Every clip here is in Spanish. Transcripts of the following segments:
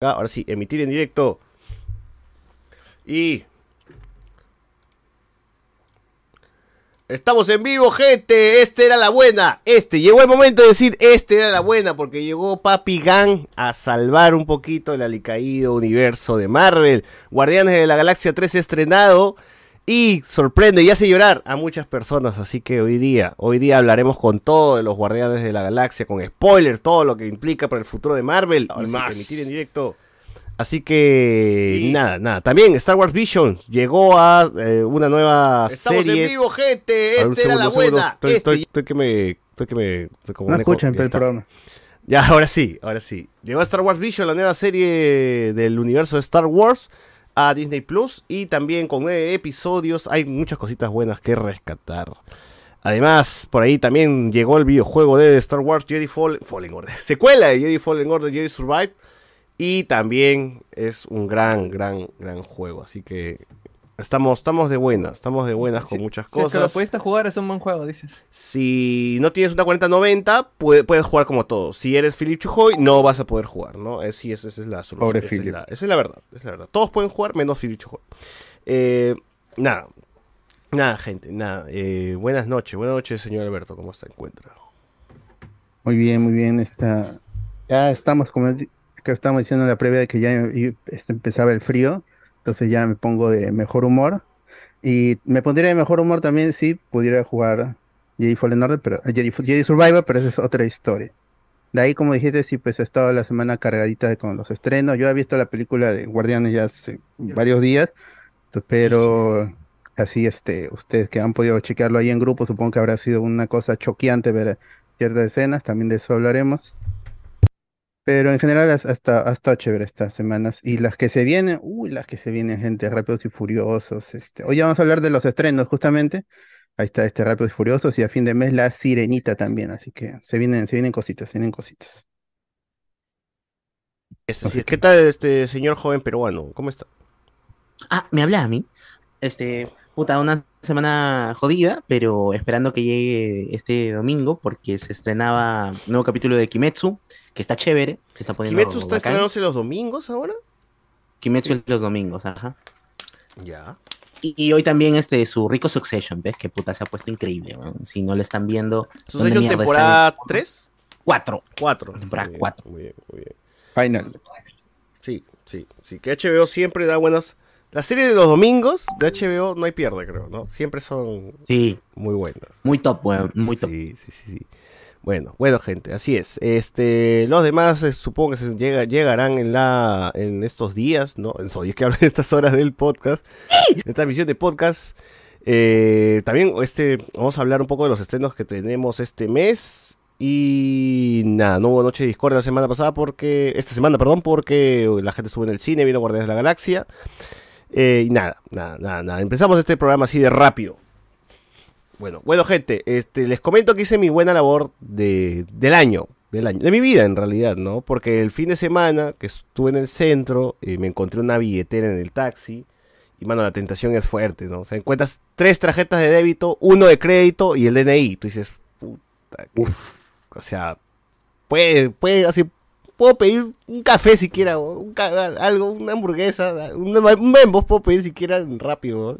Ahora sí, emitir en directo. Y. Estamos en vivo, gente. Este era la buena. Este. Llegó el momento de decir, este era la buena, porque llegó Papi Gang a salvar un poquito el alicaído universo de Marvel. Guardianes de la Galaxia 3 estrenado y sorprende y hace llorar a muchas personas. Así que hoy día, hoy día hablaremos con todo de los Guardianes de la Galaxia, con spoilers, todo lo que implica para el futuro de Marvel. Ahora sí, emitir en directo. Así que nada, nada. También Star Wars Visions llegó a eh, una nueva Estamos serie. en vivo, gente. Esta era la buena. Estoy, Este- estoy- estoy que me. Estoy que me. estoy como No escuchan el está. programa. Ya, ahora sí, ahora sí. Llegó a Star Wars Vision, la nueva serie del universo de Star Wars, a Disney Plus. Y también con episodios. Hay muchas cositas buenas que rescatar. Además, por ahí también llegó el videojuego de Star Wars Jedi Fallen, Fallen Order. Secuela de Jedi Fallen Order, Jedi Survive. Y también es un gran, gran, gran juego. Así que estamos, estamos de buenas. Estamos de buenas con muchas Si es que lo cosas. pudiste jugar, es un buen juego, dices. Si no tienes una 4090, puede- puedes jugar como todo. Si eres Philip Chujoy, no vas a poder jugar, ¿no? Eh, sí, esa, esa es la solución. Pobre esa, es la, esa es la verdad, esa es la verdad. Todos pueden jugar menos Philip Chujoy. Eh, nada. Nada, gente, nada. Eh, buenas noches, buenas noches, señor Alberto. ¿Cómo se encuentra? Muy bien, muy bien. Está... Ya estamos, como que estamos diciendo en la previa, de que ya empezaba el frío. Entonces ya me pongo de mejor humor. Y me pondría de mejor humor también si pudiera jugar Jedi Fallen Order, pero eh, Jedi, Jedi Survivor, pero esa es otra historia. De ahí, como dijiste, sí, pues he estado la semana cargadita de- con los estrenos. Yo he visto la película de Guardianes ya hace varios días, pero así, este, ustedes que han podido chequearlo ahí en grupo, supongo que habrá sido una cosa choqueante ver ciertas escenas, también de eso hablaremos. Pero en general has- hasta ha estado chévere estas semanas. Y las que se vienen, uy, las que se vienen, gente, Rápidos y Furiosos. Este. Hoy ya vamos a hablar de los estrenos, justamente. Ahí está este Rápidos y Furiosos y a fin de mes La Sirenita también. Así que se vienen, se vienen cositas, se vienen cositas. Eso sí. ¿Qué tal este señor joven peruano? ¿Cómo está? Ah, me habla a mí. Este, puta, una semana jodida, pero esperando que llegue este domingo porque se estrenaba un nuevo capítulo de Kimetsu, que está chévere, se está poniendo ¿Kimetsu está bacán. estrenándose los domingos ahora? Kimetsu es los domingos, ajá. Ya. Y, y hoy también este su rico Succession, ¿ves? Que puta se ha puesto increíble, weón. Si no lo están viendo. ¿dónde ¿Succession temporada están? 3? Cuatro. Cuatro. Temporada Muy bien, cuatro. Muy bien, muy bien. Final. Sí, sí, sí, que HBO siempre da buenas. Las series de los domingos de HBO no hay pierde, creo, ¿no? Siempre son Sí, muy buenas. muy top, weón. Muy top. Sí, sí, sí, sí. Bueno, bueno, gente, así es. Este, los demás eh, supongo que se llega- llegarán en la en estos días, ¿no? En estos días que hablan de estas horas del podcast, de esta emisión de podcast. Eh, también este, vamos a hablar un poco de los estrenos que tenemos este mes. Y nada, no hubo noche de Discord la semana pasada porque. Esta semana, perdón, porque la gente estuvo en el cine, vino Guardianes de la Galaxia. Eh, y nada, nada, nada, nada. Empezamos este programa así de rápido. Bueno, bueno, gente, este, les comento que hice mi buena labor de, del año, del año, de mi vida en realidad, ¿no? Porque el fin de semana que estuve en el centro, eh, me encontré una billetera en el taxi. Y mano, la tentación es fuerte, ¿no? O sea, encuentras tres tarjetas de débito, uno de crédito y el DNI. Tú dices, puta, que- o sea, puede, puede, así, puedo pedir un café siquiera, o un ca- algo, una hamburguesa, un, un membos puedo pedir siquiera rápido,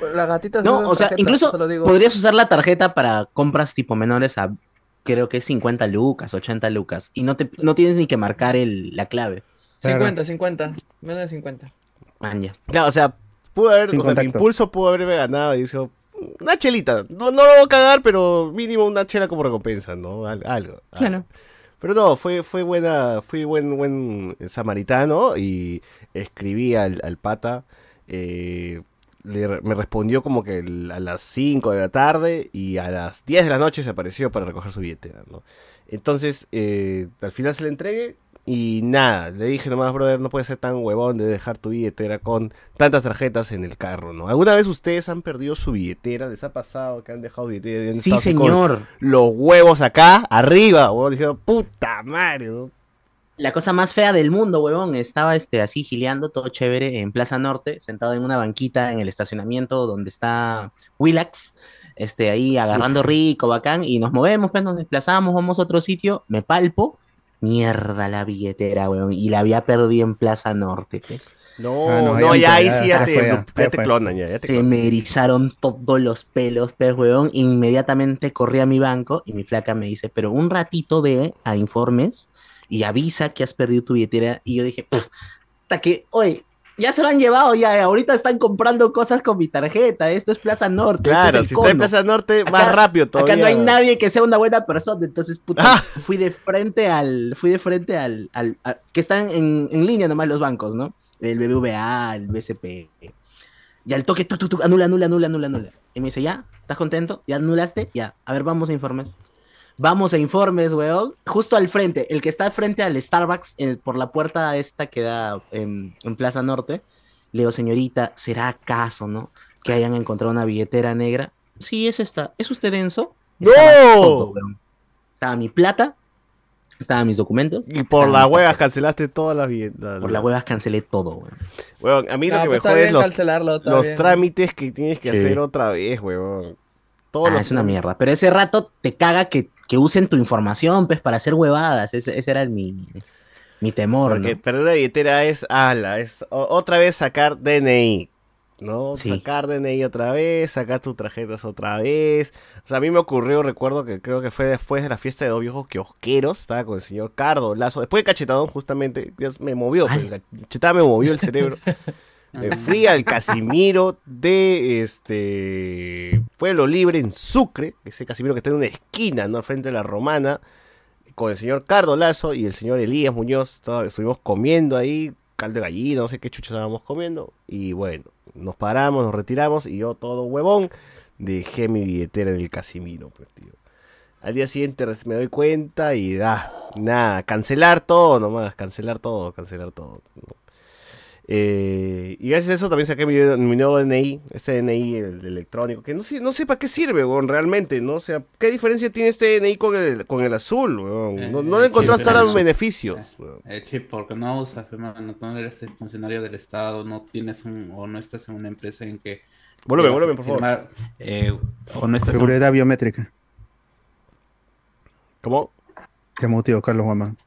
¿no? Las gatitas No, usan o sea, tarjeta, incluso podrías usar la tarjeta para compras tipo menores a creo que 50 lucas, 80 lucas. Y no te no tienes ni que marcar el, la clave. 50, 50. Menos de 50. Man, ya. Ya, o sea, pudo haber, o sea, mi impulso pudo haberme ganado y dijo, una chelita, no, no lo voy a cagar, pero mínimo una chela como recompensa, ¿no? Al- algo. algo. Pero no, fue, fue buena, fui buen, buen samaritano y escribí al, pata, eh, le- me respondió como que a las 5 de la tarde y a las 10 de la noche se apareció para recoger su billetera, ¿no? Entonces, eh, al final se le entregué y nada, le dije nomás, brother, no puedes ser tan huevón de dejar tu billetera con tantas tarjetas en el carro, ¿no? ¿Alguna vez ustedes han perdido su billetera? ¿Les ha pasado que han dejado billetera? y han Sí, señor. Los huevos acá, arriba, huevón, diciendo, puta madre, ¿no? La cosa más fea del mundo, huevón. Estaba este, así gileando, todo chévere, en Plaza Norte, sentado en una banquita en el estacionamiento donde está Willax. Este, ahí agarrando rico, bacán, y nos movemos, pues nos desplazamos, vamos a otro sitio, me palpo, Mierda la billetera, weón. Y la había perdido en Plaza Norte, pues. No, Ah, no, no, ya, ahí sí ya ya te, ya, ya ya te fue. clonan, ya, ya te Se clonan. me erizaron todos los pelos, pues, weón. Inmediatamente corrí a mi banco y mi flaca me dice, pero un ratito ve a informes y avisa que has perdido tu billetera. Y yo dije, pues, hasta que, oye, ya se lo han llevado, ya, ahorita están comprando cosas con mi tarjeta. Esto es Plaza Norte. Claro, es si está en. Plaza Norte, más Acá- rápido todavía. Acá no hay nadie que sea una buena persona, entonces puta, Ah. fui de frente al, fui de frente al, al- a- que están en, en línea nomás los bancos, ¿no? El BBVA, el BCP. Y al toque, tu, tu, tu, anula, anula, anula, anula, anula. Y me dice, ¿ya? ¿Estás contento? ¿Ya anulaste? Ya. A ver, vamos a informes. Vamos a informes, weón. Justo al frente, el que está frente al Starbucks, el- por la puerta esta que da en, en Plaza Norte. Le digo, señorita, ¿será acaso, no? Que hayan encontrado una billetera negra. Sí, es esta. ¿Es usted denso? ¡No! Estaba todo, weón. Estaba mi plata, estaban mis documentos. Y por las huevas cancelaste todas las billeteras. Por las huevas cancelé todo, weón. Weón, a mí lo No, que pero me jode es los, trámites que tienes que Sí. hacer otra vez, weón. Todos Ah, los es una mierda. Pero ese rato te caga que, que usen tu información, pues, para hacer huevadas. Ese, ese era el, mi, mi temor, Porque ¿no? perder la billetera es, ala, es o- otra vez sacar DNI, ¿no? Sí. Sacar DNI otra vez, sacar tus tarjetas otra vez. O sea, a mí me ocurrió, recuerdo que creo que fue después de la fiesta de dos viejos kiosqueros, estaba con el señor Cardo Lazo, después de Cachetadón justamente, me movió, pues, cachetada me movió el cerebro. Me fui al Casimiro de este Pueblo Libre en Sucre, ese Casimiro que está en una esquina, ¿no? Al frente de la Romana, con el señor Cardo Lazo y el señor Elías Muñoz. todo- estuvimos comiendo ahí, caldo de gallina, no sé qué chucha estábamos comiendo. Y bueno, nos paramos, nos retiramos y yo todo huevón dejé mi billetera en el Casimiro, pues, tío. Al día siguiente me doy cuenta y da, nada, cancelar todo nomás, cancelar todo, cancelar todo. ¿no? Eh, y gracias a eso también saqué mi, mi nuevo DNI, este DNI el electrónico, que no sé, no sé para qué sirve, weón, realmente, ¿no? O sea, ¿qué diferencia tiene este DNI con el, con el azul, weón? Eh, No, no eh, le encontraste chip, ahora eh, beneficios, weón. Eh, chip, porque no usas, hermano, no eres el funcionario del Estado, no tienes un, o no estás en una empresa en que... Vuelve, vuelve, por favor. firmar, eh, o no estás en- Seguridad biométrica. ¿Cómo? Que tío Carlos Guamán.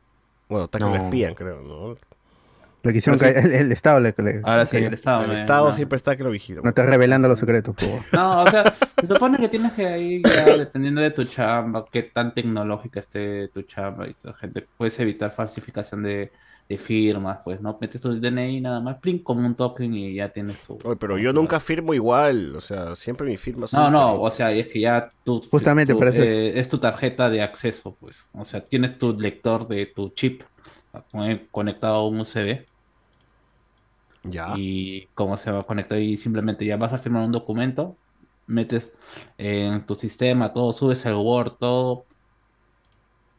Bueno, está que No. espían, creo, ¿no? Le quisieron sí. caer- el, el Estado le, le- Ahora sí, el Estado. el me- Estado no. siempre está que lo vigila. No estás revelando los secretos, por favor. No, o sea, se supone que tienes que ahí, ya, dependiendo de tu chamba, qué tan tecnológica esté tu chamba y toda gente, puedes evitar falsificación de, de firmas, pues, ¿no? Metes tu DNI nada más, plin, como un token y ya tienes tu... Oye, pero yo nunca firmo igual, o sea, siempre mi firma son No, no, diferentes. o sea, es que ya tu, Justamente es. eh, es tu tarjeta de acceso, pues. O sea, tienes tu lector de tu chip con- conectado a un USB Ya. y cómo se va a conectar y simplemente ya vas a firmar un documento, metes en tu sistema todo, subes el Word, todo,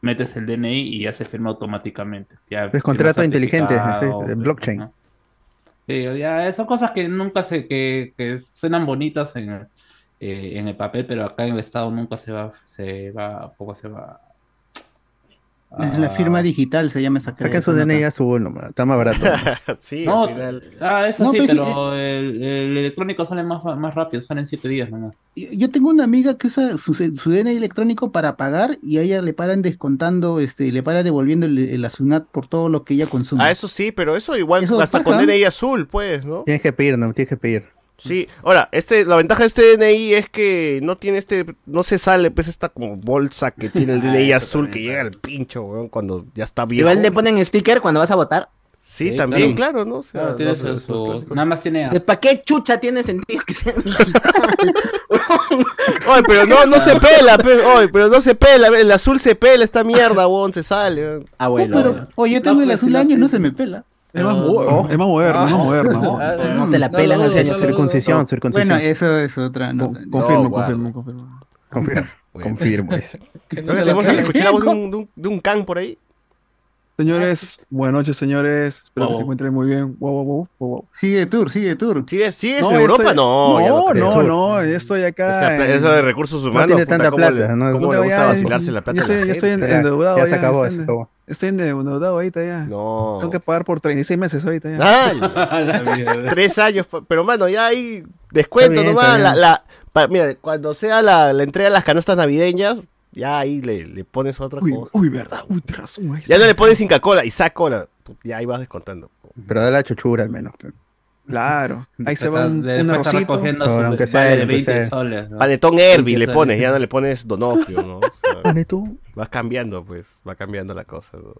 metes el DNI y ya se firma automáticamente. Ya Es contrato inteligente, sí, blockchain. ¿no? Sí, ya son cosas que nunca se, que, que suenan bonitas en eh, en el papel, pero acá en el estado nunca se va, se va, poco se va. Es la firma digital, se llama esa Saquen su DNI azul nomás. Está más barato. sí, No, al final. ah, eso No, sí, pero el, el electrónico sale más, más rápido, salen siete días nomás. Yo tengo una amiga que usa su, su DNI electrónico para pagar y a ella le paran descontando, este, le paran devolviendo el, el Asunat por todo lo que ella consume. Ah, eso sí, pero eso igual Eso hasta con. DNI azul, pues, ¿no? tienes que pedir, no, tienes que pedir. Sí, ahora, este, la ventaja de este DNI es que no tiene este, no se sale, pues, esta como bolsa que tiene el Ah, DNI azul que llega al pincho, weón, cuando ya está viejo. Igual le ponen sticker cuando vas a votar. Sí, Sí, también, claro. claro, ¿no? O sea, Claro, tiene los- su- los su- clásicos. nada más tiene ¿Para qué chucha tiene sentido que sea? Oye, pero no, no se pela, pe- oye, pero no se pela, el azul se pela, esta mierda, weón, se sale. weón. Ah, Oh, pero, oye, yo tengo No, el pues, azul si no años, no se me pela. Es más, moderno, es más moderno, es más Ah. moderno. No, no te la pelan hace años. Circuncisión, circuncisión. Bueno, eso es otra Confirmo, No, confirmo, confirmo. Confirmo. Confirmo eso. Tenemos, pelan. escuché la voz de un, de un, de un can por ahí. Señores, buenas noches, señores. Espero Wow, que se encuentren muy bien. Wow, wow, wow, wow, wow. Sigue tour, sigue tour. ¿Sigue, sigues No, en Europa? estoy- No, no, no, no, ya estoy acá. Esa- en- Eso de recursos humanos. tiene puta, tanta ¿cómo le- plata, no- ¿Cómo le gusta ya, vacilarse la plata ya a la estoy, ya estoy gente? Ya, endeudado. ya se acabó, estoy se en- acabó. Estoy endeudado ahorita ya. No. Tengo que pagar por 36 meses ahorita ya. Ay, tres años, pero mano, ya hay descuento bien, nomás. La, la- pa- mira, cuando sea la, la entrega de las canastas navideñas, ya ahí le, le pones otra Uy, cosa. uy, verdad. Uy, razón. ahí Ya no le pones Inca Cola y saca cola. Ya ahí vas descontando. Pero da la chuchura al menos. Claro. Ahí se va un, un arrocito. aunque vale sea, de aunque 20 sea. soles. ¿no? Panetón Herbie 20 le pones, ya no le pones Donofrio, ¿no? O sea, vas cambiando, pues, va cambiando la cosa. ¿no?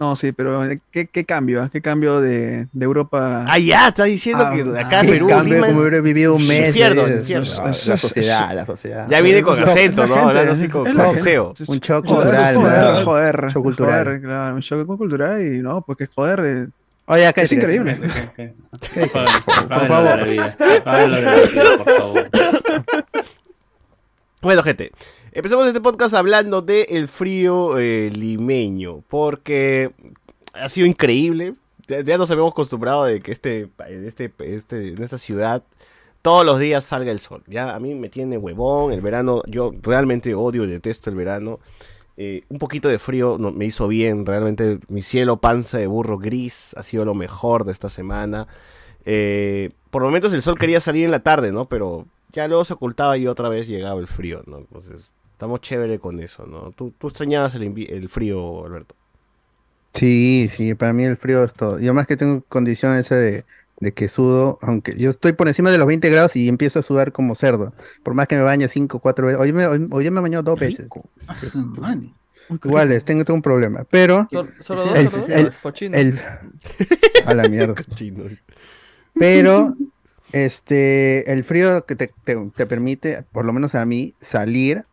No, sí, pero eh, ¿qué, qué cambio? ah? ¿Qué cambio de, de Europa? Ah, ya, estás diciendo Ah, que acá en Qué Perú, cambio, Lima, como hubiera vivido un mes. Infierno, eh, infierno. no, la sociedad, la sociedad. ya viene con acento, ¿no? Hablando así con, gente. Un Joder, cultural, joder, joder, Shock cultural. joder, claro, un shock cultural y no, porque joder, eh, Oye, acá es increíble. Por favor. por favor. Bueno, gente, empezamos este podcast hablando del el frío eh, limeño, porque ha sido increíble. Ya, nos habíamos acostumbrado de que este, este, este, en esta ciudad todos los días salga el sol. Ya a mí me tiene huevón el verano. Yo realmente odio y detesto el verano. Eh, un poquito de frío me hizo bien. Realmente mi cielo panza de burro gris ha sido lo mejor de esta semana. Eh, por momentos el sol quería salir en la tarde, ¿no? Pero ya luego se ocultaba y otra vez llegaba el frío, ¿no? Entonces, estamos chévere con eso, ¿no? ¿Tú, tú extrañabas el, el frío, Alberto? Sí, sí, para mí el frío es todo. Yo más que tengo condición esa de, de que sudo, aunque yo estoy por encima de los 20 grados y empiezo a sudar como cerdo. Por más que me bañe 5, 4 veces. Hoy, me, hoy, hoy me bañado dos veces. Ah. Igual, es, tengo, tengo un problema. Pero Sol- Solo el- dos, solo dos. el- Cochino. el... A la mierda. Cochino. Pero este, el frío que te, te- te permite, por lo menos a mí, salir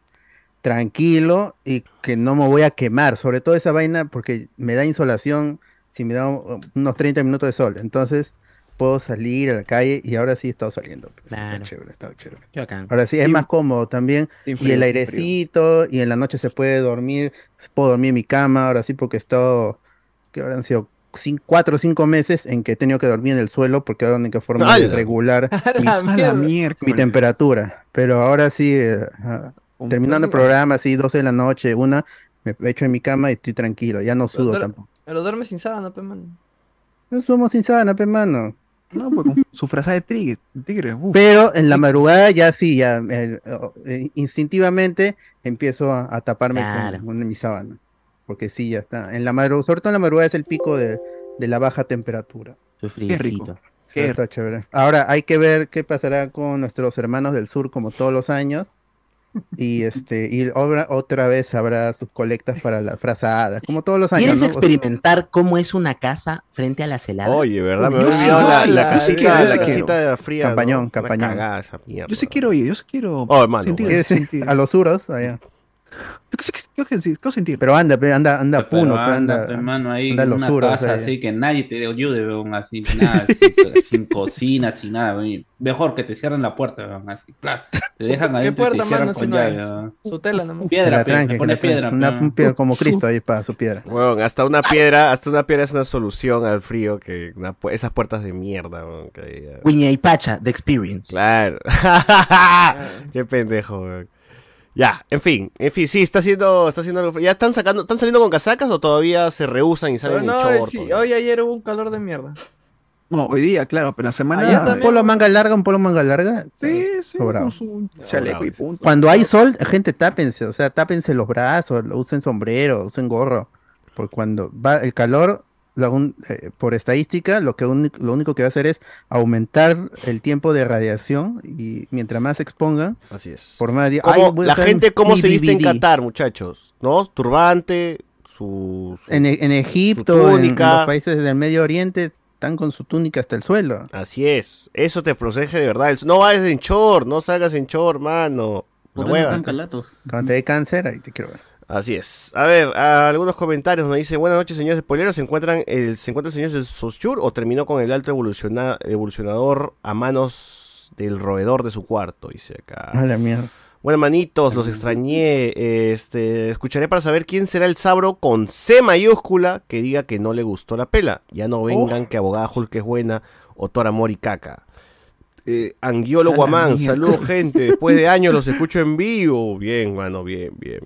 tranquilo y que no me voy a quemar. Sobre todo esa vaina porque me da insolación si me da unos 30 minutos de sol. Entonces puedo salir a la calle y ahora sí he estado saliendo. pues, Claro. Está chévere, está chévere. Ahora sí, es más cómodo también. Y el airecito, y en la noche se puede dormir. Puedo dormir en mi cama, ahora sí, porque he estado, que habrán sido cuatro o cinco meses en que he tenido que dormir en el suelo, porque era la única forma de regular mi, temperatura. Pero ahora sí, eh, ah, terminando el programa, así, 12 de la noche, una, me echo en mi cama y estoy tranquilo, ya no sudo Pero- tampoco. Pero duerme sin sábana, pe, man. No somos sin sábana, pe, mano. No, pues con su frase de tigre, tigre uf. Pero en la madrugada ya sí, ya eh, eh, instintivamente empiezo a, a taparme Claro. con, con mi sábana. Porque sí, ya está. En la madrugada, sobre todo en la madrugada es el pico de, de la baja temperatura. Su Qué rico. friecito. Qué Está chévere. Ahora hay que ver qué pasará con nuestros hermanos del sur, como todos los años. Y este, y obra- otra vez habrá sus colectas para las frazadas, como todos los años, ¿Quieres ¿no? experimentar cómo es una casa frente a las heladas? Oye, ¿verdad? Me sí, olvidado la, la la- casita, la casita fría. ¿no? Campañón, Una campañón. cagada esa mierda. Yo sí quiero ir, yo sí quiero Oh, hermano, sentir, bueno. ¿Quieres ir sentir. a los suros allá. Quiero sentir. Pero anda, anda, anda Pero puno, anda, hermano, ahí anda una suros casa ahí. así que nadie te ayude, weón, así, nada, sin, sin cocina, sin nada, weón. Mejor que te cierren la puerta, weón, así, te dejan ¿Qué y te puerta, cierran mano, con no llave, weón. Su tela nomás. Piedra, tranque, tranque. piedra, Una, piedra como Cristo ahí para su piedra. Bueno, hasta una piedra, hasta una piedra es una solución al frío que una esas puertas de mierda, weón, que hay. Cuña y Pacha, The Experience. Claro. Qué pendejo, weón. Ya, en fin, en fin, sí, está haciendo, está haciendo algo. ¿Ya están sacando, están saliendo con casacas o todavía se rehusan y salen Pero en no, short? sí, hoy ayer hubo un calor de mierda. No, hoy día, claro, pero la semana. Ayer Un polo manga larga, un polo manga larga. Sí, sí, Sobrado. con su chaleco y punto. Cuando hay sol, gente, tápense, o sea, tápense los brazos, usen sombrero, usen gorro. Porque cuando va el calor, un- eh, por estadística, lo que uni- lo único que va a hacer es aumentar el tiempo de radiación y mientras más se expongan, Así es. por más día. ¿Cómo- Ay, la gente un cómo se viste en. Qatar, muchachos, ¿no? Turbante, su, su- En, e- en Egipto, en- los países del Medio Oriente, están con su túnica hasta el suelo. Así es. Eso te protege de verdad. No vayas en short, no salgas en short, mano. No. Cuando te dé cáncer, ahí te quiero ver. Así es. A ver, a- algunos comentarios nos dice, buenas noches señores spoileros, ¿se encuentran el, ¿se encuentra el señor Saussure o terminó con el alto evoluciona- evolucionador a manos del roedor de su cuarto? Dice acá. A la mierda. Bueno, manitos, los extrañé. Este, escucharé para saber quién será el sabro con C mayúscula que diga que no le gustó la pela. Ya no vengan que abogada Hulk es buena o Tora Mori caca. Eh, Anguiolo Guamán, saludos gente. Después de años los escucho en vivo. Bien, mano, bien, bien.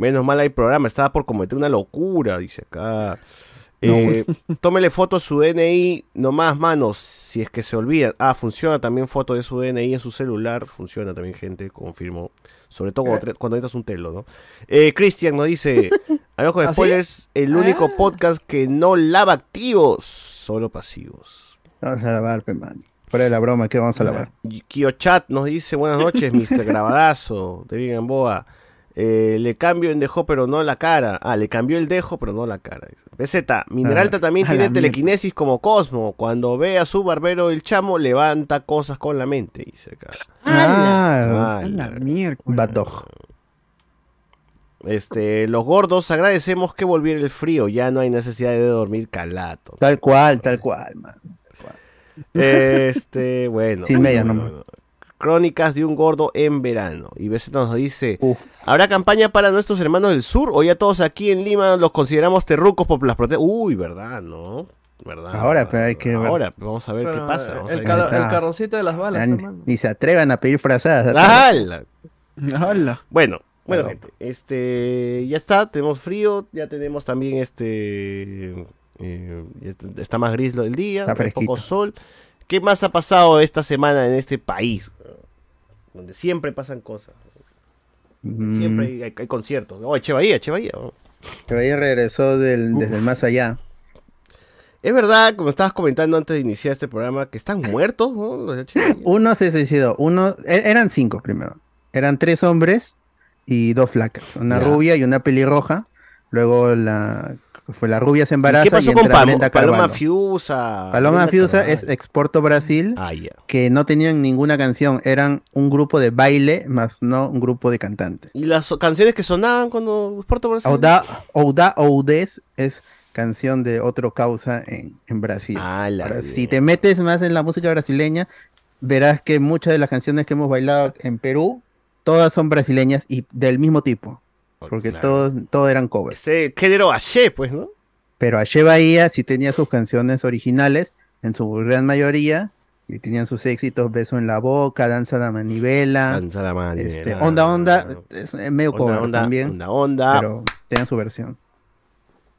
Menos mal hay programa, estaba por cometer una locura, dice acá. Eh, tómele foto a su DNI nomás, manos, si es que se olvida. Ah, funciona también foto de su DNI en su celular. Funciona también, gente, confirmo. Sobre todo cuando, tra- cuando necesitas un telo, ¿no? Eh, Cristian nos dice, hablamos con ¿Ah, spoilers, el único Ah. podcast que no lava activos, solo pasivos. Vamos a lavar, man. Fuera de la broma, ¿qué vamos a lavar? Kiochat nos dice, buenas noches, Mr. Grabadazo, de Big Boa. Eh, le cambio en dejo, pero no la cara. Ah, le cambió el dejo, pero no la cara. BZ, Mineralta Ah, también tiene la telequinesis como Cosmo. Cuando ve a su barbero el chamo, levanta cosas con la mente, dice acá. Ah, A la. Bad Dog. Este, los gordos agradecemos que volviera el frío. Ya no hay necesidad de dormir calato. Tal cual, tal cual, man. Este, bueno. Sin medias nomás. bueno. Crónicas de un gordo en verano. Y BZ nos dice, Uf. ¿habrá campaña para nuestros hermanos del sur? ¿O ya todos aquí en Lima los consideramos terrucos por las protestas? Uy, ¿verdad? ¿No? ¿Verdad? Ahora, pero hay que ver. Ahora, vamos a ver qué pasa. a el, ver qué- el carrocito de las balas, Ya ni, se atrevan a pedir frazadas. ¡Hala! ¡Hala! Bueno, bueno, gente, este, ya está, tenemos frío, ya tenemos también este, eh, está- más gris lo del día, Está hay poco sol. ¿Qué más ha pasado esta semana en este país? Donde siempre pasan cosas, Mm, siempre hay, hay- hay conciertos. Oh, Eche Bahía, Eche Bahía. oh. Regresó del, desde el más allá. Es verdad, como estabas comentando antes de iniciar este programa, que están muertos, ¿no? Los. Uno se suicidó. Uno, e- eran cinco primero. Eran tres hombres y dos flacas. Una Ya. rubia y una pelirroja. Luego la fue la rubia se ¿Y embaraza ¿Qué pasó y con Paloma Carvalho. Fiusa? Paloma Fiusa es exporto Brasil, Ah, que no tenían ninguna canción. Eran un grupo de baile, más no un grupo de cantantes. ¿Y las canciones que sonaban cuando Puerto Brasil? Ouda, Ouda Oudes es canción de otro causa en, en Brasil. Ah, la Ahora, si te metes más en la música brasileña, verás que muchas de las canciones que hemos bailado en Perú, todas son brasileñas y del mismo tipo, porque Claro. todos, todos eran covers. Este género Aché, pues, ¿no? Pero Ache Bahía sí tenía sus canciones originales, en su gran mayoría, y tenían sus éxitos, Beso en la Boca, Danza de la Manivela, Danza la mano, este, Onda Onda, es medio Onda, cover onda, también, onda, onda. pero tenían su versión.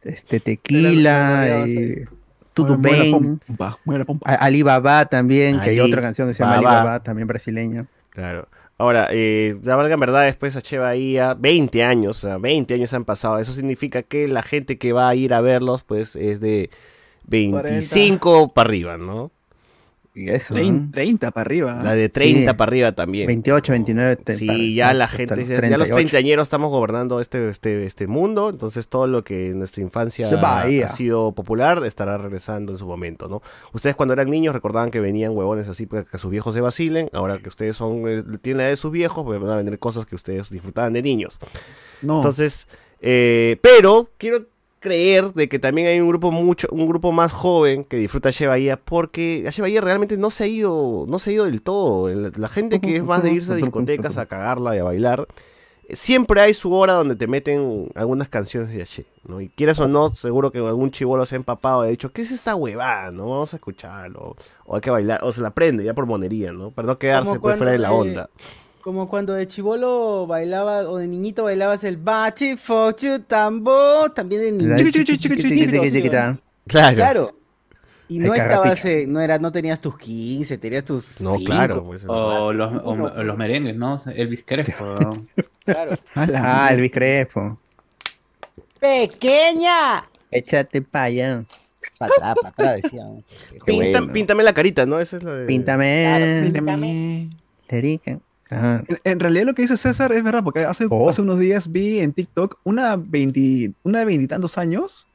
Este, Tequila, y Tutu Muere la Bang, pompa, muere la pompa. A- Ali también, que hay otra canción que se llama Baba. Alibaba, también brasileña. Claro. Ahora, eh, la valga en verdad, después H. Bahía, 20 años, o sea, 20 años han pasado. Eso significa que la gente que va a ir a verlos, pues, es de 25 para arriba, ¿no? Y eso, 30, ¿no? 30 para arriba. La de 30 Sí. para arriba también. 28, 29. te- Sí, para- ya la gente, ya los 38. treintañeros estamos gobernando este, este, este mundo, entonces todo lo que en nuestra infancia ha sido popular estará regresando en su momento, ¿no? Ustedes cuando eran niños recordaban que venían huevones así para que sus viejos se vacilen, ahora que ustedes son, eh, tienen la edad de sus viejos, pues van a vender cosas que ustedes disfrutaban de niños. No, Entonces, eh, pero quiero creer de que también hay un grupo mucho, un grupo más joven que disfruta H. Bahía, porque H. Bahía realmente no se ha ido, no se ha ido del todo. La gente que es más de irse a discotecas a cagarla y a bailar, eh, siempre hay su hora donde te meten algunas canciones de H, ¿no? Y quieras o no, seguro que algún chivolo se ha empapado y ha dicho, ¿qué es esta huevada? ¿No? Vamos a escucharlo. O hay que bailar, o se la prende ya por monería, ¿no? Para no quedarse pues, fuera de la onda. Como cuando de chivolo bailaba, o de niñito bailabas el bachi, fochu, tambo, también de niñito. Claro. Claro. Y no estabas, eh, no era, no tenías tus 15, tenías tus No, cinco. claro. pues, O los, o- o los merengues, ¿no? Elvis Crespo. Claro. Ah, Elvis Crespo. ¡Pequeña! Échate pa' allá. Para atrás, para atrás, decía. Qué Pinta- bueno. Píntame la carita, ¿no? Esa es la de... Píntame. Píntame. Ajá. En, en realidad lo que dice César es verdad, porque hace, Oh. hace unos días vi en TikTok una veinti, una de veintitantos años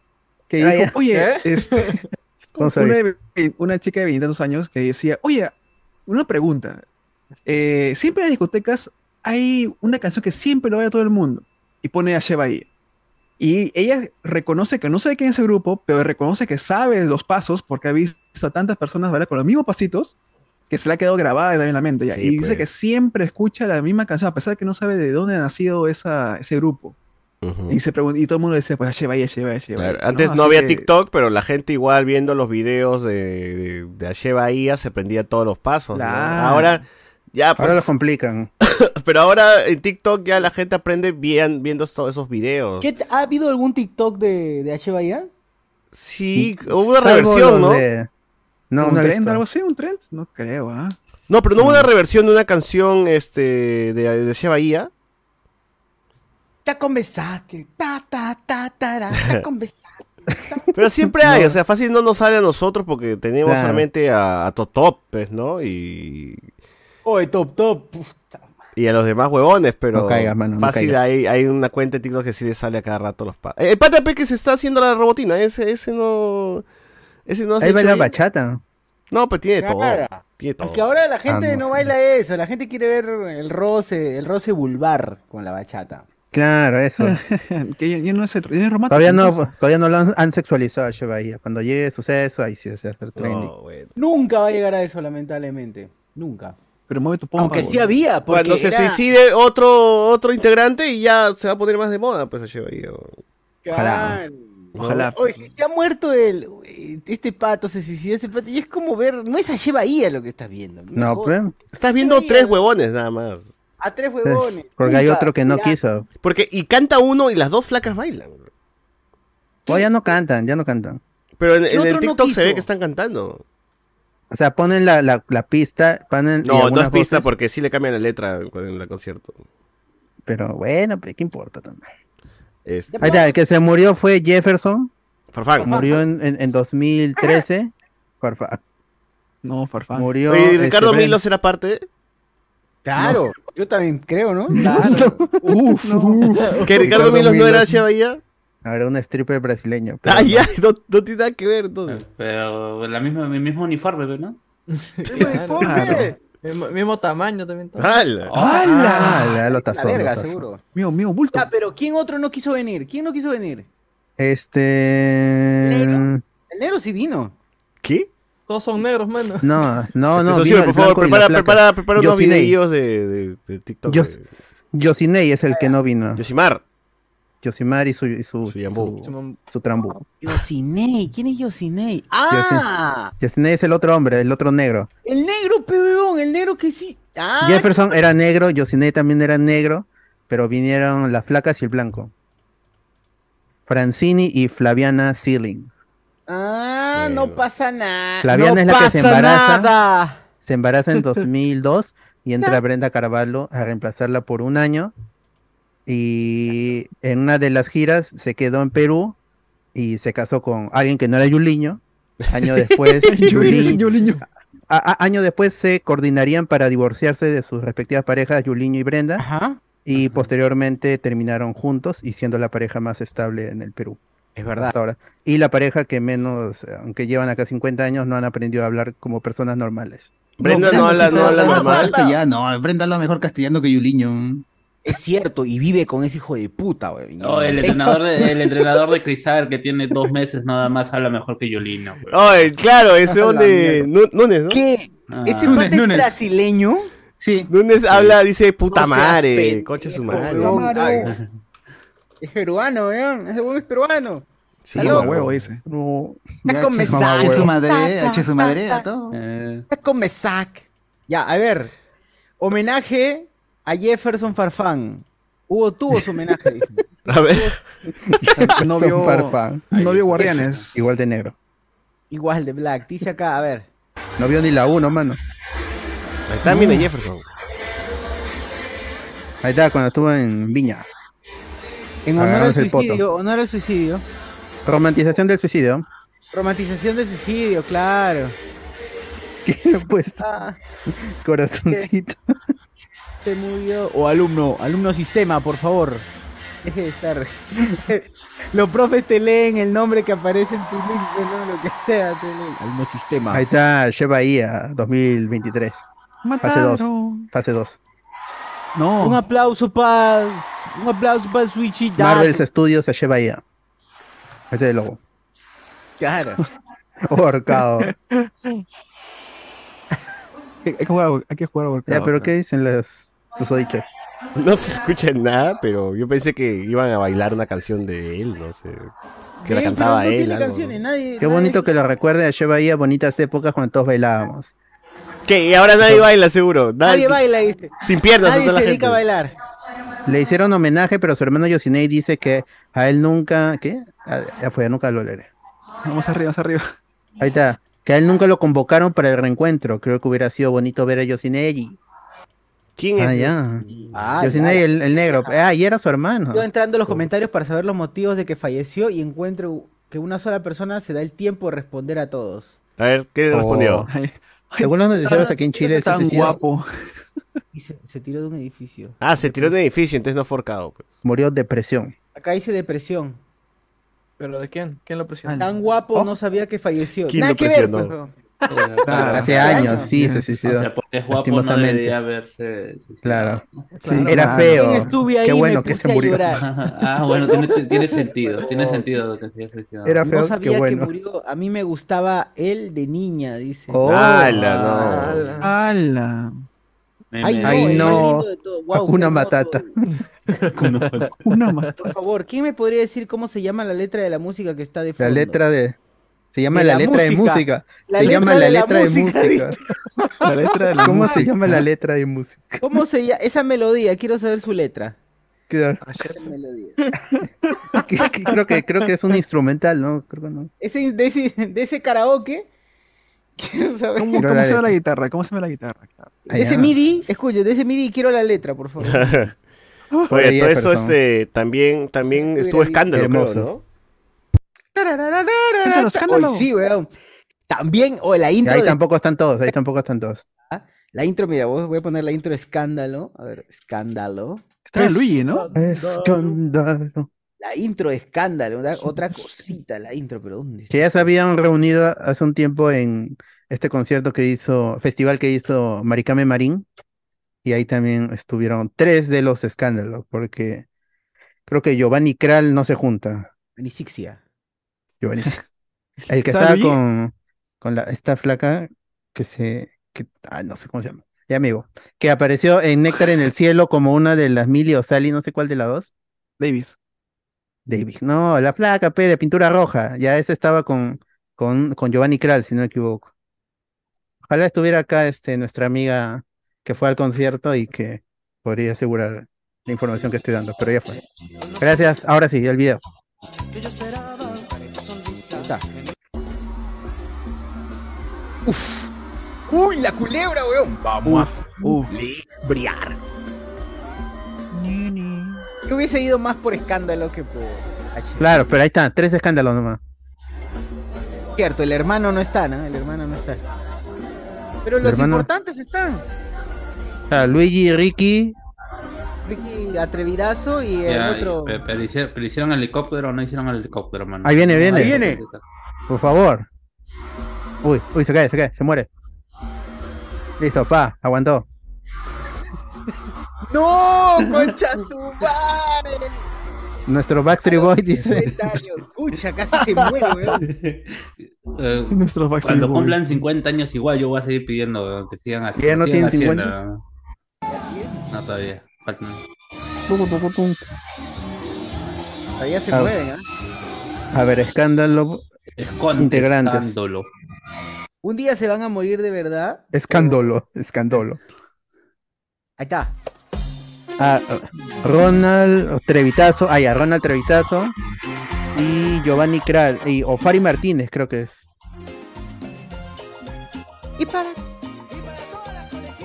que Ah, dijo, oye, este, ¿Cómo una, sabes? de ve- una chica de veintitantos años que decía, oye, una pregunta, eh, siempre en las discotecas hay una canción que siempre lo baila todo el mundo y pone a Sheba ahí. Y ella reconoce que no sabe quién es el grupo, pero reconoce que sabe los pasos porque ha visto a tantas personas bailar con los mismos pasitos que se le ha quedado grabada en la mente. ya. Sí, y dice pues. que siempre escucha la misma canción, a pesar de que no sabe de dónde ha nacido esa, ese grupo. Y, se y todo el mundo decía, pues lleva ahí, lleva ahí, lleva ahí", Claro, Antes no, había que- TikTok, pero la gente igual viendo los videos de, de, de Bahía se prendía todos los pasos. Ahora, ya, pues, Ahora lo complican. pero ahora en TikTok ya la gente aprende bien viendo todos esos videos. ¿Qué, ¿Ha habido algún TikTok de, de. Bahía? Sí, hubo una reversión, los ¿no? de- No, ¿Un no trend, algo así? ¿Un trend? No creo, ¿ah? No, pero no hubo una reversión de una canción este de, de Shea Bahía. Ya. Ta, ta, ta, tara, ya con besaque. Pero siempre hay, o sea, fácil no nos sale a nosotros porque tenemos Claro. solamente a, a Totop, pues, ¿no? Y, Oye, top, top. puta. y a los demás huevones, pero No caigas, mano, no fácil caigas. hay, hay una cuenta de TikTok que sí le sale a cada rato los pa. Eh, El pata pe que se está haciendo la robotina, ese, ese no. Ese no se Ahí baila bachata. No, pues tiene todo. Tiene todo. Ahora la gente Ah, no, baila eso, la gente quiere ver el roce, el roce vulvar con la bachata. Claro, eso. que ya, ya no es, el- ya no es romántico. Todavía no, todavía no lo han, han sexualizado a Shea Bahía. Cuando llegue sucede eso, ahí sí se hace el trending. No, bueno. Nunca va a llegar a eso, lamentablemente. Nunca. Pero mueve tu pompa. Aunque sí había, porque Cuando se era- suicide otro, otro integrante y ya se va a poner más de moda, pues a Shea Bahía. Ojalá. Ojalá. Oye, si se ha muerto el, este pato, se suicidó ese pato, y es como ver, no es a Bahía lo que estás viendo. No, jodas. pues. Estás viendo Sí, tres huevones nada más. A tres huevones. Porque hay otro que no ya. quiso. Porque, y canta uno y las dos flacas bailan. O ya no cantan, ya no cantan. Pero en, ¿Qué en el no TikTok se ve que están cantando. O sea, ponen la, la, la pista, ponen No, no es pista voces, porque sí le cambian la letra en el concierto. Pero bueno, pues, ¿qué importa también? Este, Ahí está, el que se murió fue Jefferson. Farfán. Murió en, en, en 2013. Farfa- No, farfán. Murió. ¿y este, Ricardo Bren- Milos era parte? Claro, yo también creo, ¿no? Claro. Uf, uf. ¿Que Ricardo Ricardo Milos no era. Shea Bahía? Ahora un stripper brasileño. pero Ah, no. ya, no, no tiene nada que ver entonces. Pero la misma, el mismo uniforme, ¿no? Claro. Claro. Mismo, mismo tamaño también. ¡Hala! Ah, ya lo La tasó, verga, lo seguro. Mío, mío, bulto. Pero ¿quién otro no quiso venir? ¿Quién no quiso venir? Este. ¿Negro? El negro sí vino. ¿Qué? Todos son negros, mano. No, no, no. Eso sí, vino por el favor, blanco y la prepara, prepara, prepara unos videillos de, de, de TikTok. Yosinei es el que no vino. Yosimar. Yosimar y su, y su, Su yambú. su, su trambú. Yosinei, ¿quién es Yosinei? ¡Ah! Yosinei es el otro hombre, el otro negro. El negro, peón, el negro que sí. ¡Ah! Jefferson era negro, Yosinei también era negro, pero vinieron las flacas y el blanco. Francini y Flaviana Sealing. Ah, no pasa nada. Flaviana no es la que se embaraza. nada. Se embaraza en 2002 y entra Brenda Carvalho a reemplazarla por un año. Y en una de las giras se quedó en Perú y se casó con alguien que no era Yuliño. Año después, Yuli- Yuliño. a- a- año después se coordinarían para divorciarse de sus respectivas parejas, Yuliño y Brenda, Ajá. y posteriormente terminaron juntos y siendo la pareja más estable en el Perú. Es verdad. Hasta ahora. Y la pareja que menos, aunque llevan acá 50 años, no han aprendido a hablar como personas normales. Brenda no, habla, no habla normal. Castellano, Brenda habla mejor castellano que Yuliño. Es cierto, y vive con ese hijo de puta, güey. No, el entrenador, de, el entrenador de Cristal que tiene dos meses nada más habla mejor que Yolino. güey. Ay, claro, ese donde. Núñez, ¿no? ¿Qué? Ah. ¿Ese Nunes, es Nunes. brasileño? Sí. Núñez habla, dice puta No madre, pendejo, concha su madre. Ay, Es peruano, weón. Ese weón es peruano. Sí. Mamá weón. huevo, dice. No, Está con eche su madre, eche su madre a todo. Eh, Está con Mesac. Ya, a ver. Homenaje a Jefferson Farfán. Hubo, tuvo su homenaje, dice. A ver. No vio, farfán. no vio Guardianes. Igual de negro. Igual de Black. Dice acá, a ver. No vio ni la 1, mano. Ahí está, mira Jefferson. Ahí está, cuando estuvo en Viña. En honor al poto. suicidio, honor al suicidio. Romantización del suicidio. Romantización del suicidio, claro. ¿Qué? Pues, Ah, corazoncito. Se murió. O alumno, alumno sistema, por favor. Deje de estar. Los profes te leen el nombre que aparece en tu link, ¿no? lo que sea, te leen. Alumno sistema. Ahí está Shea Bahía 2023. Fase 2. Fase 2. No. Un aplauso para. Un aplauso para Switchy Marvel's Studios a Shea Bahía. Ese es el logo. Claro. Ahorcado. Hay que jugar, hay que jugar a Ya, volcado, pero ¿qué dicen las No se escucha nada, pero yo pensé que iban a bailar una canción de él, no sé. Que la cantaba no él. tiene algo. canciones, nadie- Qué nadie- bonito que lo recuerde a Bahía, bonitas épocas cuando todos bailábamos. ¿Qué? Y ahora nadie baila, seguro. Nadie baila, dice. Sin piernas, Nadie se la dedica a bailar. Le hicieron homenaje, pero su hermano Yosinei dice que a él nunca, ¿qué? Ya fue, nunca lo leeré. Vamos arriba, vamos arriba. Ahí está. Que a él nunca lo convocaron para el reencuentro. Creo que hubiera sido bonito ver a Yosinelli. ¿Quién es? Ah, ya. Ah, ya. el, el negro. Ah, y era su hermano. Yo entrando a los comentarios para saber los motivos de que falleció y encuentro que una sola persona se da el tiempo de responder a todos. A ver, ¿qué Oh. respondió? Ay, Según los noticieros aquí en Chile, tan guapo. Y se, se tiró de un edificio. Ah, se tiró de un edificio, entonces no forcado. Pues. murió de depresión. Acá dice depresión. ¿Pero de quién? ¿Quién lo presiona? Tan guapo Oh. no sabía que falleció. ¿Quién Nada lo que ver, presionó? pues. Claro. Hace hace años, sí, se O suicidó. sea, porque es guapo no debería haberse suicidado. Claro. Sí, Era feo. También estuve ahí Qué bueno que se murió. ah, bueno, tiene, tiene sentido. Tiene sentido que se haya suicidado. Era No feo, sabía qué que bueno. murió. A mí me gustaba él de niña, dice. Oh, ¡Hala, no! ¡Hala! Ay, no, Ay, no. qué hermoso. Matata. Una más. Por favor, ¿quién me podría decir cómo se llama la letra de la música que está de La fondo? letra de. Se llama la, la letra de música. La se llama la letra de música, música. La letra de la ¿Cómo se llama la letra de música? ¿Cómo se llama? Esa melodía, quiero saber su letra. Claro. Esa melodía. Creo que creo que es un instrumental, ¿no? Creo que no. Ese, de, ese, de ese karaoke, quiero saber. ¿Cómo, Quiero cómo la se llama la letra. guitarra? ¿Cómo se llama la guitarra? Claro. De ese. MIDI, escuche, de ese MIDI quiero la letra, por favor. Oye, todo eso este, también, también estuvo escándalo, creo. ¿no? Escándalo, escándalo. Hoy sí, weón. También, o la Y intro ahí de- tampoco están todos, ahí tampoco están todos. La intro, mira, vos- voy a poner la intro de escándalo. A ver, escándalo. Estaba Luigi, ¿no? Escándalo. La intro de escándalo, otra cosita, la intro, pero ¿dónde está? Que ya se habían reunido hace un tiempo en este concierto que hizo, festival que hizo Maricame Marín. Y ahí también estuvieron tres de los escándalos, porque creo que Giovanni Kral no se junta. Anisixia. El que ¿Está estaba con, con la, esta flaca que se, que, ah, no sé cómo se llama. Ya amigo. Que apareció en Néctar en el Cielo como una de las Millie o Sally, no sé cuál de las dos. Davis. David. No, la flaca, P, de pintura roja. Ya ese estaba con, con, con Giovanni Kral, si no me equivoco. Ojalá estuviera acá este, nuestra amiga que fue al concierto y que podría asegurar la información que estoy dando, pero ya fue. Gracias. Ahora sí, el video. Uf. Uy, la culebra, weón. Vamos Uf. a brillar. Yo hubiese ido más por escándalo que por H. Claro, pero ahí están, tres escándalos nomás. Cierto, el hermano no está, ¿no? El hermano no está. Pero El los hermano- importantes están. Claro, Luigi, Ricky, Atrevidazo y el Ya, otro. pero, pero hicieron, pero hicieron helicóptero o no hicieron el helicóptero, mano. Ahí viene, viene. Ahí viene. por favor. Uy, uy, se cae, se cae, se muere. Listo, pa, aguantó. ¡No! ¡Concha su madre! Nuestro Backstreet Boy dice. 50 años. Escucha, casi se muere, weón. Eh, Nuestros Backstreet cuando cumplan 50 años igual yo voy a seguir pidiendo weón, que sigan así. ¿Ya no tienen haciendo, weón. No, todavía. Faltan. Todavía se Ah. mueven, ¿ah? A ver, escándalo. Esconde, Integrantes. escándalo. Un día se van a morir de verdad. Escándalo, escándalo. Ahí está. Ah, Ronald Trevitazo, ah ya, Ronald Trevitazo y Giovanni Kral y Ofari Martínez creo que es. Y para.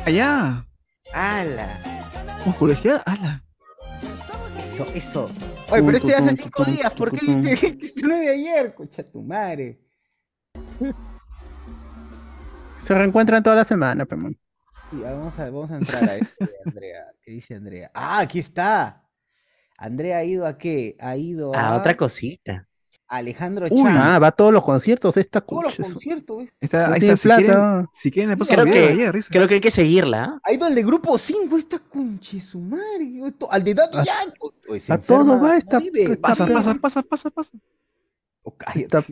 Allá. ¡Hala! ¿Con curiosidad? ¡Hala! Eso, eso. Oye, pero este hace cinco días. ¿Por qué dice que esto no es de ayer? Concha tu madre. Se reencuentran toda la semana, pero. Sí, vamos, a, vamos a entrar a este de Andrea. ¿Qué dice Andrea? ¡Ah, aquí está! Andrea ha ido a qué? Ha ido a Ah, otra cosita. Alejandro Uy, Chan. ah, va a todos los conciertos esta Todos los conciertos, No ahí está. Si quieren, plata. si quieren, paso Creo el que, ayer, creo que hay que seguirla. ¿ah? Ha ido al de grupo 5, esta conche su madre. esto- Al de Daddy A- Yankee. A todo va esta- Pasa, pasa, pasa, pasa, pasa. Oh. Esta-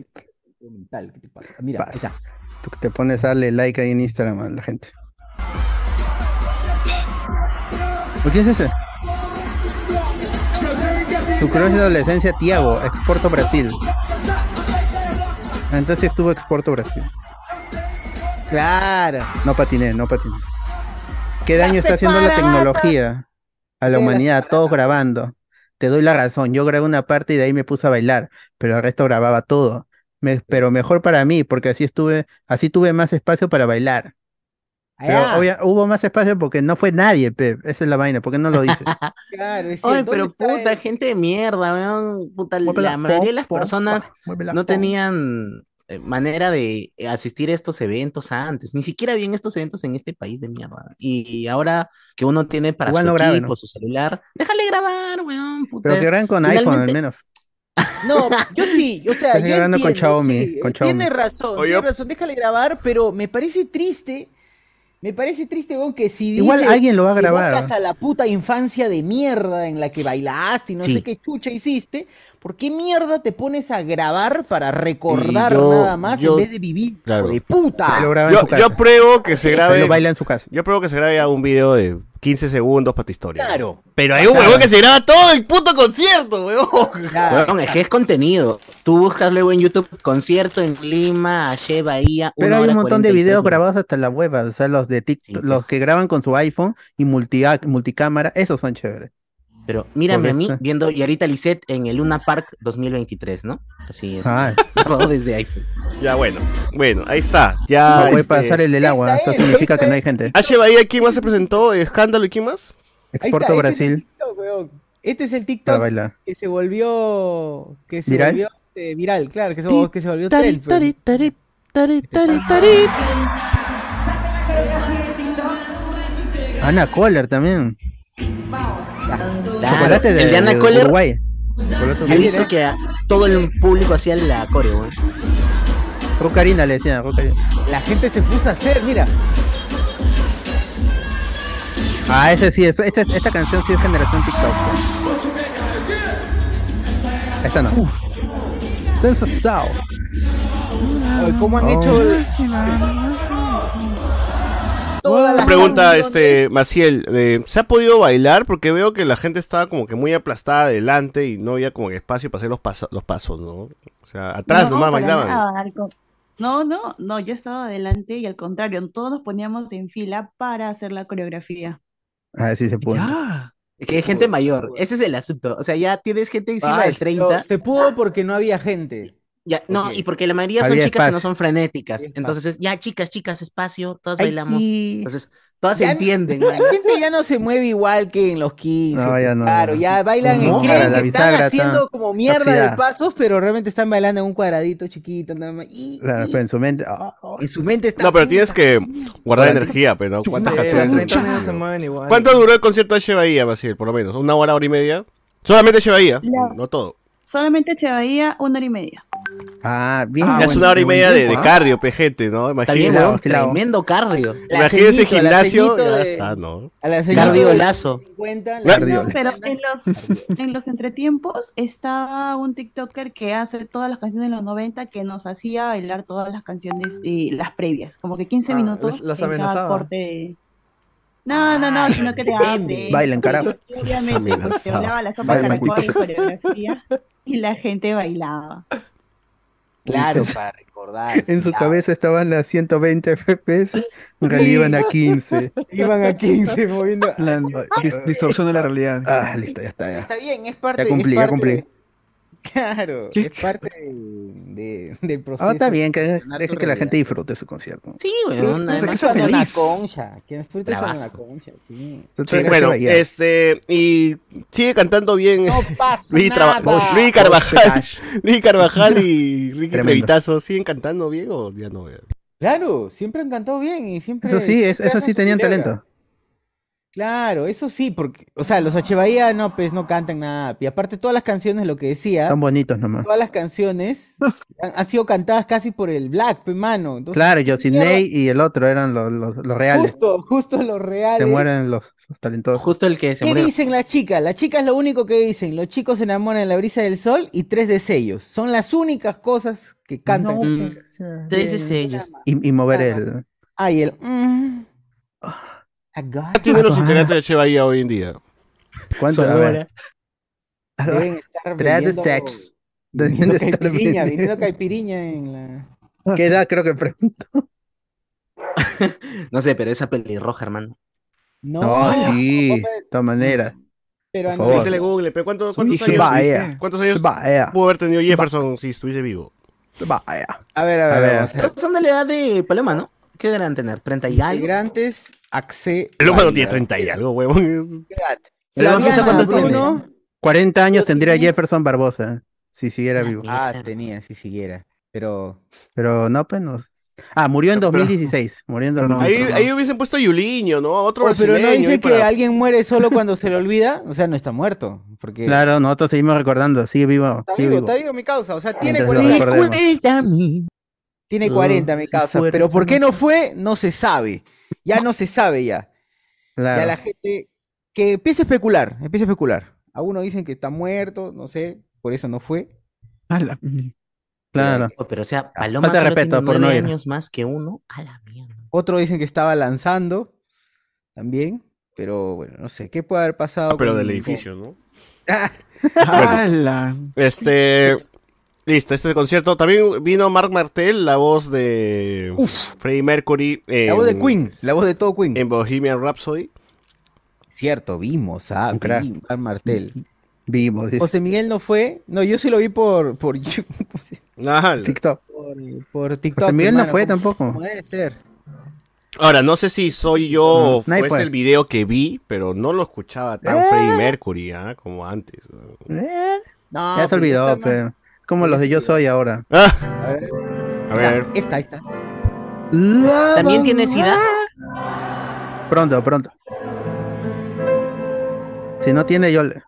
Mental, ¿qué te pasa? Mira, ahí Pasa. está. Tú que te pones a darle like ahí en Instagram a la gente. ¿Por quién es ese? Tu crush de adolescencia, Tiago, exporto Brasil. Entonces estuvo exporto Brasil. Claro. No patiné, no patiné. ¿Qué daño está haciendo la tecnología a la humanidad? Todos grabando. Te doy la razón. Yo grabé una parte y de ahí me puse a bailar, pero el resto grababa todo. Me- pero mejor para mí, porque así estuve, así tuve más espacio para bailar. Pero obvia- hubo más espacio porque no fue nadie, pe. Esa es la vaina, ¿por qué no lo dices? claro, es Oye, pero ¿dónde está puta, el- gente de mierda, weón. Puta, Muévela, la mayoría de las pom, personas no pom. tenían eh, manera de asistir a estos eventos antes. Ni siquiera habían estos eventos en este país de mierda. Y ahora que uno tiene para Igual su no grabe, equipo, ¿no? su celular, déjale grabar, weón. puta. Pero que graben con iPhone al menos. No, yo sí, o sea, Estás yo grabando con entiendo, Xiaomi, sí, con tiene Xiaomi. razón, Oye, tiene razón, déjale grabar, pero me parece triste, me parece triste, weón, que si Igual dice alguien lo va a grabar. a la puta infancia de mierda en la que bailaste y no Sí. sé qué chucha hiciste, ¿por qué mierda te pones a grabar para recordar yo- nada más yo- en vez de vivir, claro. de puta? Yo, apruebo que se grabe. lo baila en su casa. Yo apruebo que se grabe un video de 15 segundos para tu historia. Claro. Pero hay un Claro. huevón que se graba todo el puto concierto, huevón. Claro. Es que es contenido. Tú buscas luego en YouTube concierto en Lima, Ache Bahía. Pero hay un montón de 43 videos grabados hasta la web, o sea, los de TikTok, Sí, los que graban con su iPhone y multi multicámara, esos son chéveres. Pero mírame a mí viendo Yarita Lisset en el Luna Park 2023, ¿no? Así es. Ah. Grabado desde iPhone. Ya, bueno. Bueno, ahí está. Ya. no puede este, pasar el del agua, eso es, significa que no hay gente. H. Bahía, ¿quién más se presentó? ¿Escándalo y quién más? Exporto este Brasil. Este es el TikTok bailar. que se volvió que se ¿Viral? volvió este, viral, claro, que se, que se volvió trend. pues. Tari, tari, tari, tari, tari. Ana Kohler también. Claro, Chocolate de, el de Ana de Kohler, Uruguay. Chocolate Yo he visto que a- todo el público hacía la coreo, weón. Rucarina le decían, Rucarina. La gente se puso a hacer, mira. Ah, ese sí, es, esa- esta canción sí es generación TikTok. Esta no. Sensación. Oye, ¿Cómo han Oh. hecho todas las Pregunta este Maciel, eh, ¿se ha podido bailar? Porque veo que la gente estaba como que muy aplastada adelante y no había como que espacio para hacer los, paso- los pasos, ¿no? O sea, atrás No, nomás bailaban. nada, No, no, no, yo estaba adelante y al contrario, todos nos poníamos en fila para hacer la coreografía. Ah, sí se puede. Ya. Es que hay gente mayor. Ese es el asunto. O sea, ya tienes gente encima Ay, de 30. pero Se pudo porque no había gente. Ya, no, y porque la mayoría son Había chicas que no espacio. son frenéticas. Espacio. Entonces es, ya, chicas, chicas, espacio, todas Ay, bailamos. Entonces, todas se entienden. La gente ya no se mueve igual que en los 15. No, ya no, Claro, ya bailan No, en creen la que están haciendo está como mierda de pasos, pero realmente están bailando en un cuadradito chiquito nada más. Y, Claro, y- pero en su mente. ah, en su mente está. No, pero tienes que guardar Bueno. energía, pero ¿no? ¿Cuántas canciones? los 30 minutos se mueven igual. ¿Cuánto duró el concierto de H. Bahía, Maciel, por lo menos? ¿Una hora, hora y media? Solamente La- no todo. Solamente Chevaía una hora y media. Ah, bien. ya es bueno, una hora y media de, ¿ah? cardio, pejete, ¿no? Estilado. tremendo cardio. Imagínense gimnasio, ya de- está, ¿no? A la Cardio señora lazo. 50, la- Cardio. No, pero en los, en los entretiempos estaba un TikToker que hace todas las canciones de los 90 que nos hacía bailar todas las canciones las previas, como que 15 Ah, minutos las- amenazaba. corte. de- No, no, no, sino que te hace. Bailan, carajo. Obviamente, porque hablaba la sopa de caracol y coreografía y la gente bailaba. Claro, para recordar. En su cabeza estaban las 120 FPS, en realidad iban a 15. Iban a 15 moviendo. La dis- distorsión de la realidad. Ah, listo, ya está. Ya. Está bien, es parte. Ya cumplí, es ya parte cumplí. de- Claro, ¿Qué? es parte de, de- del proceso. Ah, está bien, que de deje que la gente disfrute su concierto. Sí, Que weón. disfruten además- sea feliz. concha. Que la Bravazo. concha, sí. Entonces, bueno, Bahía. este, y sigue cantando bien No pasa Luis, Traba- nada. Luis Carvajal, Luis Carvajal y Ricky. Trevitazo, ¿siguen cantando bien o ya no? Claro, siempre han cantado bien y siempre. Eso sí, es- eso sí tenían talento. Claro, eso sí, porque, o sea, los H. Bahía no, pues no cantan nada. Y aparte, todas las canciones, lo que decía, Son bonitos nomás. todas las canciones han, han sido cantadas casi por el Black, pe mano. Entonces, Claro, Yosinei y el otro eran los, los, los reales. Justo, justo los reales. Se mueren los, los talentosos. Justo el que se ¿Qué murió. dicen las chicas? Las chicas lo único que dicen, los chicos se enamoran en la brisa del sol y tres de sellos. Son las únicas cosas que cantan. No, Mm. Tres de sellos. Y, y mover el. Ay, el... mm, I got ¿Qué tienen los integrantes de. Bahía hoy en día? ¿Cuánto? A ver. you. Deben estar Tres de sex. Deben estar caipiriña, vendiendo. vendiendo caipiriña en la... ¿Qué edad creo que pregunto? No sé, pero esa pelirroja, hermano. No, No, sí, de todas maneras. pero por a favor. Métele Google, pero ¿cuántos, cuántos años, Vaya. cuántos años Vaya. pudo haber tenido Jefferson si estuviese vivo? Vaya. A ver, a ver, A ver. ver. Pero son de la edad de Paloma, ¿no? ¿Qué deberán tener? ¿30 y algo? Integrantes, Axe. El Baila. tiene 30 y algo, huevón. ¿cuánto tiene? Bruno. 40 años tendría Jefferson Barbosa, si siguiera vivo. Ah, tenía, si siguiera. Pero. Pero no, pues no. Ah, murió en 2016. Murió en Pero no, 2016. Ahí, ahí hubiesen puesto a Yuliño, ¿no? Otro Oh, pero no dice que para- alguien muere solo cuando se le olvida. O sea, no está muerto. Porque. Claro, nosotros seguimos recordando. Sigue vivo. Está Sigue vivo, vivo. está vivo mi causa. O sea, tiene Mientras lo 40, recordemos. tiene 40 mi causa. Pero ¿por qué no fue? No se sabe. Ya no se sabe ya. Claro. Ya la gente. Que empiece a especular. Empiece a especular. Algunos dicen que está muerto, no sé. Por eso no fue. Ala. Claro. Pero o sea, Paloma Falta de solo respeto tiene por no nueve ir. años más que uno. A la mierda. Otros dicen que estaba lanzando. También. Pero bueno, no sé. ¿Qué puede haber pasado? Pero con- del edificio, ¿no? Ala. Este. Listo, este concierto. También vino Mark Martel, la voz de Freddie Mercury. La voz de en- Queen. La voz de todo Queen. En Bohemian Rhapsody. Cierto, vimos a a Martel. Vimos. dice. José Miguel no fue. No, yo sí lo vi por por. TikTok. por, por TikTok. José Miguel no fue ¿cómo- tampoco. debe ser. Ahora, no sé si soy yo o No, nadie fue el video que vi, pero no lo escuchaba tan Eh. Freddie Mercury ¿ah? como antes. Eh, No, ya se olvidó, pero. Como los de Yo Soy ahora. Ah, A ver, a ver. esta, esta. ¿También tiene SIDA? Pronto, pronto. Si no tiene, yo le-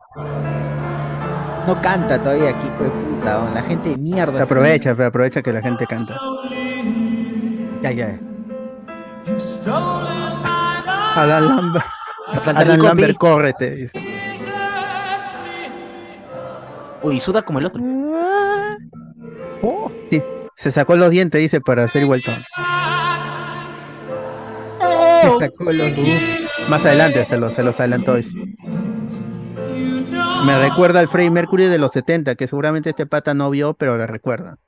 No canta todavía aquí, hijo de puta. La gente de mierda. aprovecha, aprovecha que la gente canta. Ya, ya. Alan Lambert. Alan. Lambert, córrete. dice. Uy, suda como el otro. Se sacó los dientes, dice, para hacer igual. Se sacó los Más adelante se los, se los adelantó. dice. Me recuerda al Freddie Mercury de los 70, que seguramente este pata no vio, pero le recuerda.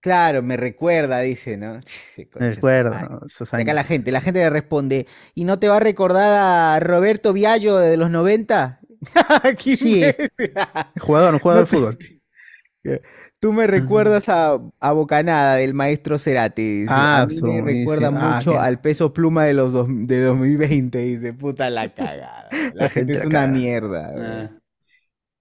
Claro, me recuerda, dice, ¿no? Me recuerda. Acá la gente, la gente le responde, ¿y no te va a recordar a Roberto Viallo de los 90? Aquí Sí. Jugador, un jugador de fútbol. Tú me recuerdas a, a Bocanada del maestro Cerati. dice. Ah, a mí me recuerda ah, mucho qué- al peso pluma de los dos, de 2020. Dice, puta la cagada. La, La gente gente es una mierda. Ah.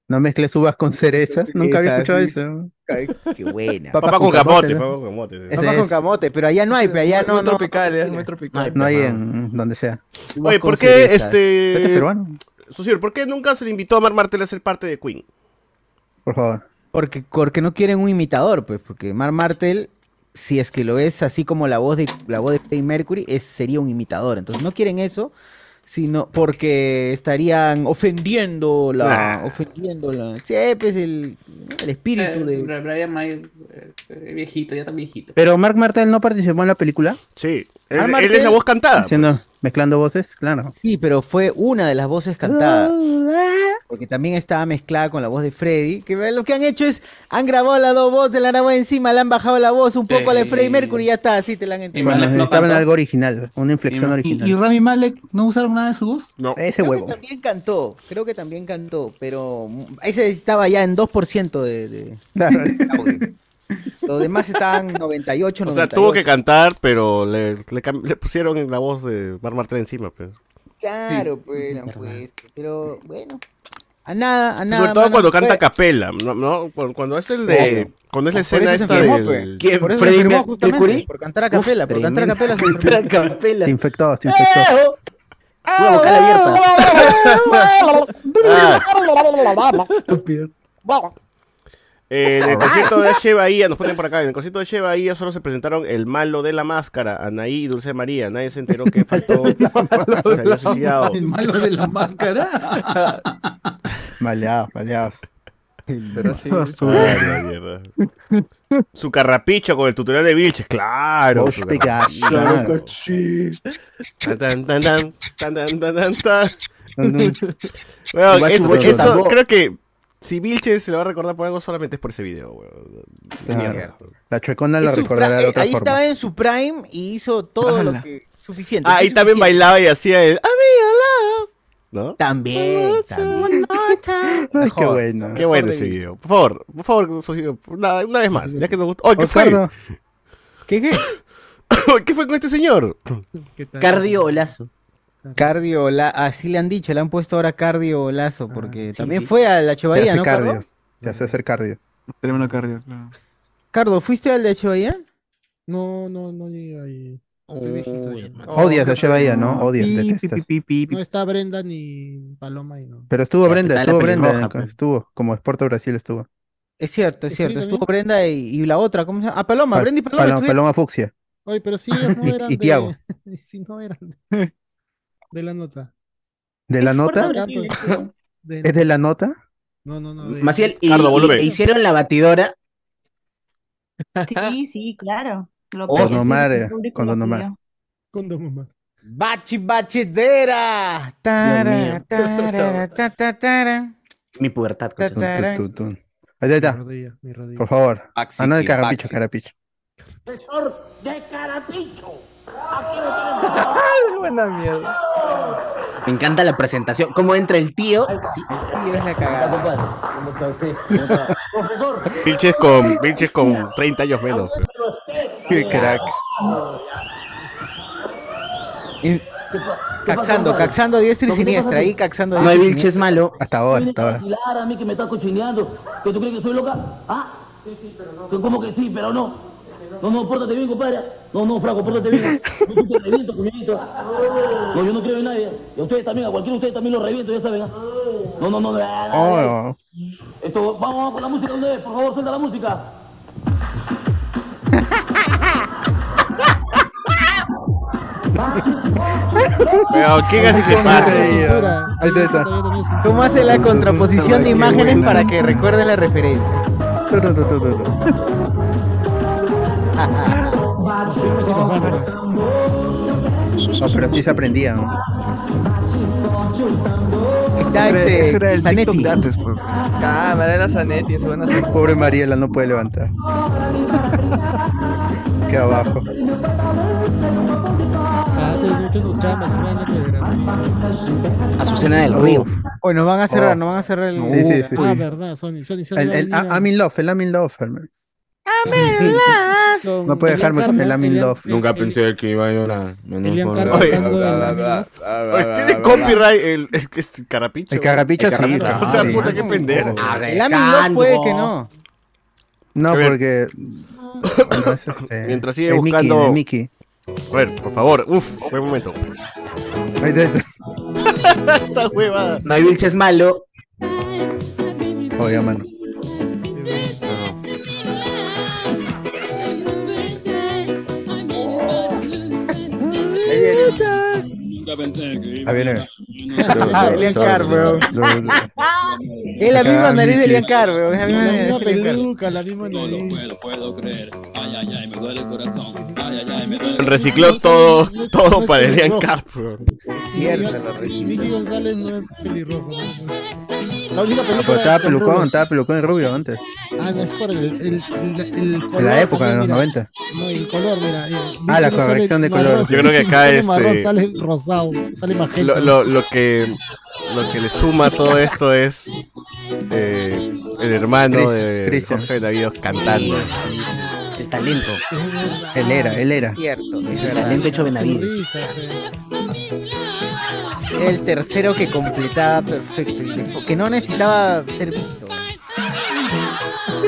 No mezcles uvas con cerezas. Nunca había escuchado eso. Ay, Qué buena. Papá Papá con con camote, camote, papá con camote. sí. Papá con es. camote, pero allá no hay, pero allá muy, no, muy no. tropical, es muy tropical. No hay en donde sea. Uvas Oye, ¿por qué cerezas. Este es peruano, Sucio, ¿por qué nunca se le invitó a Mark Martel a ser parte de Queen? por favor. Porque, porque no quieren un imitador, pues, porque Mar Martel, si es que lo ves así como la voz de la voz de Freddie Mercury, es, sería un imitador. Entonces no quieren eso, sino porque estarían ofendiendo la, Nah. ofendiendo la, sí, pues el, el espíritu Eh, de. Brian May, eh, viejito, ya tan viejito. Pero Mark Martel no participó en la película, Sí. Él, Mark él es la voz cantada. haciendo, mezclando voces, claro. Sí, pero fue una de las voces cantadas. Porque también estaba mezclada con la voz de Freddy. Que lo que han hecho es, han grabado las dos voces, la han grabado encima, le han bajado la voz un poco a la de Freddie Sí. Mercury y ya está, así te la han Y entregado. Bueno, no necesitaban cantó. algo original, una inflexión Y- ¿Y, original. y Rami Malek no usaron nada de su voz? No. Ese Creo huevo. que también cantó, creo que también cantó, pero ese estaba ya en 2% de, de Claro. Los demás estaban 98, O 98. sea, tuvo que cantar, pero le, le pusieron la voz de Mark Martel encima. Pues. Claro, pues, pero bueno. A nada, a nada. Sobre todo mano, cuando canta a capela, ¿no? ¿no? Cuando- es el de... Obvio. Cuando es la Por escena esta enfermó, del... pues. ¿Quién? Por eso se ¿Freddie enfermó Mer- justamente, Mercury? por cantar a capela, por cantar a capela. se enfermó. Cantar a capela. Se infectó, se infectó. Una vocal abierta. Ah, Estúpidos. Eh, en el concierto de Che Bahía, nos ponen por acá, en el concierto de Che Bahía solo se presentaron el malo de la máscara, Anaí y Dulce María. Nadie se enteró que faltó. se había. El malo de la máscara. maleados, maleados. Pero sí. su carrapicho con el tutorial de Vilches, claro. Bueno, eso, eso creo que si Vilches se lo va a recordar por algo solamente es por ese video, weón. Claro. mierda. La chuecona lo recordará de otra Ahí forma. estaba en su prime y hizo todo lo que suficiente. Ah, fue ahí también bailaba y hacía el "A mi love". ¿no? También, también. Ay, qué bueno. Qué bueno ese video. Por favor, por favor, socio, una, una vez más, ya que nos gustó. ¡Oh, qué Oscardo, ¿Qué qué? fue! ¿Qué fue con este señor? ¿Qué tal? Cardiolazo. Cardio, la, así le han dicho, le han puesto ahora cardio lazo, porque sí, también sí. fue a la hace ¿no, cardio. Cardo? Te hace hacer cardio. Tremendo cardio, claro. Cardo, ¿fuiste al de H Bahía? No, no, no llega ahí. Ya. Odias a Bahía, ¿no? Odias, Pi, pi, detestas. pi, pi, pi. No está Brenda ni Paloma y no. Pero estuvo Ya, Brenda, la estuvo Brenda, pues. estuvo, como Sporto Brasil estuvo. Es cierto, es Sí, cierto. también. Estuvo Brenda y, y la otra, ¿cómo se llama? Ah, Paloma, Pa- Brenda y Paloma. Paloma. Paloma Fucsia. Oye, pero si ellos no Y- eran y de... Tiago. si no eran de la nota. ¿De la nota? De- ¿Es de la nota? No, no, no. de- Maciel, y, Cardo, y- hicieron la batidora. Sí, sí, claro. Lo Con pedí, Don Omar, el eh, con lo Don Omar. pidió. Con Don Omar. Bachi bachidera. Tarara, mío. tarara, ta, ta, tara. Mi pubertad. Tun. Ahí está, Mi rodilla, mi rodilla. por favor. Baxi, Ah, no, de tío, carapicho, Baxi. carapicho. Buena mierda. Me encanta la presentación. Cómo entra el tío. así. Tío, es la cagada. Vilches con, Vilches con 30 años menos. Qué crack. Y- Caxando, caxando a diestra y siniestra. Ahí caxando a No hay diestra y Vilches malo. Hasta ahora, hasta ahora. a mí que me estás cochineando. ¿Que tú crees que soy loca? ¿Ah? ¿Cómo que sí, pero no? No, no, pórtate bien, compadre. No, no, flaco, pórtate bien. Yo sí te reviento, cuñadito. No, yo no creo en nadie. Y a ustedes también, a cualquiera de ustedes también los reviento, ya saben. ¿ah? No, no, no, no. no, no. Esto, vamos, vamos con la música de una vez, por favor, suelta la música. Pero, ¿quién así se pasa? Ahí está. ¿Cómo hace la contraposición de Qué imágenes para que recuerden la referencia? Oh, pero sí se aprendía, ¿no? Está Ese era- este. ese era el TikTok de antes, pues. Cámara, era Zanetti, ese buena Zanetti. Pobre Mariela no puede levantar. Queda abajo. Ah, se han hecho sus chambas, se saben la coreografía. Azucena del Río. Hoy nos van a cerrar, Oh. nos van a cerrar el. Sí, sí, sí. Ah, verdad, Sony. Sony, Sony El, va a el, venir a- I'm in love, el I'm in love. Con No puede dejarme con el Carma, I'm in Elian- love. el- Nunca el- pensé que iba a llorar. Oye. love. Oye, ¿Tiene copyright el, el, el carapicho? El carapicho El sí. O sea, puta, qué pendejo. El Amin puede que no. No, porque. es este, Mientras sigue es buscando- es Mickey. A ver, por favor, uf, buen momento. Ahí está. Esta huevada. No hay Vilches malo. Oiga, mano. Ahí viene. Elian Carr, bro. Es la misma nariz de Elian Carr, bro. Es la misma La nariz misma de Elian Carr. peluca, la misma nariz. Recicló todo, todo para Elian Carp, bro. Es cierto, lo Y recibo. Nicky González no es pelirrojo. ¿no? La única Ah, película pero estaba pelucón, estaba pelucón y rubio antes. Ah, no, es por el, el, el, el color. En la época, en los mira. 90. No, el color, mira. eh, Ah, la corrección de color. marrón, Yo creo que acá, sale este- marrón, sale rosado, sale magenta. Lo, lo, lo que lo que le suma a todo esto es eh, el hermano Chris- de Christian. Jorge David cantando. El talento. Es verdad. Él era, él era. Es cierto, es El verdad. talento hecho Benavides. Era el tercero que completaba perfecto. Que no necesitaba ser visto.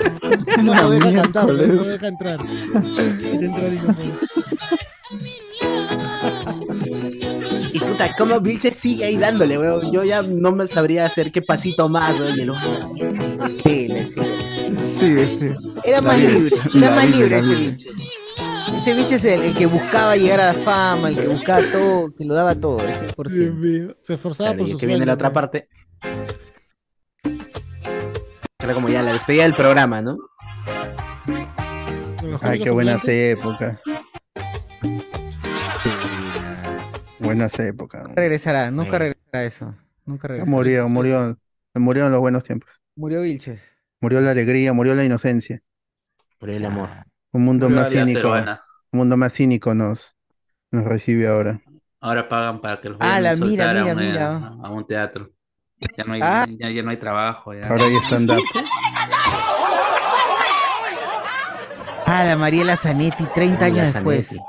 No lo deja cantar, no lo deja entrar. Entrar y no puede. Y puta, ¿cómo Vilches sigue ahí dándole, weón? Yo ya no me sabría hacer qué pasito más, weón. Sí, sí, Sí, sí. Era más libre, era más libre ese bicho. Ese bicho es el, el que buscaba llegar a la fama, el que buscaba todo, que lo daba todo, ese por mío. Se esforzaba Claro, por y su que viene la otra parte. Era como ya la despedida del programa, ¿no? Ay, qué buenas épocas. Buenas épocas. Nunca regresará, nunca regresará eso. Nunca regresará. Murió, murió. Murieron los buenos tiempos. Murió Vilches. Murió la alegría, murió la inocencia. Por el amor. Un mundo más Murió cínico. Un mundo más cínico nos, nos recibe ahora. Ahora pagan para que los Ah, la a, una- mira. a un teatro. Ya no hay, Ah. ya, ya no hay trabajo. Ya. Ahora ya están up. Ah, la Mariela Zanetti, 30 años después. Zanetti.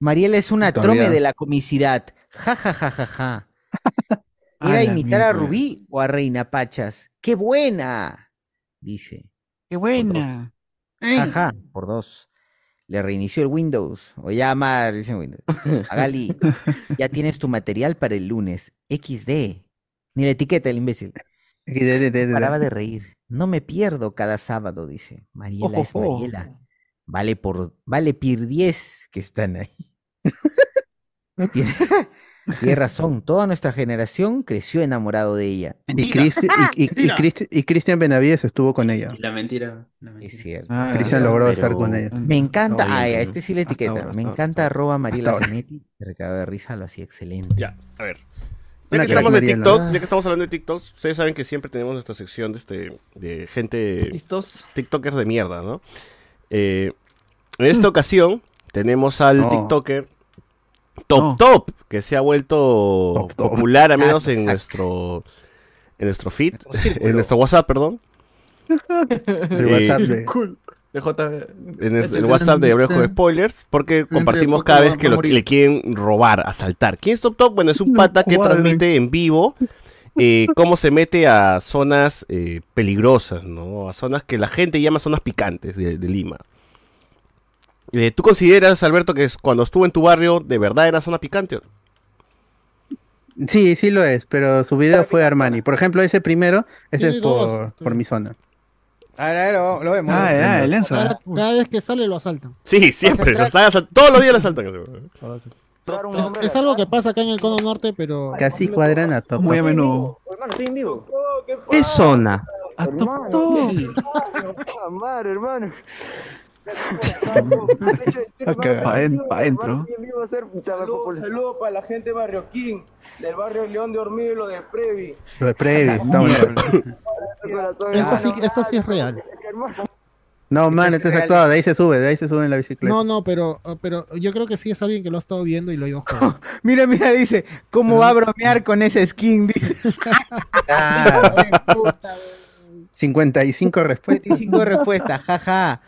Mariela es una Todavía. trome de la comicidad. Ja, ja, ja, ja, ja. ¿Era A imitar a. Rubí o a Reina Pachas? ¡Qué buena! Dice. ¡Qué buena! Jaja, por dos. Le reinició el Windows. O ya más, dice Windows. Agali, ya tienes tu material para el lunes. XD. Ni la etiqueta, el imbécil. Paraba de reír. No me pierdo cada sábado, dice. Mariela es. Mariela. Vale por, vale pir 10 que están ahí. Tiene, tiene razón, toda nuestra generación creció enamorado de ella. Y, Cristi- y, y- y Cristi- y Cristian Benavides estuvo con ella. Y la mentira. la Es mentira. cierto. Ah, Cristian logró pero- estar con ella. Me encanta, ah, a ¿no? este sí Hasta etiqueta. ahora, Me encanta arroba Mariela. Zanetti. Se recaba de risa, lo hacía excelente. Ya, a ver. Ya que estamos de. TikTok, ya que estamos hablando de TikTok, ustedes saben que siempre tenemos nuestra sección de este de gente ¿Listos? TikTokers de mierda, ¿no? Eh, en esta ocasión tenemos al. TikToker Top No. Top, que se ha vuelto Top Top. popular, al menos en nuestro en nuestro feed, en nuestro WhatsApp, perdón, El Eh, WhatsApp de- Cool. De J. en el, el WhatsApp de Spoilers, porque compartimos cada vez que a lo- le quieren robar, asaltar. ¿Quién es Top Top? Bueno, es un pata que transmite en vivo eh, cómo se mete a zonas eh, peligrosas, ¿no? A zonas que la gente llama zonas picantes de, de Lima. Eh, ¿Tú consideras, Alberto, que cuando estuvo en tu barrio, de verdad era zona picante? Sí, sí lo es, pero su video fue Armani. Por ejemplo, ese primero, ese es por, por mi zona. Ahora lo, lo vemos. Ah, lo ya, vemos. el Enzo. Cada, cada vez que sale lo asaltan. Sí, siempre. lo todos los días lo asaltan. Es, es algo que pasa acá en el cono norte, pero Casi cuadran a top. Muy a menudo. Hermano, estoy en vivo. ¿Qué zona? A top top. Madre, hermano. Ah, cagada. Pa' adentro. Saludos saludo para la gente de Barrio King, del barrio León de Hormigo y lo de Previ. Lo de Previ. estamos- esta sí, esta sí es real. No, man, este es actuado. De ahí se sube, de ahí se sube en la bicicleta. No, no, pero, pero yo creo que sí es alguien que lo ha estado viendo y lo ha ido jugar. Mira, mira, dice, ¿cómo va a bromear con ese skin? Dice, puta, 55 respuestas. 25 respuestas, jaja.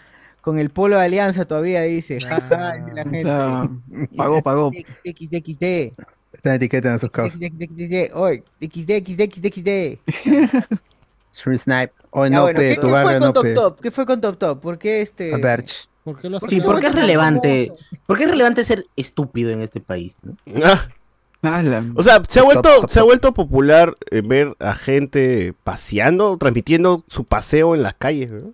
Con el polo de alianza todavía dice, jaja, dice la gente. Ah, Pagó, pagó. XD, XD, Está en etiqueta en sus causas. XD, XD, hoy, XD, XD, XD, XD. Street Snipe. O Ya, no, bueno, pe, ¿qué, tu qué fue barrio con no, Top pe. Top? ¿Qué fue con Top Top? ¿por qué este? A Berch. ¿Por qué lo Sí? ¿por qué es relevante? ¿Por qué es relevante ser estúpido en este país? no? Ah, Ah, O sea, se ha vuelto, top, se ha vuelto popular eh, ver a gente paseando, transmitiendo su paseo en las calles. ¿no?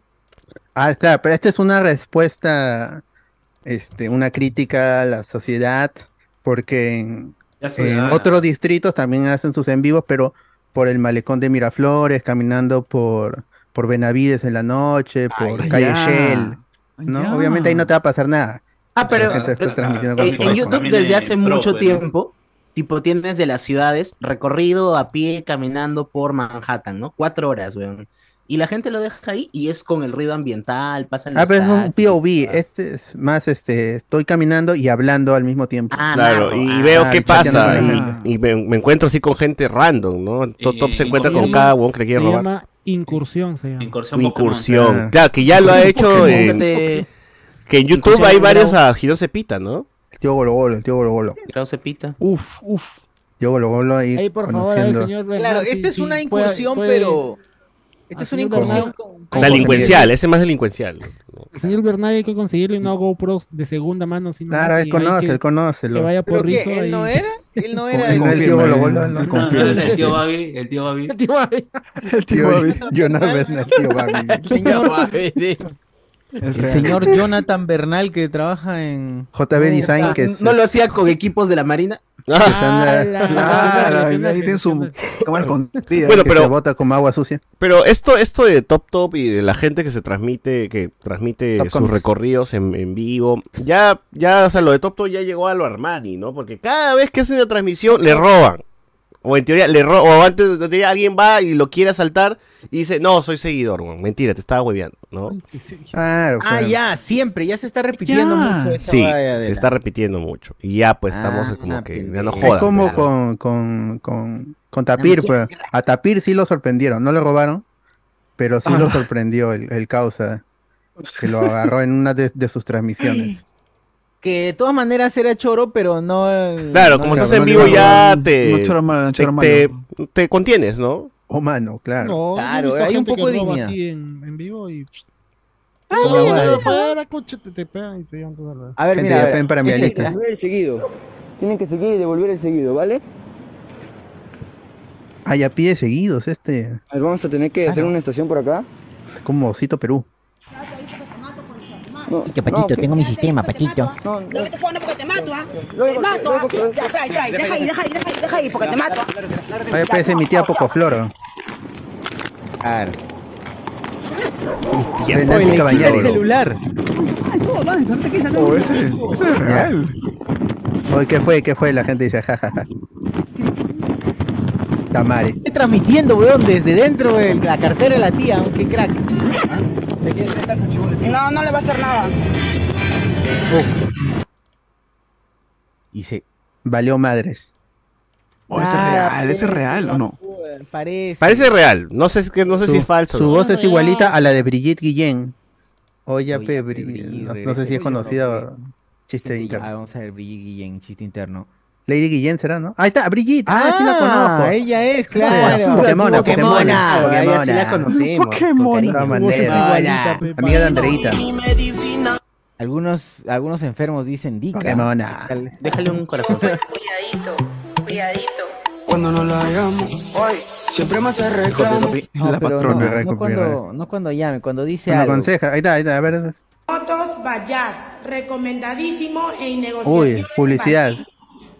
Ah, claro, pero esta es una respuesta, este, una crítica a la sociedad, porque en, otros distritos también hacen sus en vivos, pero por el malecón de Miraflores, caminando por, por Benavides en la noche, por Ay, calle ya. Shell, ¿no? Ya. Obviamente ahí no te va a pasar nada. Ah, pero con en. YouTube desde hace pro, mucho ¿no? tiempo, tipo, tienes de las ciudades recorrido a pie caminando por Manhattan, ¿no? Cuatro horas, weón. Y la gente lo deja ahí y es con el ruido ambiental, pasan Ah, pero es un POV, claro. este es más, este, estoy caminando y hablando al mismo tiempo. Ah, Claro, y ah, veo ah, qué pasa. Y, me, me encuentro así con gente random, ¿no? Top Top se encuentra con cada uno que le Se quiere robar. llama incursión, se llama. Incursión incursión. Ah. Claro, que ya lo ha hecho. En- de que en YouTube Incursión hay Grau. varias a Girón Cepita, ¿no? El tío Golo Golo, el tío Golo Golo. Grau Cepita. Uf, uf. Tío Golo Golo ahí, Ahí, por favor, conociendo. señor Claro, esta es una incursión, pero... Esta es una incursión con... Delincuencial, ese es más delincuencial. El señor Bernal hay que conseguirle una GoPro de segunda mano. Sino Claro, él conoce, él conoce. Que vaya ¿Pero por rizo ¿Él ahí. no era? Él no era... El tío. El tío Babi, el tío Babi. El tío Babi. El Tío tío Babi. Jonas Bernal, tío Babi. señor, Es el real. señor Jonathan Bernal que trabaja en... JB Design, que es. ¿No lo hacía con equipos de la Marina? Ah, la- Claro, la- ahí la- ahí tiene su cámara escondida. Bueno, pero- se bota como agua sucia. Pero esto, esto de Top Top y de la gente que se transmite, que transmite Top sus Comics. recorridos en, en vivo, ya, ya, o sea, lo de Top Top ya llegó a lo Armani, ¿no? Porque cada vez que hace una transmisión le roban. O en teoría, le ro- o antes en teoría alguien va y lo quiere asaltar y dice, no, soy seguidor. Mentira, te estaba hueveando, ¿no? Claro, Ah, ya, siempre, ya se está repitiendo mucho esa Sí, de se la- está repitiendo mucho. Y ya, pues, estamos Ah, como que, ya no Es como pues. con, con, con, con Tapir, pues. A Tapir sí lo sorprendieron, no lo robaron, pero sí lo Ah. sorprendió el, el causa, que lo agarró en una de, de sus transmisiones. Que de todas maneras era choro, pero no. Claro, no como le- estás en no vivo iba ya a- te, no choro malo, no te, choro te, te contienes, ¿no? Oh, mano, claro. No, Claro, hay un poco de dignidad. así en, en vivo y. Ah. A ver, mira, ya a ver, ven para mi este- lista. Devolver el seguido. Tienen que seguir y devolver el seguido, ¿vale? Ah, ya pide seguidos este, A ver, vamos a tener que hacer una estación por acá. como Osito Perú. No, Que Patito, tengo mi sistema, Patito. no, porque te mato, ¿ah? Te mato, ¿ah? Ya, trae, trae, deja ahí, deja ahí, deja ahí, deja ahí, porque te mato. ¿ah? Parece mi tía Pocofloro. Claro. Caballero. celular. Oh, ese, ese es real. Oye, ¿qué fue? ¿Qué fue? La gente dice, jajaja. Tamari. Estoy transmitiendo, weón, desde dentro de la cartera de la tía, aunque crack. No, no le va a hacer nada. Y se. Valió madres. Oh, ese es real, ese es real o no. Parece. Parece real. No sé, que, no sé si es falso. Su ¿no? voz es igualita a la de Brigitte Guillén. Oye, pe, Brigitte, no, no sé si es no, chiste Ah, interno. vamos a ver, Brigitte Guillén, chiste interno. Lady Guillén será, ¿no? Ahí está, Brigitte. Ah, sí la conozco. ella es, Claro, Pokemona, Pokemona, a ella sí la conocemos. Pokémon. Amiga de Andreita. Algunos, algunos enfermos dicen Dica. Pokemona. Déjale un corazón. Cuidadito, cuidadito. Cuando no la llamo, hoy siempre me hace reclamo. No, La patrona. no, no cuando, no cuando llame, cuando dice Una algo. conseja. Ahí está, ahí está. A ver. Motos Bayat, recomendadísimo en negociación. Uy, publicidad.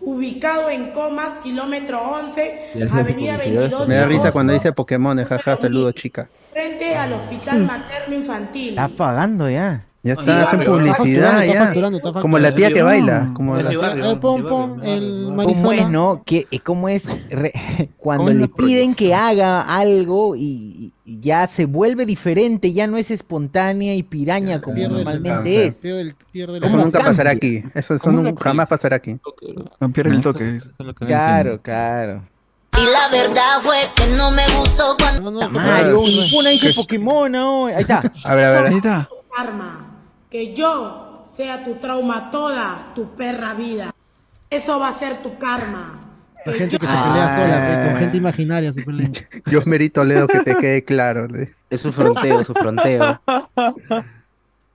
Ubicado en Comas, kilómetro 11, Ya se hace avenida publicidad. 22. Me da risa cuando dice Pokémon. Jaja, saludo, chica. Frente al Hospital Materno Infantil. Está pagando ya. Ya está, hacen publicidad, Está ya. está Como la tía que baila. Como la- A ver, pon, pon el ¿Cómo es, no? ¿Qué, eh, ¿Cómo es cuando ¿Cómo es le piden que haga algo y, ya se vuelve diferente, ya no es espontánea y piraña como normalmente es? Eso ¿Cómo nunca pasará aquí. Eso, eso ¿Cómo nun- le jamás pasará aquí. No pierde el toque. Claro, claro. Y la verdad fue que no me gustó cuando... Mario, ninguna dice Pokémon, ¿no? Ahí está. A ver, a Ahí ver. está. Karma. Que yo sea tu trauma toda tu perra vida. Eso va a ser tu karma. La gente que se pelea sola, pe, con gente imaginaria se pelea. Yo merito Ledo que te quede claro. le- Es su fronteo, su fronteo.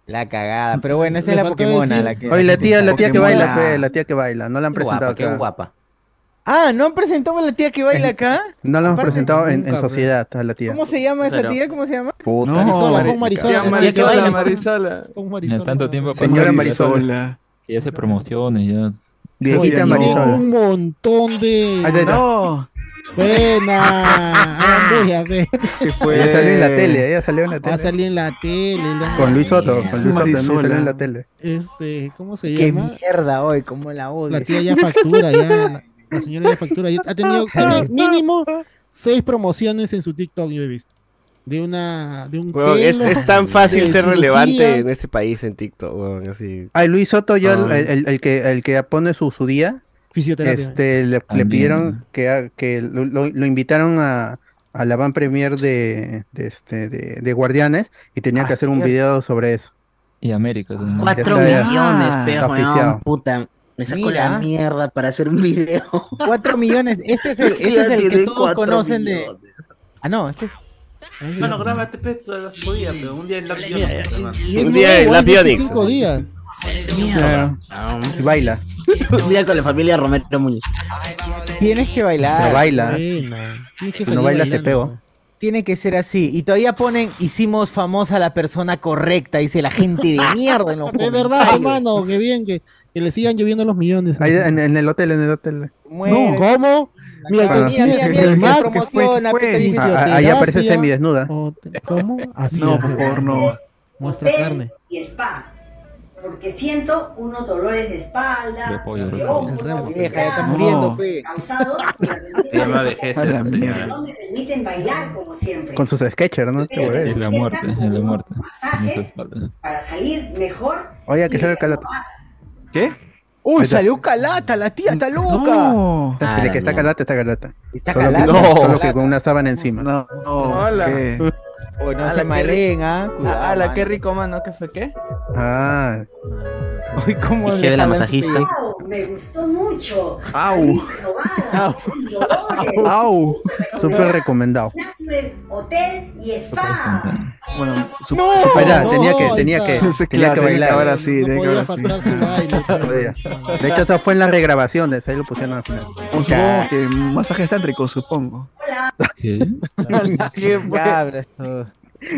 La cagada. Pero bueno, esa es la Pokémona. La que Oye, la tía, la tía que baila, fe, la tía que baila. No la han Qué presentado guapa, qué acá. guapa. Ah, ¿no han presentado a la tía que baila acá? No la hemos Aparte, presentado en, en nunca, fe. sociedad a la tía. ¿Cómo se llama esa Pero- tía? ¿Cómo se llama? Puta, No, Marisola, pon Marisola. Tía Marisola, Marisola. Marisola. Pon Marisola, tanto tiempo. Señora Marisola. Que ya hace promociones, ya. Viejita Oye, no. Tiene Marisol. un montón de. Ahí está. No. Buena. Hagan bulla, ve. Que fue. Ella salió en la tele, ella salió en la Va a tele. salir en la tele. le han- Con Luis Soto, con Luis Soto también Marisola. salió en la tele. Este, ¿cómo se Qué llama? mierda hoy, cómo la odio. La tía ya factura, ya. La, señora ya factura. ha tenido mínimo seis promociones en su TikTok, yo he visto. De una. De un es, pelo, es tan fácil ser relevante en este país en TikTok, weón, así. Ay, Luis Soto, ya el, Ah. el- el que, el que pone su, su día, Fisioterapia. este, le, pidieron ¿no? que, ha- que lo, lo- lo invitaron a, a la van premier de, de, este, de, de Guardianes y tenían que Ah, hacer un cierto. video sobre eso. Y América también. Cuatro millones, Ah, feo, puta. Me saco Mira. la mierda para hacer un video. Cuatro millones. Este es el, este Ya es el que todos conocen de. Ah, no, este es. Bueno, grábate pe, todas las jodidas, pero un día en la Un día en la de cinco días. Claro. Y baila, Un día con la familia Romero Muñoz. Tienes que bailar. pero baila. Que Si no salir bailas te pego. Tiene que ser así. Y todavía ponen, hicimos famosa a la persona correcta, dice la gente de mierda en los Es verdad, hermano, que bien, que, que le sigan lloviendo los millones. Ahí en, en el hotel, en el hotel. Muere. No, ¿cómo? Mira, Ah. que Mira, mira, mira, el Max promociona, dice, Ah, ah, ahí aparece semidesnuda. o te- ¿Cómo? Así No, por favor, no. Muestra carne. Y spa. porque siento unos dolores de espalda, de hombro, remo de ya está muriendo, pe. causados por la vejez. No me permiten bailar como siempre. Con sus sketchers, ¿no? Te hueves. Es la muerte, es la muerte. Masajes para salir mejor. Oye, que salga el calato. ¿Qué? Uy, está. salió calata, la tía está loca. No. Ah, de que está la calata, está calata. Está Solo, calata, que, está solo que con una sábana encima. No. Hola. ¿Qué? Uy, no Ala, se qué maleen, ¿ah? Cuidado, Ah, mano. qué rico, mano. ¿Qué fue qué? Ah, Uy, cómo Dije de la masajista. Me gustó mucho. Au. Dolores. Au. súper recomendado. Hotel y Spa. Bueno, su, No, su- Para, no, tenía que, tenía que, tenía claro, que tenía que bailar. ahora sí, no tenía que ahora sí. baile. De hecho, eso fue en las regrabaciones, ahí lo pusieron al final. Supongo que masajes tántricos, supongo. ¿Qué? ¿Qué esto?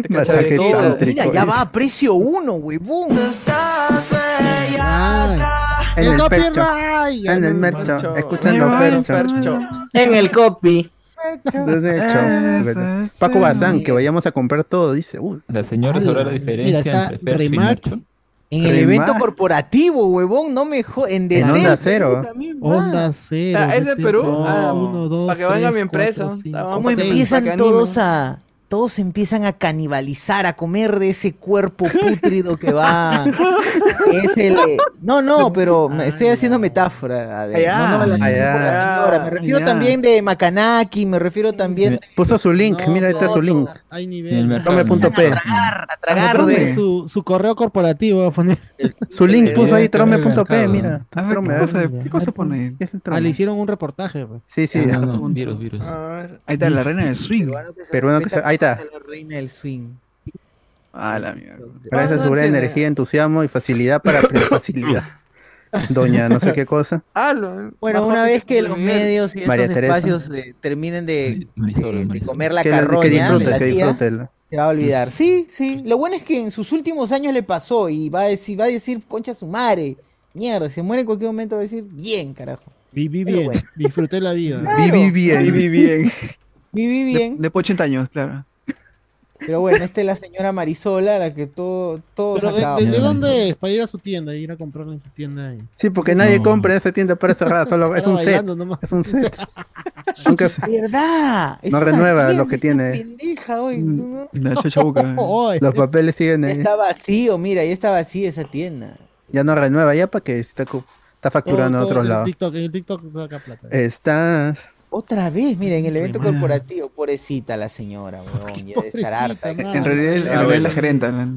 Masaje Todo. tántrico. Mira, ya va a precio uno, huevón. Ay, En el el percho. copyright. En el mercho. Escuchando percho. Percho. En el copy. De hecho, Paco Bazán, que vayamos a comprar todo, dice. Uy, La señora sabrá la diferencia Mira, está entre Remax. En el Remax. evento corporativo, huevón, no me jodas. En, En Onda Cero. también. Onda cero. Ah, ¿es de Perú? no, Ah, uno, dos, para que venga mi empresa. cuatro, cinco, ¿Cómo seis. empiezan todos anime. a... Todos empiezan a canibalizar, a comer de ese cuerpo pútrido que va. es el. No, no, pero me estoy haciendo metáfora. de- Allá, no, no, la- allá. Me refiero también de Makanaki, me refiero también de Puso su link, No, mira, este es su link. Hay nivel. mercado. Tome.p. tragar, a tragar de Su, su correo corporativo a poner. Su link puso ahí, Eh, está trome.p, mira. A ver, Trome, ¿qué a cosa, ¿qué cosa pone ahí? ¿Qué es el Ah, le hicieron un reportaje. pues. Sí, sí. No, no, virus, virus. A ver. Ahí está la reina del swing. Peruano que se- ahí está. La reina del swing. Ah, la mierda. Gracias a su gran energía, entusiasmo y facilidad para facilidad. Doña no sé qué cosa. Ah, lo- Bueno, una vez que los medios y María estos espacios eh, terminen de, Marisol, de- de Marisol. comer la Que, carroña que de disfrute, la que tía, disfrute. se va a olvidar. Sí, sí. Lo bueno es que en sus últimos años le pasó y va a decir, va a decir concha su madre. Mierda, se muere en cualquier momento va a decir bien, carajo. Viví bien. bueno. Disfruté la vida. Claro. Viví bien. Viví bien. Viví bien. De, de 80 años, claro. Pero bueno, esta es la señora Marisola, la que todo, todos Pero de, acá- de- de dónde es? Para ir a su tienda, ir a comprarla en su tienda. Y... Sí, porque nadie No. compra en esa tienda para cerrada, solo es un set. nomás. Es un set. Nunca se- ¿Verdad? Es No renueva lo que tiene. pendeja hoy, ¿no? La chachabuca. Oh, Los papeles siguen ahí. está vacío, mira, ya está vacía esa tienda. Ya no renueva, ya para que está, está facturando en todo otros en lados. TikTok, en el TikTok saca plata. Estás. Otra vez, mira, en el evento corporativo, pobrecita la señora, weón, ya debe estar harta. Pobrecita, En realidad, Ah, bueno. la gerenta.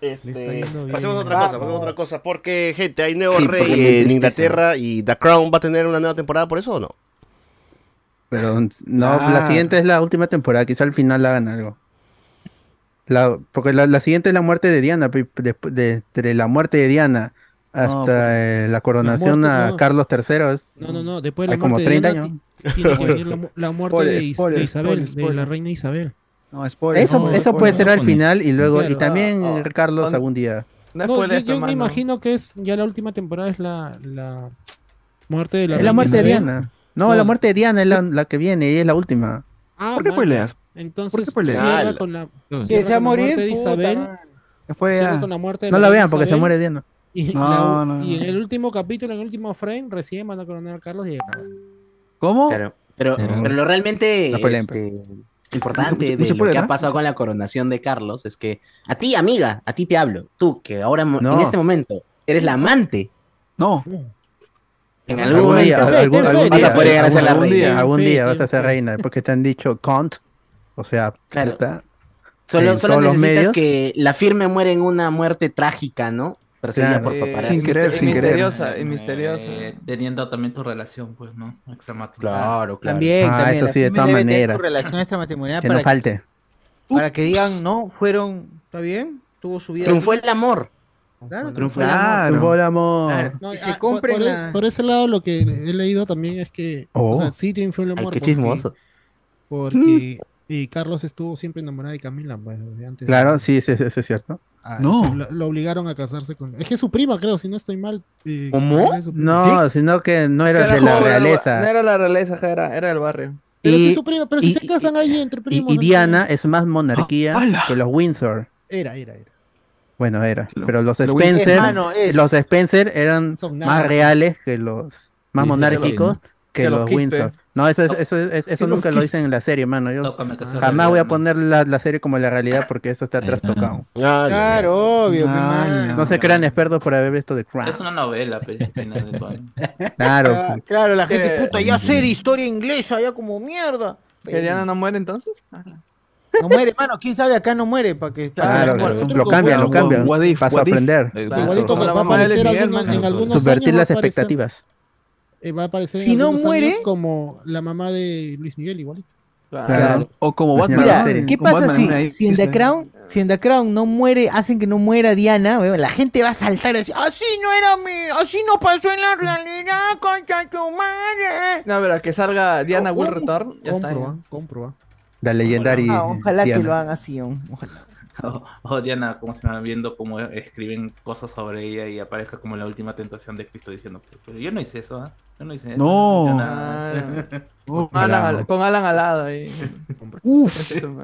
Este, pasemos a otra cosa, pasemos a otra cosa. Porque, gente, hay nuevo Sí, rey en. Inglaterra y The Crown va a tener una nueva temporada por eso o no? Pero no, Ah. la siguiente es la última temporada, quizá al final hagan algo. La, porque la, la siguiente es la muerte de Diana, de, de la muerte de Diana hasta pues. eh, la coronación muerte, a no. Carlos III. es- No, no, no. Después de Hay la como muerte 30 de Diana, años. Ti- Tiene que venir la, mu- la muerte Spoiler, de, Is- spoiler, de Isabel, spoiler, de la reina Isabel. No, spoiler. Eso, no, eso spoiler. puede ser al no, final y luego, y también Ah, eh, Carlos ah, algún día. No, No, yo, me imagino que es ya la última temporada es la, la muerte de la Es reina la muerte de. Diana. No, la muerte de Diana es la, la que viene y es la última. Ah, ¿Por qué spoileas? Entonces ¿Por qué cierra Ala. con la, cierra se va a con la morir, muerte de Isabel. Después cierra ya. con la muerte de No la vean porque se muere Diana. Y, No, la- no, y en el último capítulo, en el último frame, recién van a coronar a Carlos y ¿Cómo? Claro. Pero, Pero- pero lo realmente No este, importante Mucho- de lo que ha pasado con la coronación de Carlos es que a ti, amiga, a ti te hablo. Tú, que ahora No. en este momento eres la amante. No. En Algún algún día, momento algún- algún vas día, a poder llegar a ser la reina. día, algún Sí, día sí, vas a ser sí. reina porque te han dicho Count. O sea, Claro. puta, Solo, solo necesitas medios. que la firme muere en una muerte trágica, ¿no? Perseguida Claro. por Eh, paparazzi. Sin querer, y sin querer. misteriosa, y misteriosa. Eh, teniendo también tu relación, pues, ¿no? Extramatrimonial. Claro, claro. También, Ah, también. eso la sí, de todas maneras. Su relación extramatrimonial que para, no falte. para que digan, no, fueron, ¿está bien? Tuvo su vida. Triunfó el amor. Claro, triunfó el amor. Claro. Triunfó el amor. Claro. No, Que ah, se por- compren por, e- la- por ese lado lo que he leído también es que Oh. o sea, sí triunfó el Ay, amor qué porque- chismoso. porque y Carlos estuvo siempre enamorado de Camila pues desde antes Claro, sí, sí, sí, eso es cierto. Ah, No. lo, lo obligaron a casarse con es que es su prima creo si no estoy mal eh, ¿Cómo? No, sino que no era Era de la era- No realeza. era la realeza, era, era del barrio. pero Y, es su prima pero si y- se casan ahí entre primos y. Diana es más monarquía Ah, que los Windsor. era era era Bueno, era. Pero los Lo- Spencer, Hermano, es- los Spencer eran más reales que los, más Sí, monárquicos sí, que Que los. Windsor. No, eso, es, eso, es- eso nunca lo dicen en la serie, mano. Yo jamás voy a poner la, la serie como la realidad porque eso está trastocado. Ah, Claro, obvio. Ah, man. No se crean expertos por haber visto The Crown. Es una novela, pero de. Claro. Ah, Claro, la gente, Que- puta, ya serie historia inglesa, ya como mierda. ¿Que Diana no muere entonces? No muere, mano, quién sabe, acá no muere, para que... Claro, Claro. lo cambian, lo cambian. Vas a aprender. Claro. Igualito va a de aparecer en algunos Subvertir años las aparecer- expectativas. Eh, va a aparecer en Si no muere- años como la mamá de Luis Miguel. Claro. O como Batman. Misterio. ¿Qué Como pasa Batman si, si en The. Crown, si en The Crown no muere, hacen que no muera Diana, la gente va a saltar y decir, así no era mi, así no pasó en la realidad, concha tu madre. No, pero que salga Diana Oh, Will ¿cómo? Return, ya está. Compro, ya. ah. La legendaria. Ah, ojalá que lo hagan así, ojalá. O, o Diana, como se va viendo cómo escriben cosas sobre ella y aparezca como la última tentación de Cristo diciendo, pero yo no hice eso, ¿ah? Yo no hice eso. No. nada". Ah, con, Alan, con Alan al lado ahí. Uf. Eso.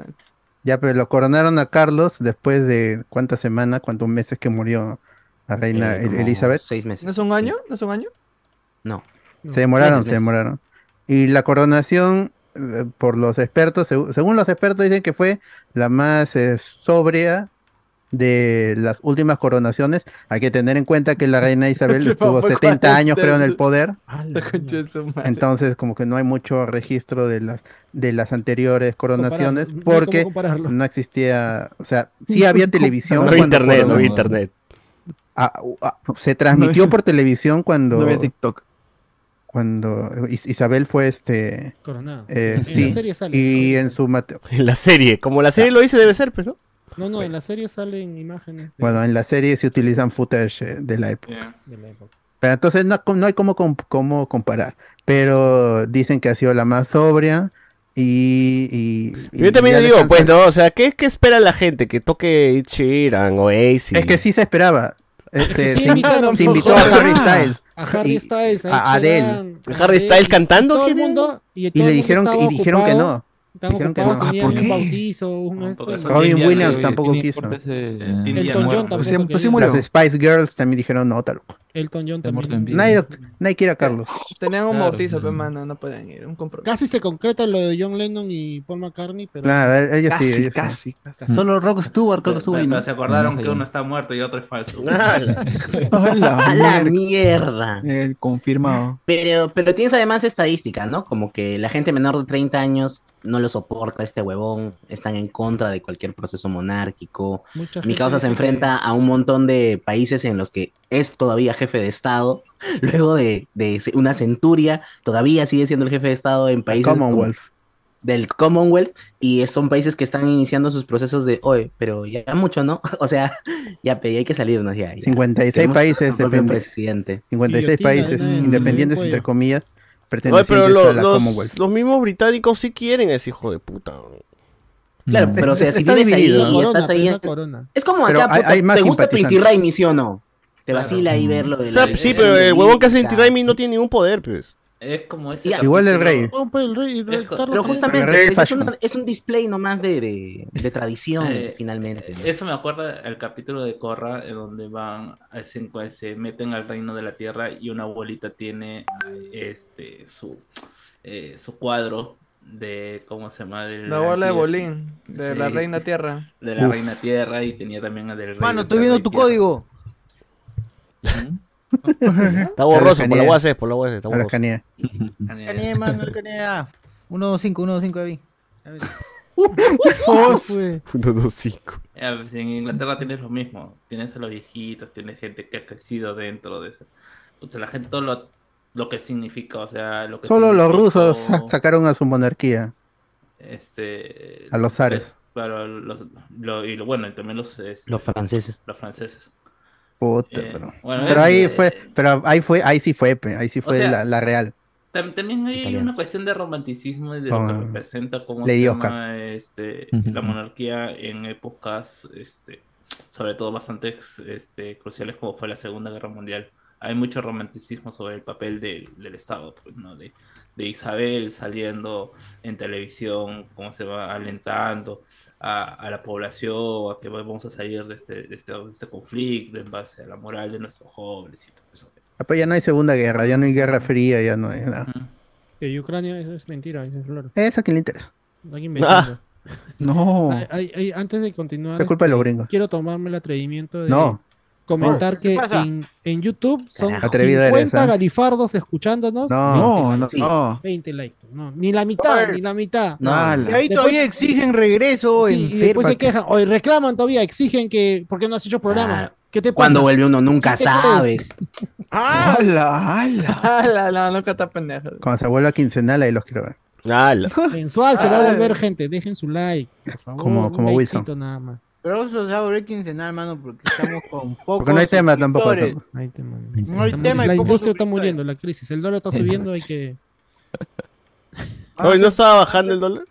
Ya, pero lo coronaron a Carlos después de cuántas semanas, cuántos meses que murió la reina Eh, Elizabeth. Seis meses. ¿No es un año? ¿No es un año? No. Se demoraron, se demoraron. Y la coronación, eh, por los expertos, seg- según los expertos dicen que fue la más eh, sobria de las últimas coronaciones. Hay que tener en cuenta que la reina Isabel estuvo poco 70 años, creo, en el poder. Entonces, como que no hay mucho registro de las de las anteriores coronaciones, porque no existía, o sea, sí había televisión No había internet, no había internet. Ah, ah, se transmitió por televisión cuando No había TikTok. Cuando Is- Isabel fue este Coronado. eh, En sí la serie sale. y en su mate- En la serie, como la serie lo dice, debe ser, pues, ¿no? No, no, en la serie salen imágenes de, bueno en la serie se utilizan footage eh, de la época Yeah. de la época. pero entonces no, no hay cómo, cómo comparar pero dicen que ha sido la más sobria y, y- y Yo también ya digo, pues, ¿no? O sea, ¿qué, qué espera la gente? Que toque Sheeran o Ace. es que sí se esperaba Este, Sí, se, invitaron, se invitó a. Harry Styles A Harry Styles, a Adele. ¿Harry Styles cantando? todo el ¿Quién es? mundo y, le dijeron que, y estaba dijeron que ocupado, no Ocupados. Ah, tenían ¿por un qué? bautizo, un esto, Robin Williams tampoco ¿Qué quiso. Elton Elton John Pues tampoco pues las Spice Girls también dijeron no loco Elton John Está muerto también. nadie, nadie quiere a Carlos Tenían un Claro. bautizo, pero mano, no pueden ir. Un compromiso. Casi se concreta lo de John Lennon y Paul McCartney, pero claro ellos sí Casi, ellos sí. casi. casi. Solo Rock Stewart creo que Pero, estuvo ahí, pero ¿no? se acordaron No, que no. uno está muerto y otro es falso. A la mierda. Eh, confirmado. Pero, pero tienes además estadística, ¿no? Como que la gente menor de 30 años no lo soporta este huevón, están en contra de cualquier proceso monárquico. mucha Mi causa se enfrenta a un montón de países en los que es todavía jefe de Estado. Luego de, de una centuria, todavía sigue siendo el jefe de Estado en países como- del Commonwealth. Y son países que están iniciando sus procesos de, oye, pero ya mucho, ¿no? O sea, ya, hay que salirnos ya. ya. 56 Queremos países nuestro propio depende- presidente. 56 Guillotina, países independientes en el entre comillas Pertenecientes pero a lo- la los, Commonwealth los mismos británicos sí quieren a ese hijo de puta. Claro, Mm. pero o sea, si Está vives ahí dividido. Y corona, estás ahí, pero en- la corona. es como acá, hay- puta, hay más ¿te gusta simpatizantes. Pinky Raimi, sí o no? Te Claro. vacila ahí ver lo de la... Claro, sí, pero el huevón que hace. Inti Raimi no tiene ningún poder, pues. Es como ese. Ya, Igual el rey. El rey, el rey Es co- Carlos Pero justamente El rey es, una- es un display nomás de, de, de tradición, Eh, finalmente. ¿no? Eso me acuerda el capítulo de Corra, en donde van, pues, se meten al reino de la tierra y una abuelita tiene este su, eh, su cuadro de, ¿cómo se llama? De La bola de Bolín, de la Reina Tierra. De la Uf. reina tierra y tenía también la del rey. Mano, estoy la viendo tu tierra. código. Está borroso, por la UAC, por la UAC, está a la borroso. canía Cané, mano, el cané. ah. 125, 125 ahí. A ver. fue. 1, 2, 5. Ya, pues, en Inglaterra tienes lo mismo. Tienes a los viejitos, tienes gente que ha crecido dentro de eso. O sea, la gente todo lo, lo que significa, o sea, lo que solo los rusos sa- sacaron a su monarquía este, a los zares. pues, claro, los, lo- y lo bueno, y también los, este, Los franceses. los franceses. Puta, Eh, pero bueno, pero eh, ahí eh, fue pero ahí fue ahí sí fue ahí sí fue sea, la, la real. Tam- También hay una cuestión de romanticismo y de lo Ah, que representa cómo Lady se llama, este, la monarquía en épocas, este, sobre todo bastante este, cruciales como fue la Segunda Guerra Mundial. hay mucho romanticismo sobre el papel del, del Estado, pues, ¿no? De, de Isabel saliendo en televisión, cómo se va alentando a, a la población, a que vamos a salir de este, de, este, de este conflicto en base a la moral de nuestros jóvenes y todo eso. Ah, Pues ya no hay segunda guerra, ya no hay guerra fría, ya no hay nada. Que Ucrania eso es mentira, eso es flor. Eso a quién le interesa. Hay. No. Ay, ay, ay, antes de continuar, Es culpa de los este, gringos. quiero tomarme el atrevimiento de No. Comentar Oh, ¿qué que en, en YouTube son eres, 50 ¿ah? galifardos escuchándonos. No, 20 no, likes. no. 20 likes. No, ni la mitad, ni la mitad. Y ahí todavía exigen regreso, Sí, y después se quejan, o reclaman todavía, exigen que, ¿por qué no has hecho programa? Claro. ¿Qué te pasa? Cuando vuelve uno nunca ¿Qué te sabe. ¡Hala, hala! ¡Hala! No, nunca está pendejo. Cuando se vuelva quincenal, ahí los quiero ver. Mensual se va a Ah. volver, gente. Dejen su like, por favor. Como- un como Wilson. nada más. Pero eso se va a volver quincenal, mano, porque estamos con pocos Porque no hay tema tampoco. No hay tema. No hay tema y la industria está muriendo, la crisis. El dólar está subiendo, hay que. Hoy no estaba bajando el dólar.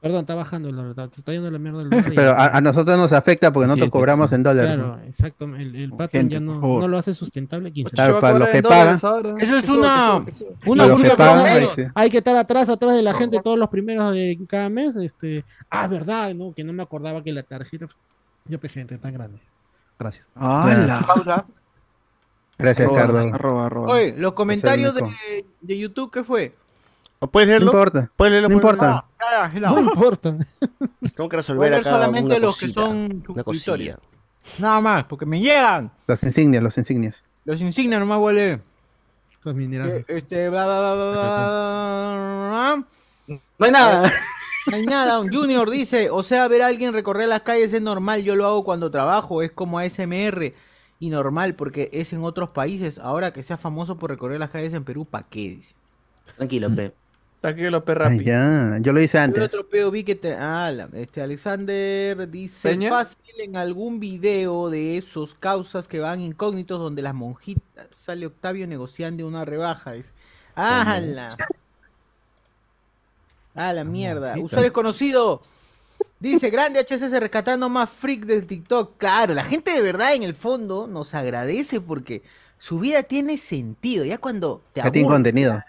Perdón, está bajando el dólar. está- Se está yendo la mierda el dólar. y- Pero a, a nosotros nos afecta porque nosotros cobramos en dólares. Claro, exacto. El, el Gente, ya no, no lo hace sustentable. quince. Claro, para los que pagan. Eso es una, una los que pagan, que- hay, hay que estar atrás, atrás de la gente todos los primeros de cada mes. Este, ah, verdad, no, que no me acordaba que la tarjeta. Yo pe gente tan grande. Gracias. Pausa. Gracias, Arroba, Cardo. arroba, arroba. Oye, los comentarios de, de YouTube, ¿qué fue? ¿Puedes No importa. ¿Puedes leerlo? No ¿Puedes importa. Carajo, No importa. Tengo que resolver acá solamente una los que cosita, son una suscriptores. cosilla. Nada más, porque me llegan. Las insignias, los insignias. Los insignias nomás voy a leer. Estos minerales. Eh, Este, bla, bla, bla, bla, bla. No hay nada. No hay nada. Un Junior dice, o sea, ver a alguien recorrer las calles es normal. Yo lo hago cuando trabajo. Es como ASMR. Y normal, porque es en otros países. Ahora que sea famoso por recorrer las calles en Perú, ¿para qué? Dice. Tranquilo, pe. Tranquilo, perra. Ay, ya, yo lo hice antes. otro peo vi que te... Ah, la- este Alexander dice ¿Peña? fácil en algún video de esos causas que van incógnitos donde las monjitas sale Octavio negociando una rebaja. Dice. Ah, la... Ah, la mierda. Usuario desconocido. Dice, grande HSS rescatando más freak del TikTok. Claro, la gente de verdad en el fondo nos agradece porque su vida tiene sentido. Ya cuando te Ya tiene aburre, contenido.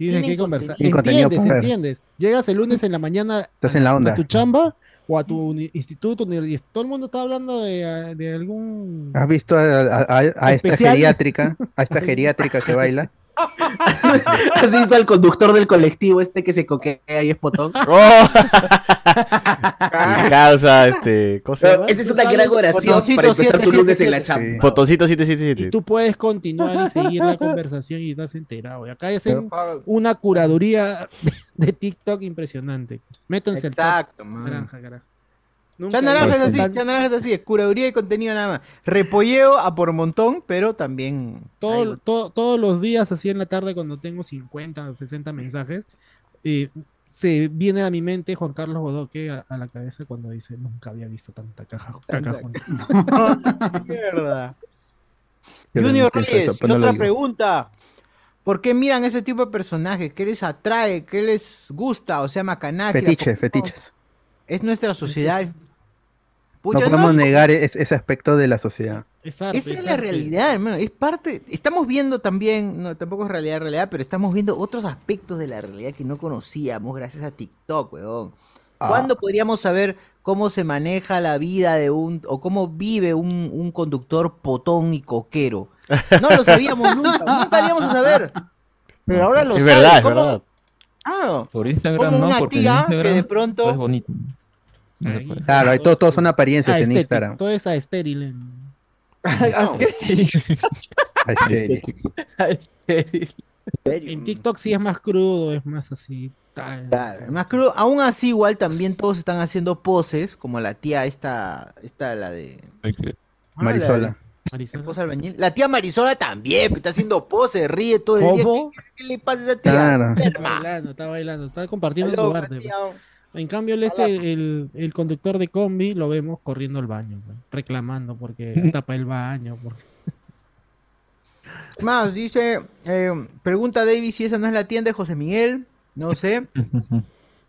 Tienes Tienen que conversar. Entiendes, entiendes. Llegas el lunes en la mañana Estás en la onda. a tu chamba o a tu uni- instituto, uni- y todo el mundo está hablando de, de algún... ¿Has visto a, a- a- a esta geriátrica? A esta geriátrica que baila. ¿Has visto al conductor del colectivo este que se coquea y es potón? ¡Oh! Causa, este. ¿Cómo se Pero llama? Esa es una gran oración para empezar tu lunes en la 777. chamba. Botoncito Y 777. tú puedes continuar y seguir la conversación y estás enterado. Y acá hacen una curaduría de, TikTok impresionante. Métanse al. Exacto, man. Naranja, carajo. Nunca naranja es así, chat naranja es así, es curaduría y contenido nada más. Repolleo a por montón, pero también. todo- todo- todos los días, así en la tarde, cuando tengo 50 o 60 mensajes, eh, se viene a mi mente Juan Carlos Bodoque a, a la cabeza cuando dice, nunca había visto tanta caja. caca, Juan". Mierda. Yo Junior Reyes, eso, no lo otra pregunta. ¿Por qué miran ese tipo de personajes? ¿Qué les atrae? ¿Qué les gusta? O sea, macanaje. Fetiche, fetiches. Es nuestra sociedad. Pucha, podemos negar es- ese aspecto de la sociedad. Es arte, Esa es es la arte. realidad, hermano. Es parte. Estamos viendo también, no, tampoco es realidad, realidad, pero estamos viendo otros aspectos de la realidad que no conocíamos gracias a TikTok, weón. Ah. ¿Cuándo podríamos saber cómo se maneja la vida de un, o cómo vive un, un conductor potón y coquero? No lo sabíamos nunca, nunca íbamos a saber. Pero ahora lo Es sabes. verdad, es verdad. Claro. Por Instagram Como no, una porque en tía Instagram que de pronto- es bonito. No se puede. Claro, ahí todo, todo son apariencias Ah, en Instagram. Todo es estéril. en- TikTok sí es más crudo, es más así. Claro, más crudo. Aún así, igual también todos están haciendo poses, como la tía esta, esta la de Ah, Marisola. la tía Marisola también, pues, está haciendo poses, ríe todo el día. ¿Qué, qué le pasa a esa tía? Claro. Está bailando, está bailando, está compartiendo Está su arte. En cambio, el, este, el, el conductor de combi lo vemos corriendo al baño, reclamando porque tapa el baño. Porque... Más, dice, eh, pregunta David si esa no es la tienda de José Miguel. No sé.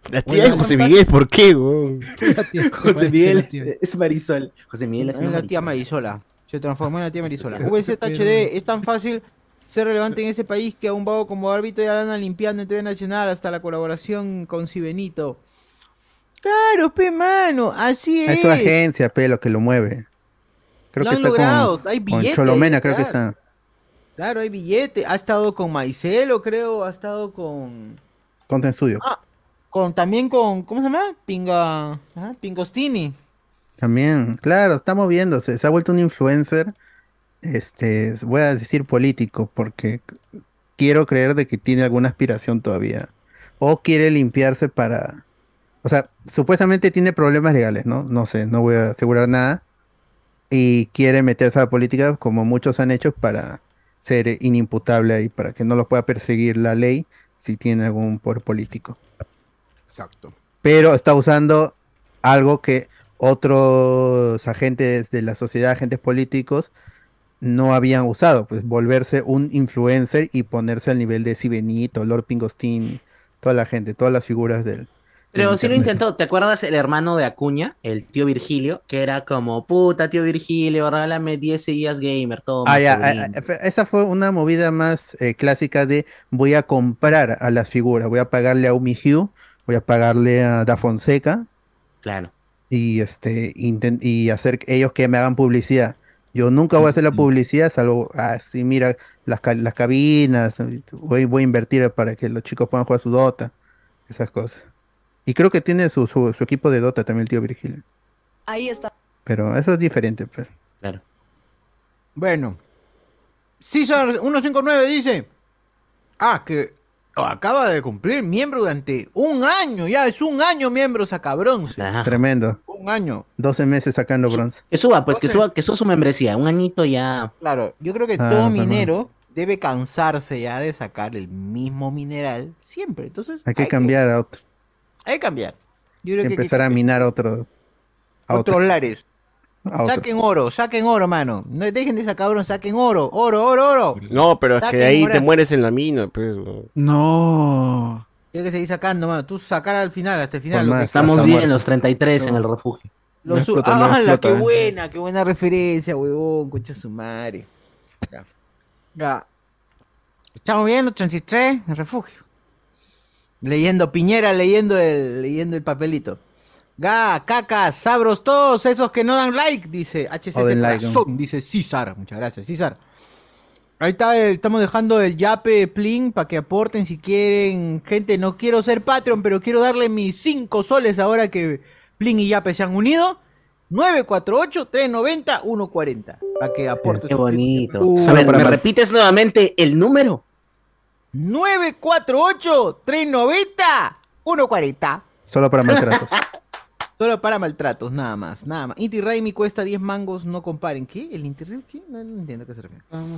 La tía de José Miguel, ¿por qué, weón? José Miguel es, es Marisol. José Miguel es Es una la tía Marisol. Marisola. Se transformó en la tía Marisola. VZHD es tan fácil ser relevante en ese país que a un vago como árbitro ya la andan limpiando en TV Nacional hasta la colaboración con Cibenito. Claro, pe mano, así es. Es su agencia, pe, lo que lo mueve. Creo Lo que han está logrado, con, hay con billete Cholomena, creo que está. Claro, hay billete. Ha estado con Maicelo, creo, ha estado con Content Studio. Ah, con también con ¿cómo se llama? Pinga, Pingostini. También, claro, está moviéndose. Se ha vuelto un influencer, este, voy a decir político, porque quiero creer de que tiene alguna aspiración todavía. O quiere limpiarse para... O sea, supuestamente tiene problemas legales, ¿no? No sé, no voy a asegurar nada. Y quiere meterse a la política como muchos han hecho para ser inimputable ahí, para que no lo pueda perseguir la ley si tiene algún poder político. Exacto. Pero está usando algo que otros agentes de la sociedad, agentes políticos, no habían usado, pues volverse un influencer y ponerse al nivel de Sibenito, Lord Pingostin, toda la gente, todas las figuras del... Pero sí lo intentó. ¿Te acuerdas el hermano de Acuña, el tío Virgilio? Que era como, puta, tío Virgilio, regálame 10 seguidas gamer, todo. Ah, ya, ah, ah, fe- esa fue una movida más eh, clásica de voy a comprar a las figuras, voy a pagarle a Umi Hugh, voy a pagarle a Da Fonseca Claro. y este y hacer que ellos que me hagan publicidad. Yo nunca voy a hacer la publicidad, salvo, ah, sí, mira, las, ca- las cabinas, voy, voy a invertir para que los chicos puedan jugar su Dota, esas cosas. Y creo que tiene su, su, su equipo de Dota también el tío Virgilio. Ahí está. Pero eso es diferente, pues. Claro. Bueno. César 159 dice. Ah, que acaba de cumplir miembro durante un año. Ya es un año miembro saca bronce. Tremendo. Un año. 12 meses sacando bronce. Que suba, pues, que suba, que suba su membresía. Un añito ya. Claro, yo creo que Ah, todo perdón. minero debe cansarse ya de sacar el mismo mineral siempre. Entonces, Hay que cambiar a otro. Hay que cambiar. Yo creo Hay que que hay que empezar a minar otro. A otros otro. lares. a otro. Saquen oro, saquen oro, mano. No dejen de sacar bronce, saquen oro, oro, oro, oro. No, pero es que ahí oro. te mueres en la mina, pues. No. Hay que seguir sacando, mano. Tú sacar al final, hasta el final. Por lo más, que- Estamos bien muerto. en los 33 en el refugio. Lo No su- explota, no ¡Hala, explota, qué eh. buena! ¡Qué buena referencia, huevón! Concha su madre. Ya. Ya. Estamos bien, los 33, en refugio. Leyendo Piñera, leyendo el, leyendo el papelito. Ga, cacas, sabros, todos esos que no dan like, dice HCC like, Corazón, dice César. Muchas gracias, César. Ahí está, el- estamos dejando el yape Plin para que aporten si quieren. Gente, no quiero ser Patreon, pero quiero darle mis 5 soles ahora que Plin y Yape se han unido. 948-390-140. Para que aporten. Qué bonito. Uh, a ver, para ¿me repites nuevamente el número? 948-390-140. Solo para maltratos. Solo para maltratos, nada más, nada más. Inti Raimi cuesta 10 mangos, no comparen. ¿Qué? ¿El Inti Raimi? ¿Qué? No, no entiendo a qué se refiere. No,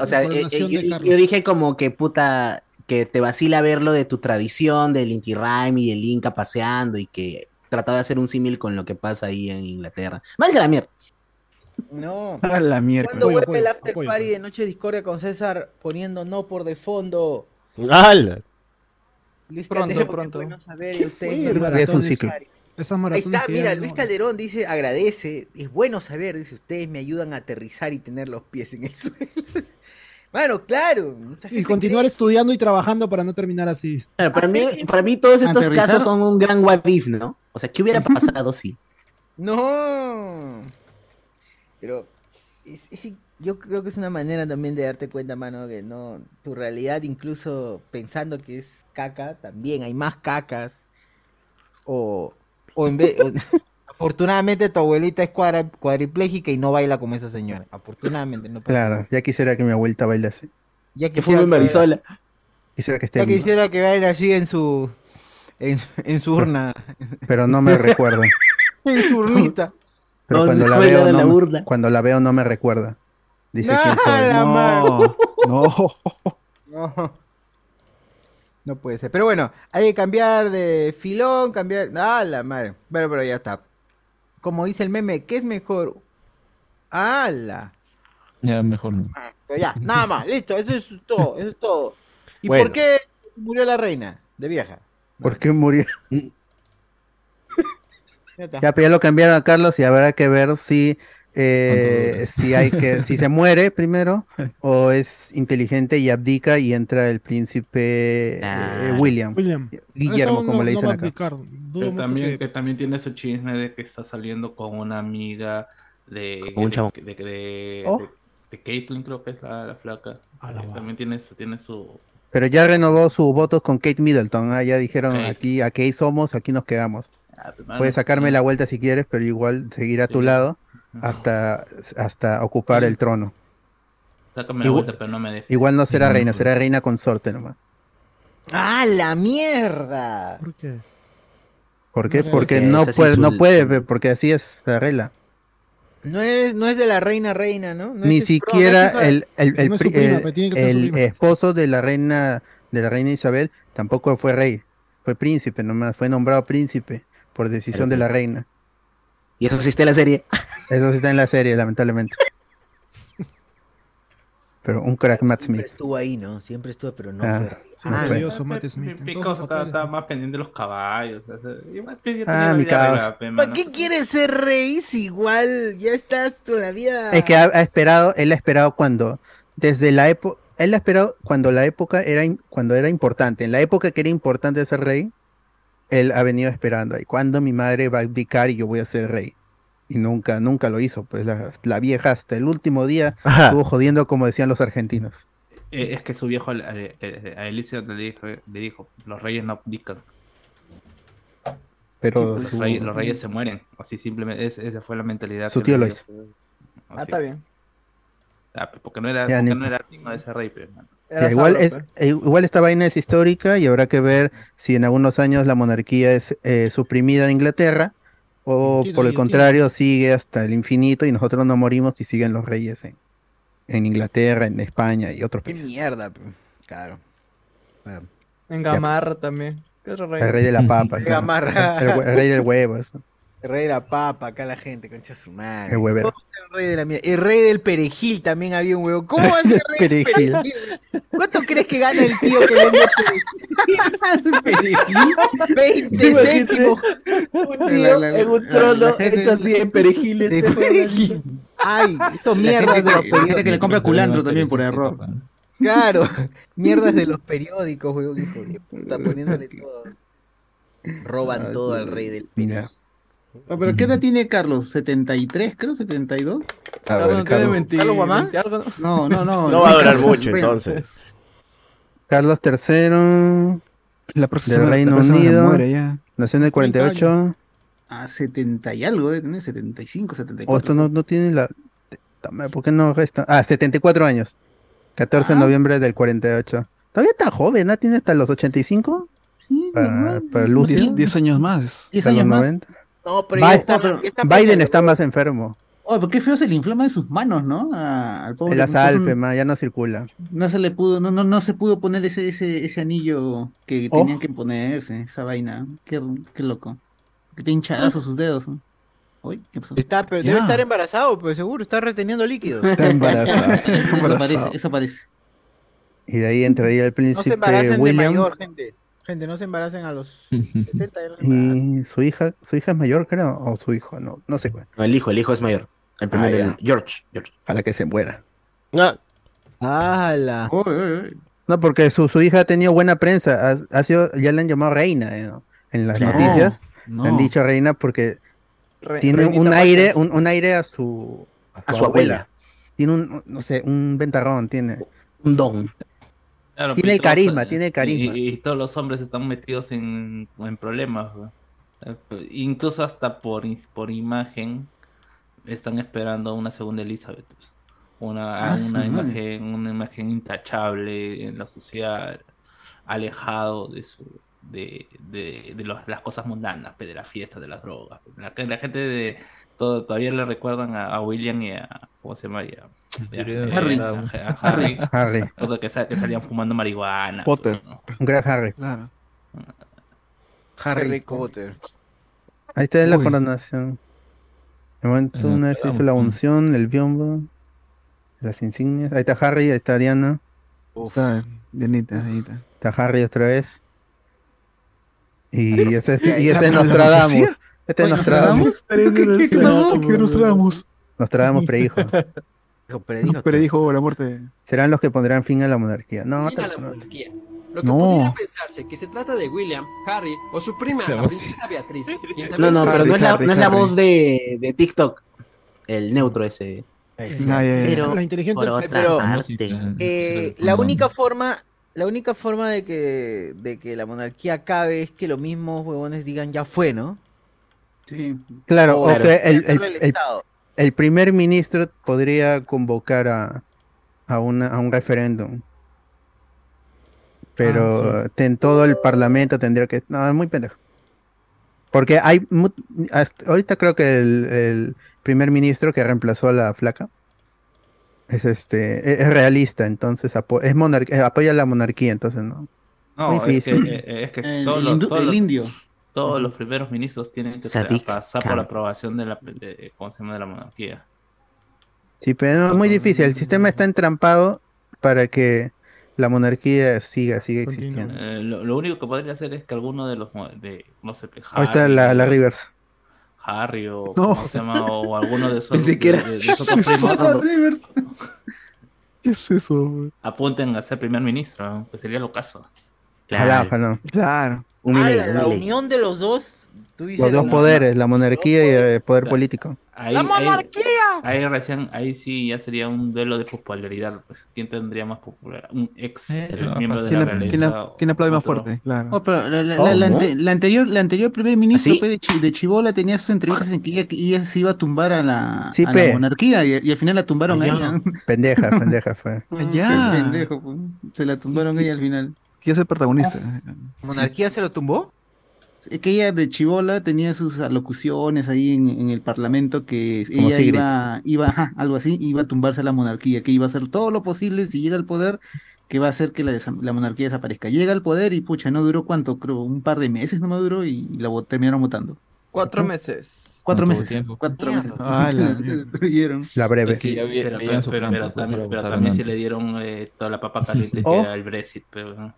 o sea, eh, eh, yo, yo dije como que puta, que te vacila ver lo de tu tradición del Inti Raimi y el Inca paseando y que trataba de hacer un símil con lo que pasa ahí en Inglaterra. Váyanse a la mierda. No. A la mierda. ¿Cuándo vuelve el after party de Noche de Discordia con César poniendo no por de fondo? ¡Hala! Luis Pronto, Calderón, pronto. bueno saber, y usted, es un ciclo. Ahí está, mira, Luis no- Calderón dice, agradece, es bueno saber, dice, ustedes me ayudan a aterrizar y tener los pies en el suelo. Bueno, claro. Y continuar estudiando y trabajando para no terminar así. Claro, para, ¿Ah, mí, para mí todos estos Aterrizar. casos son un gran what if, ¿no? O sea, ¿qué hubiera pasado si? No. Pero es- es- yo creo que es una manera también de darte cuenta, mano, que no, tu realidad, incluso pensando que es caca, también hay más cacas. O, o en vez, o- afortunadamente tu abuelita es cuadra- cuadripléjica y no baila como esa señora. Afortunadamente no pasa Claro, ya quisiera que mi abuelita baile así. Ya Que quisiera fue Marisola. Quisiera que esté Ya viva, quisiera que baile así en su, en, en su urna, pero no me recuerda. en su urnita. Pero No, cuando la veo la no burla. cuando la veo no me recuerda. Dice quién ¡Ah, soy. la madre! No. No. No puede ser. Pero bueno, hay que cambiar de filón, cambiar. ¡Ah, la madre! Pero, pero ya está. Como dice el meme, ¿qué es mejor? ¡Hala! Ya, mejor no. Pero ya, nada más, listo, eso es todo, eso es todo. ¿Y Bueno. por qué murió la reina de vieja? ¿Por qué murió? Ya pero ya lo cambiaron a Carlos y habrá que ver si eh, si hay que, si se muere primero, o es inteligente y abdica y entra el príncipe eh. William. William. Guillermo, como no- le dicen acá. Que también, que- que también tiene su chisme de que está saliendo con una amiga de, un de, chavo. de, de, Oh. de- de Caitlyn, creo que es la, la flaca. Eh, también tiene su, tiene su Pero ya renovó sus votos con Kate Middleton. ah, Ya dijeron aquí, aquí somos, aquí nos quedamos. Ah, pues, Puedes sacarme la vuelta si quieres, pero igual seguir a tu lado hasta, hasta ocupar el trono. Sácame la Igual- vuelta, pero no me dejes. Igual no será reina, será reina consorte nomás. ¡Ah, la mierda! ¿Por qué? ¿Por qué? No. Porque Porque no puede, su- no puede, porque así es la regla. No es, no es de la reina reina, ¿no? No Ni es- siquiera el, el, el prima, esposo de la reina de la reina Isabel tampoco fue rey, fue príncipe nomás, fue nombrado príncipe por decisión de la reina. Y eso sí está en la serie. Eso sí está en la serie, lamentablemente. Pero un crack Matt Siempre Smith. estuvo ahí, ¿no? Siempre estuvo, pero no Ah, fue fue. Odioso, Matt Smith. Pico estaba, más pendiente de los caballos. o sea, Ah, mi caos. ¿Para qué quieres ser rey si igual ya estás vida? Es que ha, ha esperado, él ha esperado cuando, desde la época, él ha esperado cuando la época era, cuando era importante, en la época que era importante ser rey, él ha venido esperando ahí, cuando mi madre va a abdicar y yo voy a ser rey. Y nunca, nunca lo hizo, pues la, la vieja hasta el último día Ajá. estuvo jodiendo como decían los argentinos. Eh, es que su viejo a, a, a Elizabeth le dijo, le dijo, los reyes no abdican. Pero los, su, reyes, los reyes se mueren. Así simplemente, es- esa fue la mentalidad. Su que tío lo hizo. Ah, está bien. Ah, porque no era, Ya, porque ni- no era digno de ese rey, pe, mano. Ya, igual, es, eh, igual esta vaina es histórica y habrá que ver si en algunos años la monarquía es eh, suprimida en Inglaterra o Guillotina, por el guillotina. contrario sigue hasta el infinito y nosotros no morimos y siguen los reyes en, en Inglaterra, en España y otros Qué países. mierda, pe. claro. Bueno. En Gamarra también. ¿Qué otro rey? El rey de la papa. Gamarra. El, el rey del huevo. eso. El rey de la papa, acá la gente, concha su madre. El huevero. Todos el rey de la mierda. El rey del perejil también había un huevo. ¿Cómo va a ser rey del Perejil. perejil? ¿Cuánto crees que gana el tío que vende perejil? 20 céntimos. Un tío en un trono hecho así de perejiles. De perejil. Ay, eso La mierdas gente de los gente que le compra culantro también por error. Claro, mierdas de los periódicos, huevón, hijo de puta, poniéndole todo. Roban Ah, todo sí. al rey del Ya. Oh, ¿Pero qué edad tiene Carlos? ¿73, creo? ¿72? A Carlos ver, no tiene Carlos, 20 ¿Carlos Guamán? 20 algo, ¿no? No, no, no. No va a durar Carlos, mucho, entonces. Carlos III La próxima del Reino la Unido. muere. Nació en el 48. A 70 y algo, debe tener 75, O 74. Oh, esto no, no tiene la. ¿Por qué no resta? Ah, 74 años. 14 de Ah. noviembre del 48. Todavía está joven, ¿no? Tiene hasta los 85 Sí, para, para Diez, Lucio. diez años más. 10 Hasta los años más. 90. No, pero Bi- ya está, pero Biden está más enfermo. Oh, pero qué feo se le inflama de sus manos, ¿no? A- al pobre. Entonces, Alpes, ma, ya no circula. No se le pudo, no, no, no se pudo poner ese, ese, ese anillo que Oh. tenían que ponerse, esa vaina. Qué, qué loco. Que te hinchadazo sus dedos. ¿no? Uy, ¿qué pasó? Está, pero debe estar embarazado, pues seguro, está reteniendo líquidos. Está embarazado. Eso embarazado. parece, eso parece. Y de ahí entraría el No se príncipe embaracen de William. mayor, gente. Gente, no se embaracen a los 70 ya no se embarazan. Y su hija, su hija es mayor, creo, o su hijo, no, no sé cuál. No, el hijo, el hijo es mayor. El primero, ya. el George. George. Para que se muera. Ah, ¡Hala! No, porque su, su hija ha tenido buena prensa. Ha, ha sido, ya le han llamado reina eh, ¿no? en las Claro. noticias. No. Le han dicho reina porque Re- tiene un aire, un, un aire a su, A su abuela. Tiene un, no sé, un ventarrón, tiene. Un don. Claro, Tiene el carisma, tiene el carisma. Y, y todos los hombres están metidos en, en problemas. ¿no? Eh, Incluso hasta por, por imagen están esperando una segunda Elizabeth. pues. Una, Ah, una imagen, una imagen intachable en la sociedad, alejado de su de, de, de los- las cosas mundanas, pues, de la fiesta, de las drogas. pues. La, la gente de todo, todavía le recuerdan a, a William y a ¿cómo se llama? Y a- y a- Harry. a- a- a Harry. Harry, Otro que, sa- que salían fumando marihuana. Potter. ¿no? un gran Harry. Claro. Harry. Potter. Ahí está la coronación. De momento, una vez se hizo la unción, el biombo, las insignias. Ahí está Harry, ahí está Diana. Está llenita, llenita. Está Harry otra vez. Y este, y este es Nostradamus. Este es Nostradamus. ¿Qué, qué pasó? ¿Qué nos tramos? Nostradamus predijo. Predijo, Predijo la muerte. Serán los que pondrán fin a la monarquía. No, Fin a otra- la monarquía. Lo que No. pudiera pensarse que se trata de William, Harry o su prima, la No, princesa Beatriz. No, no, pero no es la, Harry, no es la Harry. voz de, de TikTok. El neutro ese. Pero, La inteligente por otra pero, parte. eh, la única forma, la única forma de que, de que la monarquía acabe es que los mismos huevones digan ya fue, ¿no? Sí. Claro, O o que el, el- el el- Estado. el primer ministro podría convocar a, a, una- a un referéndum. Pero Ah, en todo el parlamento tendría que... No, es muy pendejo. Porque hay... hasta- ahorita creo que el, el primer ministro que reemplazó a la flaca es este es, es realista, entonces apo- es monar- eh, apoya la monarquía, entonces no. No, Muy es que, difícil. eh, es que El- todos el los, indu- todos el los- indio. Todos los primeros ministros tienen que pasar por la aprobación de la, de, ¿cómo se llama? de la monarquía. Sí, pero no, es muy difícil. El sistema está entrampado para que la monarquía siga, siga existiendo. Eh, lo, lo único que podría hacer es que alguno de los, de, no sé, pues, Ahí está Harry, la, la Rivers. Harry o, No. ¿cómo se llama? o alguno de esos, Pensé que era- de- de- de esos otros primos, La Rivers. ¿Qué es eso? apunten a ser primer ministro, que sería lo caso. Ojalá, ojalá. Claro. Un Ah, la, unión de los dos. tú dices, Los dos la- poderes, la monarquía y el poder político. Ahí, ¡La monarquía! Ahí, recién, ahí sí ya sería un duelo de popularidad. Pues, ¿Quién tendría más popularidad? ¿Un ex Eh, miembro de ¿Quién la realeza? quién la- o quién aplaude más otro? fuerte? Claro. Oh, pero la, la- la- la ¿Cómo? ante- la anterior, la anterior primer ministro ¿Ah, sí? pe, de, Chi- de Chibola tenía sus entrevistas en que ella, se iba a tumbar a la, Sí, a pe. la monarquía y, y al final la tumbaron a ella. Pendeja, pendeja fue. Ya. Pendejo, pues. se la tumbaron a ella al final. Quiero ser protagonista. ¿Monarquía se lo tumbó? Es que ella de Chibola tenía sus alocuciones ahí en, en el parlamento que Como ella Sigrid. iba, iba ajá, algo así, iba a tumbarse a la monarquía, que iba a hacer todo lo posible si llega al poder, que va a hacer que la, la monarquía desaparezca. Llega al poder y pucha, no duró cuánto, creo, un par de meses no me duró y la terminaron votando. Cuatro meses. Cuatro meses. tiempo. Cuatro meses. Ah, la- breve. Sí, ya vi- Pero, pero- pues, también, pero antes. le dieron eh, toda la papa caliente Oh. que era el Brexit. Pero, ¿no?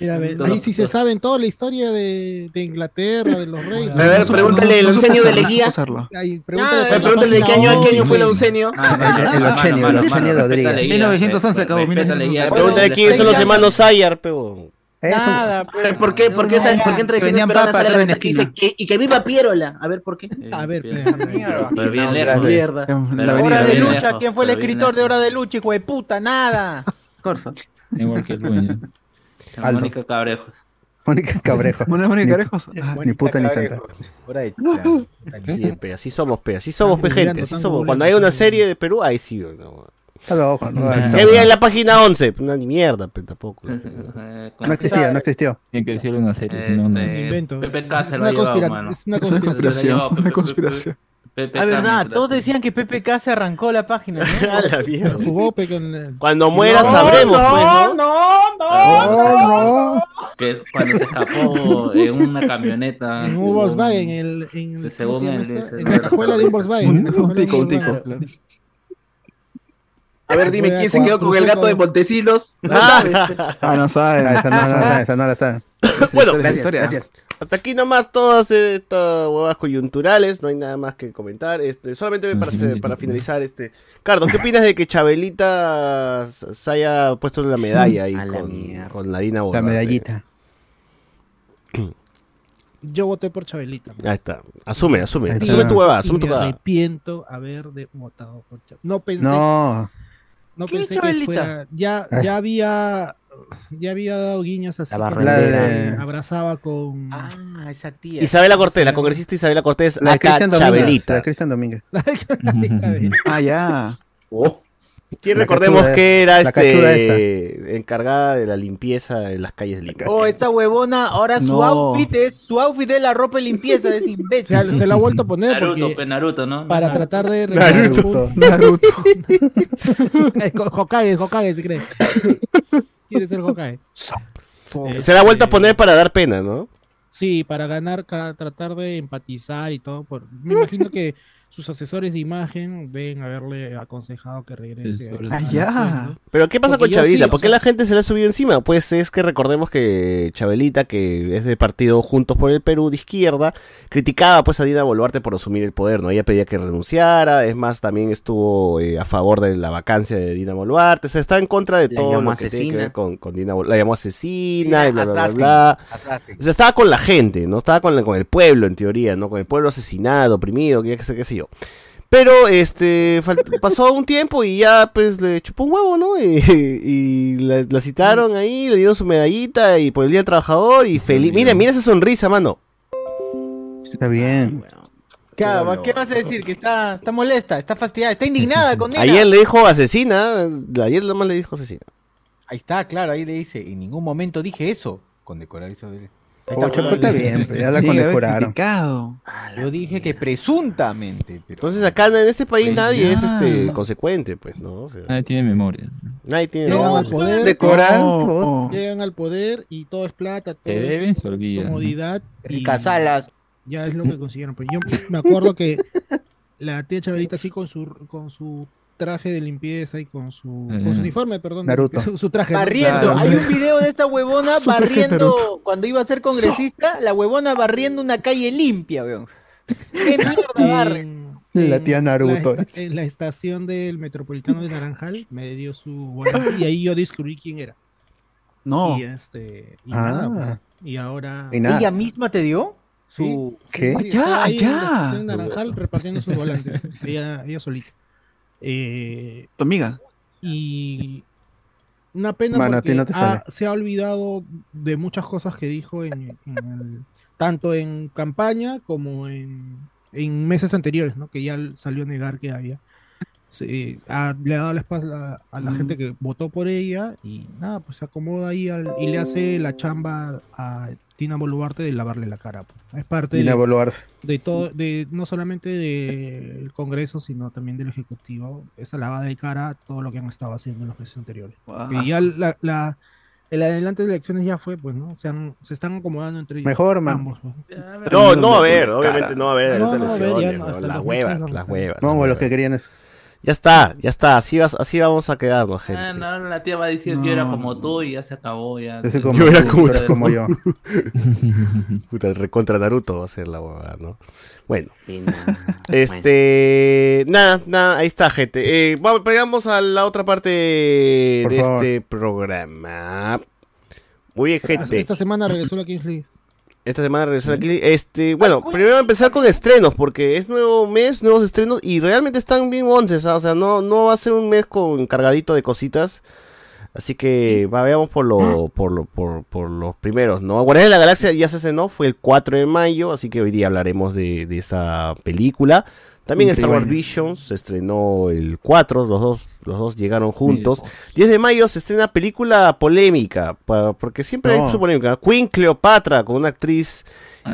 Mira, Todo- ahí sí se saben toda la historia de, de Inglaterra, de los reyes. A ver, pregúntale el oncenio de Leguía. Ahí, Ah, pregúntale de qué año, qué año fue el 11. oncenio. Ah, El- Ochenio, el Ochenio de Rodríguez. la guía, 1911 acabó, Pregúntale quiénes son los hermanos Sayar, pero. Nada, Pero, ¿Por qué, por qué, No, esa- por qué en tradiciones peruanas sale la que dice que, y que viva Pierola? A ver, ¿por qué? Eh, A ver, pues. pero- pero bien No, lejos. Mierda. Hora de lucha, ¿quién fue el escritor de. Hora de lucha, hijo de puta? Nada. Corso. Igual que el dueño. Mónica Cabrejos. Mónica Cabrejo. Mónica Mónica Ni- Carejos. Ah, Ni puta ni santa. Hora de Sí, pe, así somos, pe, así somos, pe, gente, así somos. Cuando hay una serie de Perú, ahí sí. No, Está loco, no. ¿Qué había en la página 11? No, ni mierda, pe, tampoco. Eh, no existía, no existió. Tienen que decirle una serie, si no, no. Este, invento. Pepe Es- K es se lo ha una es una una conspiración. Una conspiración. Ah, verdad, todos decían que PPK se arrancó la página, ¿no? A la mierda. Jugó con el- Cuando muera sabremos, pues, ¿no? No, no. Que cuando se escapó en una camioneta. en un Volkswagen, el, en, ¿cómo se según dice, en la cajuela de un Volkswagen. en Un tico, un tico. A ver, dime, ¿quién se quedó con el gato de Montesilos? No Ah. sabes. Ah, no sabe. Ah, esa no, esa no la sabe. Bueno, Gracias, gracias. Hasta aquí nomás todas estas huevas coyunturales, no hay nada más que comentar. Este, solamente para, para finalizar, este. Cardo, ¿qué opinas de que Chabelita se haya puesto la medalla ahí con, con la Dina La medallita. Yo voté por Chabelita. Ahí está. Asume, asume. Asume tu huevada, Y asume tu me huevada. arrepiento haber de- votado por Chabelita. No pensé, No. No ¿Quién es pensé que fuera. Ya, ya había. Ya había dado guiños así. La que abrazaba con. Ah, esa tía. Isabela Cortés, la congresista Isabela Cortés, La Cristian Domínguez. La Cristian Domínguez. Ah, ya. Oh, La recordemos que era la este encargada de la limpieza en las calles de Lima. Oh, esa huevona, ahora su No. outfit es su outfit de la ropa y limpieza, es imbécil. se lo ha vuelto a poner Naruto, porque pe, Naruto, ¿no? para tratar de Naruto. Naruto. Es Hokage, Hokage se cree. Quiere ser Hokage. Eh, Se la ha vuelto a poner para dar pena, ¿no? Sí, para ganar, para tratar de empatizar y todo. Por... Me imagino que sus asesores de imagen deben haberle aconsejado que regrese. Asesores. a- Ah, ya. Pero ¿qué pasa Porque con Chabelita? sí, ¿Por qué sea- la gente se le ha subido encima? Pues es que recordemos que Chabelita, que es de partido Juntos por el Perú de izquierda, criticaba pues a Dina Boluarte por asumir el poder, ¿no? Ella pedía que renunciara, es más, también estuvo eh, a favor de la vacancia de Dina Boluarte, o sea, está en contra de La todo llamó lo que tiene que asesina. ver con, con Dina Boluarte. La llamó asesina y bla, bla, bla, Assassin, bla. assassin. O sea, estaba con la gente, ¿no? Estaba con, la- con el pueblo, en teoría, ¿no? Con el pueblo asesinado, oprimido, qué sé, qué sé yo. Pero, este, pasó un tiempo y ya, pues, le chupó un huevo, ¿no? Y, y la, la citaron ahí, le dieron su medallita y por el Día del Trabajador y feliz. Mira, mira esa sonrisa, mano. Está bien. ¿Qué, ¿Qué vas a decir? Que está, está molesta, está fastidiada, está indignada con ella. Ayer le dijo asesina, ayer nada más le dijo asesina. Ahí está, claro, ahí le dice, en ningún momento dije eso. Condecorar eso. Ahí Oh, Chapo, está bien, pues, ya la condecoraron. Yo dije que presuntamente. pero- Entonces acá en este país Pues nadie es este consecuente, pues, ¿no? O sea, Nadie tiene memoria. nadie tiene Llegan no, al poder, Decorar. no, llegan al poder y todo es plata, todo Te es deben, se olvidan. comodidad. y Ricas alas. Ya es lo que consiguieron. Pues yo me acuerdo que la tía Chabelita así con su con su traje de limpieza y con su, con su uniforme, perdón, Naruto. su traje. Barriendo, Claro. hay un video de esa huevona barriendo, cuando iba a ser congresista, la huevona barriendo una calle limpia, weón. ¿Qué mierda barre? La tía en Naruto. La esta- en la estación del Metropolitano de Naranjal me dio su volante y ahí yo descubrí quién era. No. Y este y Ah. nada, pues, y ahora Y nada. ¿Ella misma te dio? Su... ¿Qué? Sí, ahí en la allá. estación de Naranjal repartiendo sus volantes. ella, ella solita. Eh, Tu amiga. y una pena Mano, porque no ha- se ha olvidado de muchas cosas que dijo en, en el- tanto en campaña como en, en meses anteriores, ¿no? Que ya salió a negar que había. Se- ha- le ha dado la espalda a la gente que votó por ella y nada, pues se acomoda ahí al- y le hace la chamba a Tina Boluarte de lavarle la cara. pues. Es parte Dina de, Boluarte. de todo, de no solamente del Congreso, sino también del Ejecutivo, esa lavada de cara a todo lo que han estado haciendo en los meses anteriores. Y ya la, la- el adelante de elecciones ya fue, pues, ¿no? Se, han- se están acomodando entre ellos. Mejor, man. ambos, pues. No, no va a haber, obviamente no va a haber No, Las 2006 huevas, las huevas. No, los que querían eso. Ya está, ya está, así, vas, así vamos a quedarnos, gente. Ah, no, la tía va a decir yo era como tú y ya se acabó. Ya, Yo soy Se- como Yo era tú, como tú como yo. Puta, recontra Naruto va a ser la huevada, ¿no? Bueno. Este, nada, nada, ahí está, gente. Eh, vamos, pegamos a la otra parte Por de favor. este programa. Muy bien, gente. Esta semana regresó la Kings League. Esta semana regresó aquí. Este, bueno, primero empezar con estrenos, porque es nuevo mes, nuevos estrenos, y realmente están bien once, o sea, no, no va a ser un mes con cargadito de cositas. Así que va, veamos por lo, por lo, por, por los primeros, ¿no? Guardianes de la Galaxia ya se estrenó, fue el 4 de mayo, así que hoy día hablaremos de, de esa película. También Star Wars. Visions se estrenó el 4, los dos, los dos llegaron juntos. 10 de mayo se estrena película polémica, porque siempre No. hay su polémica. Queen Cleopatra con una actriz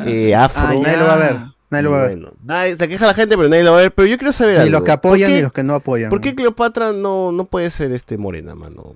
eh, afro. Ah, nadie lo va a ver. Nadie lo va a ver. Bueno, nadie- se queja la gente, pero nadie lo va a ver. Pero yo quiero saber Ni algo. los que ¿Por apoyan ni los que no apoyan. ¿Por qué Cleopatra no, no puede ser este morena, mano?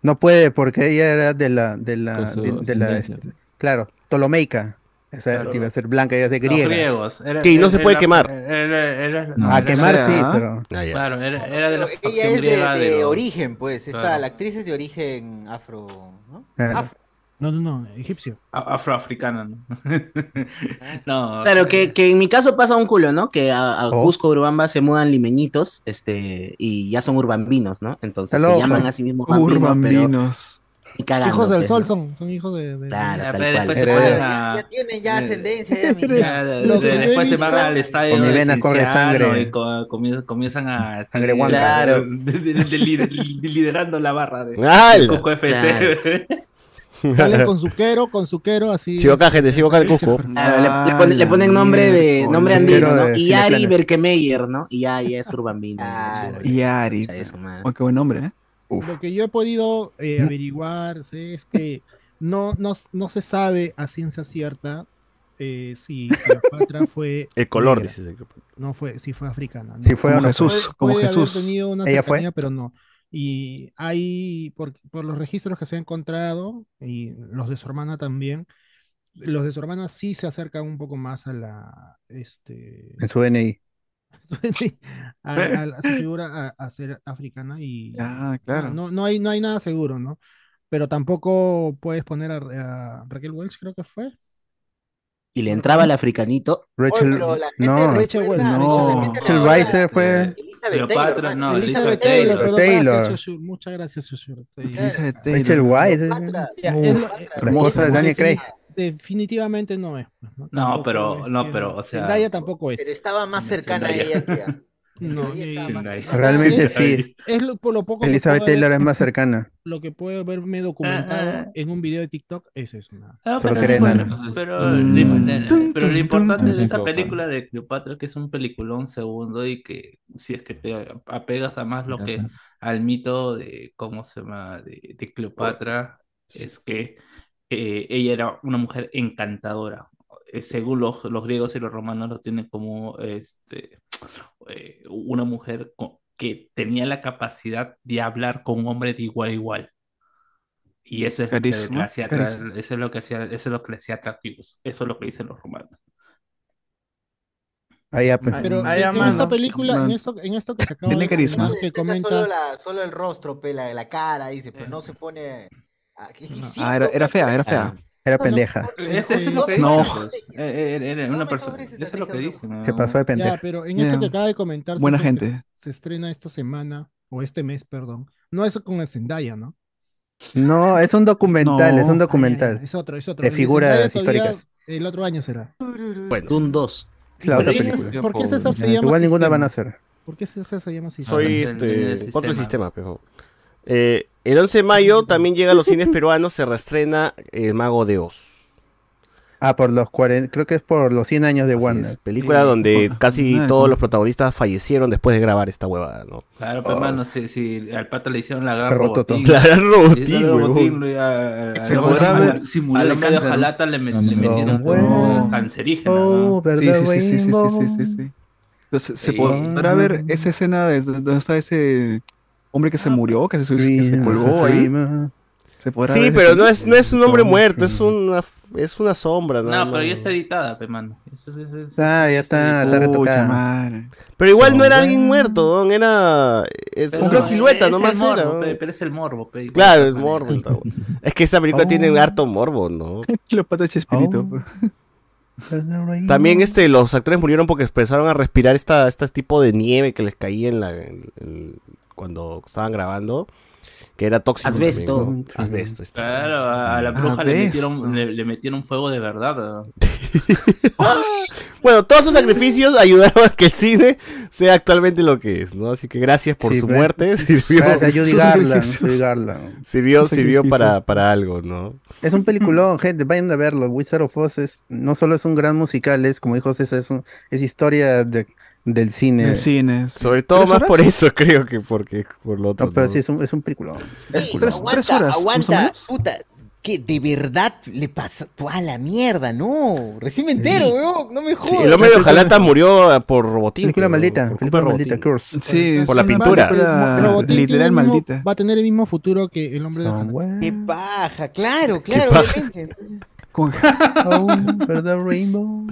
No puede, porque ella era de la, de la, de, de este, claro, Ptolomeica. O sea, Claro. que iba a ser blanca, iba a ser Los griega. griegos. Era- Que no se puede era- quemar. era- era- No. A era- quemar sí, ah. pero Ah, ya. Claro, era, era de la Ella facción es de, de los- origen, pues. Esta, Claro. la actriz es de origen afro. ¿no? Claro. Afro. No, no, no, egipcio. a- afroafricana, ¿no? no. Claro, eh, que, que en mi caso pasa un culo, ¿no? Que a, a Oh. Cusco, Urbamba se mudan limeñitos, este, y ya son urbambinos, ¿no? Entonces Está se llaman a sí mismos bambinos, pero Urbambinos. ni cagando, hijos del pues, sol son, son hijos de. de- Claro, ya, tal pero cual. después se Heredero. ponen Ya a- tienen ya eh, ascendencia, ya Ya, de- de- después se van al estadio Con mi de vena corre sangre. y co- comienzan, comienzan a Sangre guanta. Claro. de- de- de- de lider- de- liderando la barra de, Cusco FC. Salen con su quero, con su quero, así. Chivoca, gente, Chivoca de Cusco. Claro, le, le ponen, le ponen nombre de nombre el andino, ¿no? Iari. Berkemeyer, ¿no? Y ya, ya es urbambino. Man. Oh, qué buen nombre, ¿eh? Lo que yo he podido eh, averiguar sí, es que no, no, no se sabe a ciencia cierta eh, si Cleopatra fue. El color, negra. dice. No fue, si fue africana. ¿no? si fue Como. Jesús, Puede- como puede Jesús. haber tenido una ¿Ella fue? pero no. Y hay, por, por los registros que se han encontrado, y los de su hermana también, los de su hermana sí se acercan un poco más a la, este, En su DNI. a, a- a su figura a, a ser africana y Ah, claro. no, no hay, no hay nada seguro, ¿no? Pero tampoco puedes poner a, a Raquel Welch, creo que fue. Y le entraba el africanito. Rachel, la no, Rachel Welch. no, Rachel fue Elizabeth Cleopatra, Taylor, no, Elizabeth Elizabeth Taylor, Taylor. perdón, Taylor. gracias, Muchas gracias. Elizabeth Taylor. Eh. La esposa de Daniel Craig. Definitivamente no es. pues, ¿no? Pero- es no, pero, o sea- Zendaya tampoco es. Pero estaba más cercana a ella que a. No, y-. Realmente es, sí. es lo, por lo poco Elizabeth Taylor es más cercana. lo que puedo haberme documentado en un video de TikTok es eso. nada. Ah, Solo pero bueno, Mm. lo- Tum, pero lo importante tum, de esa película de Cleopatra que es un peliculón segundo y que si es que te apegas a más lo que al mito de cómo se llama de, de Cleopatra es que eh, ella era una mujer encantadora. Eh, según los, los griegos y los romanos lo tienen como este eh, una mujer que tenía la capacidad de hablar con un hombre de igual a igual. Y eso es lo que hacía eso es lo que hacía, eso es lo que le hacía atractivos. Eso es lo que dicen los romanos. Ahí ap- Pero Ahí en, mano. esta película, en esto, en esto que se acaba Tiene de carisma. comentar, que Tenga comenta, Solo, la, solo el rostro, pe, la, la cara, dice, pero no se pone. Ah, Ah, era, era fea, era Ah, fea. era pendeja. Eso, eso es lo que No. era una persona. Eso es lo que dicen. Se pasó de ya, pendeja. pero en esto que acaba de comentar, Buena se- gente. Se estrena esta semana, o este mes, perdón. No es con el Zendaya, ¿no? No, es un documental, No. es un Ah, documental. Es otro, es otro. De figuras Zendaya todavía históricas. El otro año será. Bueno, Doom 2. Es la otra ¿Por qué película. ¿Por qué César se llama Igual ninguna van a hacer. ¿Por qué César se llama así? soy Ah, este sistema. sistema, pero eh, el 11 de mayo también llega a los cines peruanos, se reestrena El Mago de Oz. Ah, por los 40, creo que es por los 100 años de Así Warner. es, película Eh, donde casi todos los protagonistas fallecieron después de grabar esta huevada, ¿no? Claro, pero Oh. hermano, si, si al pata le hicieron la gran robotín. La gran robotín, la le- a- a- Se al podrá hombre- ver- al- simuló al el hombre de cáncer. Jalata le, met- le No, metieron bueno. como cancerígena, ¿no? Oh, Sí, ¿verdad, sí, sí, sí, sí, sí, Rainbow? sí, sí, sí. Entonces, ¿se Sí. podrá ver esa escena de donde está ese hombre que se murió, que se, que se colgó ahí? dreamer. ¿Se podrá Sí, pero esa- no es, no es un hombre muerto, es una, es una sombra, No, nada pero ya está editada, pe, mano. Eso- eso- eso- Ah, ya está, está. Pero igual no era alguien muerto, ¿no? era es Pero una silueta es nomás morbo, era. ¿no? pe, pero es el morbo, pe, igual, Claro, el morbo. Es que esta película Oh. tiene harto morbo, ¿no? Cleopatra Chespirito. Oh. También este, los actores murieron porque empezaron a respirar esta, este tipo de nieve que les caía en la, en- en- cuando estaban grabando, que era tóxico. Asbesto. también, ¿no? Asbesto. está. Claro, a, a la bruja le metieron, le, le metieron fuego de verdad. ¿no? Bueno, todos sus sacrificios ayudaron a que el cine sea actualmente lo que es, ¿no? Así que gracias por Sí, su muerte. Sirvió, Gracias, Judy Sus Garland. Judy Garland. sirvió, sirvió para, para algo, ¿no? Es un peliculón, gente, vayan a verlo. Wizard of Oz es, no solo es un gran musical, es como dijo César, es, un- es historia de- del cine. En el cine. sí. Sobre todo ¿Tres más horas? por eso, creo que porque por lo otro. No, pero ¿no? sí, es un, es un peliculón. Es Ey, tres, aguanta, tres horas, aguanta, puta. Que de verdad le pasa. A la mierda, no. Recién me entero, weón. No me Sí, jodas. el hombre de Ojalata murió ah, por robotín. Película maldita, por película de maldita, Robotín. Curse. Sí, Por la es una pintura. película Robotín literal mismo- maldita. Va a tener el mismo futuro que el hombre de. Somewhere Qué paja, claro, claro, paja. obviamente. Con- home, ¿verdad, Rainbow?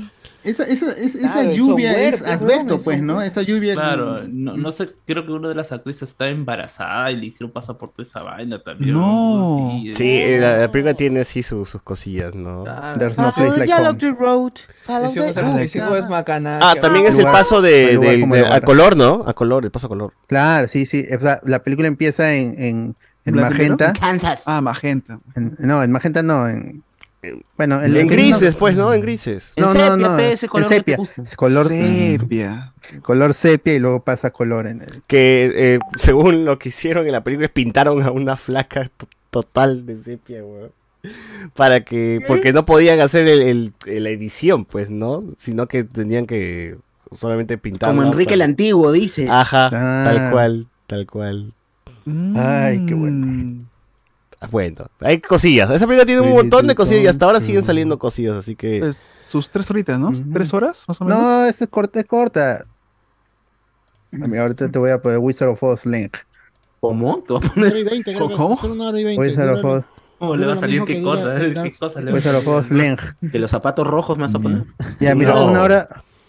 Esa, esa, es- esa Claro, lluvia es asbesto, pues, ¿no? Esa lluvia. Claro, no, no sé, creo que una de las actrices estaba embarazada y le hicieron pasar por toda esa vaina también. No. Sí, Sí, eh, la, la película tiene así su- sus cosillas, ¿no? There's no place like home. the road. Follow Hicimos the- el Ah, también es el paso de, de- a color, ¿no? A color, el paso a color. Claro, sí, sí. o sea, la película empieza en, en, en magenta. Kansas. Ah, magenta. En- no, en magenta no. En, bueno, En, grises, pues, ¿no? En grises. En No, sepia, no, no. ese en color sepia. color Sepia. color sepia y luego pasa color en el. Que eh, según lo que hicieron en la película, pintaron a una flaca to- total de sepia, weón. Para que, porque no podían hacer el, la edición, pues, ¿no? Sino que tenían que solamente pintar. Como Enrique el Antiguo, dice. Ajá, Ah. tal cual, tal cual. Ay, qué bueno. Bueno, hay cosillas. Esa película tiene un montón sí, de cosillas y hasta ahora siguen saliendo cosillas, así que... Pues, sus tres horitas, ¿no? ¿Tres horas, más o menos? No, esa es corta, es corta. A mí ahorita te voy a poner Wizard of Oz Link. ¿Cómo? ¿Te vas a poner? hora y veinte, creo que es. ¿Cómo? Una hora y. Wizard of Oz, ¿Cómo le va a salir qué cosa? ¿Qué cosa le va a Wizard of Oz Link. Que los zapatos rojos me vas a poner. Ya, mira, No. una hora,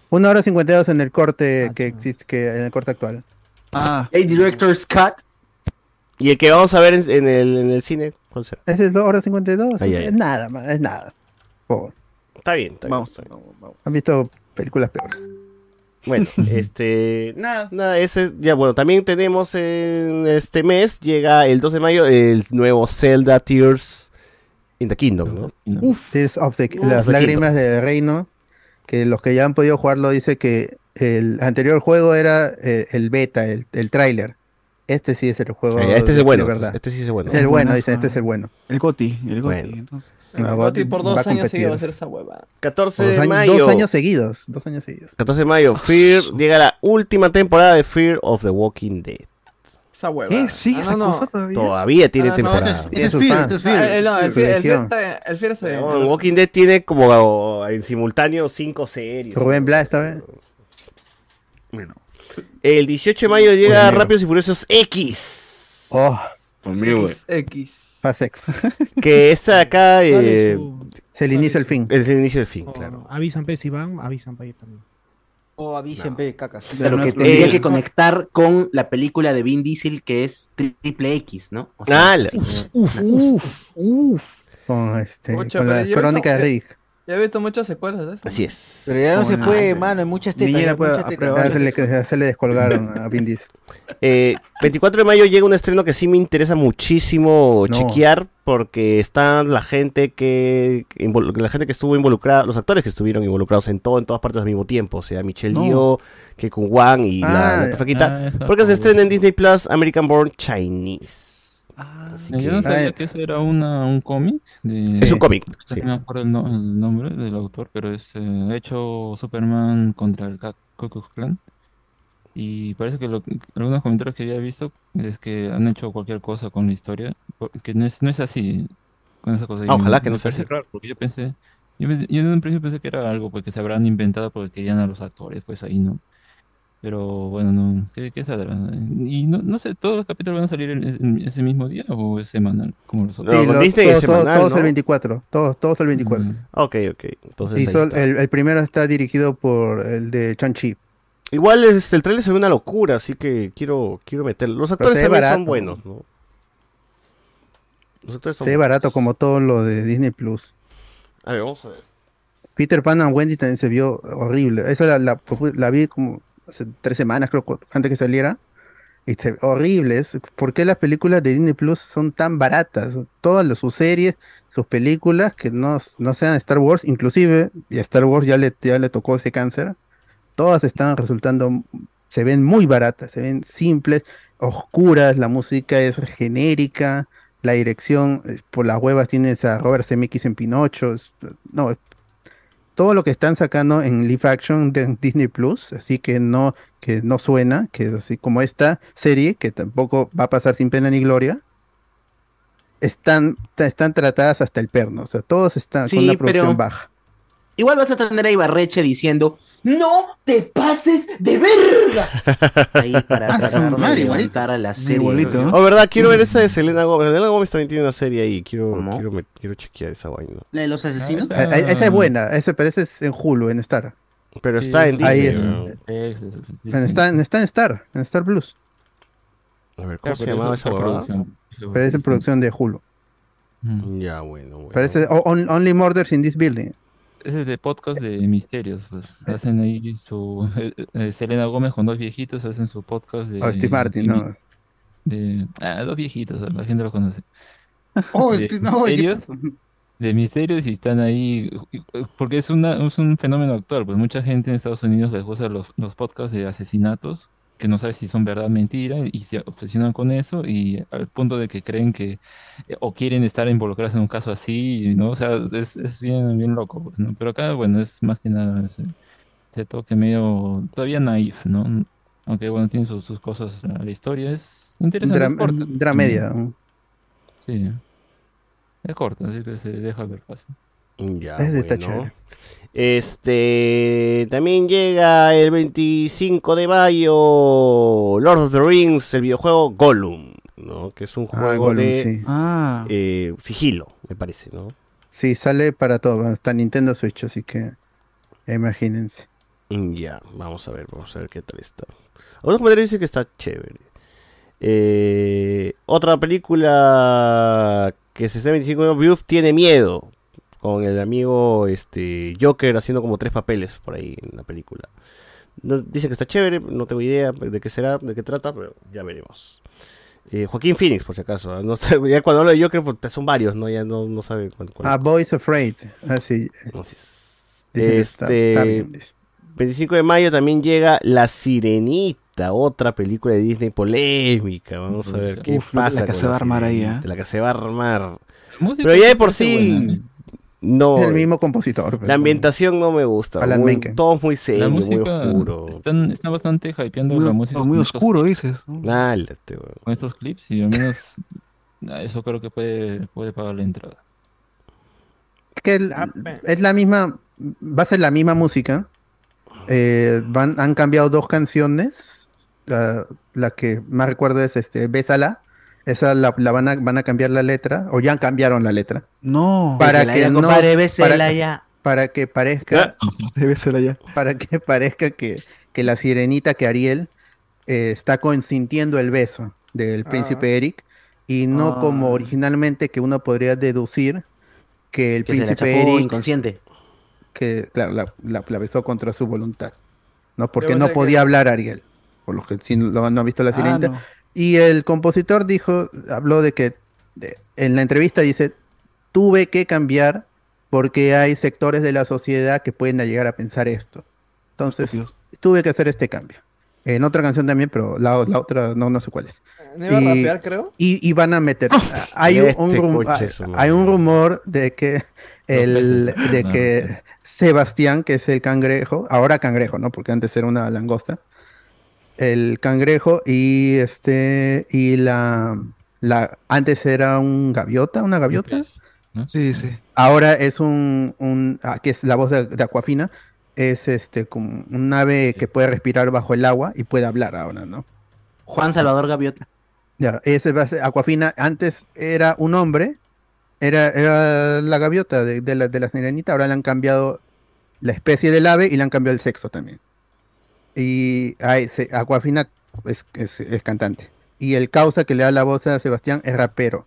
Una hora 52 en el corte que existe, que en el corte actual. Ah. El Director's Cut. Y el que vamos a ver en, en el, en el cine, ¿cuál será? Es la hora 52. Ay, es, ay. es nada, man, es nada. Por favor. Está bien, está bien. Vamos, está bien. Han visto películas peores. Bueno, este, nada, nada, ese, ya bueno, también tenemos en este mes, llega el 2 de mayo, el nuevo Zelda Tears in the Kingdom, ¿no? Uf. Tears of the, Uf, las the lágrimas del reino. Que los que ya han podido jugarlo dice que el anterior juego era eh, el beta, el, el tráiler. Este sí es el juego. Eh, este es el bueno, de verdad. este sí es el bueno. Este es el bueno, dicen, este es el bueno. El Goti, el Goti. Bueno. Entonces. No, Gotti Gotti por dos años seguidos va a ser esa hueva. 14 Dos de años, mayo. dos años seguidos. Dos años seguidos. 14 de mayo, Fear, llega la última temporada de Fear of the Walking Dead. Esa hueva. ¿Qué? ¿Sigue Ah, esa no, no. cosa todavía? Todavía tiene Ah, no, temporada. Este es Fear, fans. este es Ah, Fear. el, no, el, Fear- el. Fear está- el. No, Walking Dead tiene como en simultáneo cinco series. Rubén Blas esta vez. Bueno. El 18 de mayo llega Bueno. Rápidos y Furiosos X. Oh, Conmigo, güey. X. Fast X. Que está de acá. Eh, su- Es el inicio el fin. es el inicio del fin, o- claro. Avisan pe si van, avisan para ir también. O avisen, pe, cacas. Pero que nuestro- tendría que conectar con la película de Vin Diesel que es Triple X, ¿no? O sea, Ah, sí. Uf, uf, uf. Con, este, Pucha, con pero la crónica de Rick. Ya he visto muchas secuelas de eso. Así es. Pero ya no se puede, mano, hay muchas tetas. muchas tetas. se, le, ya se le descolgaron a Vin Diesel. Eh, 24 de mayo llega un estreno que sí me interesa muchísimo No. chequear porque está la gente que la gente que estuvo involucrada, los actores que estuvieron involucrados en todo en todas partes al mismo tiempo, o sea, Michelle No. Yeoh, que con Wang y la, Ah, la otra flaquita, Ah, porque se estrena en Disney Plus American Born Chinese. Así Yo que- no sabía Ay. que eso era una, un cómic. de- Es un cómic, sí. No me acuerdo el, no- el nombre del autor, pero es eh, hecho Superman contra el Ku Klux Klan. Y parece que lo- algunos comentarios que había visto es que han hecho cualquier cosa con la historia, que no es, no es así con esa cosa. Ah, ojalá me- que no sea así. raro, porque yo pensé, yo, pensé- yo en un principio pensé que era algo porque se habrán inventado porque querían a los actores, pues ahí no. Pero bueno, no, ¿qué, qué saldrá? Y no, no sé, ¿todos los capítulos van a salir en- en ese mismo día o es semanal? Como los otros. No, Sí, los- Disney es todos, todos- semanal, todos ¿no? el 24. Todos, todos el 24. Mm. Ok, ok. Entonces Y sol- el, el primero está dirigido por el de Chan-Chi. Igual este, el trailer se ve una locura, así que quiero, quiero meterlo. Los actores también son buenos, ¿no? Los actores son Se ve buenos. barato como todo lo de Disney Plus. A ver, vamos a ver. Peter Pan and Wendy también se vio horrible. Esa la, la, la vi como hace tres semanas, creo, antes que saliera. Y se ve horrible. Es, ¿Por qué las películas de Disney Plus son tan baratas? Todas las- sus series, sus películas, que no, no sean Star Wars, inclusive, y a Star Wars ya le, ya le tocó ese cáncer, todas están resultando, se ven muy baratas, se ven simples, oscuras, la música es genérica, la dirección, eh, por las huevas tienes a Robert Zemeckis en Pinocho, no, todo lo que están sacando en live action de Disney Plus, así que no, que no suena, que así como esta serie, que tampoco va a pasar sin pena ni gloria, están, están tratadas hasta el perno, o sea, todos están Sí, con una producción pero- baja. Igual vas a tener a Ibarreche diciendo, ¡No te pases de verga! Ahí para Ah, tratar de madre, levantar a la serie. igualito, ¿no? Oh, verdad, quiero ver esa de Selena Gómez. Selena Gómez también tiene una serie ahí. Quiero, quiero, me- quiero chequear esa vaina. La de los asesinos. A- a- esa es buena, esa parece es en Hulu, en Star. Pero Sí, está en ahí Disney. es. weón. Es- es- es- En-. Está, en- está en Star, en Star Plus, A ver, ¿cómo Claro, se pero llamaba esa es producción, eso parece en es- producción de Hulu. Mm. Ya, bueno, bueno. Parece on- Only Murders in This Building. Ese es de podcast de misterios, pues. Hacen ahí su. eh, eh, Selena Gómez con dos viejitos hacen su podcast de. O Steve Martin, ¿no? de- ah, dos viejitos, la gente los conoce. Oh, de este, no, ¿qué misterios, de misterios y están ahí. Porque es, una, es un fenómeno actual, pues mucha gente en Estados Unidos les gusta los, los podcasts de asesinatos, que no sabe si son verdad o mentira, y se obsesionan con eso, y al punto de que creen que. eh, o quieren estar involucrados en un caso así, ¿no? O sea, es, es bien, bien loco, pues, ¿no? Pero acá, bueno, es más que nada ese, ese toque medio. todavía naif, ¿no? Aunque, bueno, tiene sus, sus cosas, la historia es interesante. es Dra- corta. Dramedia. Sí. Es corta, así que se deja ver fácil. Ya, Ese está bueno. chévere. Este también llega el 25 de mayo Lord of the Rings, el videojuego Gollum, ¿no? Que es un Ah, juego Gollum, de sí. Ah, eh, sigilo, me parece, ¿no? Sí, sale para todo, hasta Nintendo Switch, así que imagínense. Ya, vamos a ver, vamos a ver qué tal está. Algunos comentarios dicen que está chévere. Eh, otra película que se está 25 de Beowulf tiene miedo. Con el amigo este Joker haciendo como tres papeles por ahí en la película. No, dice que está chévere, no tengo idea de qué será, de qué trata, pero ya veremos. Eh, Joaquín Phoenix, por si acaso. ¿ah? No está- ya cuando hablo de Joker pues, son varios, ¿no? Ya no, no sabe cuál. cuál- Ah, Boys Afraid. Así. Que está- Este, está bien, dice. 25 de mayo también llega La Sirenita, otra película de Disney polémica. Vamos a ver qué Uf, pasa. la que con se va a armar ahí, ¿eh? La que se va a armar. Pero ya de por sí, buena. No. Es el mismo compositor. La ambientación no me gusta. Alan muy- todo muy serio, La muy oscuro. están, están bastante hypeando Muy- la música. muy estos oscuro, dices. Dale, este, weón. Con estos clips y al menos eso creo que puede, puede pagar la entrada. Es que el- es la misma, va a ser la misma música. Eh, van, han cambiado dos canciones. La, la que más recuerdo es este, Bésala. Esa la, la van, a, van a cambiar la letra, o ya cambiaron la letra. No. Para que no, compadre, para, ya. para que parezca, Debe ser allá. para que parezca que, que la sirenita, que Ariel, eh, está consintiendo el beso del príncipe Eric, y no Ah. como originalmente que uno podría deducir que el Que se la príncipe Eric inconsciente. que claro, la, la- la besó contra su voluntad, ¿no? Porque no podía que- hablar Ariel, por los que sí lo, no han visto la Ah, sirenita. no. Y el compositor dijo, habló de que de- en la entrevista dice, tuve que cambiar porque hay sectores de la sociedad que pueden llegar a pensar esto. Entonces, tuve que hacer este cambio. En otra canción también, pero la, la otra no, no sé cuál es. ¿No iba a Y- rapear, creo? Y, y van a meter. hay, un, Este un rum- coche hay- un- hay un rumor de que el de Ah, que Sebastián, que es el cangrejo, ahora cangrejo, ¿no? Porque antes era una langosta. El cangrejo y este y la la antes era un gaviota, una gaviota. Sí, sí. Ahora es un, un ah, que es la voz de, de Aquafina, es este como un ave que puede respirar bajo el agua y puede hablar ahora, ¿no? Juan Salvador Gaviota. Ya, ese va a ser Aquafina antes era un hombre, era, era la gaviota de, de la, de la sirenita, ahora le han cambiado la especie del ave y le han cambiado el sexo también. Y ay, se- Aquafina es, es- es cantante. Y el causa que le da la voz a Sebastián es rapero.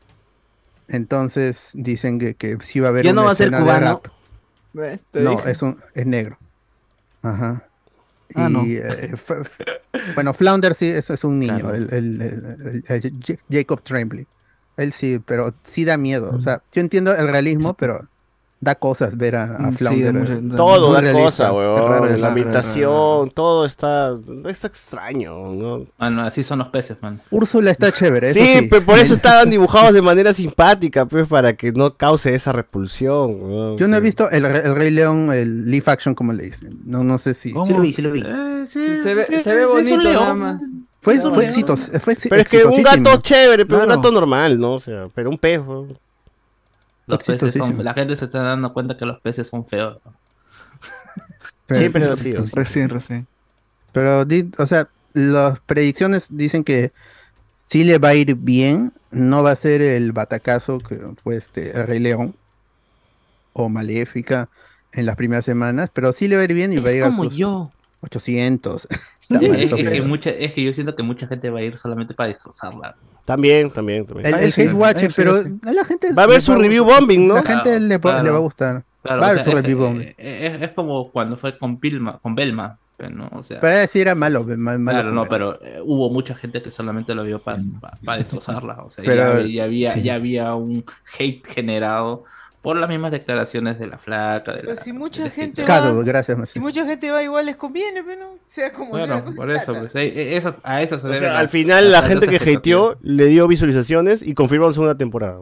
Entonces dicen que, que sí va a haber Ya no una va a ser escena de cubano. No, dije. es, un, es negro. Ajá. Ah, y, no. eh, bueno, Flounder sí, eso es un niño, Claro. el, el- el- el- el J- Jacob Tremblay. Él sí, pero sí da miedo. O sea, yo entiendo el realismo, pero da cosas ver a, a Mm, sí, eh, mucho- da- Todo da realista. cosa, weón. la ambientación, todo está, está extraño, ¿no? Mano, así son los peces, man. Úrsula está chévere. Sí, sí. pero por eso estaban dibujados de manera simpática, pues, para que no cause esa repulsión. weón. Yo no he visto el, el Rey León, el live action, como le dicen. No, no sé si. Sí lo vi, sí lo vi. Se ve, se ve bonito nada más. Fue, No, fue, no. exitoso, fue Pero es que un gato chévere, pero un gato normal, ¿no? O sea, pero un pez, weón. Los peces son, la gente se está dando cuenta que los peces son feos. Pero- ha sido. sí. Recién, recién. Pero, o sea, las predicciones dicen que sí le va a ir bien. No va a ser el batacazo que fue este el Rey León o Maléfica en las primeras semanas, pero sí le va a ir bien y va a Es llegar a como sus yo. 800. Es, que mucha, es que yo siento que mucha gente va a ir solamente para destrozarla. También, también, también. El, el hate sí, eso pero sí. a la gente Va a haber le su review bombing, ¿no? La gente Claro, le, va- claro. le va a gustar. Claro, va a o haber sea, su es, review bombing. es- es- es como cuando fue con Pilma, con Belma, pues, ¿no? O sea, Pero decir era malo, ma- malo claro, no, pero eh, hubo mucha gente que solamente lo vio para destrozarla. O sea, Pero, ya, ya había, sí. ya había un hate generado por las mismas declaraciones de la flaca. De Pero la, si mucha gente va, gracias, si Marcelo. mucha gente va igual les conviene, pero no sea como Bueno, por es eso, pues, eh, eso- a eso se O debe sea, la- al final la gente que hateó le dio visualizaciones y confirmaron segunda temporada.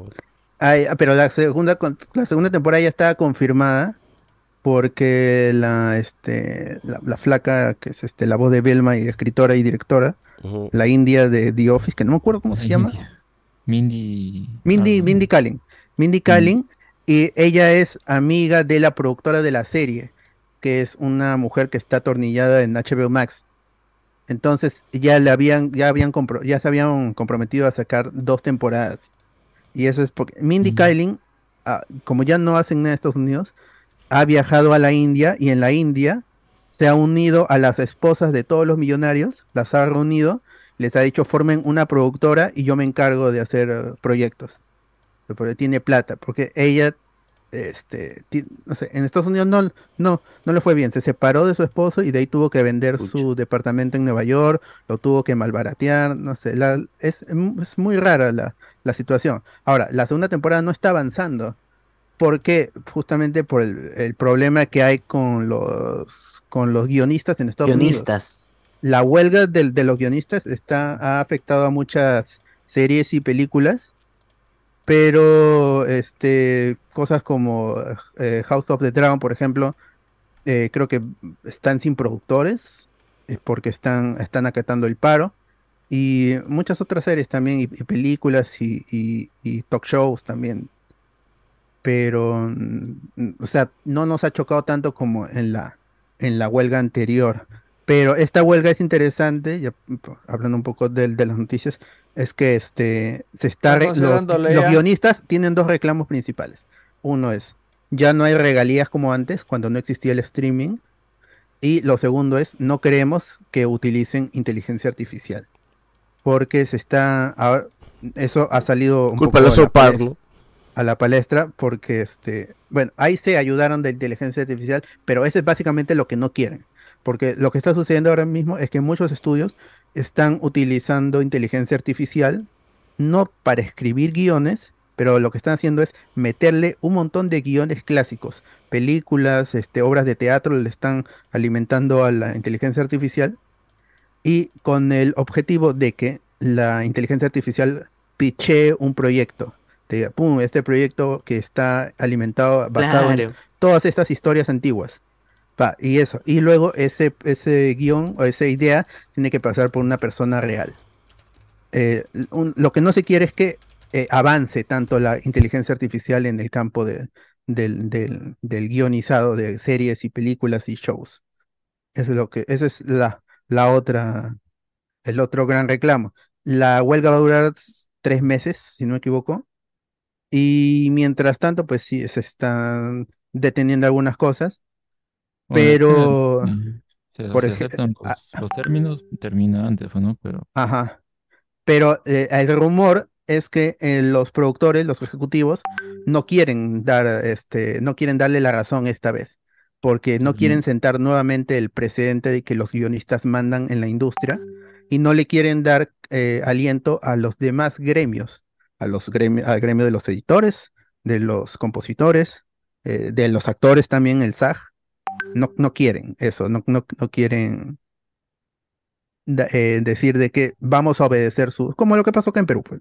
Ay, ah, pero la segunda, la segunda temporada ya está confirmada porque la, este, la, la flaca, que es este, la voz de Belma y escritora y directora, la india de The Office, que no me acuerdo cómo se llama, Mindy. Mindy, algo. Mindy Kaling. Mindy Kaling, y ella es amiga de la productora de la serie, que es una mujer que está atornillada en HBO Max. Entonces ya le habían, ya habían compro- ya se habían comprometido a sacar dos temporadas. Y eso es porque Mindy Mm. Kaling, ah, como ya no hacen nada en Estados Unidos, ha viajado a la India y en la India se ha unido a las esposas de todos los millonarios, las ha reunido, les ha dicho formen una productora y yo me encargo de hacer eh, proyectos. Porque tiene plata, porque ella, este, no sé, en Estados Unidos no, no, no le fue bien, se separó de su esposo y de ahí tuvo que vender su departamento en Nueva York, lo tuvo que malbaratear, no sé, la- es, es muy rara la, la situación. Ahora, la segunda temporada no está avanzando, porque justamente por el, el problema que hay con los, con los guionistas en Estados Unidos Guionistas. la huelga del- de, los guionistas está, ha afectado a muchas series y películas, pero este, cosas como eh, House of the Dragon, por ejemplo, eh, creo que están sin productores eh, porque están, están acatando el paro. Y muchas otras series también, y, películas y, talk shows también. Pero, mm, o sea, no nos ha chocado tanto como en la, en la huelga anterior. Pero esta huelga es interesante, ya, hablando un poco del- de, las noticias, es que este se está los, los guionistas tienen dos reclamos principales. Uno es, ya no hay regalías como antes, cuando no existía el streaming. Y lo segundo es, no queremos que utilicen inteligencia artificial. Porque se está, ahora- eso ha salido un Culpa poco a la a la palestra porque este, bueno, ahí se ayudaron de inteligencia artificial, pero eso es básicamente lo que no quieren. Porque lo que está sucediendo ahora mismo es que muchos estudios están utilizando inteligencia artificial no para escribir guiones, pero lo que están haciendo es meterle un montón de guiones clásicos, películas, este, obras de teatro, le están alimentando a la inteligencia artificial y con el objetivo de que la inteligencia artificial pitchee un proyecto. Pum, este proyecto que está alimentado, basado en todas estas historias antiguas. Y eso. Y luego ese, ese guion o esa idea tiene que pasar por una persona real. Eh, lo que no se quiere es que eh, avance tanto la inteligencia artificial en el campo de- del, del- del guionizado de series y películas y shows. Eso es lo que, es la, la otra, el otro gran reclamo. La huelga va a durar tres meses, si no me equivoco. Y mientras tanto, pues sí, se están deteniendo algunas cosas. Pero, por si ej- aceptan ah, los, los términos, termina antes, ¿no? Pero Ajá. Pero eh, el rumor es que eh, los productores, los ejecutivos, no quieren dar, este, no quieren darle la razón esta vez, porque no quieren sentar nuevamente el precedente de que los guionistas mandan en la industria y no le quieren dar eh, aliento a los demás gremios, a los gremi- al gremio de los editores, de los compositores, eh, de los actores también, el SAG. No, no quieren eso, no, no, no quieren eh, decir de que vamos a obedecer su, como lo que pasó acá en Perú, pues,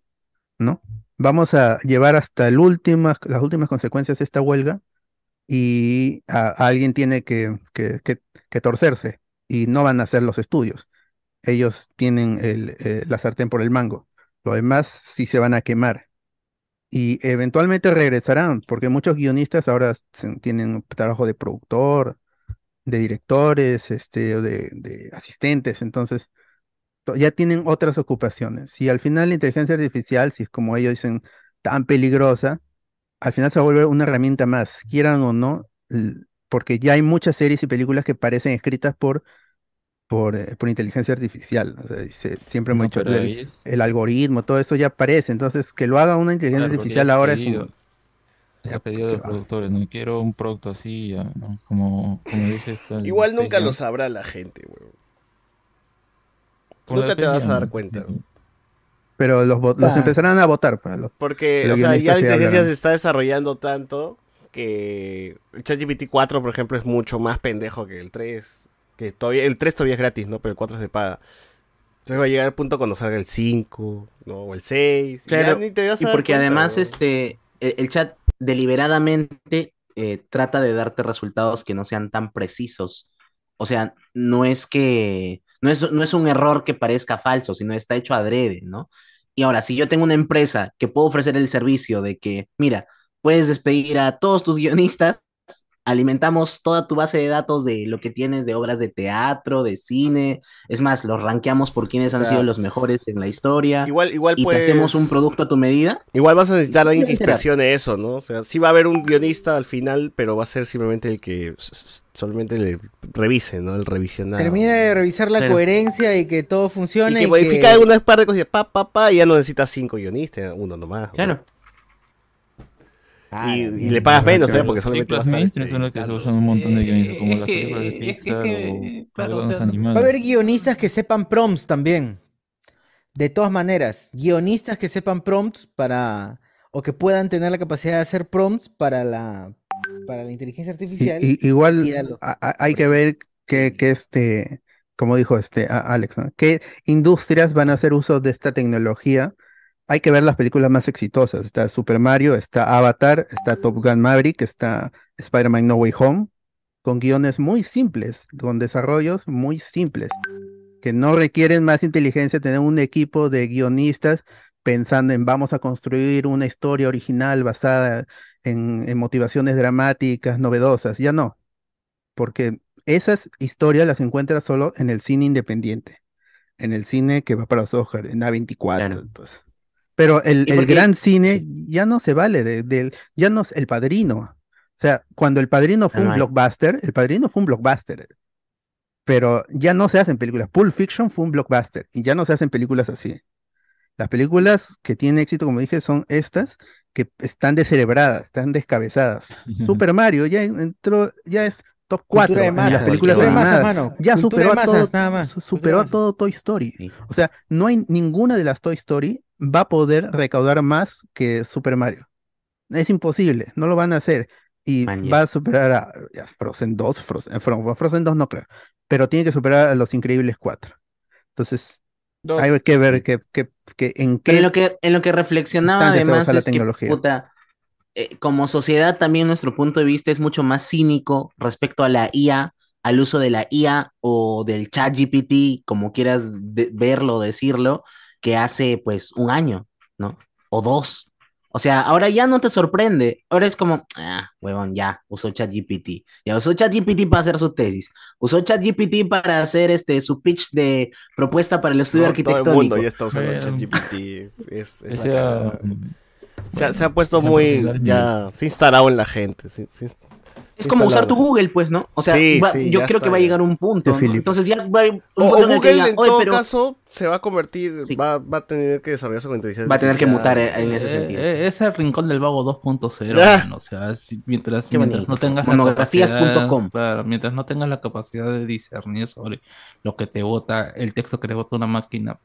¿no? Vamos a llevar hasta las últimas consecuencias de esta huelga y alguien tiene que, que, que- torcerse y no van a hacer los estudios. Ellos tienen eh, la sartén por el mango. Lo demás sí se van a quemar. Y eventualmente regresarán, porque muchos guionistas ahora tienen trabajo de productor, de directores, este, o de, de asistentes, entonces to- ya tienen otras ocupaciones. Y al final la inteligencia artificial, si es como ellos dicen, tan peligrosa, al final se va a volver una herramienta más, quieran o no, porque ya hay muchas series y películas que parecen escritas por, por, eh, por inteligencia artificial. o sea, dice- siempre hemos No, dicho, el, algoritmo, todo eso ya aparece. Entonces, que lo haga una inteligencia artificial ahora es pedido. como, Es a pedido de los productores, no quiero un producto así, ya, ¿no? Como, como dice esta. Igual nunca lo sabrá la gente, weón. Nunca te vas a dar cuenta. pero los, Ah. empezarán a votar. Para los, Porque, los o sea, ya la inteligencia se está desarrollando tanto que el ChatGPT 4, por ejemplo, es mucho más pendejo que el 3. Que todavía, el 3 todavía es gratis, ¿no? Pero el 4 es de paga. Entonces va a llegar el punto cuando salga el 5, ¿no? O el 6. y ya Claro, ni te vas a y dar porque cuenta, además este el, el chat deliberadamente eh, trata de darte resultados que no sean tan precisos. O sea, no es que no es, no es un error que parezca falso, sino está hecho adrede, ¿no? Y ahora, si yo tengo una empresa que puedo ofrecer el servicio de que, mira, puedes despedir a todos tus guionistas alimentamos toda tu base de datos de lo que tienes de obras de teatro, de cine, es más, los rankeamos por quienes O han sido los mejores en la historia. Igual, igual y puedes- te hacemos un producto a tu medida. Igual vas a necesitar a alguien que inspeccione eso, ¿no? O sea, sí va a haber un guionista al final, pero va a ser simplemente el que solamente le revise, ¿no? El revisionado. Termina de revisar la Claro. coherencia y que todo Y funcione. que modifica algunas par de cosas, pa, pa, pa, y ya no necesitas cinco guionistas, uno nomás. Claro. Y, y le pagas menos, ¿eh? Porque mainstream este, son que se usan un montón de guionistas, como las películas de Pixar que, o claro, o películas sea, animadas. Va a haber guionistas que sepan prompts también. De todas maneras, guionistas que sepan prompts para. o que puedan tener la capacidad de hacer prompts para la. para la inteligencia artificial. igual y darlo. a- a- hay que ver que, que este, como dijo este a- Alex, ¿no? ¿Qué industrias van a hacer uso de esta tecnología? Hay que ver las películas más exitosas. Está Super Mario, está Avatar, está Top Gun Maverick, está Spider-Man No Way Home, con guiones muy simples, con desarrollos muy simples, que no requieren más inteligencia, tener un equipo de guionistas pensando en vamos a construir una historia original basada en, en motivaciones dramáticas, novedosas. Ya no, porque esas historias las encuentras solo en el cine independiente, en el cine que va para los Oscars, en A24. entonces. Pero el, el gran cine ya no se vale, de, del- ya no es el padrino. O sea, cuando el padrino fue Ya un hay. blockbuster, el padrino fue un blockbuster. Pero ya no se hacen películas. Pulp Fiction fue un blockbuster y ya no se hacen películas así. Las películas que tienen éxito, como dije, son estas que están descerebradas, están descabezadas. Super Mario ya entró, ya es top 4 Cultura de en masas, las películas de masas, mano. Ya Cultura superó de a todo, nada más. superó de a todo Toy Story. O sea, no hay ninguna de las Toy Story va a poder recaudar más que Super Mario. Es imposible, no lo van a hacer. Y Man, va a superar a, a Frozen 2, Frozen, eh, Fro- Frozen 2 no creo, pero tiene que superar a Los Increíbles 4. Entonces, hay que ver que, que- que en qué en lo que, en lo que reflexionaba además es que, puta, eh, como sociedad también nuestro punto de vista es mucho más cínico respecto a la IA, al uso de la IA o del chat GPT, como quieras de- verlo o decirlo, que hace pues un año, ¿no? O dos. O sea, ahora ya no te sorprende. Ahora es como, ah, huevón, ya, usó ChatGPT. Ya usó ChatGPT para hacer su tesis. Usó ChatGPT para hacer este su pitch de propuesta para el estudio No, arquitectónico. Todo el mundo ya está usando. ChatGPT. Es, es cagada. ah, se, ha, se ha puesto muy. Ya se ha instalado en la gente. se- se- Es como usar tu. Va pues, ¿no? O sea, Sí, va- sí, yo creo está, que va a llegar un punto. ¿no? Entonces ya va a un O, punto o en el que Google, en "Oye, todo pero caso, se va a convertir. Va, va a tener que desarrollar su inteligencia Va a tener que mutar en ese Eh, sentido. eh, es el rincón del vago 2.0, Ah. o sea, si- mientras, no tengas Monografías.com. la capacidad, claro, mientras no tengas la capacidad de discernir sobre lo que te vota, el texto que te vota una máquina,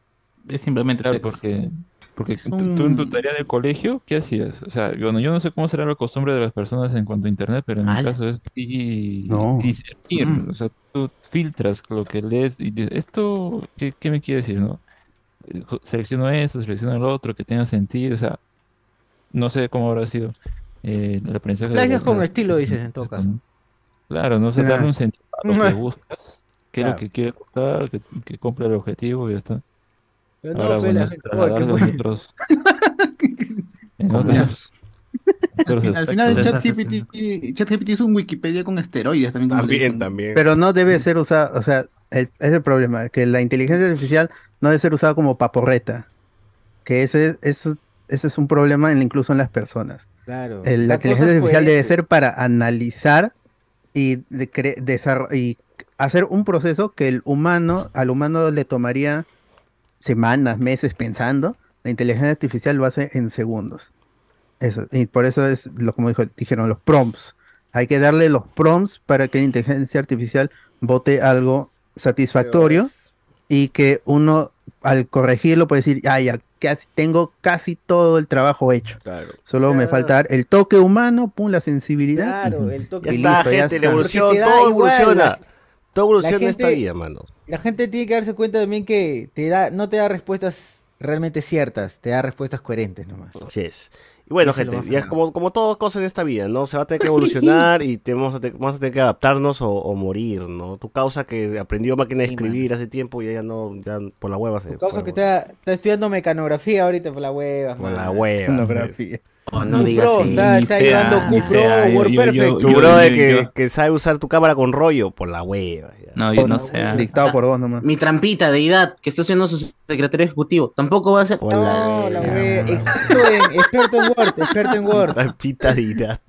es simplemente Claro, texto. porque, porque Es tú, tú en tu un- tarea de colegio, ¿qué hacías? O sea, bueno, yo no sé cómo será la costumbre de las personas en cuanto a internet, pero en mi caso es y, No. discernir. Mm. O sea, tú filtras lo que lees y dices, ¿esto qué, qué me quiere decir, no? Selecciono eso, selecciono el otro, que tenga sentido, o sea, no sé cómo habrá sido eh, el aprendizaje de la- con la- estilo, dices, en todo caso. Claro, no sé, darle un sentido a lo que buscas, qué es Claro. lo que quiere buscar, que, que cumpla el objetivo y ya está. Pero no, Ahora, bueno, la gente- otros Al final. ChatGPT ChatGPT es un Wikipedia con esteroides también. También, también. Pero no debe ser usado, o sea, el- es el problema, que la inteligencia artificial no debe ser usada como paporreta, que ese, ese, ese es un problema en- incluso en las personas. Claro. El- la inteligencia artificial debe ser para analizar y, de y hacer un proceso que el humano, al humano le tomaría semanas, meses pensando, la inteligencia artificial lo hace en segundos. Eso, y por eso es lo como dijo, dijeron los prompts. Hay que darle los prompts para que la inteligencia artificial vote algo satisfactorio y que uno al corregirlo puede decir, ah, ya, casi, tengo casi todo el trabajo hecho. Claro. Solo me falta el toque humano, pum, la sensibilidad. Claro, el toque. Ya Y está, listo, ya gente, la está. evolución, todo igual, evoluciona. la- Todo evoluciona la esta gente- vida, mano. La gente tiene que darse cuenta también que te da, no te da respuestas realmente ciertas, te da respuestas coherentes nomás. Así es. Y bueno, Eso gente, ya es como, como todas cosas en esta vida, ¿no? Se va a tener que evolucionar y a te- vamos a tener que adaptarnos o, o morir, ¿no? Tu causa que aprendió máquina de Sí, escribir hace tiempo y ya no, ya por la hueva se Tu causa fue, que está, está estudiando mecanografía ahorita por la hueva. Por la hueva. Pornografía. Oh, no digas Pro, eso. está, está Ni llevando sea, Q ni Pro, sea, yo- Word yo- yo- Perfect. Tu brother yo- que, sabe usar tu cámara con rollo por la hueva. ya. No, yo no sé. ah. Dictado por vos nomás. Mi trampita de edad, que está siendo su secretario ejecutivo, tampoco va a ser. No, la hueva. wea. Experto en, experto en Word, experto en Word. Trampita de edad.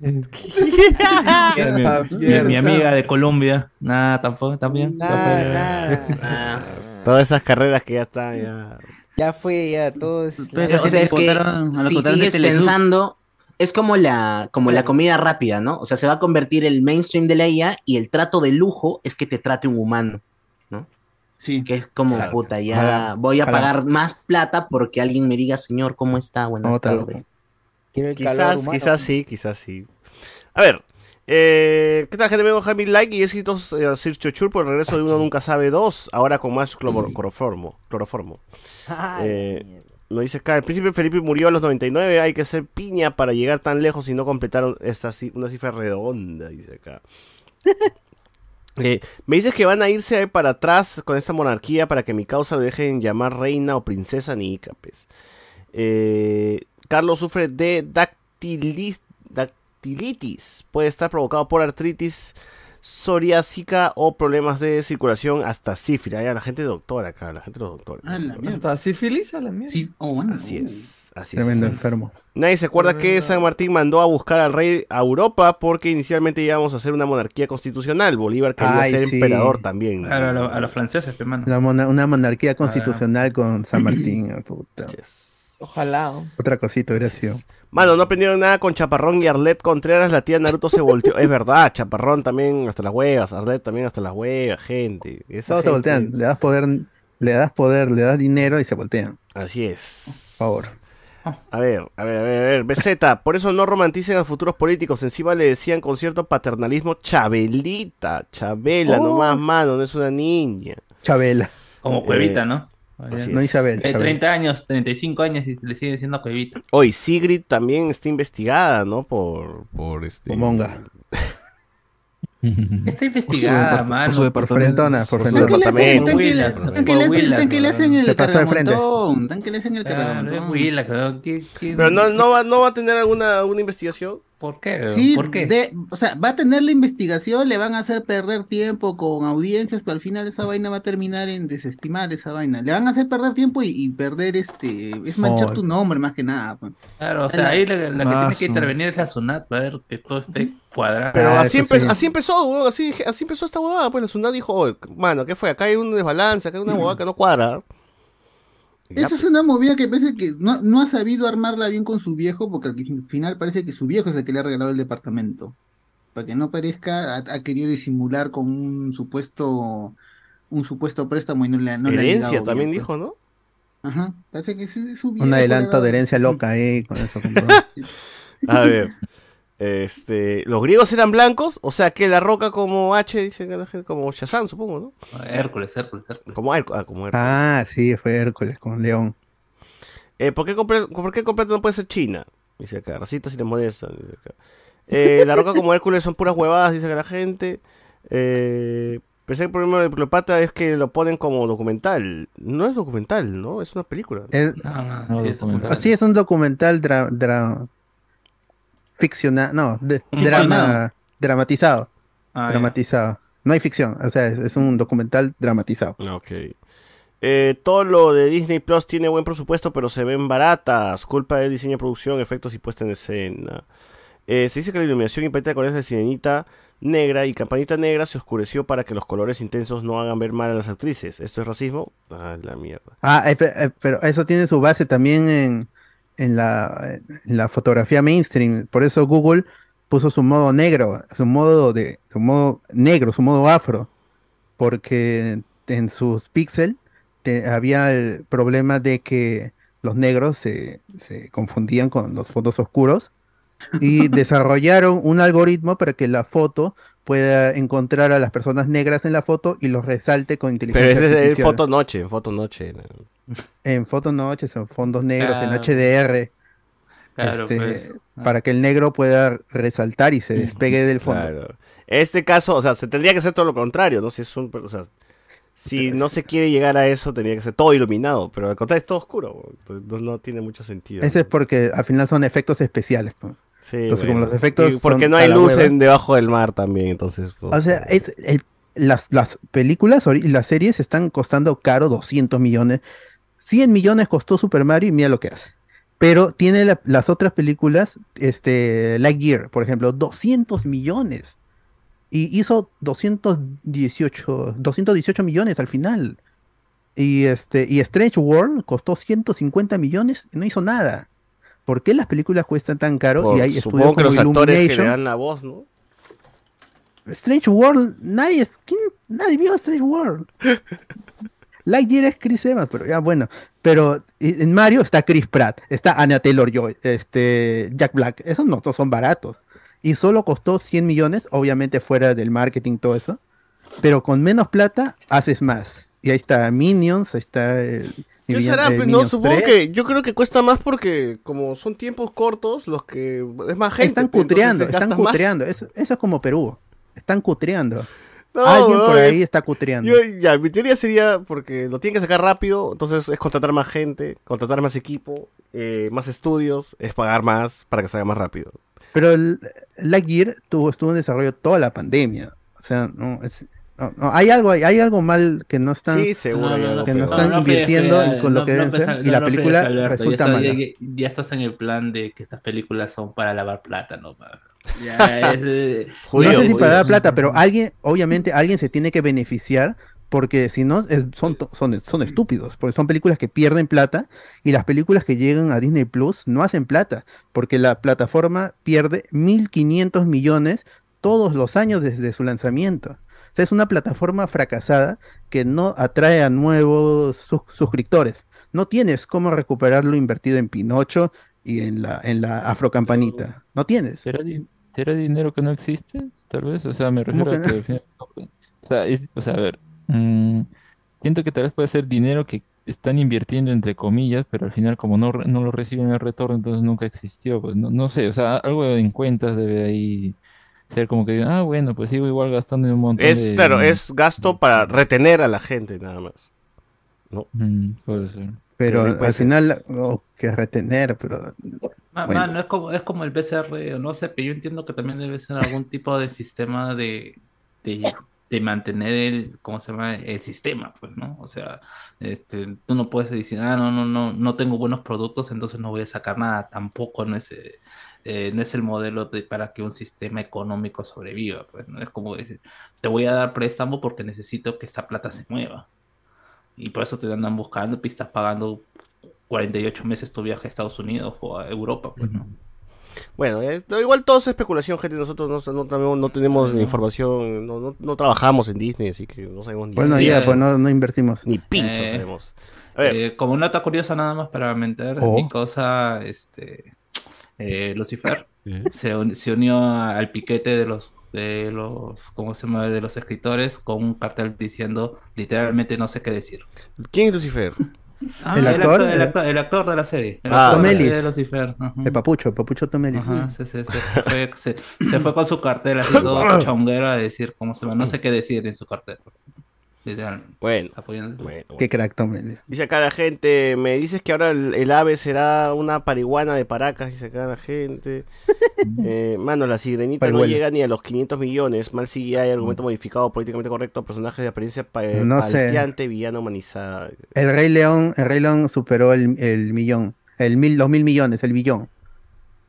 Mi, mi- mi amiga de Colombia, nada, tampoco, también. Nada. Todas esas carreras que ya están ya. Ya fue, ya todo es. Pero- o sea, es que si sigues pensando, es como la, como la comida rápida, ¿no? O sea, se va a convertir el mainstream de la IA y el trato de lujo es que te trate un humano, ¿no? Sí. Que es como, Exacto. puta, ya Ojalá, voy a ojalá. pagar más plata porque alguien me diga, señor, ¿cómo está? Buenas No, está tardes. Quiero el calor Quizás, humano. quizás sí, quizás sí. A ver, eh, ¿qué tal gente? Vengo a dejar mi like y éxitos eh, a Sir Chochur por el regreso de Uno Nunca Sabe 2, ahora con más cloro- cloroformo. cloroformo. Eh. Nos dice acá, el príncipe Felipe murió a los 99, hay que ser piña para llegar tan lejos y no completar esta, una cifra redonda, dice acá. Eh, me dices que van a irse para atrás con esta monarquía para que mi causa lo dejen llamar reina o princesa ni ícapes. Eh, Carlos sufre de dactilis- dactilitis. Puede estar provocado por artritis psoriásica o problemas de circulación hasta sífilis. Ay, la gente doctora acá, la gente doctora. Ah, la mierda. ¿Está sífilis a la mierda? Sí, oh, bueno. Así es, así Tremendo es. enfermo. Nadie se acuerda que San Martín mandó a buscar al rey a Europa porque inicialmente íbamos a hacer una monarquía constitucional. Bolívar quería Ay, ser sí. emperador también. ¿no? Claro, a, lo- a los franceses, hermano. Una, mona- una monarquía constitucional con San Martín. ah, puta. Ojalá. Otra cosita hubiera sido. Mano, no aprendieron nada con Chaparrón y Arlet Contreras. La tía Naruto se volteó. es verdad, Chaparrón también hasta las huevas. Arlet también hasta las huevas, gente. Esa Todos se voltean. Le das poder, le das poder, le das dinero y se voltean. Así es. Por favor. A ver, a ver, a ver, a ver. BZ, por eso no romanticen a futuros políticos. Encima le decían con cierto paternalismo Chabelita. Chabela, Oh. nomás, mano, no es una niña. Chabela. Como Cuevita, Eh, ¿no? Así No es. Isabel. Eh, Chabela. 30 años, 35 años y se le sigue diciendo Cuevita. Hoy Sigrid también está investigada, ¿no? Por, por este. Por monga. Está investigada, por mano. su Por departamento. frentona, por Por su que le hacen- departamento. tan el Se pasó de frente. tan que le hacen el cargamontón. Willax, ¿no? ¿Qué- qué- Pero no, no, va, no va a tener alguna, alguna investigación. ¿Por qué? Sí, ¿Por qué? de- o sea, va a tener la investigación, le van a hacer perder tiempo con audiencias, pero al final esa vaina va a terminar en desestimar esa vaina. Le van a hacer perder tiempo y, y perder este, es manchar Oh. tu nombre más que nada. pues. Claro, o sea, La- ahí la, la que tiene que intervenir es la SUNAT para ver que todo esté cuadrado. Pero Ah, así, eso empe- sí. así empezó, weón, así, así empezó esta huevada. Pues la Sunat dijo, "Oye, mano, ¿qué fue? Acá hay un desbalance, acá hay una huevada que no cuadra. Eso es una movida que parece que no, no ha sabido armarla bien con su viejo, porque al final parece que su viejo es el que le ha regalado el departamento. Para que no parezca, ha, ha querido disimular con un supuesto un supuesto préstamo y no le, no le ha herencia también bien, pues. dijo, ¿no? Ajá, parece que es su, viejo Un adelanto de herencia loca ahí, con eso. A ver. Este, los griegos eran blancos, o sea que la roca como H, dice que la gente, como Shazam, supongo, ¿no? Hércules, Hércules, Hércules. Como Hércules. Ah, como Hércules. Ah, sí, fue Hércules con León. Eh, ¿por, qué comple- ¿Por qué completo no puede ser China? Dice acá, racitas y les molestan. Dice acá. Eh, la roca como Hércules son puras huevadas, dice que la gente. Eh, pensé que el problema de Cleopatra es que lo ponen como documental. No es documental, ¿no? Es una película. Es, No, no, No, sí, documental. así es un documental dra, dra- ficcional, no, de- drama, dramatizado, Ah, ya. dramatizado. No hay ficción, o sea, es, es un documental dramatizado. Ok. Eh, todo lo de Disney Plus tiene buen presupuesto, pero se ven baratas. Culpa del diseño, producción, efectos y puesta en escena. Eh, se dice que la iluminación y paleta de colores de Sirenita negra y Campanita negra se oscureció para que los colores intensos no hagan ver mal a las actrices. ¿Esto es racismo? Ah, la mierda. Ah, eh, pero eso tiene su base también en, en la, en la fotografía mainstream. Por eso Google puso su modo negro, su modo de, su modo negro, su modo afro, porque en sus píxeles había el problema de que los negros se, se confundían con los fondos oscuros y desarrollaron un algoritmo para que la foto pueda encontrar a las personas negras en la foto y los resalte con Pero inteligencia ese es foto noche, en foto noche. En fotos noches, en fondos negros, en. HDR, Claro, este, pues. para que el negro pueda resaltar y se despegue del fondo. Claro. Este caso, o sea, se tendría que hacer todo lo contrario, ¿no? Si es un, o sea, si no se quiere llegar a eso, tenía que ser todo iluminado, pero al contrario es todo oscuro. Entonces, no, no tiene mucho sentido. Ese es porque al final son efectos especiales. Sí, Entonces, como los efectos. Y porque son no hay luz en debajo del mar también, entonces. pues, O sea, es el- las, las películas y las series están costando caro 200 millones. 100 millones costó Super Mario y mira lo que hace. Pero tiene la- las otras películas, este, Lightyear, por ejemplo, 200 millones. Y hizo 218, 218 millones al final. Y este, y Strange World costó 150 millones y no hizo nada. ¿Por qué las películas cuestan tan caro? por- y hay estudios supongo que los actores que le dan la voz, ¿no? Strange World, nadie, nadie vio Strange World. Lightyear es Chris Evans, pero ya bueno. Pero en Mario está Chris Pratt, está Anya Taylor Joy, este, Jack Black. Esos no todos son baratos. Y solo costó 100 millones, obviamente fuera del marketing, todo eso. Pero con menos plata haces más. Y ahí está Minions, ahí está. el- ¿Qué será? eh, Pues, no, supongo 3. que yo creo que cuesta más porque como son tiempos cortos, los que es más gente. Están pues, cutreando, están cutreando. Eso, eso es como Perú. Están cutreando. No, Alguien por no, ahí está cutreando. Yo, ya, mi teoría sería porque lo tienen que sacar rápido, entonces es contratar más gente, contratar más equipo, eh, más estudios, es pagar más para que salga más rápido. Pero el Lightyear tuvo, estuvo en desarrollo toda la pandemia. O sea, no, es- no, no, hay algo, hay, hay algo mal que no están, Sí, seguro algo que no están No, no invirtiendo con lo no, que no deben ser y no, la no película Alberto, resulta ya, mala. está- ya- ya estás en el plan de que estas películas son para lavar plata, ¿no? Pablo? Ya es, eh, no sé si dar plata, pero alguien, obviamente, alguien se tiene que beneficiar porque si no, es- son, son, son estúpidos, porque son películas que pierden plata y las películas que llegan a Disney Plus no hacen plata, porque la plataforma pierde 1.500 millones todos los años desde su lanzamiento. O sea, es una plataforma fracasada que no atrae a nuevos sus- suscriptores. No tienes cómo recuperar lo invertido en Pinocho y en la, en la Afrocampanita. No tienes. ¿Será, será dinero que no existe? Tal vez, o sea, me ¿Cómo refiero a que al final- o sea, es- o sea, a ver, mm, siento que tal vez puede ser dinero que están invirtiendo entre comillas, pero al final como no, no lo reciben el retorno, entonces nunca existió, pues no, no sé, o sea, algo en cuentas debe ahí ser como que, digan, ah, bueno, pues sigo igual gastando en un montón Es, de... claro, es gasto para retener a la gente nada más. ¿No? Mm, puede ser. Pero al final, oh, que retener, pero Ma- Bueno. mano, es como, es como el BCR, no sé, pero yo entiendo que también debe ser algún tipo de sistema de, de, de mantener el, ¿cómo se llama? El sistema, pues, ¿no? O sea, este, tú no puedes decir, ah, no, no, no, no tengo buenos productos, entonces no voy a sacar nada. Tampoco no es, eh, eh, no es el modelo de, para que un sistema económico sobreviva, pues, ¿no? Es como decir, te voy a dar préstamo porque necesito que esta plata se mueva. Y por eso te andan buscando y estás pagando 48 meses tu viaje a Estados Unidos o a Europa, pues, ¿no? Bueno, eh, igual todo es especulación, gente. Nosotros no, no, tenemos- no tenemos ni información, no, no, no trabajamos en Disney, así que no sabemos ni bueno, ya, pues no, no invertimos. Ni pincho Eh, sabemos. A ver. Eh, como nota curiosa nada más para mentir, Oh. mi cosa, este, eh, Lucifer se, un- se unió al piquete de los, de los, ¿cómo se llama? De los escritores con un cartel diciendo literalmente no sé qué decir. ¿Quién es Lucifer? Ah, ¿El actor? El actor, el actor de la serie. El Ah, actor Tomelis. de Lucifer. ajá. El papucho, el papucho Tomelis. Ajá, se, se- se- se fue, se- se fue con su cartel así todo chonguero a decir cómo se llama, no sé qué decir en su cartel. Literal. Bueno, Apoyando- bueno, Qué crack Tomelis. Dice acá la gente, me dices que ahora el, el ave será una parihuana de Paracas, dice acá la gente. Eh, mano, la sirenita no llega ni a los 500 millones. Mal CGI, argumento modificado, políticamente correcto, personaje de apariencia pa No sé. palteante, villano humanizada. El Rey León, el Rey León superó el, el millón, el mil, los mil millones, el billón.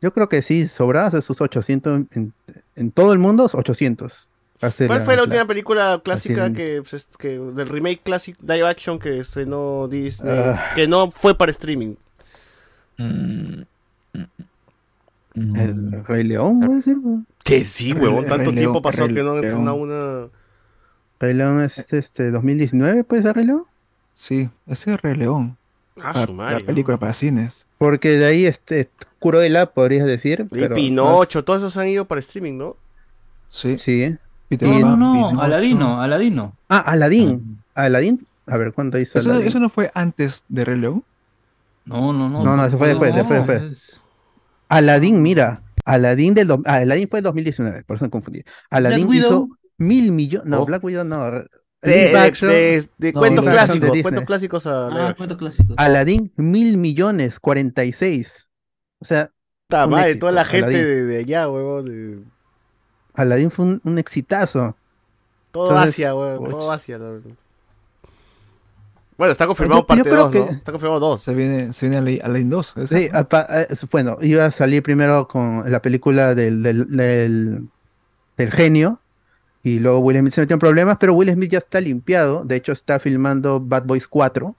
Yo creo que sí, sobradas de sus 800, en, en todo el mundo, 800. Hace ¿Cuál fue la la- última película clásica que, pues, que del remake classic live action que estrenó Disney, Ah. que no fue para streaming? Mm, El Rey León, voy a decir. Que sí, huevón, Rey tanto León, tiempo pasó Rey que no han León. estrenado una... Rey León es este 2019, ¿puede ser Rey León? Sí, ese es Rey León. Ah, Para- su madre, la ¿no? película para cines. Porque de ahí este Cruella, podrías decir. Y pero Pinocho, todos esos han ido para streaming, ¿no? Sí. Sí. Peter No, no, Pan, no, Pinocho. Aladino, Aladino. Ah, Aladín. Aladín. A ver, ¿cuánto hizo ¿Eso, Aladín? eso no fue antes de Rey León? No, no, no. No, no, eso fue después, después, después. es- Aladín, mira. Aladín del do- ah, Aladín fue 2019, por eso me confundí. Aladín hizo Widow. mil millones. No, Oh. Black Widow no. De, action. de- de No, cuentos de clásicos, cuentos clásicos a Ah, action. cuento clásico. Aladdin, mil millones, 46. O sea, madre, éxito, toda la gente de, de allá, huevón. Aladdin fue un, un exitazo. todo Entonces, Asia, pucha. Todo Asia. la verdad. Bueno, está confirmado Yo- parte creo 2, ¿no? que- Está confirmado 2. Se viene, se viene Aladdin- Aladdin 2. ¿eso? Sí, apa- eh, bueno, iba a salir primero con la película del, del, del, del genio y luego Will Smith se metió en problemas, pero Will Smith ya está limpiado. De hecho, está filmando Bad Boys 4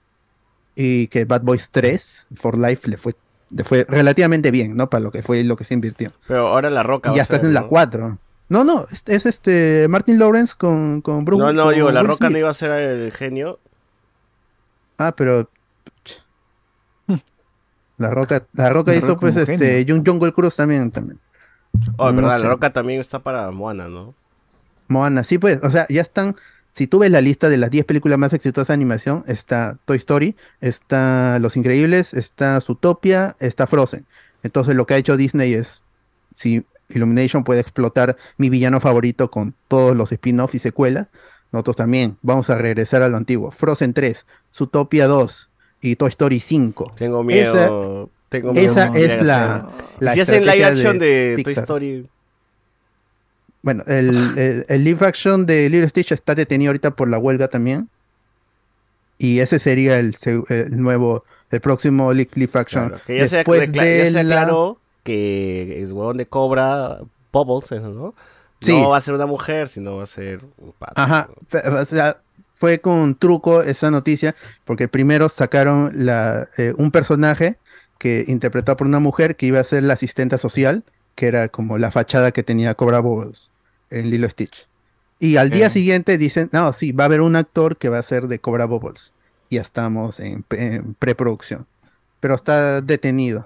y que Bad Boys 3 for Life le fue, le fue relativamente bien, ¿no? Para lo que fue lo que se invirtió. Pero ahora La Roca Y va ya a está ser, en la ¿no? 4. No, no, es, es este Martin Lawrence con, con Bruce. No, no, digo, La Will Roca Smith. no iba a ser el genio. Ah, pero. La Roca, la Roca La hizo Roca pues este Jun- Jungle Cruise también, también. Oh, es No verdad, sé. La Roca también está para Moana, ¿no? Moana, sí, pues, o sea, ya están. Si tú ves la lista de las 10 películas más exitosas de animación, está Toy Story, está Los Increíbles, está Zootopia, está Frozen. Entonces, lo que ha hecho Disney es: si Illumination puede explotar mi villano favorito con todos los spin-offs y secuelas, nosotros también vamos a regresar a lo antiguo. Frozen 3, Zootopia 2 y Toy Story 5. Tengo miedo. tengo miedo esa es la, la si hacen live action de, Toy. Story. Bueno, el, el, el live action de Little Stitch está detenido ahorita por la huelga también. Y ese sería el, se- el nuevo, el próximo li- live action. Claro, que ya se, Después acla- de ya se la- aclaró que el huevón de Cobra, Bubbles, ¿no? Sí. No va a ser una mujer, sino va a ser un pato. Ajá, o sea, fue con truco esa noticia, porque primero sacaron la, eh, un personaje que interpretado por una mujer que iba a ser la asistenta social, que era como la fachada que tenía Cobra Bubbles en Lilo Stitch. Y al día siguiente dicen, no, sí, va a haber un actor que va a ser de Cobra Bubbles. Ya estamos en preproducción. Pero está detenido.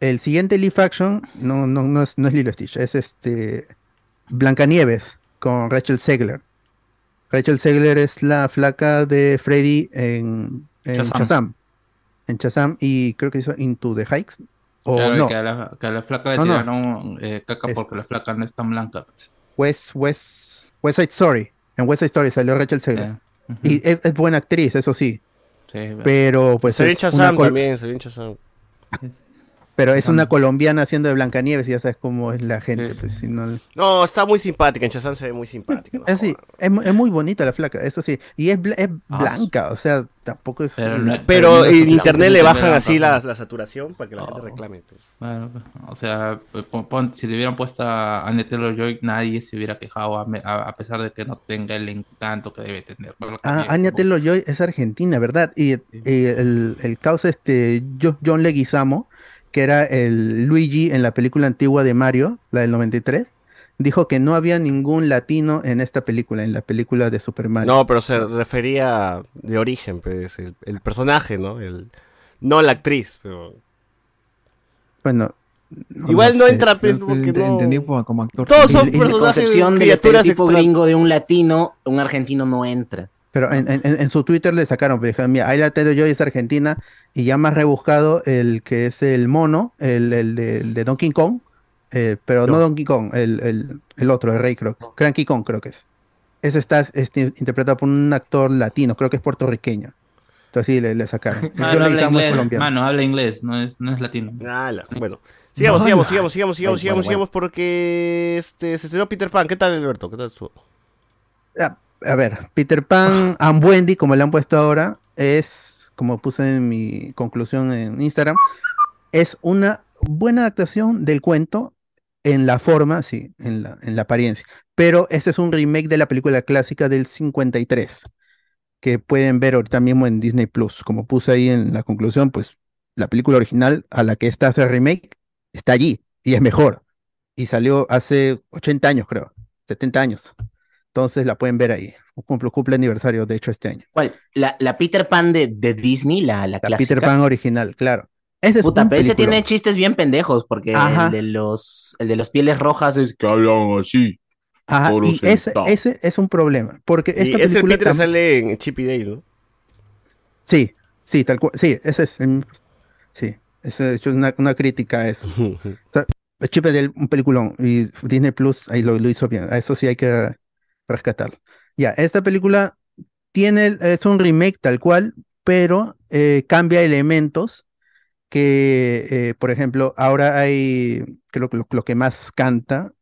El siguiente live action no, no, no es, no es Lilo Stitch, es este Blancanieves con Rachel Segler. Rachel Segler es la flaca de Freddy en, en. Shazam. En Shazam y creo que hizo Into the Hikes. O Claro, no, que, a la, que a la flaca le No, no. tiraron eh, caca Es- porque la flaca no es tan blanca. pues. West, West, West Side Story. En West Side Story salió Rachel Segler. Y es, es buena actriz, eso sí. Sí, Pero pues Salió en es una col- también, salió en Shazam. pero es una colombiana haciendo de Blancanieves y ya sabes cómo es la gente. Pues, si no- No, está muy simpática, en Shazam se ve muy simpática. ¿no? Es, sí, es, es muy bonita la flaca, eso sí. Y es, bla- es Ah, blanca, o sea, tampoco es. Pero no- en internet le bajan así la, la saturación para que la gente reclame. pues. Bueno, o sea, pon- pon- si le hubieran puesto a Annette Taylor-Joy, nadie se hubiera quejado, a, me- a- a pesar de que no tenga el encanto que debe tener. Pero Ah, Anya Taylor-Joy es argentina, ¿verdad? Y, y el, el causa este Jo- John Leguizamo, que era el Luigi en la película antigua de Mario, la del 93, dijo que no había ningún latino en esta película, en la película de Super Mario. No, pero se refería de origen, pues, el, el personaje, ¿no? El, no la actriz, pero... Bueno, Igual no sé. entra, pues, porque ent- no... entendí como, actor. Todos son personajes, extra- gringo de un latino, un argentino no entra. Pero en, en- en su Twitter le sacaron, pues, dijeron, mira, Ayla Taylor-Joy es argentina y ya más rebuscado el que es el mono, el, el de, el de Donkey Kong, eh, pero no. Donkey Kong, el, el- el otro, el rey creo, Cranky Kong creo que es. Ese está este, interpretado por un actor latino, creo que es puertorriqueño. Entonces sí, le, le sacaron. Mano, Yo le habla inglés, colombiano. mano, habla inglés, no es, no es latino. Bueno, sigamos, sigamos, sigamos, sigamos, sigamos, Ay, bueno, sigamos, bueno. sigamos, porque este, se estrenó Peter Pan. ¿Qué tal, Alberto? ¿Qué tal estuvo? Ah, A ver, Peter Pan and Wendy, como le han puesto ahora, es, como puse en mi conclusión en Instagram, es una buena adaptación del cuento en la forma, sí, en la, en la apariencia. Pero este es un remake de la película clásica del 53, que pueden ver ahorita mismo en Disney Plus. Como puse ahí en la conclusión, pues la película original a la que esta hace remake está allí y es mejor. Y salió hace 80 años, creo, 70 años. Entonces la pueden ver ahí. Cumple, cumple aniversario, de hecho, este año. ¿Cuál? La, la Peter Pan de, de Disney, la, la La clásica. Peter Pan original, claro. Ese es Puta, ese tiene chistes bien pendejos, porque Ajá. el de los, el de los pieles rojas es que hablan así. Ajá, y ese, ese es un problema. Porque Y esta ese película Peter tam- sale en Chip y Dale, ¿no? Sí, sí, tal cual. Sí, ese es. Sí, ese es una, una crítica a eso. O sea, Chip and Dale, un peliculón. Y Disney Plus ahí lo, lo hizo bien. A eso sí hay que rescatarlo. Ya, esta película tiene, es un remake tal cual, pero eh, cambia elementos que, eh, por ejemplo, ahora hay, creo que lo, lo que más canta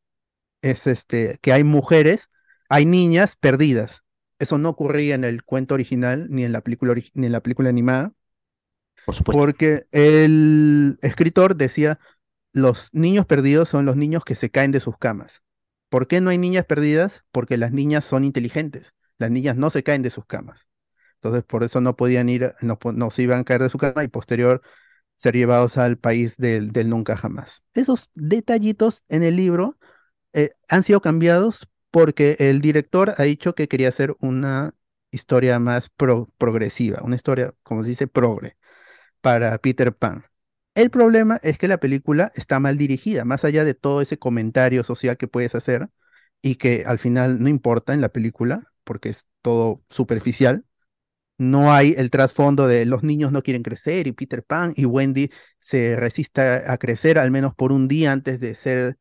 es este, que hay mujeres, hay niñas perdidas. Eso no ocurría en el cuento original, ni en la película, ni en la película animada. Porque el escritor decía, los niños perdidos son los niños que se caen de sus camas. ¿Por qué no hay niñas perdidas? Porque las niñas son inteligentes. Las niñas no se caen de sus camas. Entonces, por eso no podían ir, no, se iban a caer de su cama y posterior ser llevados al país del, nunca jamás. Esos detallitos en el libro eh, han sido cambiados porque el director ha dicho que quería hacer una historia más pro- progresiva, una historia, como se dice, progre, para Peter Pan. El problema es que la película está mal dirigida, más allá de todo ese comentario social que puedes hacer y que al final no importa en la película, porque es todo superficial. No hay el trasfondo de los niños no quieren crecer y Peter Pan y Wendy se resiste a a crecer al menos por un día antes de ser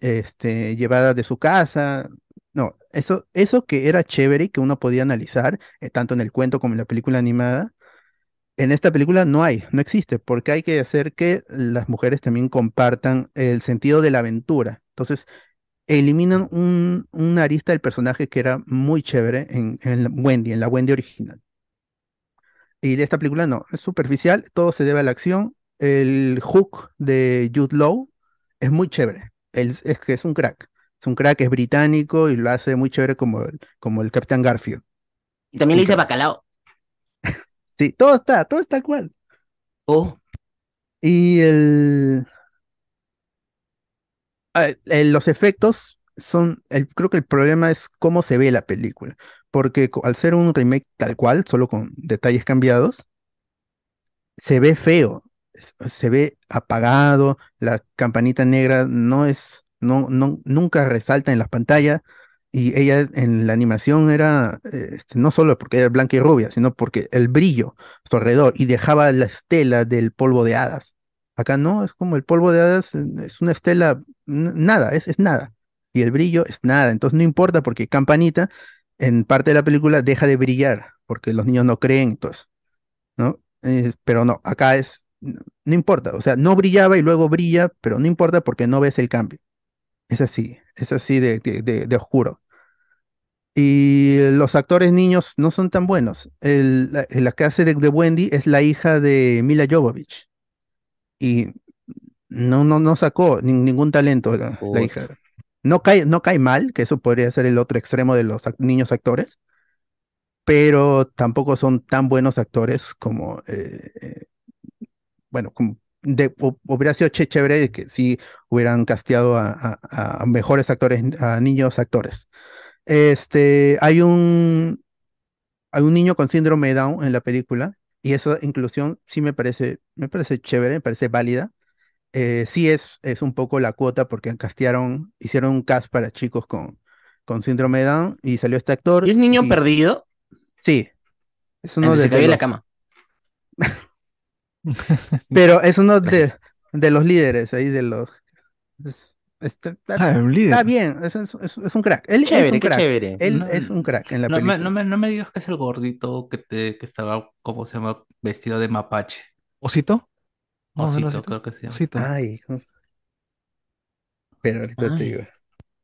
este, llevada de su casa. No, eso, eso que era chévere y que uno podía analizar, eh, tanto en el cuento como en la película animada, en esta película no hay, no existe, porque hay que hacer que las mujeres también compartan el sentido de la aventura. Entonces, eliminan un, una arista del personaje que era muy chévere en, Wendy, en la Wendy original. Y de esta película no, es superficial, todo se debe a la acción. El hook de Jude Law es muy chévere. Él es que es un crack. Es un crack, es británico y lo hace muy chévere como el, como el Capitán Garfield. Y también le dice bacalao. Sí, todo está, todo está igual. Oh. Y el, el- los efectos son, el, creo que el problema es cómo se ve la película, porque al ser un remake tal cual, solo con detalles cambiados, se ve feo, se ve apagado, la campanita negra no es, no, no, nunca resalta en las pantallas, y ella en la animación era, eh, este, no solo porque era blanca y rubia, sino porque el brillo a su alrededor y dejaba la estela del polvo de hadas. Acá no, es como el polvo de hadas, es una estela, nada, es, es nada. Y el brillo es nada. Entonces no importa porque Campanita en parte de la película deja de brillar porque los niños no creen, entonces, ¿no? Eh, pero no, acá es, no importa. O sea, no brillaba y luego brilla, pero no importa porque no ves el cambio. Es así, es así de, de, de- de oscuro. Y los actores niños no son tan buenos. El, la, la que hace de, de Wendy es la hija de Mila Jovovich. Y no, no, no sacó ni- ningún talento la, la hija. No cae, no cae mal, que eso podría ser el otro extremo de los niños actores, pero tampoco son tan buenos actores como, eh, eh, bueno, como de- hu- hubiera sido ché- chévere que si hubieran casteado a, a- a mejores actores, a niños actores. Este, hay un, hay un niño con síndrome de Down en la película y esa inclusión sí me parece, me parece chévere, me parece válida. Eh, sí es, es un poco la cuota porque castearon, hicieron un cast para chicos con, con síndrome de Down y salió este actor. ¿Y es niño y- perdido? Sí. Es uno de, se de cayó en la cama. Pero es uno de, de los líderes ahí de los. es- está, Ah, un líder. está bien, es, es- un crack. Él, él es Chévere, un qué crack. chévere. Él No, es un crack en la No me, película. no me, no me digas que es el gordito que, te, que estaba, ¿cómo se llama? Vestido de mapache. ¿Osito? No, no era Osito, Osito. creo que se llama. Osito. Ay, ¿cómo se- pero ahorita te digo.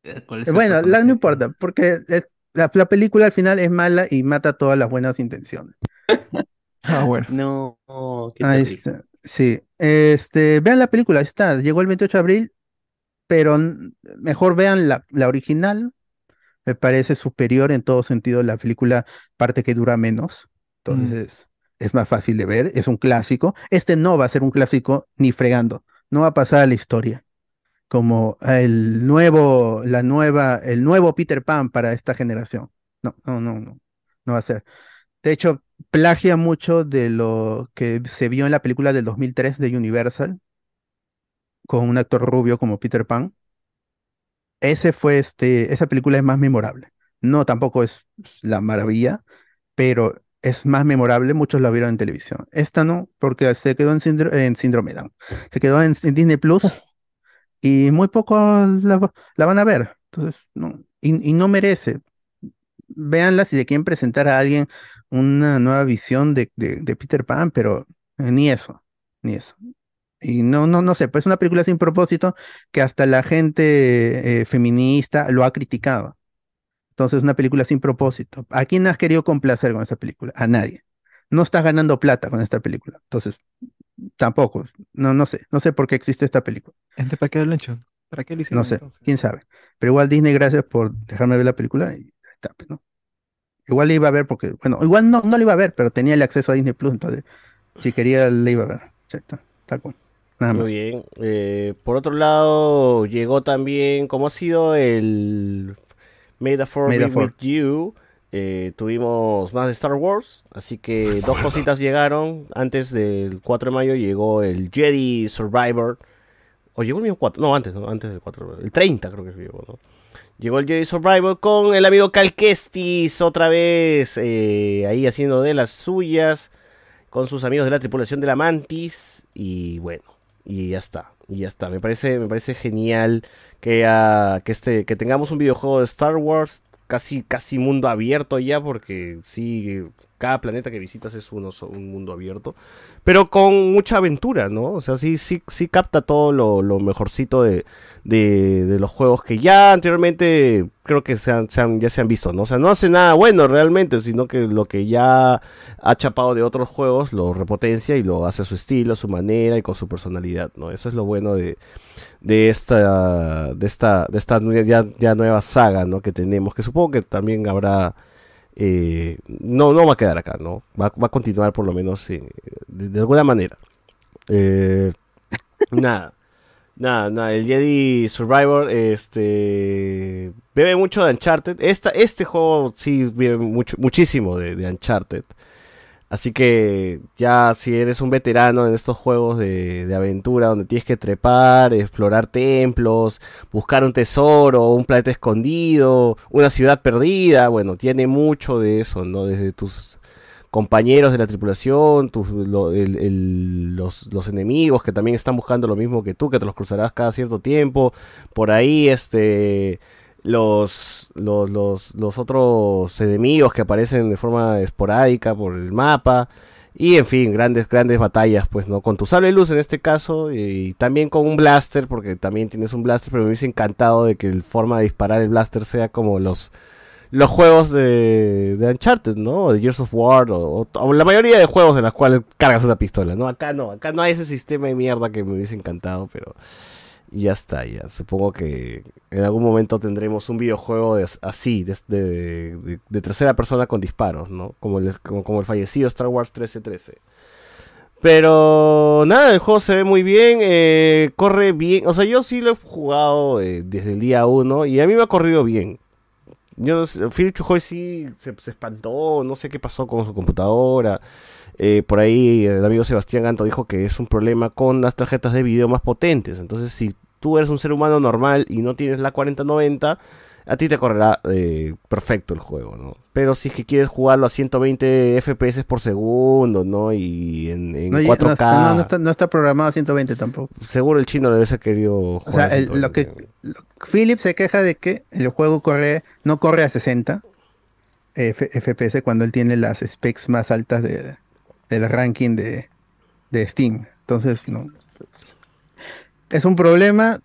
Eh, ¿Cuál es Eh, Bueno, la- no importa, porque es- la, la película al final es mala y mata todas las buenas intenciones. Ah, bueno. No, qué Ahí está. Sí, este, vean la película, ahí está, llegó el 28 de abril, pero mejor vean la, la original, me parece superior en todo sentido la película, parte que dura menos, entonces es más fácil de ver, es un clásico, este no va a ser un clásico ni fregando, no va a pasar a la historia, como el nuevo, la nueva, el nuevo Peter Pan para esta generación, no, no, no, no, no va a ser. De hecho, plagia mucho de lo que se vio en la película del 2003 de Universal, con un actor rubio como Peter Pan. Ese fue este, esa película es más memorable. No, tampoco es la maravilla, pero es más memorable. Muchos la vieron en televisión. Esta no, porque se quedó en, síndro- en Síndrome Down. Se quedó en, en Disney Plus y muy poco la, va- la van a ver. Entonces, no, y, y no merece. véanla si le quieren presentar a alguien una nueva visión de, Peter Pan, pero ni eso, ni eso. Y no, no, no sé, pues es una película sin propósito que hasta la gente eh, feminista lo ha criticado. Entonces, una película sin propósito. ¿A quién has querido complacer con esta película? A nadie. No estás ganando plata con esta película. Entonces, tampoco. No, no sé. No sé por qué existe esta película. Gente, ¿para qué lo hecho? ¿Para qué lo hicieron No sé. entonces? Quién sabe. Pero igual Disney, gracias por dejarme ver la película. Y ahí está, pues, ¿no? Igual le iba a ver porque, bueno, igual no, no le iba a ver, pero tenía el acceso a Disney Plus. Entonces, si quería, le iba a ver. Está. Está cool. Nada más. Muy bien. Eh, por otro lado, llegó también, como ha sido el be Fourth. with you, eh, tuvimos más de Star Wars, así que dos cositas llegaron. Antes del 4 de mayo llegó el Jedi Survivor. O llegó el mismo 4, no, antes, no, antes del 4, el 30 creo que llegó, ¿no? Llegó el Jedi Survivor con el amigo Cal Kestis, otra vez eh, ahí haciendo de las suyas, con sus amigos de la tripulación de la Mantis, y bueno, y ya está, y ya está. Me parece, me parece genial que, ah, que, este, que tengamos un videojuego de Star Wars, casi, casi mundo abierto ya, porque sí, cada planeta que visitas es uno, un mundo abierto, pero con mucha aventura, ¿no? O sea, sí, sí, sí capta todo lo, lo mejorcito de, de, los juegos que ya anteriormente creo que se han- se han- ya se han visto, ¿no? O sea, no hace nada bueno realmente, sino que lo que ya ha chapado de otros juegos lo repotencia y lo hace a su estilo, a su manera y con su personalidad, ¿no? Eso es lo bueno de, de esta de esta de esta ya, ya nueva saga, ¿no? que tenemos, que supongo que también habrá eh, no no va a quedar acá, ¿no? Va, va a continuar por lo menos eh, de, de alguna manera. Eh, nada. Nada, nada, el Jedi Survivor este bebe mucho de Uncharted. Esta, este juego sí bebe mucho, muchísimo de, de Uncharted. Así que ya si eres un veterano en estos juegos de, aventura donde tienes que trepar, explorar templos, buscar un tesoro, un planeta escondido, una ciudad perdida, bueno, tiene mucho de eso, ¿no? Desde tus compañeros de la tripulación, tus, los, los enemigos que también están buscando lo mismo que tú, que te los cruzarás cada cierto tiempo. Por ahí, este, los, los, los, los otros enemigos que aparecen de forma esporádica por el mapa. Y en fin, grandes, grandes batallas, pues, ¿no? Con tu sable luz en este caso, y también con un blaster, porque también tienes un blaster, pero me hubiese encantado de que la forma de disparar el blaster sea como los, los juegos de, de Uncharted, ¿no? O de Gears of War, o, o- o la mayoría de juegos en los cuales cargas una pistola, ¿no? Acá no, acá no hay ese sistema de mierda que me hubiese encantado, pero ya está, ya. Supongo que en algún momento tendremos un videojuego de- así, de, de- tercera persona con disparos, ¿no? Como el, como, el fallecido Star Wars 1313. Pero nada, el juego se ve muy bien, eh, corre bien. O sea, yo sí lo he jugado eh, desde el día 1 y a mí me ha corrido bien. Yo no Phil Chujoy sí se, se espantó, no sé qué pasó con su computadora. Eh, por ahí el amigo Sebastián Ganto dijo que es un problema con las tarjetas de video más potentes. Entonces, si tú eres un ser humano normal y no tienes la 4090, a ti te correrá eh, perfecto el juego, ¿no? Pero si es que quieres jugarlo a 120 FPS por segundo, ¿no? Y en, en No, 4K. no está, no- está- no está programado a 120 tampoco. Seguro el chino le hubiese querido O jugar. sea, a el- lo que lo- Philip se queja de que el juego corre, no corre a 60 F- FPS cuando él tiene las specs más altas de- del ranking de, de Steam. Entonces, no. Es un problema,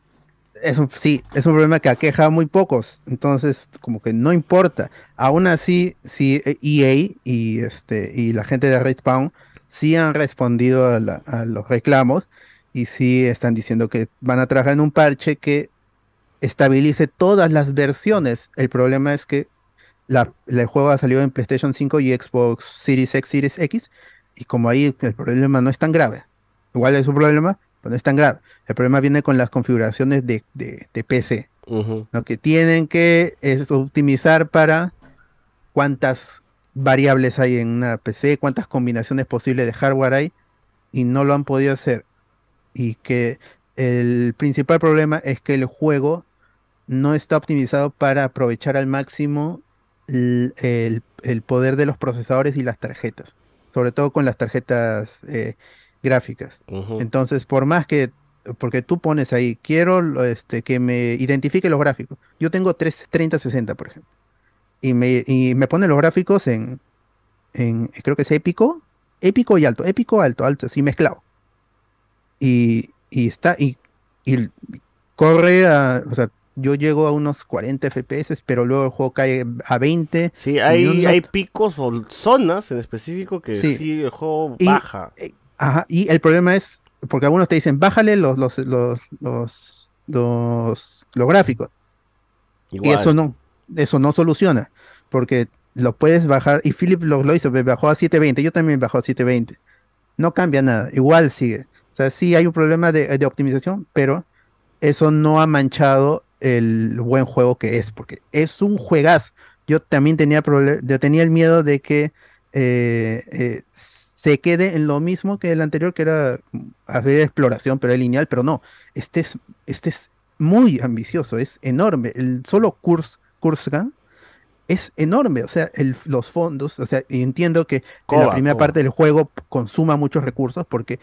es un, sí, es un problema que aqueja a muy pocos. Entonces, como que no importa. Aún así, sí, EA y, este, y la gente de Respawn sí han respondido a, la- los reclamos y sí están diciendo que van a trabajar en un parche que estabilice todas las versiones. El problema es que el juego ha salido en PlayStation 5 y Xbox Series X, Series X, y como ahí el problema no es tan grave. Igual es un problema, pero no es tan grave. El problema viene con las configuraciones de, de- de PC, lo que tienen que es optimizar para cuántas variables hay en una PC, cuántas combinaciones posibles de hardware hay, y no lo han podido hacer. Y que el principal problema es que el juego no está optimizado para aprovechar al máximo el, el- el poder de los procesadores y las tarjetas, sobre todo con las tarjetas eh, gráficas. Entonces, por más que, porque tú pones ahí, quiero lo- este, que me identifique los gráficos. Yo tengo tres- 3060, por ejemplo. y me, y me pone los gráficos en, en, creo que es épico, épico y alto, épico, alto, alto, así mezclado. Y, y está, y, y corre a, o sea, yo llego a unos 40 FPS, pero luego el juego cae a 20. Sí, hay, hay picos o zonas en específico que sí, Sí. el juego Y- baja. Ajá, y el problema es, porque algunos te dicen, bájale los, los, los, los, los, los gráficos. Y eso no, eso no soluciona, porque lo puedes bajar, y Philip lo, lo hizo, bajó a 720, yo también bajó a 720. No cambia nada, igual sigue. O sea, sí hay un problema de, de optimización, pero eso no ha manchado el buen juego que es, porque es un juegazo. Yo también tenía, yo tenía el miedo de que eh, eh, se quede en lo mismo que el anterior, que era hacer exploración, pero es lineal, pero no, este es, este es muy ambicioso, es enorme. El solo Kurs, Kurskan es enorme, o sea, el- los fondos, o sea, entiendo que en la primera parte del juego consuma muchos recursos porque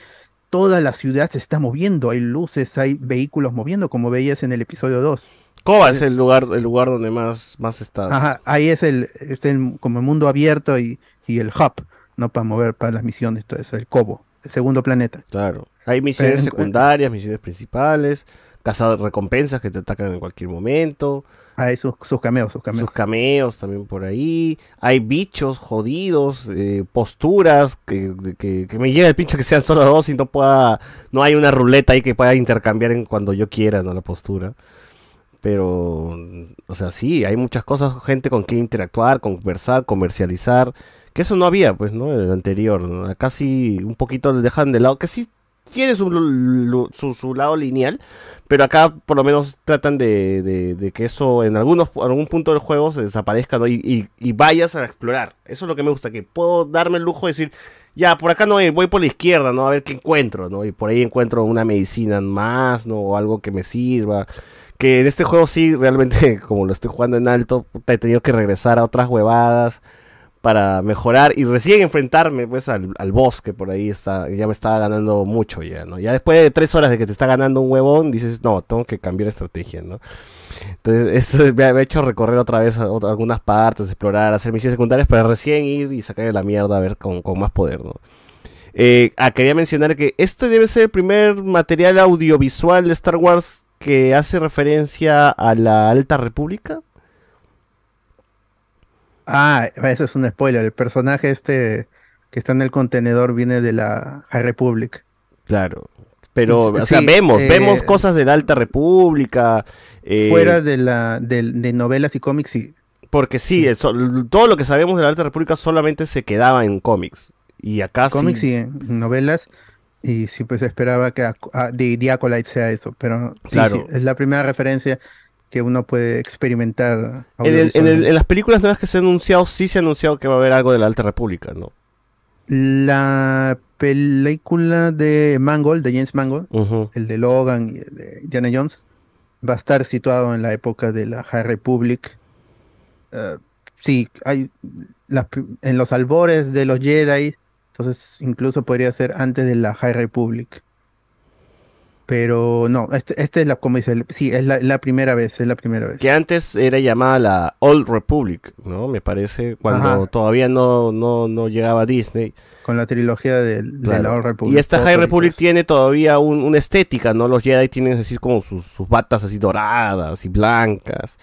toda la ciudad se está moviendo, hay luces, hay vehículos moviendo, como veías en el episodio 2. Coba es el lugar, el lugar donde más, más estás. Ajá, ahí es el, es el como mundo abierto y, y el hub, ¿no? Para mover para las misiones, todo eso, el Cobo, el segundo planeta. Claro. Hay misiones secundarias, misiones principales, cazadores recompensas que te atacan en cualquier momento. Hay sus, sus cameos, sus cameos. Sus cameos también por ahí. Hay bichos jodidos, eh, posturas, que, que me llega el pincho que sean solo dos y no pueda, no hay una ruleta ahí que pueda intercambiar en cuando yo quiera, ¿no? La postura. Pero, o sea, sí, hay muchas cosas, gente con quien interactuar, conversar, comercializar, que eso no había, pues, ¿no? En el anterior, ¿no? Acá sí un poquito le dejan de lado, que sí tiene su, su, lado lineal, pero acá por lo menos tratan de, que eso en algunos algún punto del juego se desaparezca ¿no? y, vayas a explorar. Eso es lo que me gusta, que puedo darme el lujo de decir, ya, por acá no voy, por la izquierda, ¿no? A ver qué encuentro, ¿no? Y por ahí encuentro una medicina más, ¿no? O algo que me sirva. Que en este juego sí, realmente, como lo estoy jugando en alto, he tenido que regresar a otras huevadas para mejorar y recién enfrentarme pues al, al boss que por ahí está, ya me estaba ganando mucho ya, ¿no? Ya después de tres horas de que te está ganando un huevón, dices, no, tengo que cambiar estrategia, ¿no? Entonces eso me ha, hecho recorrer otra vez a algunas partes, explorar, hacer misiones secundarias, para recién ir y sacar de la mierda a ver con, con más poder, ¿no? Eh, ah, quería mencionar que este debe ser el primer material audiovisual de Star Wars que hace referencia a la Alta República. Ah, eso es un spoiler. El personaje este que está en el contenedor viene de la High Republic. Claro. Pero, o sea, vemos, eh, vemos cosas de la Alta República. eh, Fuera de la de, de novelas y cómics, sí. Porque sí, eso- todo lo que sabemos de la Alta República solamente se quedaba en cómics. Y acá cómics sí. y en novelas. Y sí, pues esperaba que a- The, The Acolyte sea eso. Pero sí, Claro. sí, es la primera referencia que uno puede experimentar. En, el- en, el- en las películas nuevas que se han anunciado, sí se ha anunciado que va a haber algo de la Alta República, ¿no? La película de Mangold, de James Mangold, el de Logan y el de Indiana Jones, va a estar situado en la época de la High Republic. Eh, sí, hay en los albores de los Jedi, entonces incluso podría ser antes de la High Republic. Pero no, este, este es la, como dice, sí, es la, la primera vez, es la primera vez. Que antes era llamada la Old Republic, ¿no? Me parece, cuando Ajá. todavía no, no, no llegaba Disney. Con la trilogía de, Claro. la Old Republic. Y esta High Republic tiene todavía un- una estética, ¿no? Los Jedi tienen así como sus, sus batas así doradas y blancas.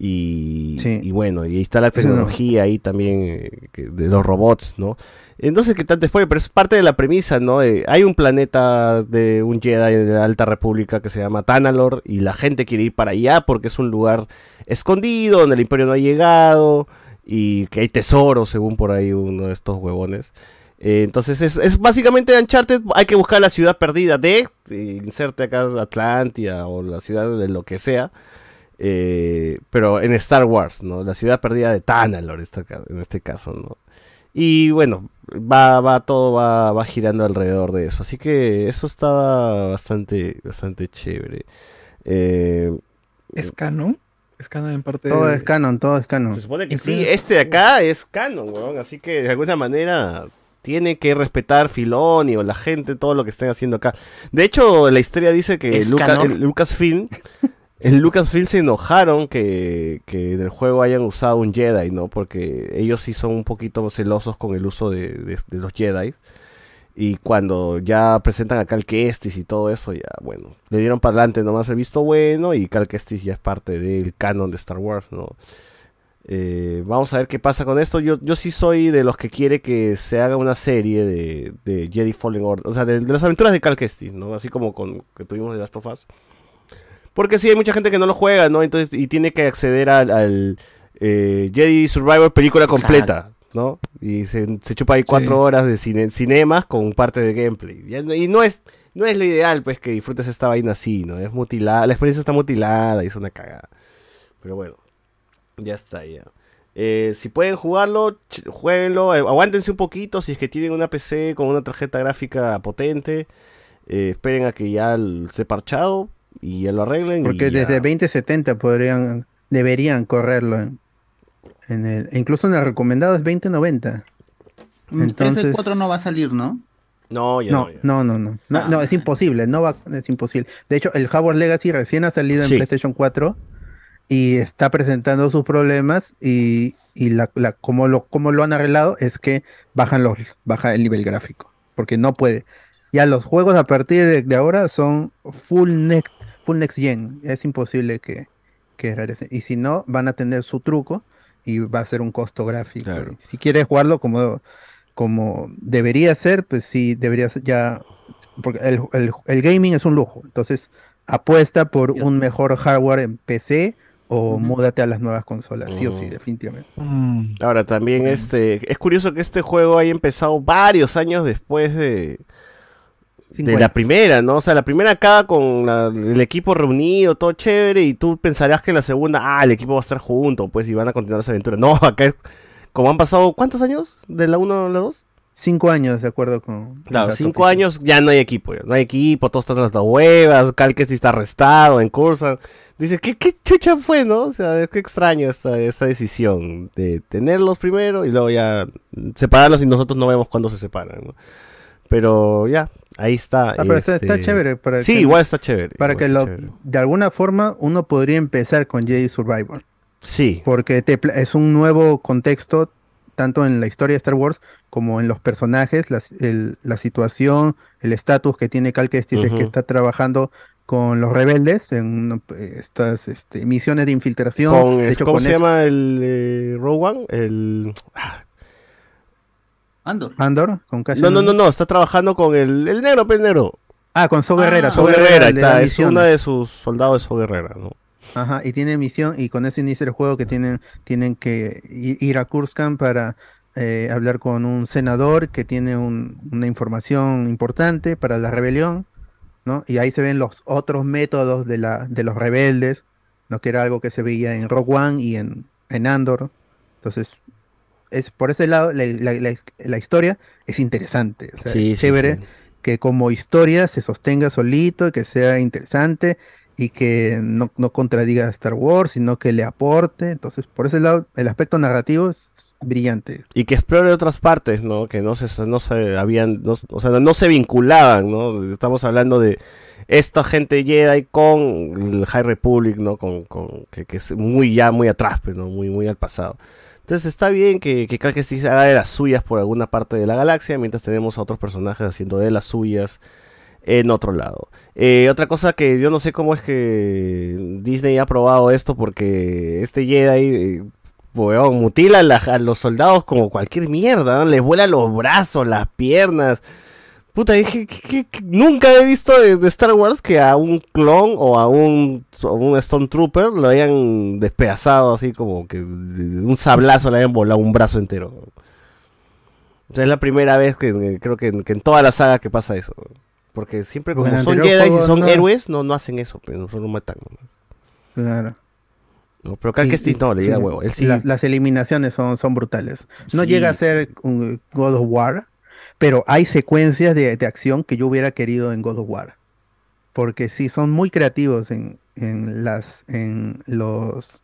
Y, y bueno, y ahí está la tecnología ahí también eh, que- de los robots, ¿no? Entonces, ¿qué tal después? Pero es parte de la premisa, ¿no? Eh, hay un planeta de un Jedi de la Alta República que se llama Tanalor y la gente quiere ir para allá porque es un lugar escondido donde el Imperio no ha llegado y que hay tesoros, según por ahí uno de estos huevones. Eh, entonces es, es básicamente Uncharted, hay que buscar la ciudad perdida de, eh, inserte acá Atlantia o la ciudad de lo que sea, eh, pero en Star Wars, ¿no? La ciudad perdida de Tanalor esta en este caso, ¿no? Y bueno, va, va todo va, va girando alrededor de eso, así que eso estaba bastante, bastante chévere. Eh, ¿Es canon? ¿Es canon en parte Todo de- es canon, todo es canon. se supone que sí, este de acá es canon, weón. Así que de alguna manera tiene que respetar Filoni o la gente, todo lo que estén haciendo acá. De hecho, la historia dice que ¿Es Luca- Lucasfilm En Lucasfilm se enojaron que, que en el juego hayan usado un Jedi, ¿no? Porque ellos sí son un poquito celosos con el uso de, los Jedi. Y cuando ya presentan a Cal Kestis y todo eso, ya, bueno, le dieron para adelante nomás el visto bueno y Cal Kestis ya es parte del canon de Star Wars, ¿no? Eh, vamos a ver qué pasa con esto. Yo, yo sí soy de los que quiere que se haga una serie de, de Jedi Fallen Order, o sea, de, de las aventuras de Cal Kestis, ¿no? Así como con que tuvimos de Last of Us. Porque sí, hay mucha gente que no lo juega, ¿no? Entonces, y tiene que acceder al, al, eh, Jedi Survivor película completa, ¿no? Y se, se chupa ahí cuatro horas de cine, cinemas con parte de gameplay. Y no es, no es lo ideal, pues, que disfrutes esta vaina así, ¿no? Es mutilada, la experiencia está mutilada y es una cagada. Pero bueno, ya está, ya. Eh, si pueden jugarlo, jueguenlo, eh, aguántense un poquito si es que tienen una PC con una tarjeta gráfica potente. eh, esperen a que ya esté parchado y ya lo arreglen. y Porque ya. desde 2070 podrían, deberían correrlo. En, en el, incluso en el recomendado es 2090. Mm, Entonces, PS4 no va a salir, ¿no? No, ya no, no, ya. no, no, no, no, no, es imposible, no va, es imposible. De hecho, el Hogwarts Legacy recién ha salido en Sí. PlayStation 4 y está presentando sus problemas y, y la, la- como, lo, como lo han arreglado es que bajan los, baja el nivel gráfico, porque no puede. Ya los juegos a partir de, de ahora son full next, full next gen, es imposible que, que regresen. Y si no, van a tener su truco y va a ser un costo gráfico. Si quieres jugarlo como, como debería ser, pues sí, debería ser ya, porque el, el- el gaming es un lujo, entonces apuesta por un mejor hardware en PC o múdate a las nuevas consolas, sí o sí, Ujú. definitivamente. Ahora también este es curioso que este juego haya empezado varios años después de De la primera, ¿no? O sea, la primera acaba con la- el equipo reunido, todo chévere, y tú pensarás que en la segunda, ah, el equipo va a estar junto, pues, y van a continuar esa aventura. No, acá es, como han pasado, ¿cuántos años? ¿De la 1 a la 2? Cinco años, de acuerdo con... Claro, cinco años ya no hay equipo, ya no hay equipo, todos están las huevas, Calquesti está arrestado en cursa. Dice, ¿qué, qué chucha fue, no? O sea, es que extraño esta, esta decisión de tenerlos primero y luego ya separarlos y nosotros no vemos cuándo se separan, ¿no? Pero ya, ahí está. Ah, pero está, está este- chévere. Para sí, que- igual está chévere. Para que lo, chévere. de alguna forma uno podría empezar con Jedi Survivor. Sí. Porque te es un nuevo contexto, tanto en la historia de Star Wars como en los personajes, la, el- la situación, el estatus que tiene Cal Kestis, es que está trabajando con los rebeldes en estas este, misiones de infiltración. Con, de hecho, ¿Cómo con se eso- llama el eh, One? El... ah, Andor. Andor, con Cassian No, no, no, no, está trabajando con el, el negro, pues, el negro. Ah, con So Guerrera. So So Guerrera, está, es una de sus soldados de So Guerrera, ¿no? Ajá, y tiene misión, y con eso inicia el juego que tienen, tienen que ir a Kurskan para eh, hablar con un senador que tiene un- una información importante para la rebelión, ¿no? Y ahí se ven los otros métodos de, la, de los rebeldes, ¿no? Que era algo que se veía en Rogue One y en, en Andor. Entonces, es por ese lado, la, la- la- la historia es interesante, o sea, Sí, es chévere sí. que como historia se sostenga solito, que sea interesante y que no, no contradiga a Star Wars, sino que le aporte. Entonces, por ese lado, el aspecto narrativo es brillante. Y que explore otras partes, ¿no? Que no se, no se habían, no- o sea, no se vinculaban, ¿no? Estamos hablando de esta gente Jedi con el High Republic, ¿no? Con, con que, que es muy ya, muy atrás, pues, ¿no? Muy, muy al pasado. Entonces está bien que, que Cal haga de las suyas por alguna parte de la galaxia, mientras tenemos a otros personajes haciendo de las suyas en otro lado. Eh, otra cosa que yo no sé cómo es que Disney ha probado esto, porque este Jedi, eh, mutila a, los soldados como cualquier mierda, les vuela los brazos, las piernas. Puta, dije, que- nunca he visto de, de Star Wars que a un clon o a un, a un Stormtrooper lo hayan despedazado así como que de un sablazo le hayan volado un brazo entero. O sea, es la primera vez que que creo que, que en toda la saga que pasa eso. Porque siempre como son Jedi y son no- héroes, no, no hacen eso, pero solo matan. nomás. Claro. No, pero Cal Y- Kestis y- no, le llega huevo. Él sí, la- las eliminaciones son, son brutales. No Sí. llega a ser un God of War, pero hay secuencias de, de acción que yo hubiera querido en God of War. Porque sí, son muy creativos en, en las en los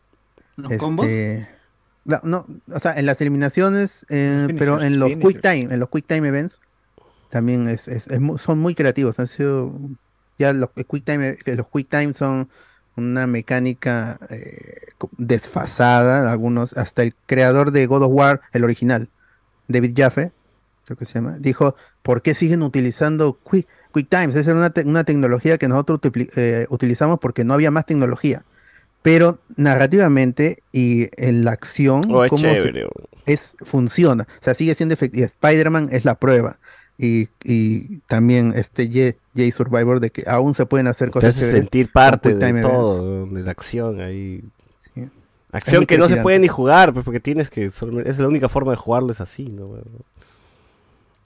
¿Los combos? este, no, no, o sea, en las eliminaciones, eh, pero en los quick time, en los quick time events también es, es- es son muy creativos. Han sido ya los quick time, que los quick time son una mecánica eh, desfasada, algunos, hasta el creador de God of War, el original, David Jaffe, creo que se llama, dijo, ¿por qué siguen utilizando Quick, Quick Times? Esa era una, te- una tecnología que nosotros eh, utilizamos porque no había más tecnología. Pero narrativamente y en la acción, Oh, es se- funciona. O sea, sigue siendo efectivo. Spider-Man es la prueba. Y, y también este J, J Survivor de que aún se pueden hacer Te cosas hace chéveres sentir parte de Events. todo, de la acción ahí. Acción que no se puede ni jugar, pues porque tienes que. Es la única forma de jugarlo, es así, ¿no?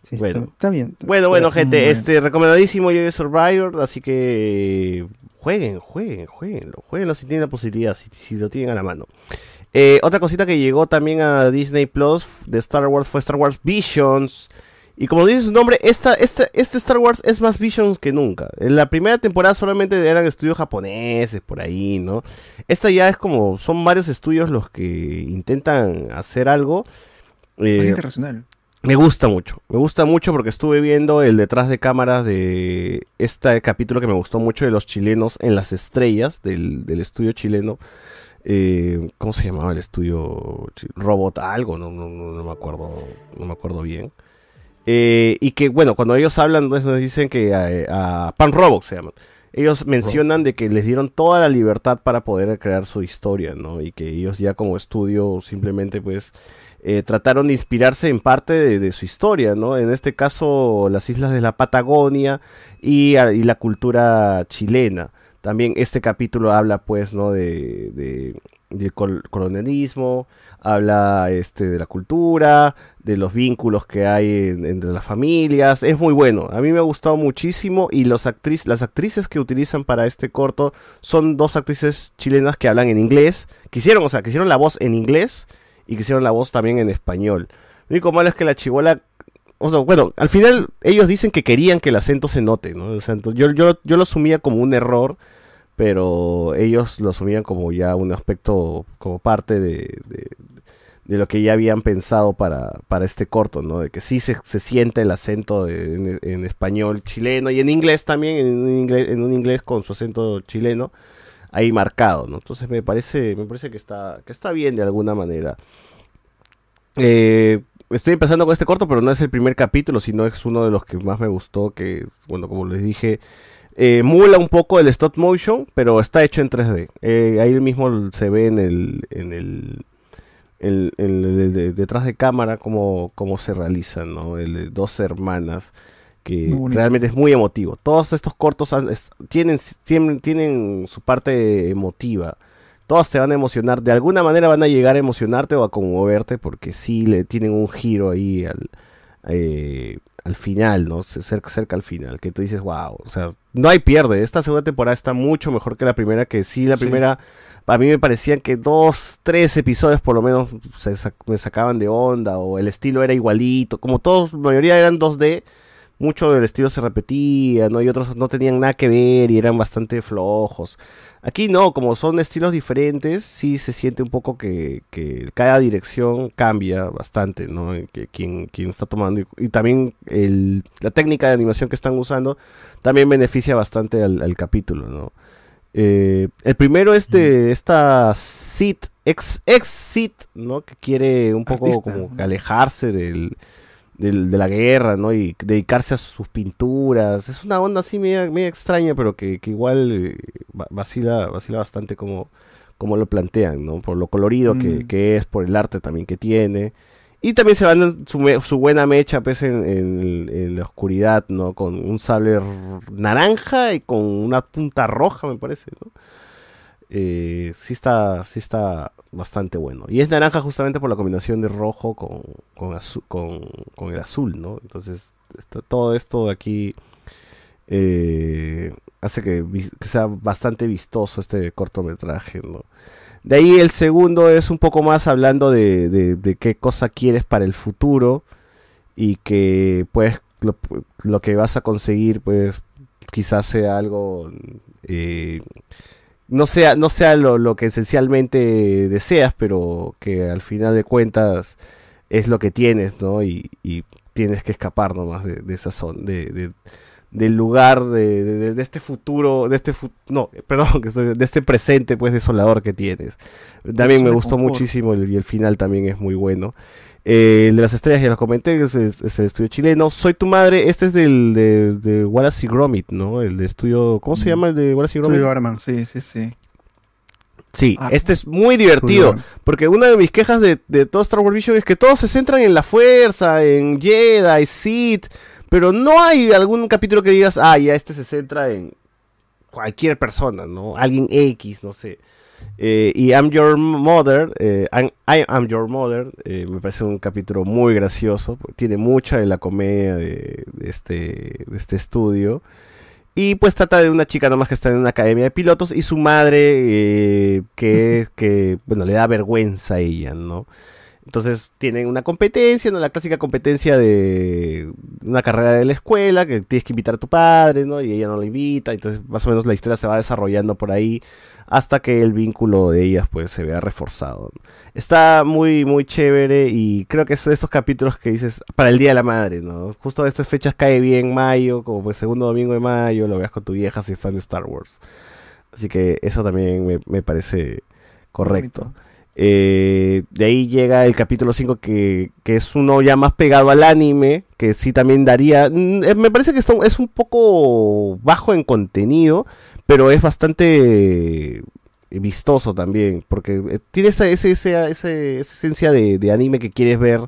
Sí, bueno. está, está bien. Bueno, bueno, gente, este recomendadísimo Jedi Survivor, así que jueguen, jueguen, jueguenlo, jueguenlo si tienen la posibilidad, si, si lo tienen a la mano. Eh, otra cosita que llegó también a Disney Plus de Star Wars fue Star Wars Visions. Y como dice su nombre, esta, esta, este Star Wars es más Visions que nunca. En la primera temporada solamente eran estudios japoneses por ahí, ¿no? Esta ya es como, son varios estudios los que intentan hacer algo. Eh, internacional. Me gusta mucho, me gusta mucho porque estuve viendo el detrás de cámaras de este capítulo que me gustó mucho de los chilenos en las estrellas del, del estudio chileno. Eh, ¿Cómo se llamaba el estudio? Robot algo, no, no, no, no me acuerdo, no me acuerdo bien. Eh, y que bueno, cuando ellos hablan, pues, nos dicen que a, a Pan Robot se llaman. Ellos mencionan de que les dieron toda la libertad para poder crear su historia, ¿no? Y que ellos ya como estudio simplemente pues eh, trataron de inspirarse en parte de, su historia, ¿no? En este caso las islas de la Patagonia y, a- y la cultura chilena. También este capítulo habla pues, ¿no? De, de, del col- colonialismo, habla este, de la cultura, de los vínculos que hay en- entre las familias. Es muy bueno. A mí me ha gustado muchísimo y las actrices que utilizan para este corto son dos actrices chilenas que hablan en inglés. Quisieron, o sea, que la voz en inglés y que hicieron la voz también en español. Lo único malo es que la chivola o sea, bueno, al final ellos dicen que querían que el acento se note, ¿no? O sea, yo, yo, yo lo asumía como un error, pero ellos lo asumían como ya un aspecto, como parte de, de- de lo que ya habían pensado para, para este corto, ¿no? De que sí se, se siente el acento de- en, en español chileno y en inglés también, en un inglés, en un inglés con su acento chileno ahí marcado, ¿no? Entonces me parece, me parece que está, que está bien de alguna manera. Eh, estoy empezando con este corto, pero no es el primer capítulo, sino es uno de los que más me gustó, que, bueno, como les dije, eh, mula un poco el stop motion, pero está hecho en 3D. Eh, ahí mismo se ve en el, en el, detrás de cámara cómo, cómo se realiza, ¿no? El de dos hermanas, que realmente es muy emotivo. Todos estos cortos han- es- tienen, tienen, tienen su parte emotiva todos te van a emocionar, de alguna manera van a llegar a emocionarte o a conmoverte porque sí le tienen un giro ahí al, eh, al final, ¿no? Cerca, cerca al final, que tú dices, wow, o sea, no hay pierde, esta segunda temporada está mucho mejor que la primera, que sí, la Sí. primera, a mí me parecían que dos, tres episodios por lo menos se sac- me sacaban de onda o el estilo era igualito, como todos, la mayoría eran 2D, mucho del estilo se repetía, ¿no? Y otros no tenían nada que ver y eran bastante flojos. Aquí no, como son estilos diferentes, sí se siente un poco que, que cada dirección cambia bastante, ¿no? Que quien, quien está tomando. Y, y también el, la técnica de animación que están usando también beneficia bastante al, al capítulo, ¿no? Eh, el primero es de esta Sid, ex, ¿no? Que quiere un poco Artista, como alejarse del, de la guerra, ¿no? Y dedicarse a sus pinturas. Es una onda así media, media extraña, pero que, que igual eh, va- vacila, vacila bastante como, como lo plantean, ¿no? Por lo colorido que, Mm. que es, por el arte también que tiene. Y también se van su, su buena mecha pues, en, en- en la oscuridad, ¿no? Con un sable naranja y con una punta roja, me parece, ¿no? Eh, sí está, está bastante bueno. Y es naranja justamente por la combinación de rojo con, con, con, el azul, ¿no? Entonces, todo esto de aquí eh, hace que, sea bastante vistoso este cortometraje, ¿no? De ahí el segundo es un poco más hablando de, qué cosa quieres para el futuro y que pues lo, lo que vas a conseguir pues quizás sea algo eh, no sea no sea lo, lo que esencialmente deseas pero que al final de cuentas es lo que tienes no y, y tienes que escapar nomás de, de esa zona de, de- del lugar de, de- de este futuro, de este fu- no, perdón, de este presente pues desolador que tienes. También me gustó muchísimo el- y el final también es muy bueno. Eh, el de las estrellas ya lo comenté, es, es- es el estudio chileno. Soy tu madre, este es del de, de Wallace y Gromit, ¿no? El de estudio, ¿cómo se llama el de Wallace y Gromit? Estudio Arman. Sí, sí, sí. Sí, Ah, este es muy divertido. Porque una de mis quejas de, de todo Star Wars Vision es que todos se centran en la fuerza, en Jedi, Sith. Pero no hay algún capítulo que digas, ah, ya este se centra en cualquier persona, ¿no? Alguien X, no sé. Eh, y I'm Your Mother, eh, I'm- I Am Your Mother, eh, me parece un capítulo muy gracioso. Tiene mucha de la comedia de, de este, de este estudio. Y pues trata de una chica nomás que está en una academia de pilotos y su madre eh, que, que, bueno, le da vergüenza a ella, ¿no? Entonces tienen una competencia, ¿no? La clásica competencia de una carrera de la escuela, que tienes que invitar a tu padre, ¿no? Y ella no lo invita, entonces más o menos la historia se va desarrollando por ahí hasta que el vínculo de ellas pues se vea reforzado. Está muy, muy chévere y creo que es de estos capítulos que dices para el Día de la Madre, ¿no? Justo a estas fechas cae bien mayo, como pues segundo domingo de mayo, lo veas con tu vieja si es fan de Star Wars. Así que eso también me, me parece correcto. Eh, de ahí llega el capítulo 5 que, que es uno ya más pegado al anime, que sí también daría... mm, eh, Me parece que esto es un poco bajo en contenido, pero es bastante vistoso también, porque eh, tiene esa, ese- ese- esa esencia de, de anime que quieres ver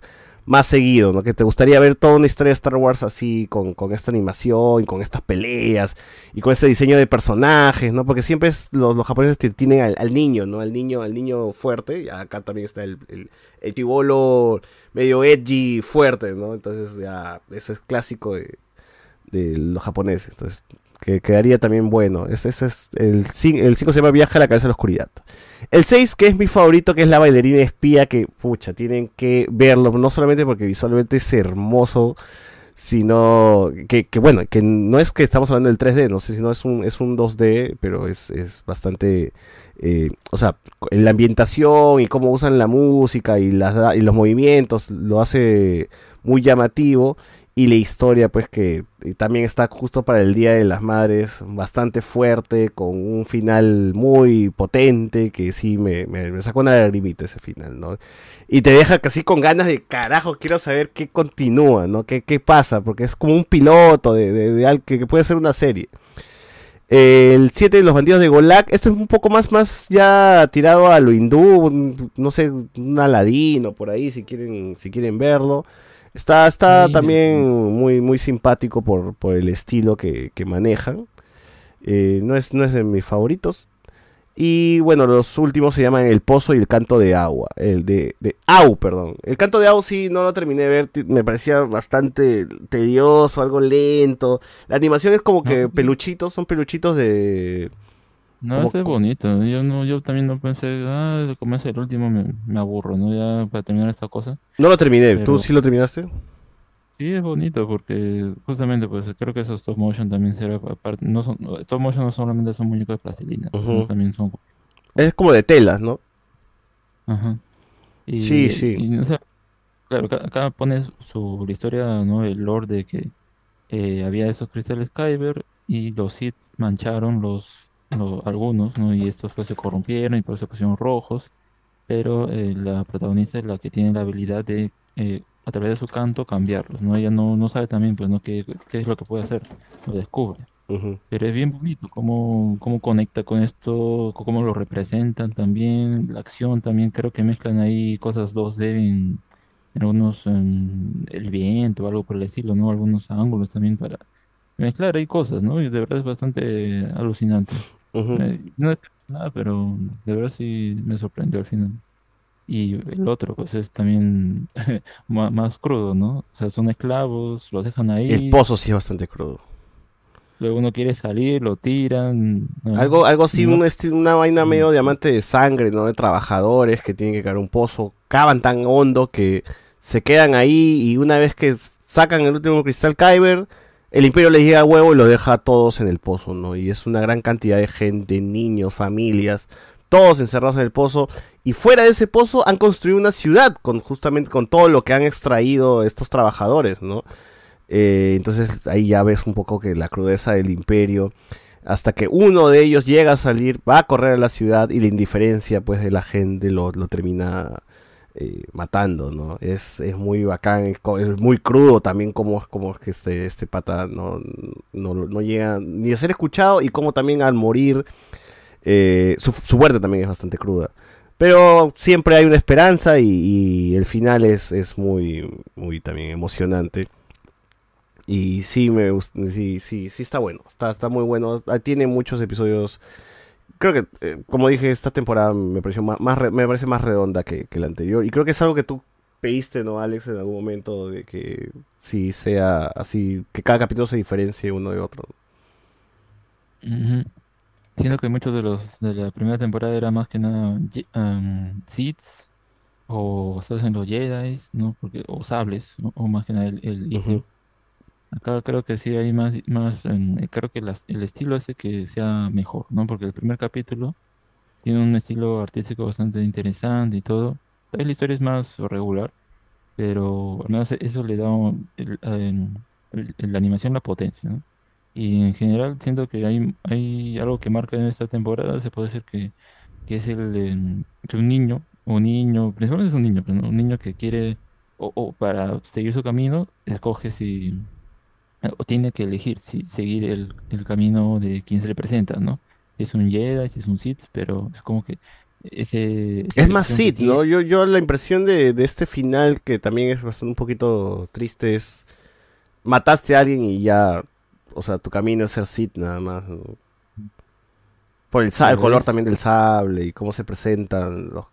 más seguido, ¿no? Que te gustaría ver toda una historia de Star Wars así, con, con esta animación, con estas peleas, y con ese diseño de personajes, ¿no? Porque siempre es, los, los japoneses tienen al, niño, ¿no? Al niño, al niño fuerte, acá también está el, el, el medio edgy fuerte, ¿no? Entonces ya, eso es clásico de, de los japoneses, entonces que quedaría también bueno. Ese, es el 5 el cinco se llama Viaje a la cabeza de la oscuridad. El 6, que es mi favorito, que es la bailarina espía, que pucha, tienen que verlo, no solamente porque visualmente es hermoso, sino que, bueno, que no es que estamos hablando del 3D, no sé, sino es un, es un 2D, pero es, es bastante, eh, o sea, la ambientación y cómo usan la música y, las, y los movimientos lo hace muy llamativo y la historia pues que eh, también está justo para el Día de las Madres bastante fuerte con un final muy potente que sí me, me, me sacó una lagrimita ese final ¿no? y te deja casi con ganas de carajo quiero saber qué continúa ¿no? qué, qué pasa porque es como un piloto de, de, algo que, puede ser una serie el 7 de los bandidos de Golak, esto es un poco más, más ya tirado a lo hindú, no sé, un aladino por ahí si quieren, si quieren verlo. Está, está Sí. también muy, muy simpático por, por el estilo que, que manejan. Eh, no, es, no es de mis favoritos. Y bueno, los últimos se llaman El Pozo y el Canto de Agua. El de, de Au, perdón. El Canto de Au sí no lo terminé de ver. Me parecía bastante tedioso, algo lento. La animación es como que peluchitos, son peluchitos de... No, ese es bonito. Yo no, yo también no pensé, ah, como es el último, me, me aburro, ¿no? Ya para terminar esta cosa. No lo terminé. ¿Tú Pero- sí lo terminaste? Sí, es bonito porque justamente pues creo que esos stop motion también será aparte, no son, stop motion no solamente son muñecos de plastilina, también son Es como de telas, ¿no? Ajá. Y, Sí, sí. y, o sea, claro, ca- acá pone su la historia, ¿no? El lore de que eh, había esos cristales Kyber y los Sith mancharon los, algunos, ¿no? Y estos pues se corrompieron y por eso pusieron rojos. Pero eh, la protagonista es la que tiene la habilidad de eh, a través de su canto cambiarlos, ¿no? Ella no, no sabe también, pues, ¿no? Qué, qué es lo que puede hacer, lo descubre. Pero es bien bonito cómo, cómo conecta con esto, cómo lo representan también, la acción también, creo que mezclan ahí cosas 2D en, en algunos, en el viento o algo por el estilo, ¿no? Algunos ángulos también para mezclar ahí cosas, ¿no? Y de verdad es bastante alucinante. Eh, no es nada, pero de verdad sí me sorprendió al final. Y el otro, pues es también más crudo, ¿no? O sea, son esclavos, los dejan ahí. El pozo sí es bastante crudo. Luego uno quiere salir, lo tiran. ¿no? Algo, algo así, No- un una vaina medio diamante de sangre, ¿no? De trabajadores que tienen que cavar un pozo, cavan tan hondo que se quedan ahí y una vez que sacan el último cristal Kyber, el imperio les llega a huevo y lo deja a todos en el pozo, ¿no? Y es una gran cantidad de gente, niños, familias, todos encerrados en el pozo. Y fuera de ese pozo han construido una ciudad con justamente con todo lo que han extraído estos trabajadores, ¿no? Eh, entonces ahí ya ves un poco que la crudeza del imperio, hasta que uno de ellos llega a salir, va a correr a la ciudad y la indiferencia pues de la gente lo, lo termina eh, matando, ¿no? Es, es muy bacán, es, es muy crudo también como, como es que este, este pata no, no, no llega ni a ser escuchado y como también al morir eh, su, su muerte también es bastante cruda. Pero siempre hay una esperanza y, el final es, es muy, muy también emocionante. Y sí, me sí, sí, sí está bueno, está, está muy bueno. Ah, Tiene muchos episodios. Creo que, eh, como dije, esta temporada me pareció más, más re- me parece más redonda que, que la anterior. Y creo que es algo que tú pediste, ¿no, Alex, en algún momento, de que sí sea así, que cada capítulo se diferencie uno de otro. Siento que muchos de los de la primera temporada era más que nada um, Siths o basados en los Jedi, ¿no? Porque, o sables, ¿no? O más que nada el. Acá creo que sí hay más, más eh, creo que el estilo hace que sea mejor, ¿no? Porque el primer capítulo tiene un estilo artístico bastante interesante y todo. La historia es más regular, pero menos eso le da un- el- la animación la potencia, ¿no? Y en general siento que hay, hay algo que marca en esta temporada, se puede decir que, que es el que un niño, o niño, principalmente es un niño, pero ¿no? Un niño que quiere, o, o para seguir su camino, escoge si o tiene que elegir si seguir el, el camino de quien se le presenta, ¿no? Es un Jedi, es un Sith, pero es como que ese, Es más Sid, ¿no? Yo, yo la impresión de, de este final, que también es bastante un poquito triste, es mataste a alguien y ya, o sea, tu camino es ser Sid nada más. ¿no? Por el, el color también del sable y cómo se presentan los-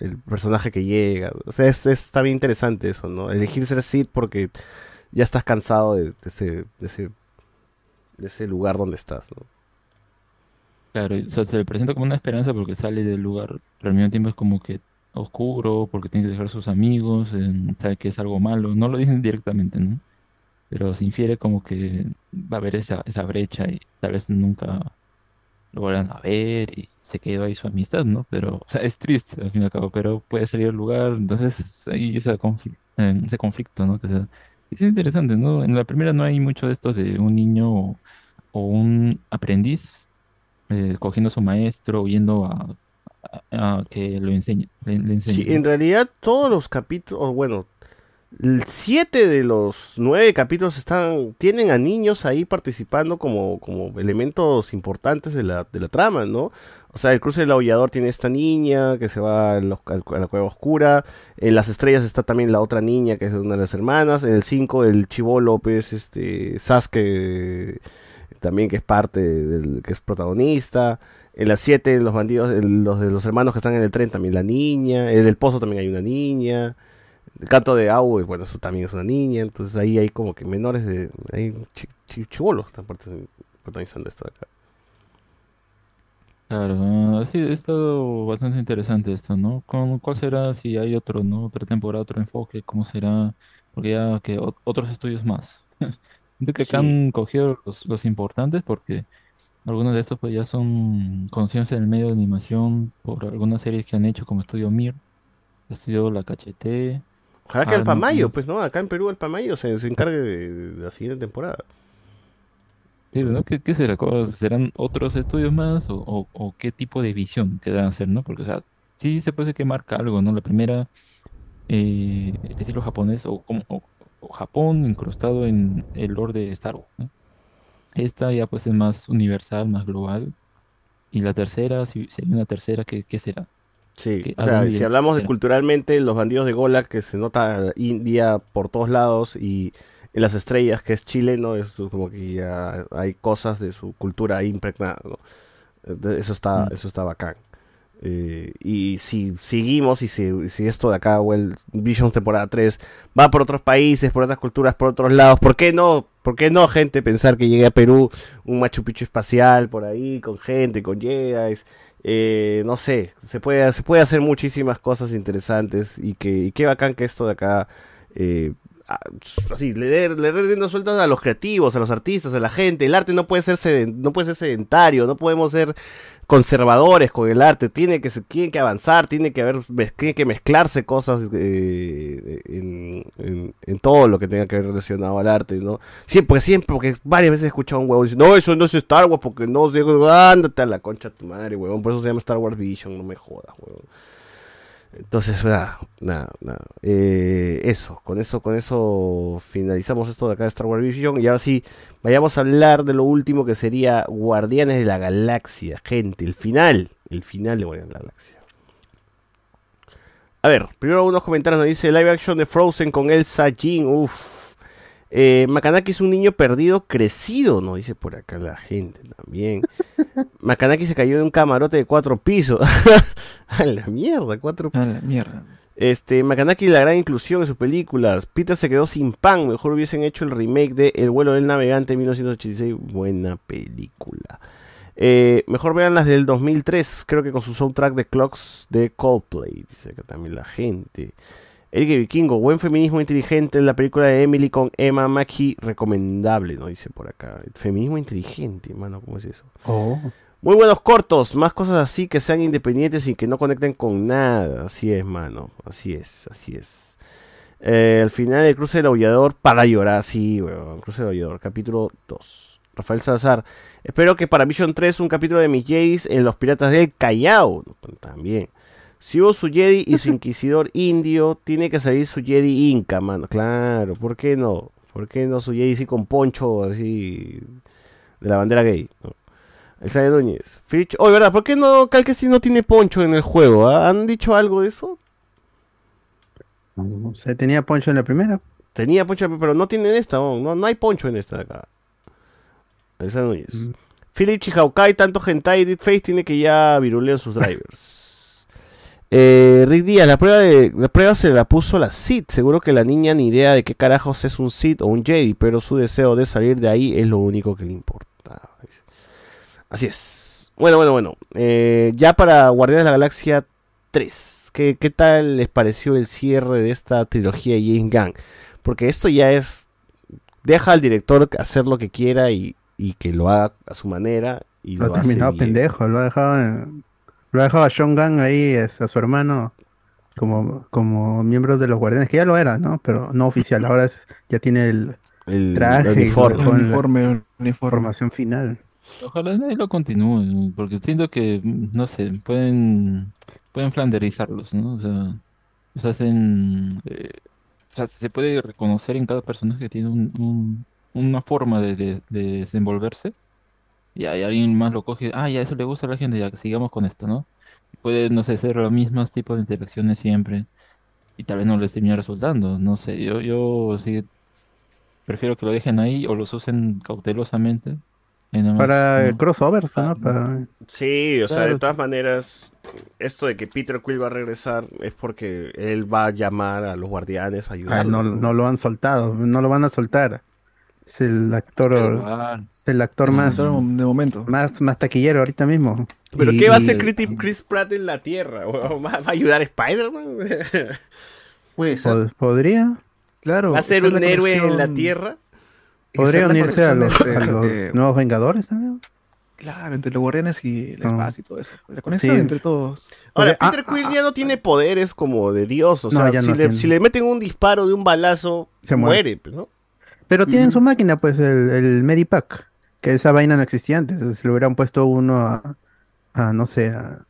el personaje que llega. O sea, es, es también interesante eso, ¿no? Elegir ser Sid porque ya estás cansado de, ese, de ese lugar donde estás, ¿no? Claro, o sea, se le presenta como una esperanza porque sale del lugar, pero al mismo tiempo es como que oscuro, porque tiene que dejar sus amigos, sabe que es algo malo, no lo dicen directamente, ¿no? Pero se infiere como que va a haber esa, esa brecha y tal vez nunca lo vuelvan a ver y se quedó ahí su amistad, ¿no? Pero, o sea, es triste al fin y al cabo, pero puede salir del lugar, entonces hay esa eh, ese conflicto, ¿no? Es interesante, ¿no? En la primera no hay mucho de esto de un niño o, o un aprendiz eh, cogiendo a su maestro o yendo a, a- a que lo enseñe, le, le enseñe, Sí, en realidad todos los capítulos, bueno, siete de los nueve capítulos están, tienen a niños ahí participando como, como elementos importantes de la, de la trama, ¿no? O sea, el cruce del aullador tiene esta niña que se va a, al- a la cueva oscura. En las estrellas está también la otra niña que es una de las hermanas. En el 5 el Chivo López, este, Sasuke, también que es parte del, que es protagonista. En las 7 los bandidos, los de los hermanos que están en el tren también la niña. En el pozo también hay una niña. El canto de Aue, bueno, eso también es una niña. Entonces ahí hay como que menores de. Hay chi- chi- chibolos que están protagonizando esto de acá. Claro, ah, sí, ha estado bastante interesante esto, ¿no? ¿Cómo- ¿Cuál será si hay otro, ¿no? Otra temporada, otro enfoque? ¿Cómo será? Porque ya que otros estudios más. Siento que acá Sí. han cogido los, los importantes porque algunos de estos pues ya son conocidos en el medio de animación por algunas series que han hecho como Estudio Mir, Estudio La Cachete. Ojalá que el Ah, no, Pamayo, pues no, acá en Perú el Pamayo se, se encargue de, de la siguiente temporada. Sí, ¿no? ¿Qué, qué será? ¿Cómo- ¿Serán otros estudios más o, o- o qué tipo de visión querrán hacer, ¿no? Porque, o sea, sí se puede que marca algo, ¿no? La primera, eh, el estilo japonés o, o- o Japón incrustado en el lore de Star Wars, ¿no? Esta ya pues es más universal, más global. Y la tercera, si, si hay una tercera, ¿qué, qué será? Sí, ¿Qué- o sea, si hablamos de culturalmente, los bandidos de Golak, que se nota India por todos lados, y en las estrellas, que es Chile, ¿no? Es como que ya hay cosas de su cultura ahí impregnadas, ¿no? Eso está, Mm. eso está bacán. Eh, y si seguimos y si, si esto de acá, o el Visions temporada 3, va por otros países, por otras culturas, por otros lados, ¿por qué no? ¿Por qué no, gente, pensar que llegue a Perú un Machu Picchu espacial por ahí, con gente, con Jedi? Eh, no sé, se puede, se puede hacer muchísimas cosas interesantes y que y qué bacán que esto de acá eh, así, le, le dé rienda suelta a los creativos, a los artistas, a la gente. El arte no puede ser seden- no puede ser sedentario, no podemos ser conservadores con el arte. Tiene que tiene que avanzar, tiene que haber tiene que mezclarse cosas eh, en, en- en todo lo que tenga que ver relacionado al arte, ¿no? Siempre, porque siempre, porque varias veces he escuchado a un huevón diciendo, no, eso no es Star Wars, porque no, digo, ándate a la concha de tu madre, huevón. Por eso se llama Star Wars Vision, no me jodas, huevón. Entonces, nada, nada, nada. Eh, eso, con eso, con eso finalizamos esto de acá de Star Wars Vision. Y ahora sí, vayamos a hablar de lo último que sería Guardianes de la Galaxia. Gente, el final. El final de Guardianes de la Galaxia. A ver, primero unos comentarios nos dice live action de Frozen con Elsa Jean. Uff. Eh, Makanaki es un niño perdido crecido, nos dice por acá la gente también. Makanaki se cayó de un camarote de cuatro pisos. a la mierda, cuatro A la mierda. este, Makanaki la gran inclusión en sus películas. Peter se quedó sin pan. Mejor hubiesen hecho el remake de El vuelo del navegante en 1986. Buena película. Eh, mejor vean las del 2003. Creo que con su soundtrack de Clocks de Coldplay. Dice acá también la gente. Eric Vikingo, buen feminismo inteligente en la película de Emily con Emma Mackey. Recomendable, ¿no? Dice por acá. Feminismo inteligente, mano, ¿cómo es eso? Oh. Muy buenos cortos, más cosas así que sean independientes y que no conecten con nada. Así es, mano. Así es, así es. Eh, al final, el cruce del aullador para llorar. Sí, weón. Cruce del aullador, capítulo 2. Rafael Salazar. Espero que para Vision 3 un capítulo de mis Jedis en los piratas del Callao. También. Si hubo su Jedi y su inquisidor indio, tiene que salir su Jedi inca, mano. Claro, ¿por qué no? ¿Por qué no su Jedi sí con poncho así de la bandera gay? ¿no? Elsa Núñez. Fitch. Oye, ¿verdad? ¿Por qué no Calquesi no tiene poncho en el juego? ah? ¿Han dicho algo de eso? Se tenía poncho en la primera. Tenía poncho, pero no tiene en esta. No, no, no hay poncho en esta de acá. Elsa Núñez. Philip Chihaukai, tanto hentai y Face tiene que ya virulean sus drivers. Eh, Rick Díaz, la prueba, de, la prueba se la puso la Sid. Seguro que la niña ni idea de qué carajos es un Sid o un Jedi, pero su deseo de salir de ahí es lo único que le importa. Así es. Bueno, bueno, bueno. Eh, ya para Guardianes de la Galaxia 3. ¿qué, ¿Qué tal les pareció el cierre de esta trilogía de James Gunn? Porque esto ya es... Deja al director hacer lo que quiera y, y que lo haga a su manera. Y Lo lo, ha terminado bien. pendejo, lo ha dejado en- lo ha dejado a Sean Gunn ahí, a su hermano, como, como miembros de los guardianes, que ya lo era, ¿no? Pero no oficial, ahora es- ya tiene el, el traje y lo uniforme. la Uniforme, uniforme. formación final. Ojalá nadie lo continúe, porque siento que, no sé, pueden, pueden flanderizarlos, ¿no? O sea, se hacen, eh, o sea, se puede reconocer en cada personaje que tiene un, un- una forma de, de- de desenvolverse, y hay alguien más lo coge, ah, ya eso le gusta a la gente, ya que sigamos con esto, ¿no? Puede, no sé, ser los mismos tipos de interacciones siempre, y tal vez no les termine resultando, no sé, yo, yo sí prefiero que lo dejen ahí o los usen cautelosamente. Para ¿no? el crossover, ¿no? Para- Sí, o sea, de todas maneras, esto de que Peter Quill va a regresar es porque él va a llamar a los guardianes a Ah, ayudar. no, no lo han soltado, no lo van a soltar. Es el actor, el actor Es más, de momento. más, más taquillero ahorita mismo. ¿Pero Y- qué va a hacer Chris, Chris Pratt en la Tierra? ¿Va a ayudar a Spider-Man? Pod- ¿Podría? Claro. ¿Va a ser un héroe en la Tierra? ¿Podría unirse a los, entre- a los entre- nuevos Vengadores también? Claro, entre los guardianes y el Ah. espacio y todo eso. La conexión Sí. entre todos. Ahora, Porque- Peter Quill ya no tiene poderes como de Dios. O No, sea, si, no le, si le meten un disparo de un balazo, Se muere, muere. pues, ¿no? Pero tienen su máquina, pues, el, el Medipack, que esa vaina no existía antes. Si le hubieran puesto uno a, a, no sé, a,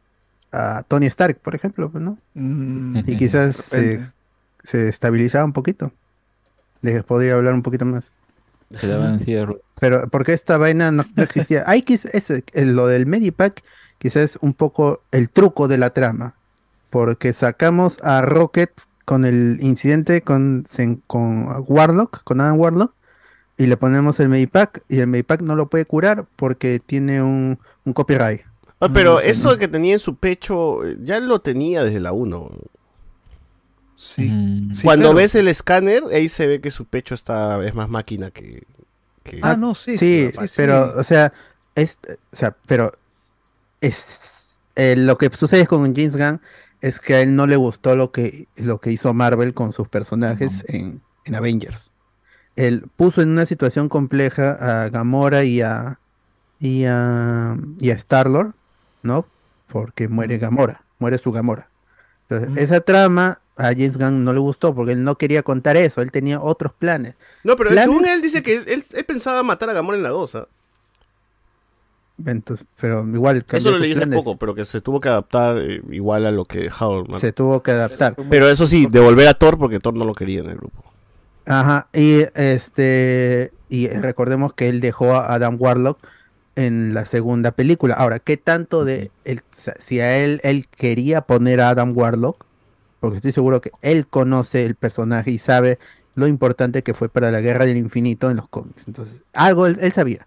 a Tony Stark, por ejemplo, pues, ¿no? Mm, Y quizás se, se estabilizaba un poquito. Les podría hablar un poquito más. Se daban cierre. Pero porque esta vaina no, no existía. Hay lo del Medipack, quizás es un poco el truco de la trama. Porque sacamos a Rocket con el incidente con, con Warlock, con Adam Warlock, y le ponemos el Medipack, y el Medipack no lo puede curar porque tiene un, un copyright. Ah, pero No sé, eso ¿no? que tenía en su pecho, ya lo tenía desde la 1. Sí. Mm. Sí, Cuando claro. ves el escáner, ahí se ve que su pecho está es más máquina que... que- Ah, no, sí. Sí, sí, sí. pero, o sea, es, o sea, pero es eh, lo que sucede con James Gunn es que a él no le gustó lo que, lo que hizo Marvel con sus personajes en, en Avengers. Él puso en una situación compleja a Gamora y a y a, y a Star-Lord, ¿no? Porque muere Gamora, muere su Gamora. Entonces, esa trama a James Gunn no le gustó porque él no quería contar eso, él tenía otros planes. No, pero Planes- según él dice que él, él- él pensaba matar a Gamora en la 2. ¿ah? Entonces, pero igual Eso lo leí hace poco, pero que se tuvo que adaptar eh, igual a lo que Howard. Se tuvo que adaptar. Pero eso sí, devolver a Thor porque Thor no lo quería en el grupo. Ajá, y este, y recordemos que él dejó a Adam Warlock en la segunda película. Ahora, ¿qué tanto de él, si a él, él quería poner a Adam Warlock? Porque estoy seguro que él conoce el personaje y sabe lo importante que fue para la Guerra del Infinito en los cómics. Entonces, algo él, él sabía.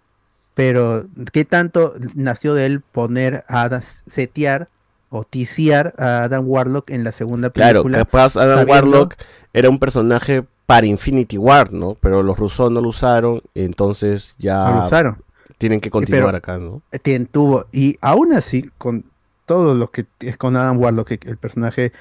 Pero, ¿qué tanto nació de él poner a setear o ticiar a Adam Warlock en la segunda Claro, película? capaz Adam sabiendo- Warlock era un personaje para Infinity War, ¿no? Pero los rusos no lo usaron, entonces ya No lo usaron. tienen que Eh, continuar pero- acá, ¿no? Tien- tuvo, y aún así, con todo lo que es con Adam Warlock, el personaje,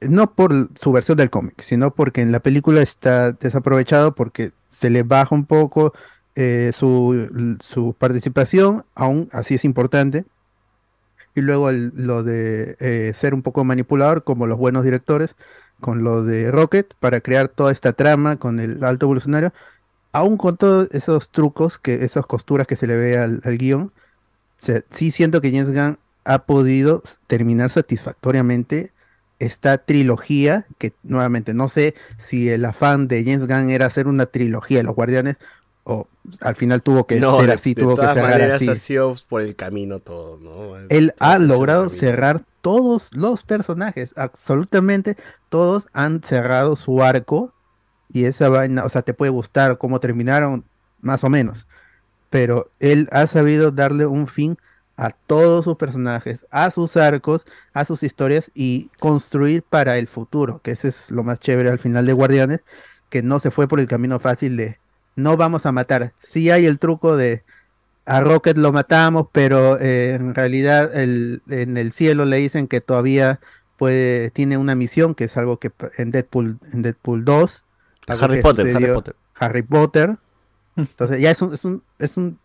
no por su versión del cómic, sino porque en la película está desaprovechado porque se le baja un poco eh, su, su participación, aún así es importante. Y luego lo de eh, ser un poco manipulador, como los buenos directores, con lo de Rocket, para crear toda esta trama con el alto evolucionario, aún con todos esos trucos, que esas costuras que se le ve al, al guion, sí siento que James Gunn ha podido terminar satisfactoriamente esta trilogía, que nuevamente no sé si el afán de James Gunn era hacer una trilogía de los Guardianes, o al final tuvo que No, ser así, de tuvo que todas cerrar maneras así. ha sido por el camino todo, ¿no? Él ha logrado cerrar todos los personajes, absolutamente todos han cerrado su arco y esa vaina, o sea, te puede gustar cómo terminaron, más o menos, pero él ha sabido darle un fin a todos sus personajes, a sus arcos, a sus historias y construir para el futuro, que ese es lo más chévere al final de Guardianes, que no se fue por el camino fácil de no vamos a matar. Sí hay el truco de a Rocket lo matamos, pero eh, en realidad el- en el cielo le dicen que todavía puede, tiene una misión, que es algo que en Deadpool, en Deadpool 2. algo Harry Potter, Harry Potter. Harry Potter. Entonces ya es un, es un, es un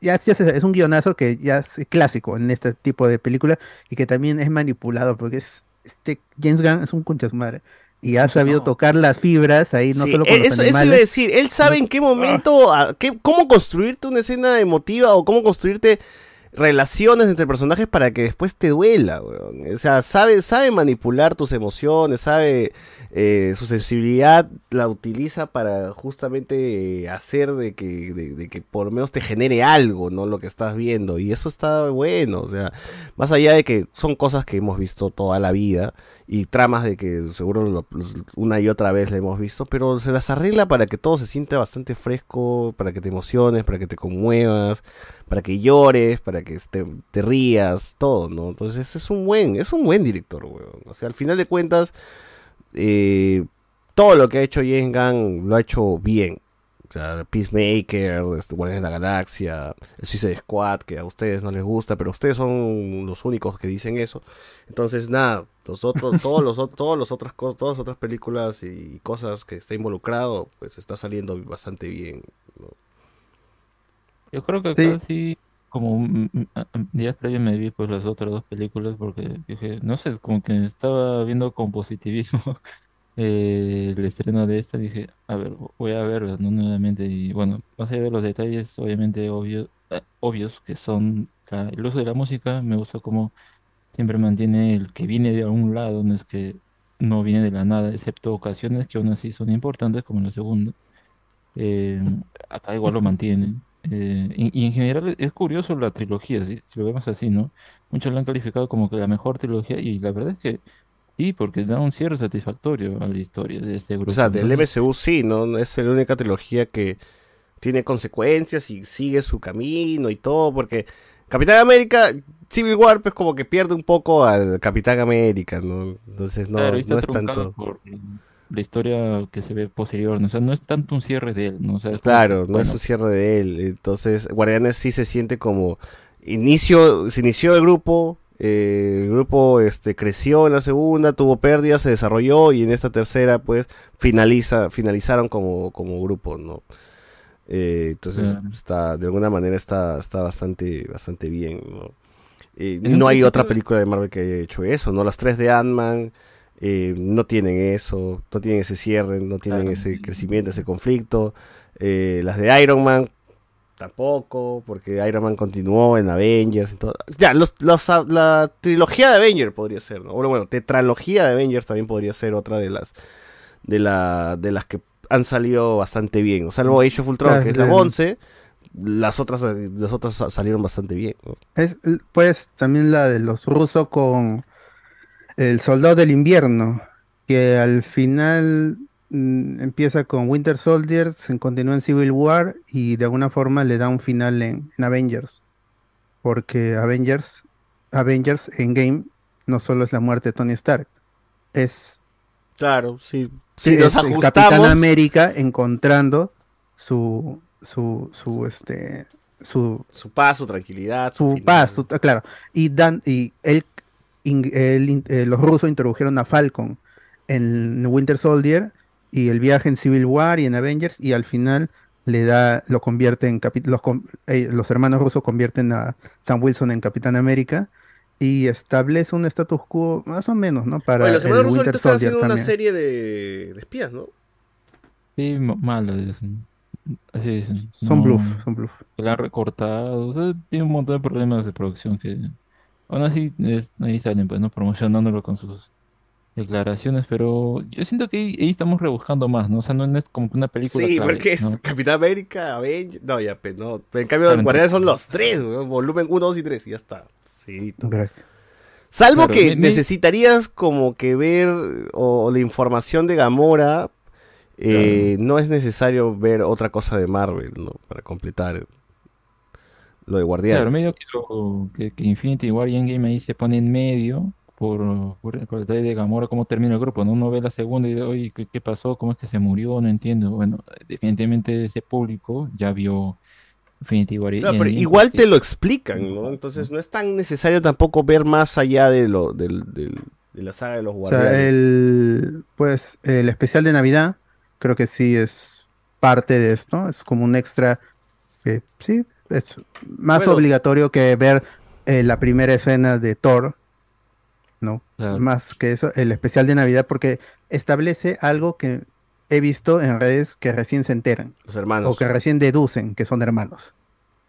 ya, ya se- es un guionazo que ya es clásico en este tipo de películas y que también es manipulado porque es este James Gunn es un concha su madre y ha sabido tocar las fibras ahí no Sí, solo con eh, los eso, eso iba a animales decir, él sabe en qué momento, a- qué- cómo construirte una escena emotiva o cómo construirte relaciones entre personajes para que después te duela, weón. O sea, sabe, sabe manipular tus emociones, sabe eh, su sensibilidad, la utiliza para justamente eh, hacer de que, de, de que por lo menos te genere algo, ¿no? Lo que estás viendo. Y eso está bueno, o sea, más allá de que son cosas que hemos visto toda la vida y tramas de que seguro una y otra vez la hemos visto, pero se las arregla para que todo se sienta bastante fresco, para que te emociones, para que te conmuevas, para que llores, para te, te rías, todo, ¿no? Entonces es un buen, es un buen director, weón. O sea, al final de cuentas, eh, todo lo que ha hecho James Gunn lo ha hecho bien. O sea, Peacemaker, este, Guardianes de la Galaxia, el Suicide Squad, que a ustedes no les gusta, pero ustedes son los únicos que dicen eso. Entonces, nada, los otros, todos los, todos los otras cosas, todas las otras películas y cosas que está involucrado, pues está saliendo bastante bien. ¿no? Yo creo que Sí. casi como mm, mm, a- a- días previos me vi pues las otras dos películas porque dije, no sé, como que estaba viendo con positivismo el estreno de esta, dije, a ver, voy a verla, ¿no? Nuevamente y bueno, más allá de los detalles obviamente obvio, eh, obvios que son la- el uso de la música, me gusta como siempre mantiene el que viene de algún lado, no es que no viene de la nada, excepto ocasiones que aún así son importantes como la segunda. Eh, acá igual lo mantienen. Eh, y, y en general es curioso la trilogía, si, si lo vemos así, ¿no? Muchos la han calificado como que la mejor trilogía y la verdad es que sí, porque da un cierre satisfactorio a la historia de este grupo. O sea, del MCU sí, ¿no? Es la única trilogía que tiene consecuencias y sigue su camino y todo, porque Capitán América, Civil War, pues como que pierde un poco al Capitán América, ¿no? Entonces no, claro, es tanto... por la historia que se ve posterior, ¿no? O sea, no es tanto un cierre de él, ¿no? O sea, es Claro, no es un cierre de él. Entonces, Guardianes sí se siente como inicio, se inició el grupo Eh, el grupo este, creció en la segunda, tuvo pérdidas, se desarrolló y en esta tercera pues finaliza, finalizaron como, como grupo, ¿no? Eh, entonces Claro. está, de alguna manera está, está bastante, bastante bien, ¿no? Eh, no hay otra película de Marvel que haya hecho eso, ¿no? Las tres de Ant-Man eh, no tienen eso, no tienen ese cierre, no tienen Claro. ese crecimiento, ese conflicto. Eh, las de Iron Man tampoco, porque Iron Man continuó en Avengers y todo. Ya, los, los- la trilogía de Avengers podría ser, ¿no? Bueno, bueno, tetralogía de Avengers también podría ser otra de las de la de las que han salido bastante bien. Salvo Age of Ultron, Las que es la de- 11, las otras las otras sa- salieron bastante bien. ¿no? Es, pues también la de los rusos con el soldado del invierno, que al final mm, empieza con Winter Soldier, se continúa en Civil War y de alguna forma le da un final en, en Avengers. Porque Avengers, Avengers Endgame no solo es la muerte de Tony Stark, es, Claro, sí. Si nos es el Capitán ajustamos, América encontrando su, su, su, este, su, su paz, su tranquilidad, su paz, su- ah, claro. Y Dan y él, in- eh, los rusos introdujeron a Falcon en Winter Soldier y el viaje en Civil War y en Avengers y al final le da, lo convierte en los, eh, los hermanos rusos convierten a Sam Wilson en Capitán América y establece un status quo más o menos, ¿no? Para Oye, los el hermanos rusos Winter Soldier haciendo una serie de, de espías, ¿no? Sí, malo dicen. Así dicen. Son No, bluff, son bluff. la han recortado. O sea, tiene un montón de problemas de producción que aún así es- ahí salen, pues, ¿no? Promocionándolo con sus declaraciones, pero yo siento que ahí, ahí estamos rebuscando más, ¿no? O sea, no es como que una película Sí, clave, porque es ¿no? Capitán América, Avengers. No, ya, pues, no. Pero en cambio, los guardianes son los tres, volumen 1, 2 y 3, y ya está. Sí. Salvo Claro, que me- me- necesitarías como que ver o, la información de Gamora. eh, No es necesario ver otra cosa de Marvel, ¿no? Para completar lo de Guardianes. Claro, medio que, lo- que, que Infinity War y Endgame ahí se pone en medio por, por, por el detalle de Gamora, cómo termina el grupo, ¿no? Uno ve la segunda y dice, oye, ¿qué, qué pasó? ¿Cómo es que se murió? No entiendo. Bueno, definitivamente ese público ya vio Infinity War y Claro, pero igual porque- te lo explican, ¿no? Entonces no es tan necesario tampoco ver más allá de lo del, del- de la saga de los O Guardianes. sea, el, pues, el especial de Navidad creo que sí es parte de esto, es como un extra que sí, es más Bueno. obligatorio que ver eh, la primera escena de Thor, ¿no? Claro. Más que eso, el especial de Navidad porque establece algo que he visto en redes que recién se enteran Los hermanos. o que recién deducen que son hermanos.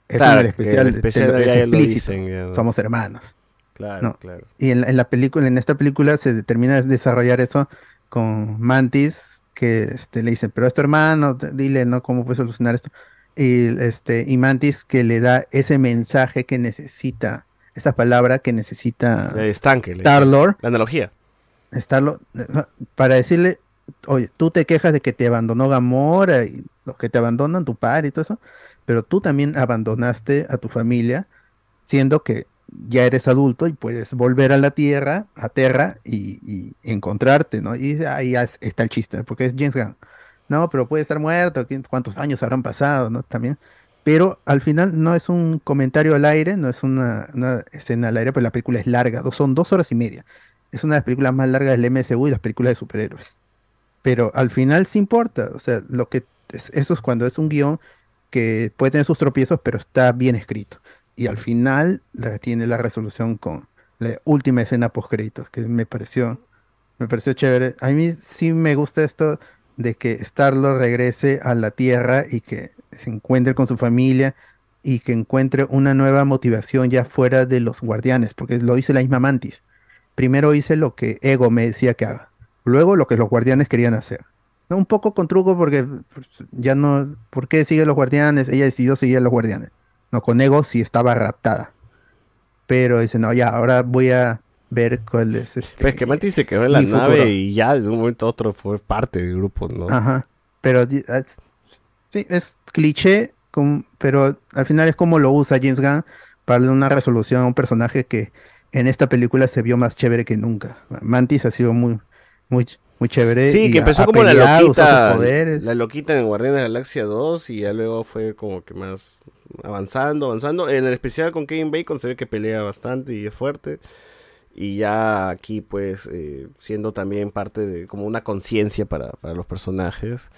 Eso Claro, en el especial, el especial te es explícito, dicen, ya, ¿no? somos hermanos. Claro, ¿no? claro. Y en, la- en la película, en esta película se termina de desarrollar eso con Mantis, que este, le dice, pero es tu hermano, dile, ¿no? ¿Cómo puedes solucionar esto? Y, este, y Mantis que le da ese mensaje que necesita, esa palabra que necesita le- Star-Lord, La analogía. Star-Lord, para decirle, oye, tú te quejas de que te abandonó Gamora y los que te abandonan, tu padre y todo eso, pero tú también abandonaste a tu familia, siendo que ya eres adulto y puedes volver a la Tierra, a Terra y, y encontrarte, ¿no? Y ahí está el chiste, porque es James Gunn. No, pero puede estar muerto, ¿quién- ¿cuántos años habrán pasado, no? También. Pero al final no es un comentario al aire, no es una, escena al aire, pues la película es larga, dos- son dos horas y media. Es una de las películas más largas del MCU y las películas de superhéroes. Pero al final sí importa, o sea, lo que es- eso es cuando es un guion que puede tener sus tropiezos, pero está bien escrito. Y al final la- tiene la resolución con la última escena post créditos, que me pareció, me pareció chévere. A mí sí me gusta esto de que Star-Lord regrese a la Tierra y que se encuentre con su familia y que encuentre una nueva motivación ya fuera de los guardianes, porque lo dice la misma Mantis. Primero hice lo que Ego me decía que haga, luego lo que los guardianes querían hacer. No, un poco con truco porque pues, ya no, ¿por qué sigue los guardianes? Ella decidió seguir a los guardianes. No, con Ego sí estaba raptada. Pero dice, no, ya, ahora voy a ver cuál es este. Pues que Mantis se quedó en la nave futuro. y ya de un momento a otro fue parte del grupo, ¿no? Ajá. Pero es, sí, es cliché, pero al final es como lo usa James Gunn para darle una resolución a un personaje que en esta película se vio más chévere que nunca. Mantis ha sido muy, muy, muy chévere. Sí, y que empezó como la loquita, la loquita en Guardianes de la Galaxia 2 y ya luego fue como que más avanzando, avanzando. En el especial con Kevin Bacon se ve que pelea bastante y es fuerte. Y ya aquí pues eh, siendo también parte de como una conciencia para, para los personajes.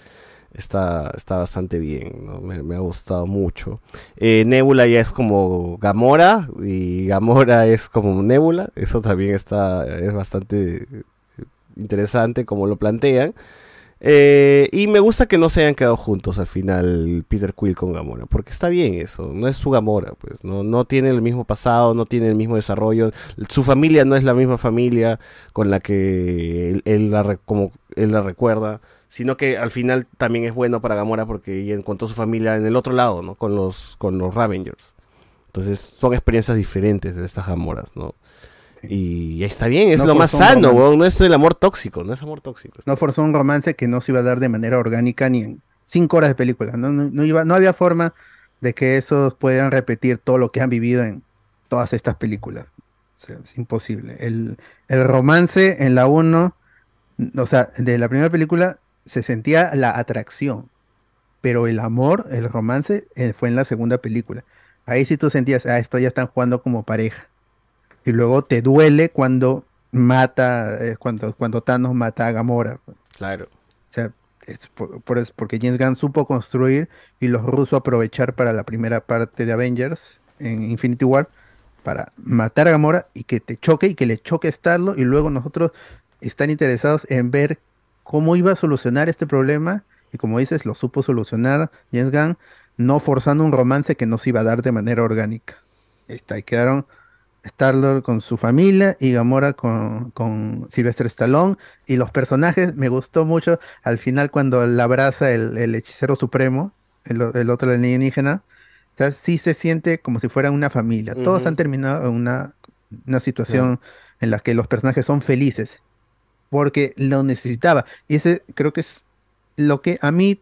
Está, está bastante bien, me, ha gustado mucho. Eh, Nebula ya es como Gamora y Gamora es como Nebula. Eso también está, es bastante interesante como lo plantean. Eh, y me gusta que no se hayan quedado juntos al final Peter Quill con Gamora, porque está bien eso, no es su Gamora, pues no, no tiene el mismo pasado, no tiene el mismo desarrollo, su familia no es la misma familia con la que él, la, como él la recuerda, sino que al final también es bueno para Gamora porque ella encontró su familia en el otro lado, ¿no? Con los, con los Ravengers. Entonces son experiencias diferentes de estas Gamoras, ¿no? Y está bien, es No lo más sano, weón, no es el amor tóxico, no es amor tóxico. No forzó un romance que no se iba a dar de manera orgánica ni en cinco horas de película. No, no, no iba, no había forma de que esos puedan repetir todo lo que han vivido en todas estas películas. O sea, es imposible. El, el romance en la 1, o sea, de la primera película se sentía la atracción, pero el amor, el romance, eh, fue en la segunda película. Ahí sí tú sentías, ah, esto ya están jugando como pareja. Y luego te duele cuando mata, eh, cuando, cuando Thanos mata a Gamora. Claro. O sea, es por, por eso- porque James Gunn supo construir y los rusos aprovechar para la primera parte de Avengers en Infinity War para matar a Gamora y que te choque y que le choque estarlo y luego nosotros están interesados en ver cómo iba a solucionar este problema y como dices, lo supo solucionar James Gunn no forzando un romance que no se iba a dar de manera orgánica. Ahí está, y quedaron Star-Lord con su familia y Gamora con, con Sylvester Stallone. Y los personajes me gustó mucho al final cuando la abraza el, el hechicero supremo, el, otro alienígena. O sea, sí se siente como si fueran una familia. Todos han terminado en una, una situación en la que los personajes son felices porque lo necesitaba. Y ese creo que es lo que a mí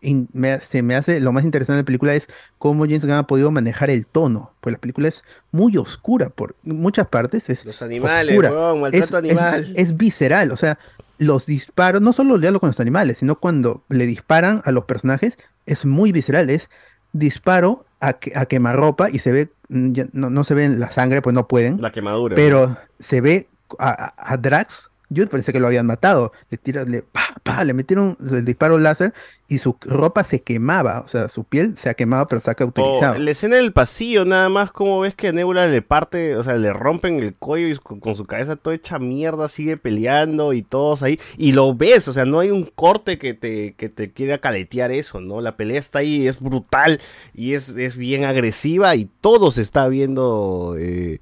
in- me- se me hace lo más interesante de la película es cómo James Gunn ha podido manejar el tono. Pues la película es muy oscura por muchas partes. Es Los animales, oscura. maltrato Es- animal. Es, es visceral. O sea, los disparos, no solo el diálogo con los animales, sino cuando le disparan a los personajes, es muy visceral. Es disparo a, que- a quemarropa y se ve, no, no se ve la sangre, pues no pueden. La quemadura. Pero se ve a Drax, yo pensé que lo habían matado. Le tira, le, pa, pa, le metieron el disparo láser y su ropa se quemaba. O sea, su piel se ha quemado, pero se ha cauterizado. la escena del pasillo, nada más, como ves que a Nebula le parte, o sea, le rompen el cuello y con, con su cabeza toda hecha mierda sigue peleando y todos ahí. Y lo ves, o sea, no hay un corte que te, que te quiera caletear eso, ¿no? La pelea está ahí, es brutal y es, es bien agresiva y todo se está viendo eh,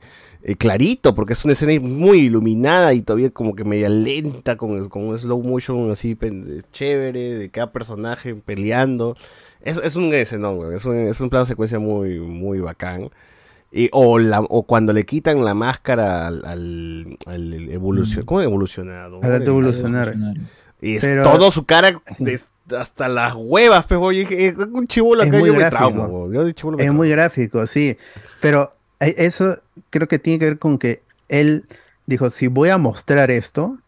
eh, clarito, porque es una escena muy iluminada y todavía como que media lenta, con, con un slow motion así chévere, de cada personaje peleando. Es, es un escenón, Es un, es un plano de secuencia muy, muy bacán. Y, o, la, o cuando le quitan la máscara al, al, al evolucion- ¿Cómo evolucionado? Al evolucionar. Y es Pero- todo su cara de- hasta las huevas, pues, dije, eh, un chivolo Es acá yo me güey. Yo chibolo me Es muy gráfico, sí. Pero eso creo que tiene que ver con que él dijo, si voy a mostrar esto,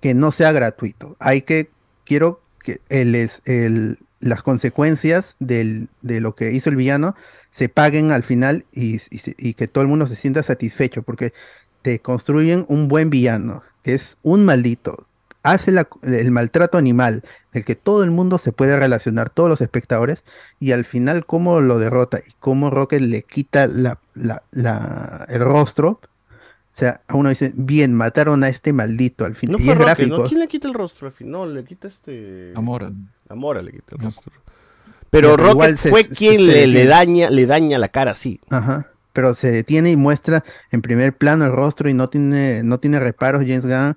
que no sea gratuito. Hay que, quiero que el, el- las consecuencias del- de lo que hizo el villano se paguen al final y, y y que todo el mundo se sienta satisfecho, porque te construyen un buen villano, que es un maldito, hace la- el maltrato animal, del que todo el mundo se puede relacionar, todos los espectadores, y al final cómo lo derrota y cómo Rocket le quita la, la- la- el rostro. O sea, a uno dice, bien, mataron a este maldito al final. No y fue es Rocket, gráfico. ¿no? ¿Quién le quita el rostro al fin? No, le quita este... Amora. Amora le quita el rostro. Pero pero Rocket fue se- quien se le, le daña, le daña la cara así. Ajá. Pero se detiene y muestra en primer plano el rostro y no tiene, no tiene reparos James Gunn.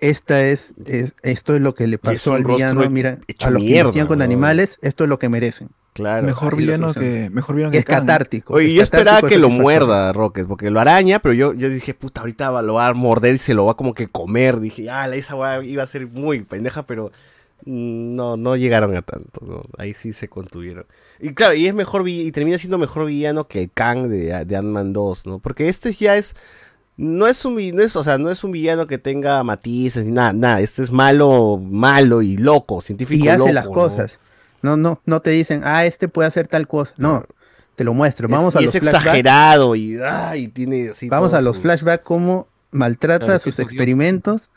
Esta es, es- esto es lo que le pasó al villano. Mira, a los que mierda, investían con ¿no? animales, esto es lo que merecen. Claro. Mejor villano que, mejor villano Es que Kang. catártico. Oye, es yo esperaba que es lo muerda Rocket, porque lo araña, pero yo, yo dije, puta, ahorita va- lo va a morder y se lo va como que comer. Dije, ah, esa weá iba a ser muy pendeja, pero no, no llegaron a tanto. ¿no? Ahí sí se contuvieron. Y claro, y es mejor y termina siendo mejor villano que el Kang de, de Ant-Man 2, ¿no? Porque este ya es no es un no es, o sea, no es un villano que tenga matices ni nada, nada, este es malo, malo y loco, científico y hace loco, las ¿no? cosas. No, no, no te dicen, ah, este puede hacer tal cosa. No, te lo muestro. Es- Vamos a y los es exagerado y, ay, tiene así Vamos a los su- flashbacks, cómo maltrata Claro, sus experimentos,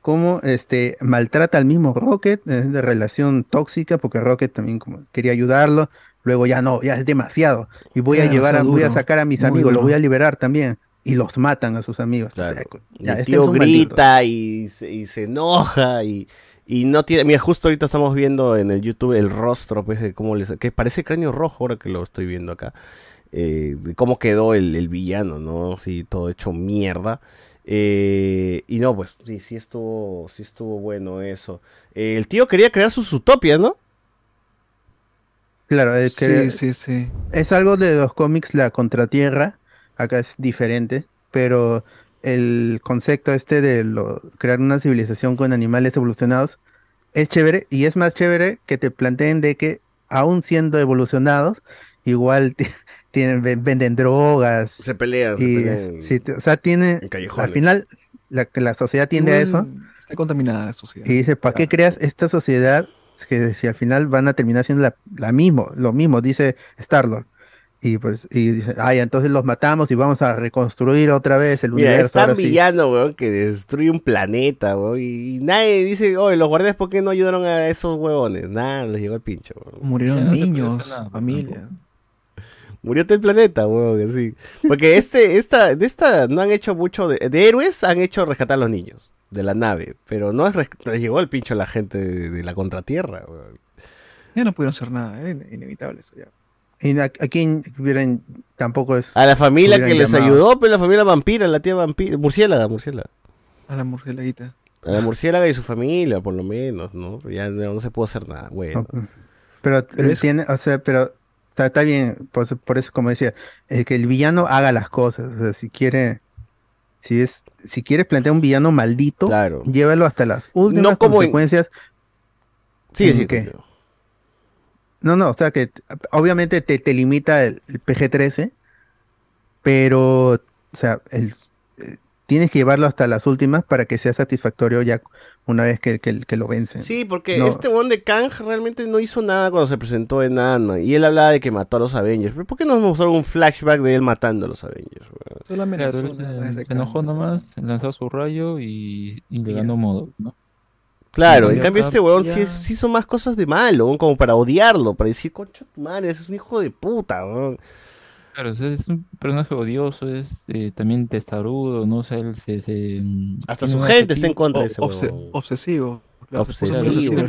cómo este, maltrata al mismo Rocket, es de relación tóxica, porque Rocket también como quería ayudarlo, luego ya no, ya es demasiado, y voy a llevar a, voy a sacar a mis muy amigos, los duro. voy a liberar también, y los matan a sus amigos. O sea, Y ya, el este tío grita y se, y se enoja y, y no tiene. Mira, justo ahorita estamos viendo en el YouTube el rostro, pues, de cómo les. que parece cráneo rojo ahora que lo estoy viendo acá. eh, de cómo quedó el, el villano, ¿no? Sí, todo hecho mierda. Eh, y no, pues, sí, sí estuvo, sí estuvo bueno eso. Eh, el tío quería crear sus utopias, ¿no? Claro, es que Sí, sí, sí. es algo de los cómics La Contratierra, acá es diferente, pero el concepto este de lo- crear una civilización con animales evolucionados es chévere y es más chévere que te planteen de que aún siendo evolucionados, igual ti- tienen, ven- venden drogas. Se pelean, se pelean sí, o sea, tiene, al final la, la sociedad tiende a eso. Está contaminada la sociedad. Y dice, ¿para qué creas esta sociedad que si al final van a terminar siendo la, la mismo, lo mismo, dice Star-Lord. Y pues, y dice, ay, entonces los matamos y vamos a reconstruir otra vez el Mira, es universo. tan ahora sí". villano, weón, que destruye un planeta, weón. Y nadie dice, oye, los guardias, ¿por qué no ayudaron a esos huevones? Nada, les llegó el pincho, weón. Murieron niños, familias. Murió todo el planeta, weón, así. Porque este, esta, de esta no han hecho mucho de, de héroes, han hecho rescatar a los niños de la nave. Pero no es les llegó el pincho a la gente de, de la contratierra, weón. Ya no pudieron hacer nada, era in- inevitable eso ya. Y a, a quién hubieran, tampoco es. A la familia que les llamado. ayudó, pero la familia vampira, la tía vampira, murciélaga, murciélaga. A la murcielaguita. A la murciélaga y su familia, por lo menos, ¿no? Ya no, no se pudo hacer nada, bueno. Pero, eh, tiene, o sea, pero está, está bien, por, eso- por eso como decía, eh, que el villano haga las cosas, o sea, si quiere, si es, si quieres plantear un villano maldito, llévalo hasta las últimas No como en- consecuencias. Sí, ¿En sí, qué? No, no, o sea que obviamente te, te limita el, el PG-13, pero, o sea, el, eh, tienes que llevarlo hasta las últimas para que sea satisfactorio ya una vez que, que- que lo vencen. Sí, porque No. este one de Kang realmente no hizo nada cuando se presentó en Ant-Man. Y él hablaba de que mató a los Avengers. ¿Pero ¿Por qué no nos mostraron un flashback de él matando a los Avengers? Solamente Claro, se, se enojó nomás, lanzó su rayo y, y le ganó modo, ¿no? Claro, en cambio este weón sí, sí hizo más cosas de malo, como para odiarlo, para decir, concha tu madre, es un hijo de puta, weón. Claro, es un personaje odioso, es eh, también testarudo, ¿no? O sea, él se... se, mm, Hasta su gente está en contra de ese Obse- obsesivo. Claro, Obsesivo.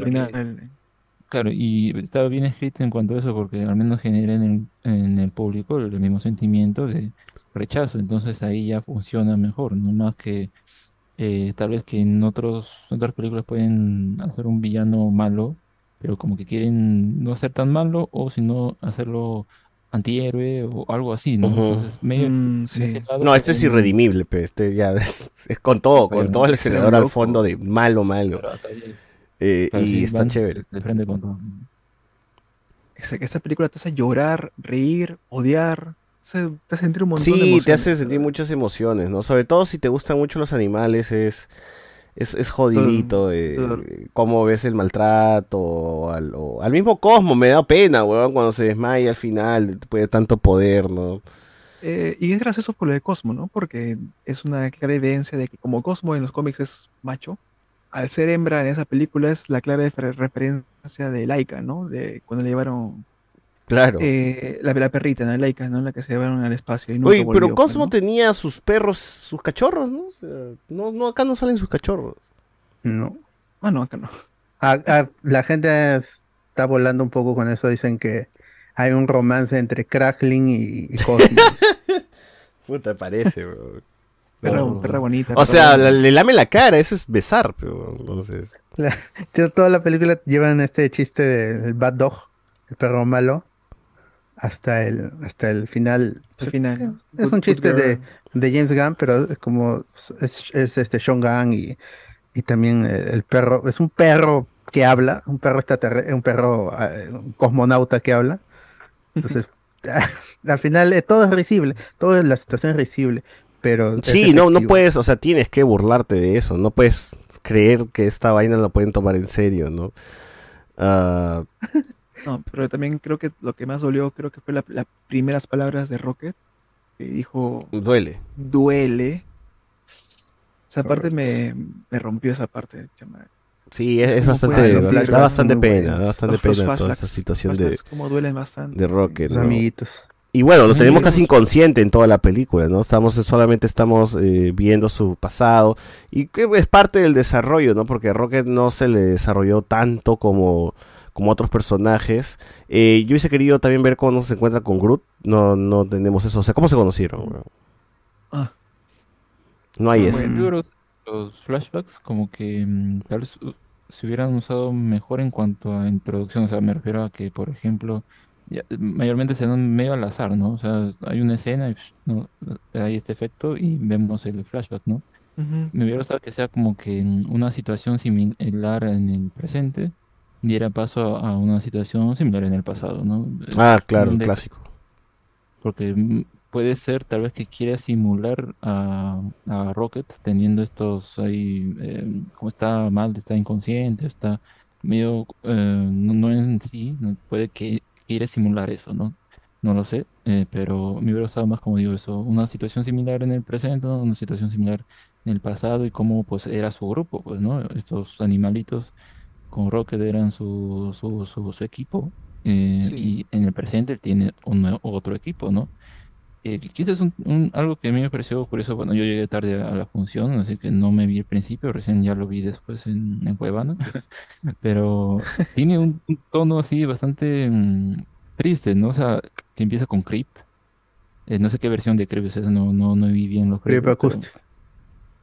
Claro, y estaba bien escrito en cuanto a eso porque al menos genera en el, en el público el mismo sentimiento de rechazo, entonces ahí ya funciona mejor, no más que eh, tal vez que en otros, otras películas pueden hacer un villano malo, pero como que quieren no ser tan malo o sino hacerlo antihéroe o algo así, ¿no? Ujú. Entonces medio Mm, en ese lado No, este es irredimible, pero este ya es, es con todo, con todo el no, acelerador al loco. fondo de malo, malo. Pero acá ya es- Eh, claro, y sí, está van chévere. De frente con todo. Esa, que esta película te hace llorar, reír, odiar, te hace, te hace sentir un montón de Sí, te emociones. hace sentir muchas emociones, ¿no? Sobre todo si te gustan mucho los animales, es, es, es jodidito. eh, cómo ves el maltrato, o al, o al mismo Cosmo, me da pena, weón, cuando se desmaya al final, después de tanto poder, ¿no? Eh, y es gracioso por lo de Cosmo, ¿no? Porque es una clara evidencia de que como Cosmo en los cómics es macho, al ser hembra en esa película es la clara refer- referencia de Laika, ¿no? De cuando le llevaron Claro. eh, la, la perrita, ¿no? Laika, ¿no? La que se llevaron al espacio y nunca Oye, pero volvió, Cosmo ¿no? tenía sus perros, sus cachorros, ¿no? O sea, no, no, acá no salen sus cachorros. No. Ah, no, acá no. La gente está volando un poco con eso, dicen que hay un romance entre Crackling y Cosmo. Puta, parece, bro. Perra, perra bonita. O perra sea, bonita. le lame la cara, eso es besar, pero entonces. La- toda la película llevan este chiste del Bad Dog, el perro malo, hasta el, hasta el final. Al final. Es Good- un chiste de, de James Gunn, pero es como es, es este Sean Gunn y, y también eh, el perro, es un perro que habla, un perro extraterrestre, un perro eh, un cosmonauta que habla. Entonces, al final eh, todo es risible, toda la situación es risible. pero... Sí, no, no puedes, o sea, tienes que burlarte de eso, no puedes creer que esta vaina lo pueden tomar en serio, ¿no? Ah, No, pero también creo que lo que más dolió, creo que fue la- las primeras palabras de Rocket, que dijo, duele. duele. Esa parte me, me rompió esa parte, chama. Sí, es, es ¿Cómo bastante, da bastante pena, da bastante pena toda esa situación de, como duelen bastante, de Rocket, Los ¿no? amiguitos. Y bueno, lo tenemos casi inconsciente en toda la película, ¿no? Estamos, solamente estamos eh, viendo su pasado y que es parte del desarrollo, ¿no? Porque a Rocket no se le desarrolló tanto como, como otros personajes. Eh, yo hubiese querido también ver cómo se encuentra con Groot, no, no tenemos eso, o sea, ¿cómo se conocieron? Ah. No hay eso. Que los flashbacks como que mm, tal vez uh, se hubieran usado mejor en cuanto a introducción, o sea, me refiero a que, por ejemplo, ya- mayormente se dan medio al azar, ¿no? O sea, hay una escena y no, hay este efecto y vemos el flashback, ¿no? Me hubiera gustado que sea como que en una situación similar en el presente diera paso a una situación similar en el pasado, ¿no? Ah, claro, donde- clásico. porque puede ser tal vez que quiera simular a, a Rocket teniendo estos ahí, eh, como está mal, está inconsciente, está medio, eh, no, no en sí, puede que quiere simular eso, ¿no? No lo sé, eh, pero me hubiera gustado más, como digo, eso, una situación similar en el presente, ¿no? Una situación similar en el pasado y cómo pues era su grupo, pues, ¿no? Estos animalitos con Rocket eran su, su, su, su equipo eh, Sí. y en el presente él tiene un otro equipo, ¿no? Eh, quizás un, un- algo que a mí me pareció curioso, bueno, yo llegué tarde a la función, así que no me vi al principio, recién ya lo vi después en, en Cuevana, pero tiene un, un tono así bastante mm, triste, ¿no? O sea, que empieza con Creep. Eh, no sé qué versión de Creep es esa, no, no, no vi bien los Creep pero- Acoustic.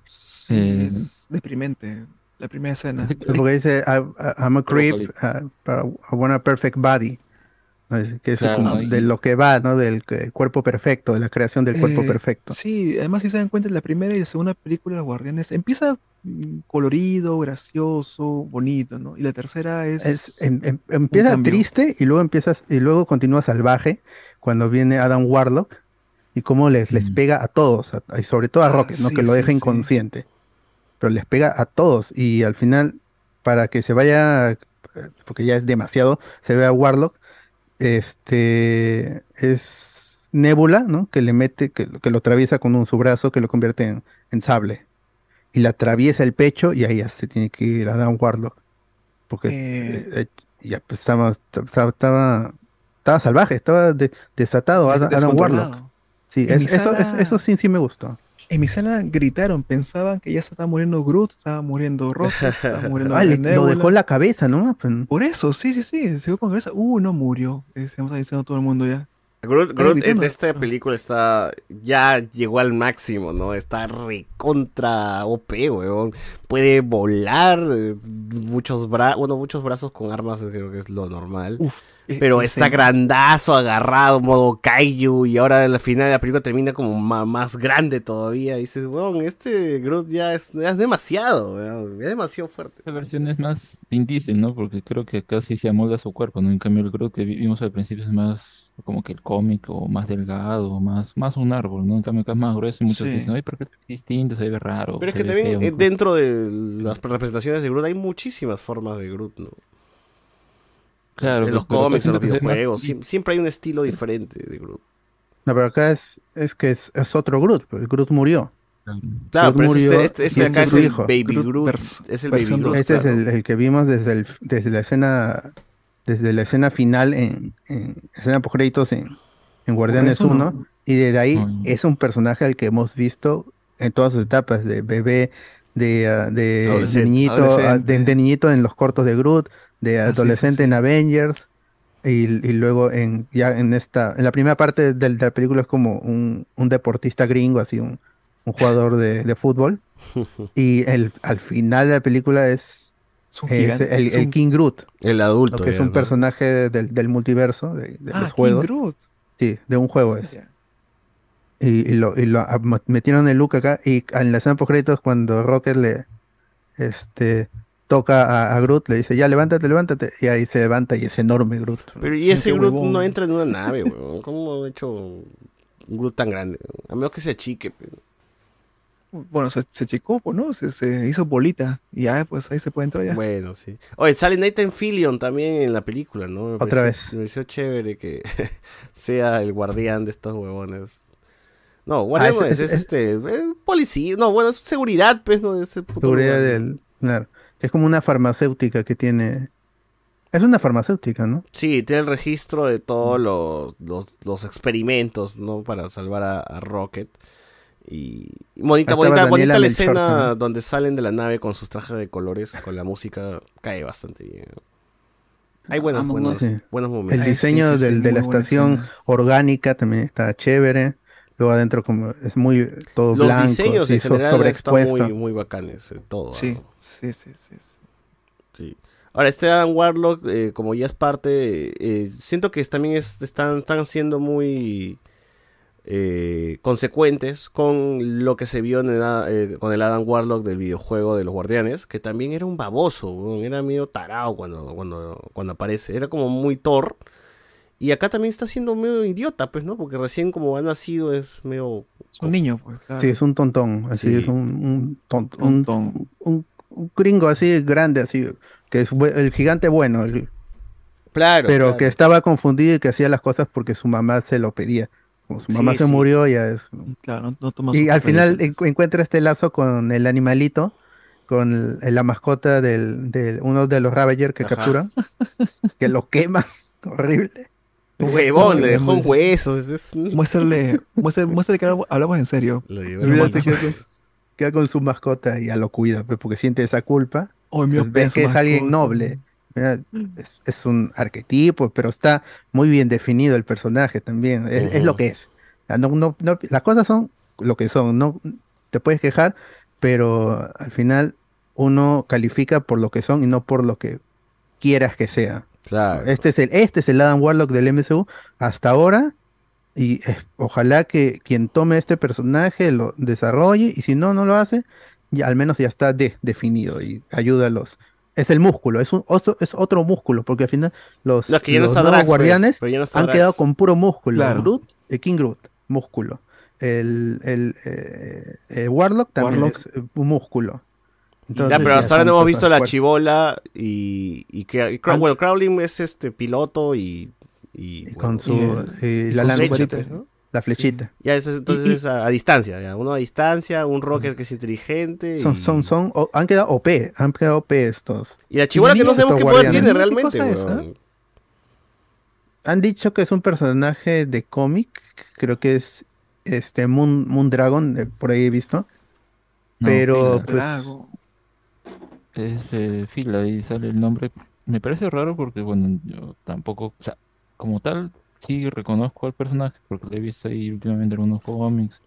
Sí, Eh, es deprimente. La primera escena. Porque dice, I, I- I'm a creep, uh, I want a perfect body. Que es Claro, como ¿no? Y- de lo que va, ¿no? Del, cuerpo perfecto, de la creación del cuerpo Eh, perfecto. Sí, además si se dan cuenta, la primera y la segunda película de Guardianes empieza mm, colorido, gracioso, bonito, ¿no? Y la tercera es... Es, em- em- empieza triste y luego empiezas y luego continúa salvaje cuando viene Adam Warlock y cómo les, les pega a todos, a- y sobre todo a Ah, Rocket, ¿no? sí, que lo deja sí. inconsciente. Pero les pega a todos y al final, para que se vaya, eh, porque ya es demasiado, se ve a Warlock, este es Nebula, ¿no? Que le mete, que, que lo atraviesa con un, su brazo, que lo convierte en, en sable. Y le atraviesa el pecho y ahí ya se tiene que ir a Adam Warlock. Porque Eh, eh, ya pues, estaba, estaba, estaba, salvaje, estaba de- desatado Des- Adam. Warlock. Sí, es- eso, es- eso sí, sí me gustó. En mi sala gritaron, pensaban que ya se estaba muriendo Groot, estaba muriendo Rocket, estaba muriendo Ah, lo dejó en la cabeza, ¿no? Pues, Por eso, sí, sí, sí, se con cabeza. Uh, no murió. Estamos diciendo todo el mundo ya. Groot, Groot en esta película está ya llegó al máximo, ¿no? Está recontra OP, weón. Puede volar, eh, muchos brazos, bueno, muchos brazos con armas creo que es lo normal. e- pero está grandazo, agarrado, modo kaiju, y ahora al final de la película termina como más grande todavía. Y dices, weón, este Groot ya es, ya es demasiado, weón, es demasiado fuerte. Esta versión es más Vin ¿no? Porque creo que casi se amolda su cuerpo, ¿no? En cambio el Groot que vi- vimos al principio es más como que el cómic o más delgado, más, más un árbol, ¿no? En cambio acá es más grueso y muchos Sí. dicen, ay, pero es distinto, se ve raro. Pero es que también feo". eh, dentro de las representaciones de Groot hay muchísimas formas de Groot, ¿no? Claro, en los acá cómics, en los más- videojuegos, siem- siempre hay un estilo diferente de Groot. No, pero acá es, es que es, es otro Groot, pues, Groot murió. Claro, Groot pero murió este, este, este acá es el hijo. Baby Groot. es el Baby Groot. Este claro. es el, el que vimos desde, el, desde la escena desde la escena final en, en escena post créditos en, en Guardianes eso no. 1 y desde ahí es un personaje al que hemos visto en todas sus etapas de bebé de, ah, de, niñito ah, de, de niñito en los cortos de Groot de Ah, sí, sí, adolescente sí. en Avengers y, y luego en ya en esta en la primera parte del- de, la película es como un, un deportista gringo así un, un jugador de, de fútbol y el, al final de la película es, Es un es el, es el un- King Groot. El adulto. lo que es un ¿no? personaje del, del multiverso, de, de Ah, los King juegos. Groot. Sí, de un juego es. Y, y lo, y lo ah, metieron el look acá. Y en la escena post créditos, cuando Rocket le este toca a, a Groot, le dice, ya levántate, levántate. Y ahí se levanta y es enorme Groot. Pero y ese Groot huevón. no entra en una nave, weón. ¿Cómo ha hecho un Groot tan grande? A menos que se achique. pero- bueno, se, se checó, pues, ¿no? Se, se hizo bolita. Y ya, pues ahí se puede entrar ya. Bueno, sí. Oye, sale Nathan Fillion también en la película, ¿no? Me Otra pareció- vez. Me pareció chévere que sea el guardián de estos huevones. No, guardián Ah, es- es, es es- este, eh, policía, no, bueno, es seguridad, pues, ¿no? Este puto Seguridad lugar. del. Claro. que Es como una farmacéutica que tiene. Es una farmacéutica, ¿no? Sí, tiene el registro de todos los, los, los experimentos, ¿no? Para salvar a, a Rocket. Y y bonita, bonita, bonita la escena donde salen de la nave con sus trajes de colores, con la música, cae bastante bien. Hay buenos, Among buenos. Sí. buenos momentos. El diseño sí, sí, del- de la estación escena. orgánica también está chévere. Luego adentro como es muy todo Los blanco, diseños en so- general están muy, muy bacanes, eh, todo. Sí, ¿no? sí, sí, sí. sí. Sí. Ahora, este Adam Warlock, eh, como ya es parte, eh, siento que también es- están, están siendo muy eh, consecuentes con lo que se vio en el A- eh, con el Adam Warlock del videojuego de los Guardianes, que también era un baboso, era medio tarado cuando, cuando, cuando aparece, era como muy Thor. Y acá también está siendo medio idiota, pues, ¿no? Porque recién como ha nacido es medio... Es un niño, pues, claro. Sí, es un tontón, así Sí. es un, un tonto, un, un- un gringo así grande, así, que es el gigante bueno, el- Claro. pero claro. que estaba confundido y que hacía las cosas porque su mamá se lo pedía. Como su mamá Sí, se sí. murió, ya es. Claro, no, no toma Y al final encuentra este lazo con el animalito, con el- la mascota del, del- uno de los Ravager que Ajá. capturan, que lo quema, horrible. Huevón, le No, dejó muy- huesos. es- Muéstrale, muéstrale, muéstrale que hab- hablamos en serio. Lo queda, con, su mascota y ya lo cuida, pues, porque siente esa culpa. Oh, Entonces, ves que es alguien noble. Mira, es, es un arquetipo, pero está muy bien definido el personaje también. Es, es lo que es. No- no- no- las cosas son lo que son. No te puedes quejar, pero al final uno califica por lo que son y no por lo que quieras que sea. Claro. Este es el, este es el Adam Warlock del MCU hasta ahora. Y eh, ojalá que quien tome este personaje lo desarrolle. Y si no, no lo hace, ya al menos ya está de- definido y ayuda a los. Es el músculo, es, un, otro, es otro músculo, porque al final los, No, es que ya no los nuevos Drax, pues, guardianes pero ya no está han Drax. quedado con puro músculo. Claro. Groot, eh, King Groot, músculo. El, el, eh, eh, Warlock también Warlock. es eh, un músculo. Ya, Entonces, pero ya hasta ahora no hemos visto la chivola y, y que y Crow- bueno, Crowling es este piloto y, y, Y bueno, con su, y- eh, y la con su lanza, pues, ¿no? La flechita. Ya eso es- entonces Y- y- es a, a distancia, ya. uno a distancia, un Rocket que es inteligente Son, y, son, son, o- han quedado OP, han quedado OP estos. y la chivola que no sabemos qué poder tiene ¿Qué realmente. cosa es. Han dicho que es un personaje de cómic, creo que es este Moon, Moondragon, eh, por ahí he visto. No, pero Fila. pues Drago. Es eh, fila y sale el nombre. Me parece raro porque, bueno, yo tampoco, o sea, como tal, sí reconozco al personaje porque lo he visto ahí últimamente en algunos cómics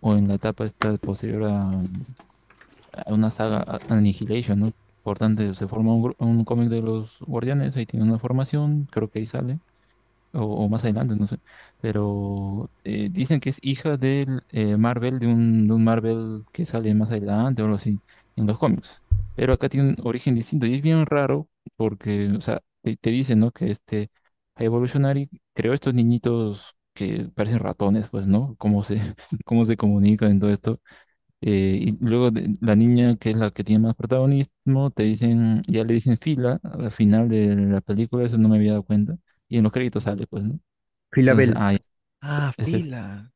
o en la etapa esta posterior a, una saga Annihilation, ¿no? Importante, se forma un, un cómic de los Guardianes, ahí tiene una formación, creo que ahí sale, o, más adelante, no sé, pero eh, dicen que es hija del eh, Marvel, de un, de un Marvel que sale más adelante o algo así en los cómics. Pero acá tiene un origen distinto y es bien raro porque, o sea, te, te dicen, ¿no? Que este Evolutionary creó estos niñitos que parecen ratones, pues, ¿no? Cómo se, cómo se comunican en todo esto. Eh, y luego de- la niña, que es la que tiene más protagonismo, te dicen, ya le dicen fila al final de la película, eso no me había dado cuenta. Y en los créditos sale, pues, ¿no? Filabel. Entonces, ah, ya, Ah, es el, fila.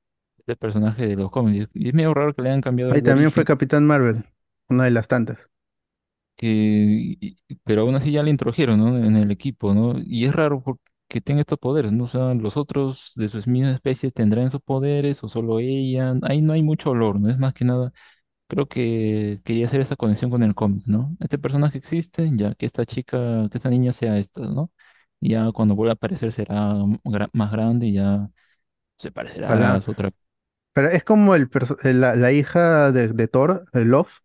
el personaje de los cómics. Y es medio raro que le hayan cambiado Ahí el también fue origen. Capitán Marvel, una de las tantas. que, y- y- pero aún así ya le introdujeron, ¿no? En el equipo, ¿no? Y es raro por- que tenga estos poderes, ¿no? O sea, los otros de su misma especie tendrán esos poderes o solo ella. Ahí no hay mucho olor, ¿no? Es más que nada, creo que quería hacer esa conexión con el cómic, ¿no? Este personaje existe, ya que esta chica, que esta niña sea esta, ¿no? Y ya cuando vuelva a aparecer será gra- más grande y ya se parecerá a su otra. Pero es como el perso- la, la hija de, de Thor, el Love,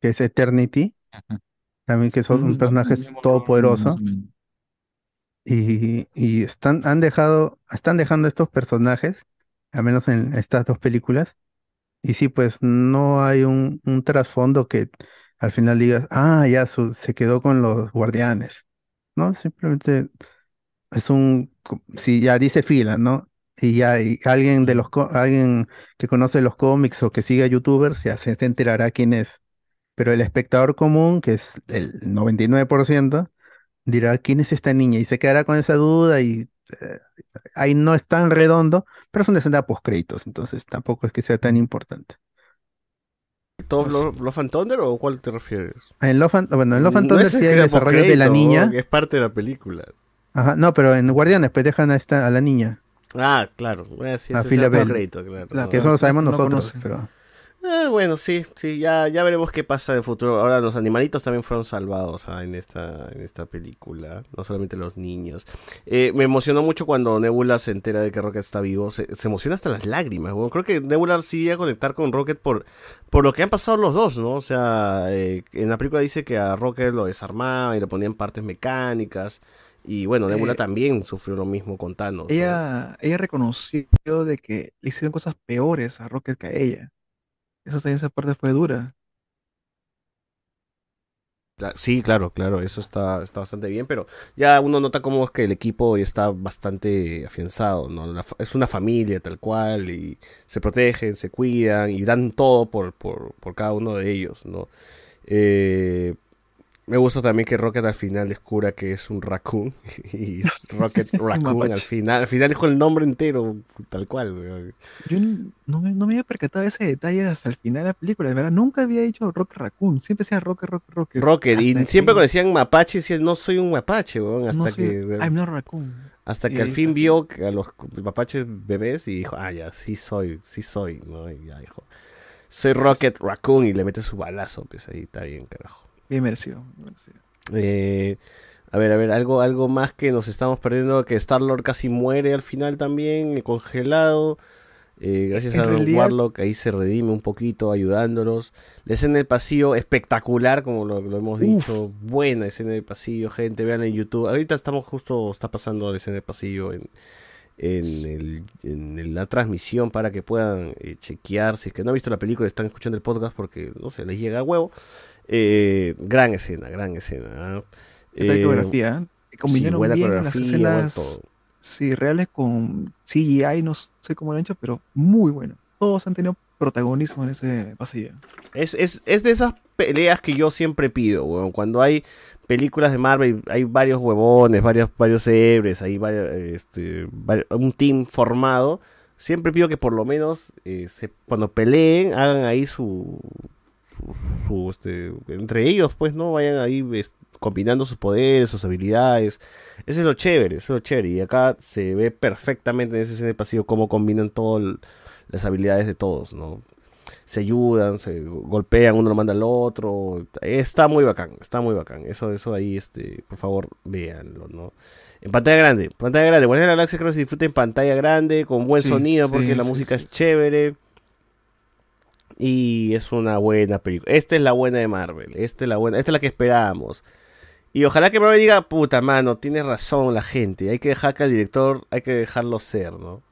que es Eternity, Ajá. también que es un Mm, personaje mismo rol, todopoderoso. más o menos. Y, y están, han dejado, están dejando estos personajes, al menos en estas dos películas. Y sí, pues no hay un, un trasfondo que al final digas, ah, ya su- se quedó con los guardianes. No, simplemente es un, si ya dice fila, ¿no? Y ya y alguien de los alguien que conoce los cómics o que siga youtubers ya se, se enterará quién es. Pero el espectador común, que es el 99%, dirá quién es esta niña y se quedará con esa duda y eh, ahí no es tan redondo, pero es una escena post créditos, entonces tampoco es que sea tan importante. ¿Todo Love, Love and Thunder o cuál te refieres? En Love and- bueno, en Love and Thunder sí hay el desarrollo de la niña. que Es parte de la película. Ajá, no, pero en Guardianes pues dejan a esta a la niña, Ah, claro. Eh, sí, a Bell, crédito, claro. que eso lo sabemos no nosotros, pero Eh, bueno, sí, sí, ya, ya veremos qué pasa en el futuro. Ahora los animalitos también fueron salvados ah, en esta, en esta película, no solamente los niños. Eh, me emocionó mucho cuando Nebula se entera de que Rocket está vivo, se, se emociona hasta las lágrimas. Creo que Nebula sí iba a conectar con Rocket por, por lo que han pasado los dos, ¿no? O sea, eh, en la película dice que a Rocket lo desarmaban y le ponían partes mecánicas. Y bueno, Nebula Eh, también sufrió lo mismo con Thanos. ¿no? Ella, ella reconoció de que le hicieron cosas peores a Rocket que a ella. Eso también esa parte fue dura. Sí, claro, claro, eso está, está bastante bien, pero ya uno nota como es que el equipo está bastante afianzado, ¿no? Es una familia tal cual y se protegen, se cuidan y dan todo por, por, por cada uno de ellos, ¿no? Eh, me gusta también que Rocket al final descubra que es un raccoon y Rocket Raccoon al final, al final dijo el nombre entero, tal cual. Yo no me, no me había percatado de ese detalle hasta el final de la película. De verdad, nunca había dicho Rock Raccoon. Siempre decía Rocket, Rocket, Rocket. Rocket, y siempre cuando decían mapache, decían no soy un mapache, weón, hasta No soy- que... I'm not raccoon. Hasta que Y al fin vio a los mapaches bebés y dijo, ah, ya, sí soy, sí soy, ¿no? Y ya dijo, soy Rocket Raccoon y le mete su balazo, pues ahí está bien, carajo. Merecido. Eh, a ver, a ver, algo, algo más que nos estamos perdiendo, que Star-Lord casi muere al final también, eh, congelado. Eh, gracias En a realidad- Warlock, ahí se redime un poquito ayudándolos. La escena del pasillo, espectacular, como lo, lo hemos Uf. dicho. Buena escena del pasillo, gente, vean en YouTube. Ahorita estamos justo, está pasando la escena del pasillo en, en, el- en el- la transmisión para que puedan eh, chequear. Si es que no han visto la película, están escuchando el podcast porque, no sé, les llega a huevo. Eh, gran escena, gran escena. ¿ah? ¿Qué tal Eh, coreografía? ¿eh? Combinaron buena bien las coreografía, escenas todo. sí, reales con CGI, no sé cómo lo han hecho, pero muy bueno. Todos han tenido protagonismo en ese pasillo. Es, es, es de esas peleas que yo siempre pido, weón. Cuando hay películas de Marvel, hay varios huevones, varios, varios hebres, hay varios, este, un team formado. Siempre pido que por lo menos eh, se- cuando peleen hagan ahí su, su, su, este, entre ellos, pues, ¿no? Vayan ahí es- combinando sus poderes, sus habilidades. Ese es lo chévere, eso es lo chévere. Y acá se ve perfectamente en ese escena de pasillo cómo combinan todas las habilidades de todos, ¿no? se ayudan, se golpean, uno lo manda al otro. Está muy bacán, está muy bacán. Eso, eso ahí, este, por favor, véanlo, ¿no? En pantalla grande, pantalla grande. Guardianes de la Galaxia creo que se disfruta en pantalla grande, con buen Sí, sonido, sí, porque la música sí, es chévere. Y es una buena película. Esta es la buena de Marvel. Esta es la buena, esta es la que esperábamos. Y ojalá que Marvel diga, puta mano, tiene razón la gente. Hay que dejar que al director, hay que dejarlo ser, ¿no?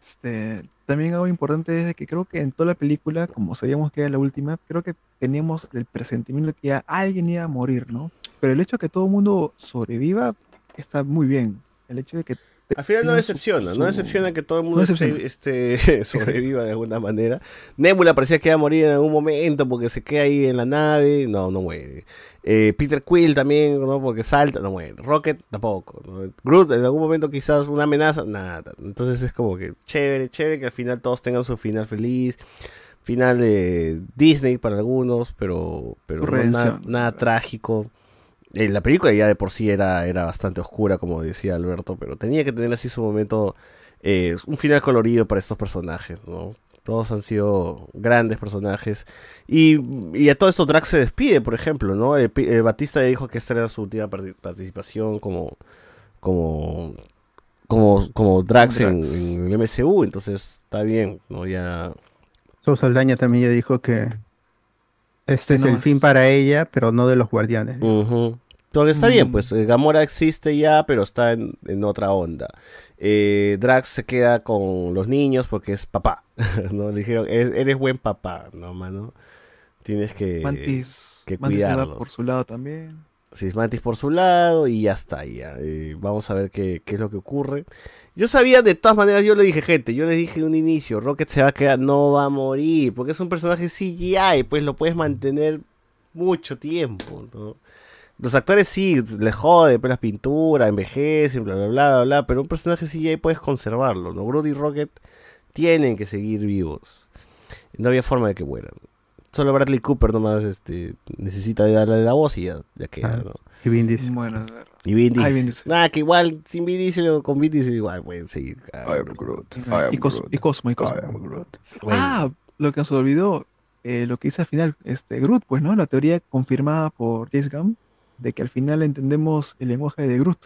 Este, también algo importante es que creo que en toda la película, como sabíamos que era la última, creo que teníamos el presentimiento de que ya alguien iba a morir, ¿no? Pero el hecho de que todo el mundo sobreviva está muy bien. El hecho de que Al final no decepciona, su- no decepciona que todo el mundo No esté- esté- sobreviva de alguna manera. Nebula parecía que iba a morir en algún momento porque se queda ahí en la nave, no, no muere. Eh, Peter Quill también, ¿no? Porque salta, no muere. Rocket tampoco. ¿no? Groot en algún momento quizás una amenaza, nada. Entonces es como que chévere, chévere que al final todos tengan su final feliz. Final de Disney para algunos, pero, pero no nada, nada trágico. Eh, la película ya de por sí era, era bastante oscura, como decía Alberto, pero tenía que tener así su momento, eh, un final colorido para estos personajes, ¿no? Todos han sido grandes personajes. Y, y a todo esto Drax se despide, por ejemplo, ¿no? Eh, eh, Batista ya dijo que esta era su última parti- participación como, como, como, como Drax, En, Drax. en el MCU, entonces está bien, ¿no? Ya... Saldaña también ya dijo que este es No el más. fin para ella, pero no de los guardianes. Ujú. Porque está bien, Mm. pues eh, Gamora existe ya, pero está en, en otra onda. Eh, Drax se queda con los niños porque es papá, ¿no? Le dijeron, "E- eres buen papá, ¿no, mano? Tienes que, Mantis, que Mantis va cuidarlos. por su lado también. Sí, Mantis por su lado y ya está. Ya. Eh, vamos a ver qué, qué es lo que ocurre. Yo sabía de todas maneras, yo le dije, gente, yo les dije en un inicio, Rocket se va a quedar, no va a morir, porque es un personaje CGI, pues lo puedes mantener mucho tiempo, ¿no? Los actores sí, les jode, pues las pinturas, envejecen, bla, bla, bla, bla, bla, pero un personaje CGI puedes conservarlo, ¿no? Groot y Rocket tienen que seguir vivos. No había forma de que mueran. Solo Bradley Cooper nomás este, necesita darle la voz y ya, ya queda, ¿no? Y Vin Diesel. Bueno, Y Vin Diesel. Nada, que igual sin Vin Diesel o con Vin Diesel igual pueden seguir. y, Cos- y Cosmo, y Cosmo. Ah, lo que nos olvidó, eh, lo que dice al final este Groot, pues, ¿no? La teoría confirmada por James Gunn de que al final entendemos el lenguaje de Groot.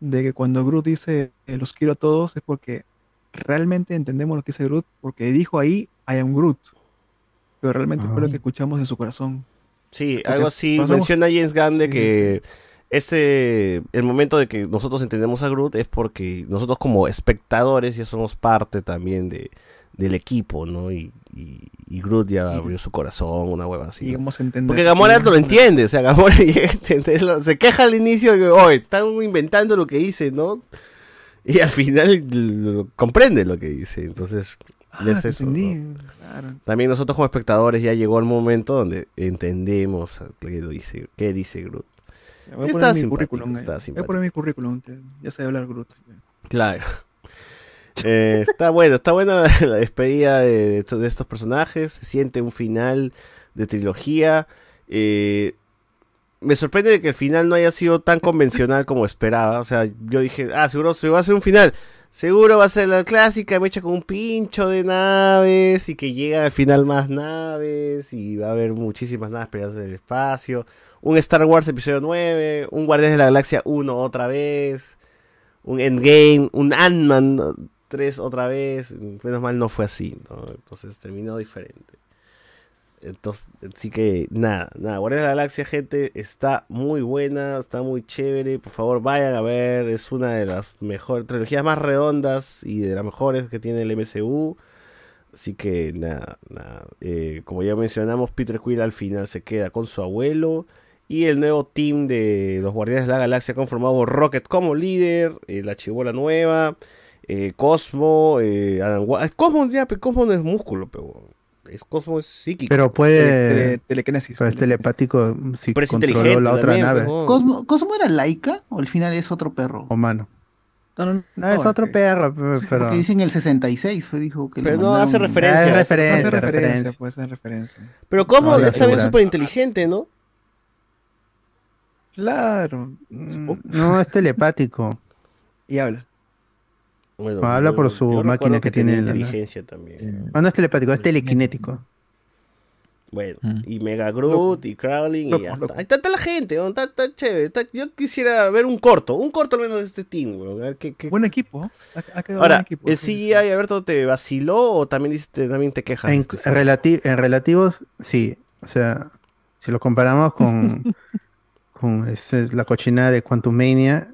De que cuando Groot dice eh, los quiero a todos es porque realmente entendemos lo que dice Groot, porque dijo ahí I am Groot. Pero realmente fue lo que escuchamos en su corazón. Sí, Porque algo así pasamos- menciona James Gunn de Sí, que ese el momento de que nosotros entendemos a Groot es porque nosotros como espectadores ya somos parte también de del equipo, ¿no? Y, y, y Groot ya abrió su corazón, una hueva así. Porque Gamora no lo entiende, o sea, Gamora llega a entenderlo, se queja al inicio de que, oye, están inventando lo que dice, ¿no? Y al final lo- comprende lo que dice, entonces Ah, es te eso, entendí, ¿no? claro. También nosotros como espectadores ya llegó el momento donde entendemos qué dice, qué dice Groot. Voy a Está poner mi currículum. está eh. Voy a poner mi currículum. Ya sé hablar Groot. Claro. Eh, está bueno, está buena la, despedida de, de estos- personajes. Se siente un final de trilogía. Eh, me sorprende de que el final no haya sido tan convencional como esperaba. O sea, yo dije, ah, seguro se va a hacer un final. Seguro va a ser la clásica, me echa con un pincho de naves y que llegan al final más naves y va a haber muchísimas naves peleadas en el espacio. Un Star Wars episodio 9, un Guardianes de la Galaxia 1 otra vez un Endgame, un Ant-Man 3 otra vez. Menos mal no fue así, ¿no? Entonces terminó diferente. Entonces, sí que nada, nada. Guardianes de la Galaxia, gente, está muy buena, está muy chévere. Por favor, vayan a ver. Es una de las mejores trilogías más redondas y de las mejores que tiene el MCU. Así que nada, nada. Eh, como ya mencionamos, Peter Quill al final se queda con su abuelo. Y el nuevo team de los Guardianes de la Galaxia conformado por Rocket como líder, eh, la chibola nueva, eh, Cosmo, eh, Adam Cosmo ya, Cosmo no es músculo, pero es Cosmo es psíquico. Pero puede. telequinesis. Pero es telepático si Pero es controló inteligente la otra también, nave. pues, ¿Cosmo, ¿Cosmo era laica o al final es otro perro? O mano. No, no, No, es otro perro, pero. Porque dicen el 66, fue dijo que Pero no mandaron- hace referencia. Ah, es hace referencia, Hace referencia, referencia. pues, hace referencia. Pero es también figura. súper inteligente, ¿no? Claro. No, es telepático. Y habla. Bueno, habla yo- por su máquina que tiene la- inteligencia también. No, no es telepático, es telequinético. Bueno, y Mega Groot y Crowling Loco, y ya loco. está. Ahí está, está la gente, ¿no? está, está chévere. está- yo quisiera ver un corto, un corto al menos de este team, weón, a ver qué- qué- Buen equipo. ¿eh? Ha, ha quedado Ahora, buen equipo. ¿el CGI, Alberto, te vaciló o también, te- también te quejas? En, este relati- en relativos, sí. O sea, si lo comparamos con, con ese- la cochinada de Quantumania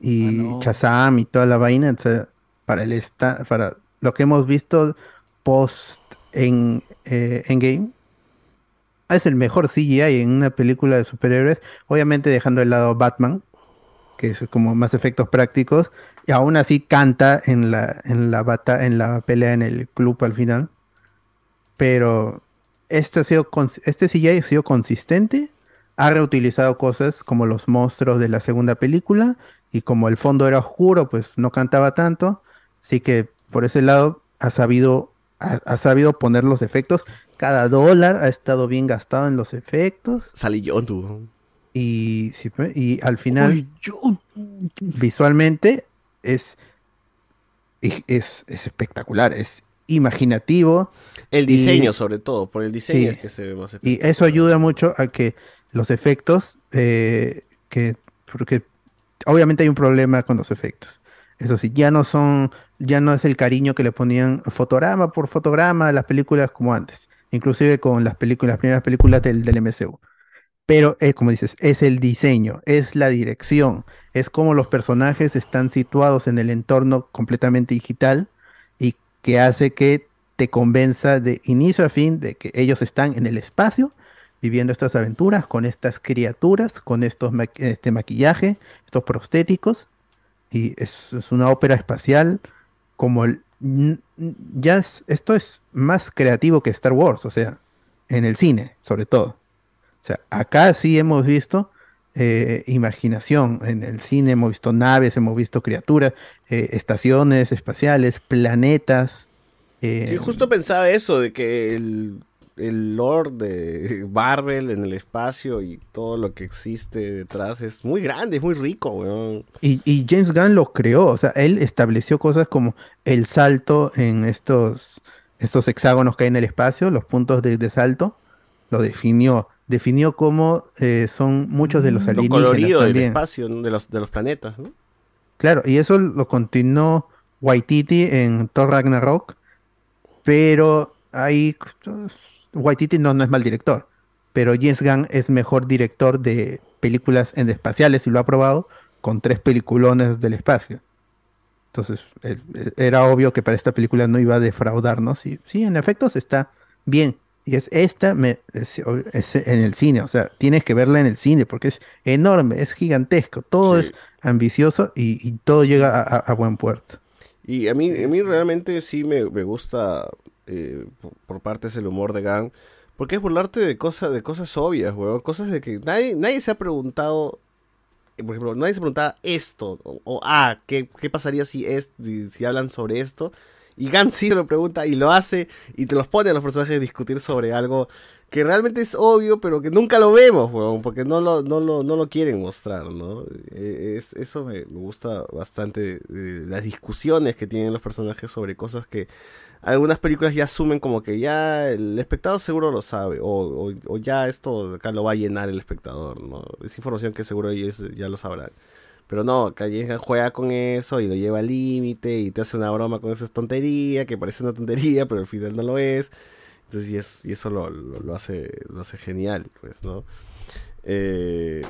y Shazam y toda la vaina, o sea, para el esta- para lo que hemos visto post en eh, Endgame, es el mejor CGI en una película de superhéroes, obviamente dejando de lado Batman, que es como más efectos prácticos, y aún así canta en la, en la bata, en la pelea en el club al final. Pero este ha sido este CGI ha sido consistente, ha reutilizado cosas como los monstruos de la segunda película, y como el fondo era oscuro, pues no cantaba tanto. Así que por ese lado ha sabido, ha, ha sabido poner los efectos. Cada dólar ha estado bien gastado en los efectos. Salí yo, tú. Y, sí, pues, y al final, visualmente, es, es, es- es espectacular, es imaginativo. El y- diseño, sobre todo, por el diseño Sí. es que se ve más Y eso ayuda mucho a que los efectos, eh, que, porque obviamente hay un problema con los efectos. Eso sí, ya no son, ya no es el cariño que le ponían fotograma por fotograma a las películas como antes, inclusive con las películas, las primeras películas del, del MCU. Pero, eh, como dices, es el diseño, es la dirección, es cómo los personajes están situados en el entorno completamente digital y que hace que te convenza de inicio a fin de que ellos están en el espacio viviendo estas aventuras con estas criaturas, con estos este maquillaje, estos prostéticos. Y es una ópera espacial como el, ya es- esto es más creativo que Star Wars, o sea, en el cine, sobre todo. O sea, acá sí hemos visto eh, imaginación. En el cine hemos visto naves, hemos visto criaturas, eh, estaciones espaciales, planetas. eh, Y justo pensaba eso, de que el, el lore de Marvel en el espacio y todo lo que existe detrás es muy grande, es muy rico, weón. Y, y James Gunn lo creó, o sea, él estableció cosas como el salto en estos, estos hexágonos que hay en el espacio, los puntos de, de salto, lo definió. Definió cómo eh, son muchos de los Lo alienígenas colorido del también. espacio, ¿no? de los, de los planetas, ¿no? Claro, y eso lo continuó Waititi en Thor Ragnarok, pero ahí Waititi no, no es mal director, pero James Gunn es mejor director de películas en espaciales y lo ha probado con tres peliculones del espacio. Entonces, eh, eh, era obvio que para esta película no iba a defraudarnos. Y sí, en efectos está bien. Y es esta me- es, es en el cine, o sea, tienes que verla en el cine porque es enorme, es gigantesco, todo es ambicioso y, y todo llega a, a- a buen puerto. Y a mí, a mí realmente sí me, me gusta eh, por, por partes el humor de Gang, porque es burlarte de cosas, de cosas obvias, weón, cosas de que nadie, nadie se ha preguntado, eh, por ejemplo, nadie se preguntaba esto, o, ah, ¿qué, qué pasaría si, es, si, hablan sobre esto? Y Gang sí lo pregunta y lo hace y te los pone a los personajes a discutir sobre algo que realmente es obvio, pero que nunca lo vemos, porque no lo, no lo, no lo quieren mostrar, ¿no? Eh, Es, eso me, gusta bastante, las discusiones que tienen los personajes sobre cosas que algunas películas ya asumen como que ya el espectador seguro lo sabe, o, o- o ya esto acá lo va a llenar el espectador, ¿no? Es información que seguro ellos ya lo sabrán. Pero no, acá juega con eso y lo lleva al límite y te hace una broma con esa tontería que parece una tontería, pero al final no lo es. Entonces, y, es- y eso lo, lo- lo hace, lo hace genial, pues, ¿no? Eh,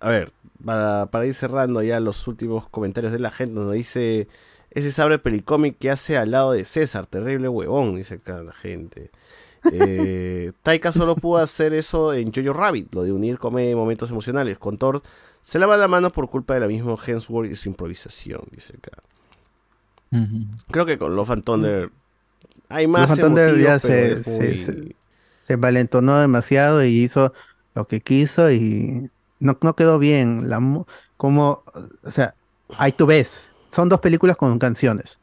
a ver, para, para ir cerrando ya los últimos comentarios de la gente, nos dice ese sabre pelicómic que hace al lado de César, terrible huevón, dice acá la gente. Eh, Taika solo pudo hacer eso en Jojo Rabbit, lo de unir comedia y momentos emocionales. Con Thor se lava la mano por culpa de la misma Hemsworth y su improvisación, dice acá. Creo que con Love and Thunder hay más and Thunder ya se, es se, muy- se- se valentonó demasiado y hizo lo que quiso y no, no quedó bien. La, como, o sea, ahí tú ves, son dos películas con canciones.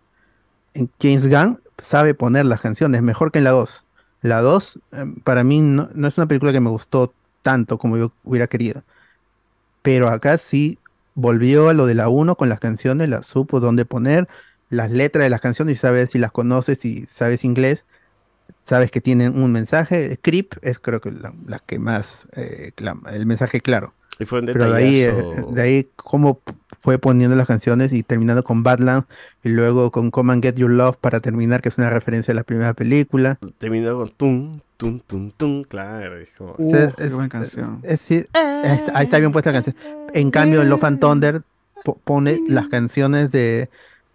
En James Gunn sabe poner las canciones mejor que en la 2. La 2, eh, para mí, no, no es una película que me gustó tanto como yo hubiera querido. Pero acá sí volvió a lo de la 1 con las canciones, las supo dónde poner, las letras de las canciones y sabes si las conoces y sabes inglés, sabes que tienen un mensaje. Creep es creo que la, la que más, eh, el mensaje claro. Y fue un Pero de ahí, eh, de ahí cómo fue poniendo las canciones y terminando con Badlands y luego con Come and Get Your Love para terminar, que es una referencia a la primera película. Terminó con tum, tum, tum, tum, claro. es como- qué es- buena canción. es decir, ahí está- bien puesta la canción. En cambio, en Love and Thunder po- pone las canciones de,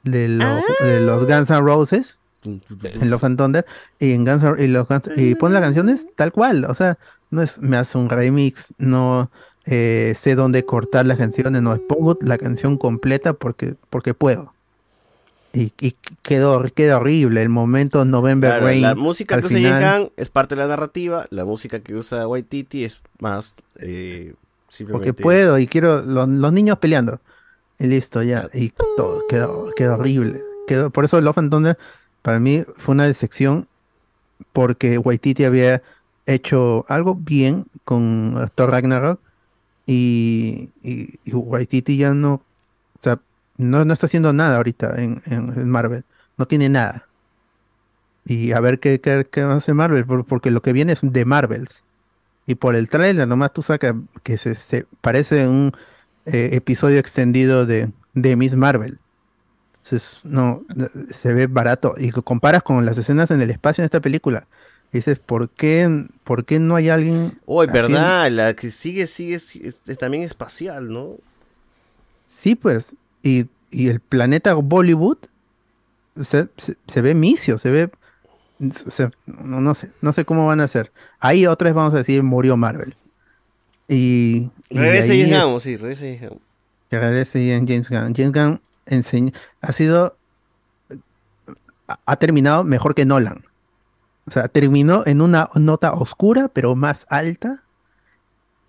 de, lo- de los Guns N' Roses en Love and Thunder y en Guns N' y, los Guns- y pone las canciones tal cual. O sea, no es me hace un remix, no eh, sé dónde cortar las canciones, no pongo la canción completa porque, porque puedo. Y, y quedó, quedó horrible el momento November Claro, Rain. la música que usa. Gunn es parte de la narrativa, la música que usa Waititi es más eh, simplemente Porque puedo y quiero los, los niños peleando. Y listo, ya. Y todo quedó, quedó horrible. Quedó, por eso Love and Thunder para mí fue una decepción porque Waititi había hecho algo bien con Thor Ragnarok y, y, Waititi ya no, o sea, no, no está haciendo nada ahorita en, en- en Marvel. No tiene nada. Y a ver qué, qué, qué hace Marvel, por- porque lo que viene es de Marvels. Y por el trailer nomás tú sacas que se, se parece un eh, episodio extendido de, de Miss Marvel. Entonces, no, se ve barato. Y lo comparas con las escenas en el espacio en esta película. Dices, ¿por qué, por qué no hay alguien Oh, es verdad, la que sigue, sigue, sigue- es, es también espacial, ¿no? Sí, pues. Y, y el planeta Bollywood se, se, se ve misio, se ve no, no sé, no sé cómo van a hacer. Ahí otra vez vamos a decir murió Marvel. Y, Regresa James es- Gunn, sí, regresa James Gunn. que regrese en James Gunn. James Gunn ha sido ha- terminado mejor que Nolan. O sea, terminó en una nota oscura, pero más alta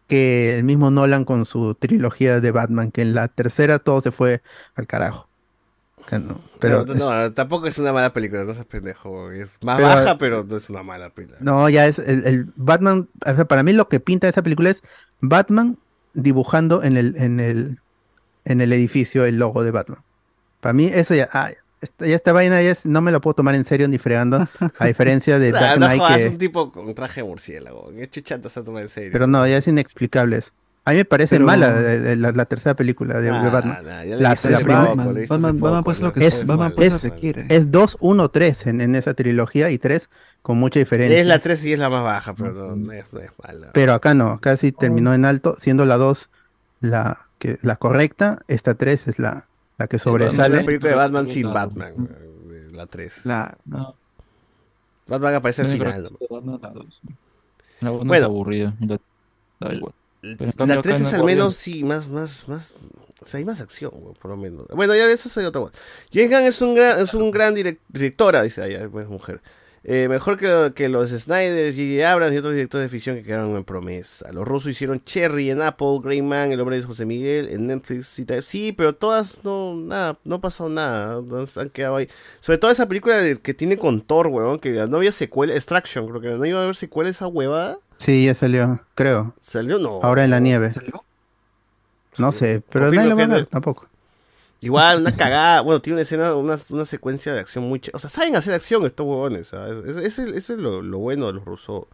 que el mismo Nolan con su trilogía de Batman, que en la tercera todo se fue al carajo. No, Pero no, es- no, tampoco es una mala película, no seas pendejo. Es más Pero- baja, pero no es una mala película. No, ya es el, el Batman. o sea, para mí lo que pinta esa película es Batman dibujando en el, en el, en el edificio el logo de Batman. Para mí eso ya, ah, esta, ya esta vaina ya es- no me lo puedo tomar en serio ni fregando, a diferencia de Ah, Dark no Knight que- un tipo con traje de murciélago. ¿Qué chuchata se toma en serio? pero no, ya es inexplicable eso. A mí me parece Pero- mala de- de la, la tercera película de, de Ah, Batman. nah, ya le La- la primera- Batman- Batman pues ¿no? lo que- Es Batman pues es lo que mal. quiere. Es 2, 1, 3 en, en esa trilogía y 3 con mucha diferencia. Es la 3 y es la más baja, pero no, no es, no es mala. Pero acá no, acá sí terminó en alto, siendo la 2 la, que, la correcta, esta 3 es la, la que Es sobresale. una película de Batman sin Batman. güey, La 3. La, No. Batman aparece al final. La. La Bueno. es aburrida. La, da igual. Pero en cambio La acá 3 en es la al menos, sí, más, más, más. O sea, hay más acción, por lo menos. Bueno, ya eso soy otra cosa. James Gunn es un gran, es un gran direc- directora, dice allá, pues mujer. Eh, mejor que, que los Snyder, J.J. Abrams y otros directores de ficción que quedaron en promesa. Los rusos hicieron Cherry en Apple, Grey Man, El hombre de José Miguel, en Netflix. Sí, ta- sí, pero todas no, nada, no ha pasado nada. han quedado ahí. Sobre todo esa película que tiene con Thor, weón, que no había secuela, Extraction, creo que no iba a haber secuela esa huevada. Sí, ya salió, creo. ¿Salió? No. Ahora en la nieve. No sé, pero nadie lo va a ver tampoco. Igual, una cagada. Bueno, tiene una escena, una, una secuencia de acción muy... ch- O sea, saben hacer acción estos huevones. ¿sabes? Ese ese- ese es lo, lo bueno de los rusos.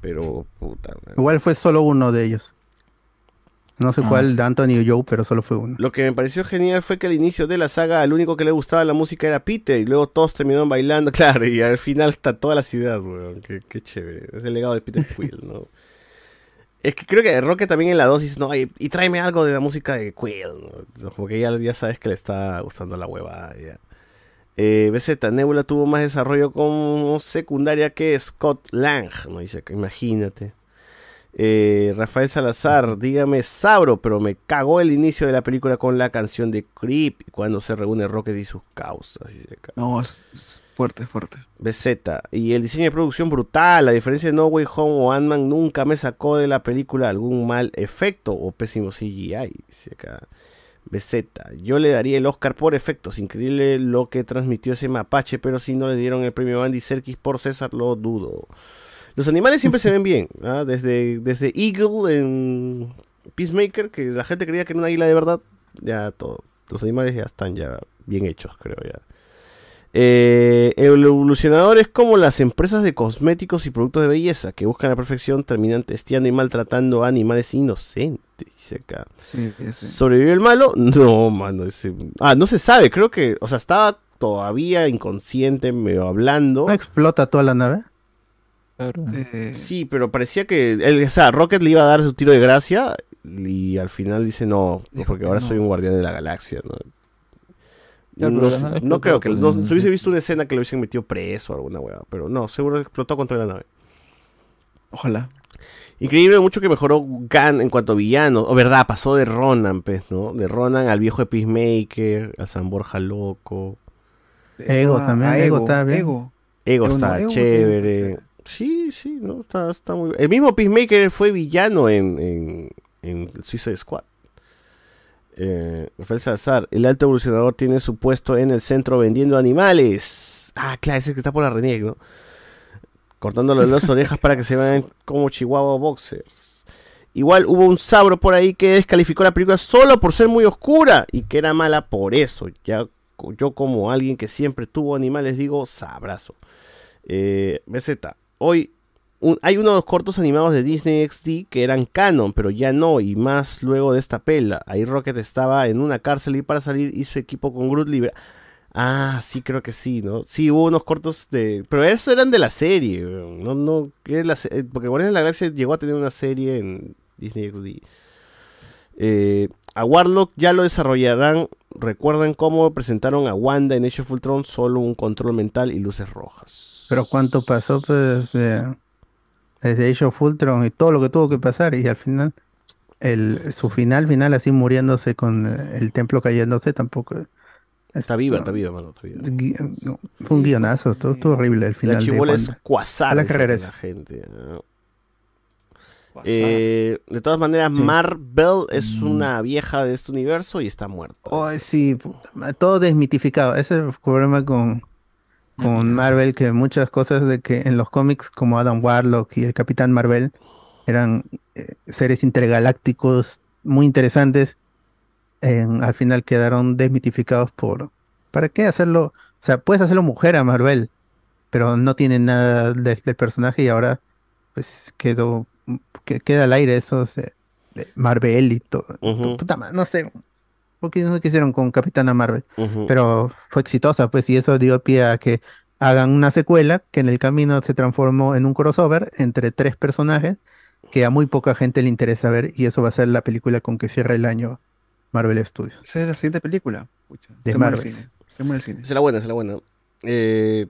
Pero, puta. man. Igual fue solo uno de ellos. No sé Ah. cuál, de Anthony o Joe, pero solo fue uno. Lo que me pareció genial fue que al inicio de la saga, al único que le gustaba la música era Peter. Y luego todos terminaron bailando. Claro, y al final está toda la ciudad, weón. Qué, qué chévere. Es el legado de Peter Quill, ¿no? Es que creo que Roque también en la 2 dice, no, y, y tráeme algo de la música de Quill. Como que ya, ya sabes que le está gustando la huevada, ya. Eh, BZ, Nebula tuvo más desarrollo como secundaria que Scott Lang, ¿no? Dice imagínate. Eh, Rafael Salazar, dígame Sabro, pero me cagó el inicio de la película con la canción de Creep cuando se reúne Rocket y sus causas. No, es, es fuerte, fuerte. BZ. Y el diseño de producción brutal. A diferencia de No Way Home o Ant-Man, nunca me sacó de la película algún mal efecto o pésimo CGI. Dice acá. BZ. Yo le daría el Oscar por efectos. Increíble lo que transmitió ese mapache, pero si no le dieron el premio a Andy Serkis por César, lo dudo. Los animales siempre se ven bien. ¿ah? Desde, desde Eagle en Peacemaker, que la gente creía que era una águila de verdad. Ya todo. Los animales ya están ya bien hechos, creo ya. Eh, evolucionadores como las empresas de cosméticos y productos de belleza que buscan la perfección terminan testeando y maltratando a animales inocentes. Dice acá. Sí, sí. ¿Sobrevivió el malo? No, mano. ese- Ah, no se sabe. Creo que, o sea, estaba todavía inconsciente, medio hablando. ¿No explota toda la nave? Eh, Sí, pero parecía que, él, o sea, Rocket le iba a dar su tiro de gracia y al final dice no, porque ahora soy un guardián de la galaxia, ¿no? Claro, no, la creo que no, se hubiese visto una escena que lo hubiesen metido preso o alguna hueá, pero no, seguro explotó contra la nave. Ojalá. Increíble mucho que mejoró Gunn en cuanto a villano. O verdad, pasó de Ronan, pues, ¿no? De Ronan al viejo de Peacemaker, a San Borja loco. Ego Ah, también, Ego, Ego, está bien. Ego. Ego Ego no, está Ego, chévere. Sí, sí, no, está, está muy El mismo Peacemaker fue villano en, en, en Suicide Squad. Eh, Rafael Salazar, el alto evolucionador tiene su puesto en el centro vendiendo animales. Ah, claro, ese que está por la Renier, ¿no? Cortándole las orejas para que se vean como Chihuahua Boxers. Igual hubo un sabro por ahí que descalificó la película solo por ser muy oscura y que era mala por eso. Ya yo como alguien que siempre tuvo animales digo sabrazo. Eh, BZ, hoy hay uno de los cortos animados de Disney XD que eran canon, pero ya no, y más luego de esta pela. Ahí Rocket estaba en una cárcel y para salir hizo equipo con Groot libre. Ah, sí, creo que sí, ¿no? Sí, hubo unos cortos de... Pero esos eran de la serie, no, no, que la se- eh, porque Guardianes de la Galaxia llegó a tener una serie en Disney XD. Eh, a Warlock ya lo desarrollarán. ¿Recuerdan cómo presentaron a Wanda en Age of Ultron? Solo un control mental y luces rojas. Pero cuánto pasó pues, desde, desde Age of Ultron y todo lo que tuvo que pasar y al final, el, su final, final así muriéndose con el templo cayéndose tampoco. Está viva, está viva, mano, está viva. Gui- no, fue un guionazo, todo estuvo horrible el final La de chibola es que regrese. La gente. ¿no? Eh, de todas maneras, Marvel es una vieja de este universo y está muerta. Oh, sí, todo desmitificado. Ese es el problema con, con Marvel, que muchas cosas de que en los cómics como Adam Warlock y el Capitán Marvel eran eh, seres intergalácticos muy interesantes, en- al final quedaron desmitificados por... ¿Para qué hacerlo? O sea, puedes hacerlo mujer a Marvel, pero no tiene nada de- del personaje y ahora pues quedó, que, queda al aire eso de Marvel y todo. Puta no sé. ¿Por qué no quisieron con Capitana Marvel? Pero fue exitosa, pues, y eso dio pie a que hagan una secuela que en el camino se transformó en un crossover entre tres personajes que a muy poca gente le interesa ver, y eso va a ser la película con que cierra el año Marvel Studios. Esa es la siguiente película. Pucha, De se muere el Marvel. cine. Se muere el cine. Esa es la buena, esa es la buena. Eh,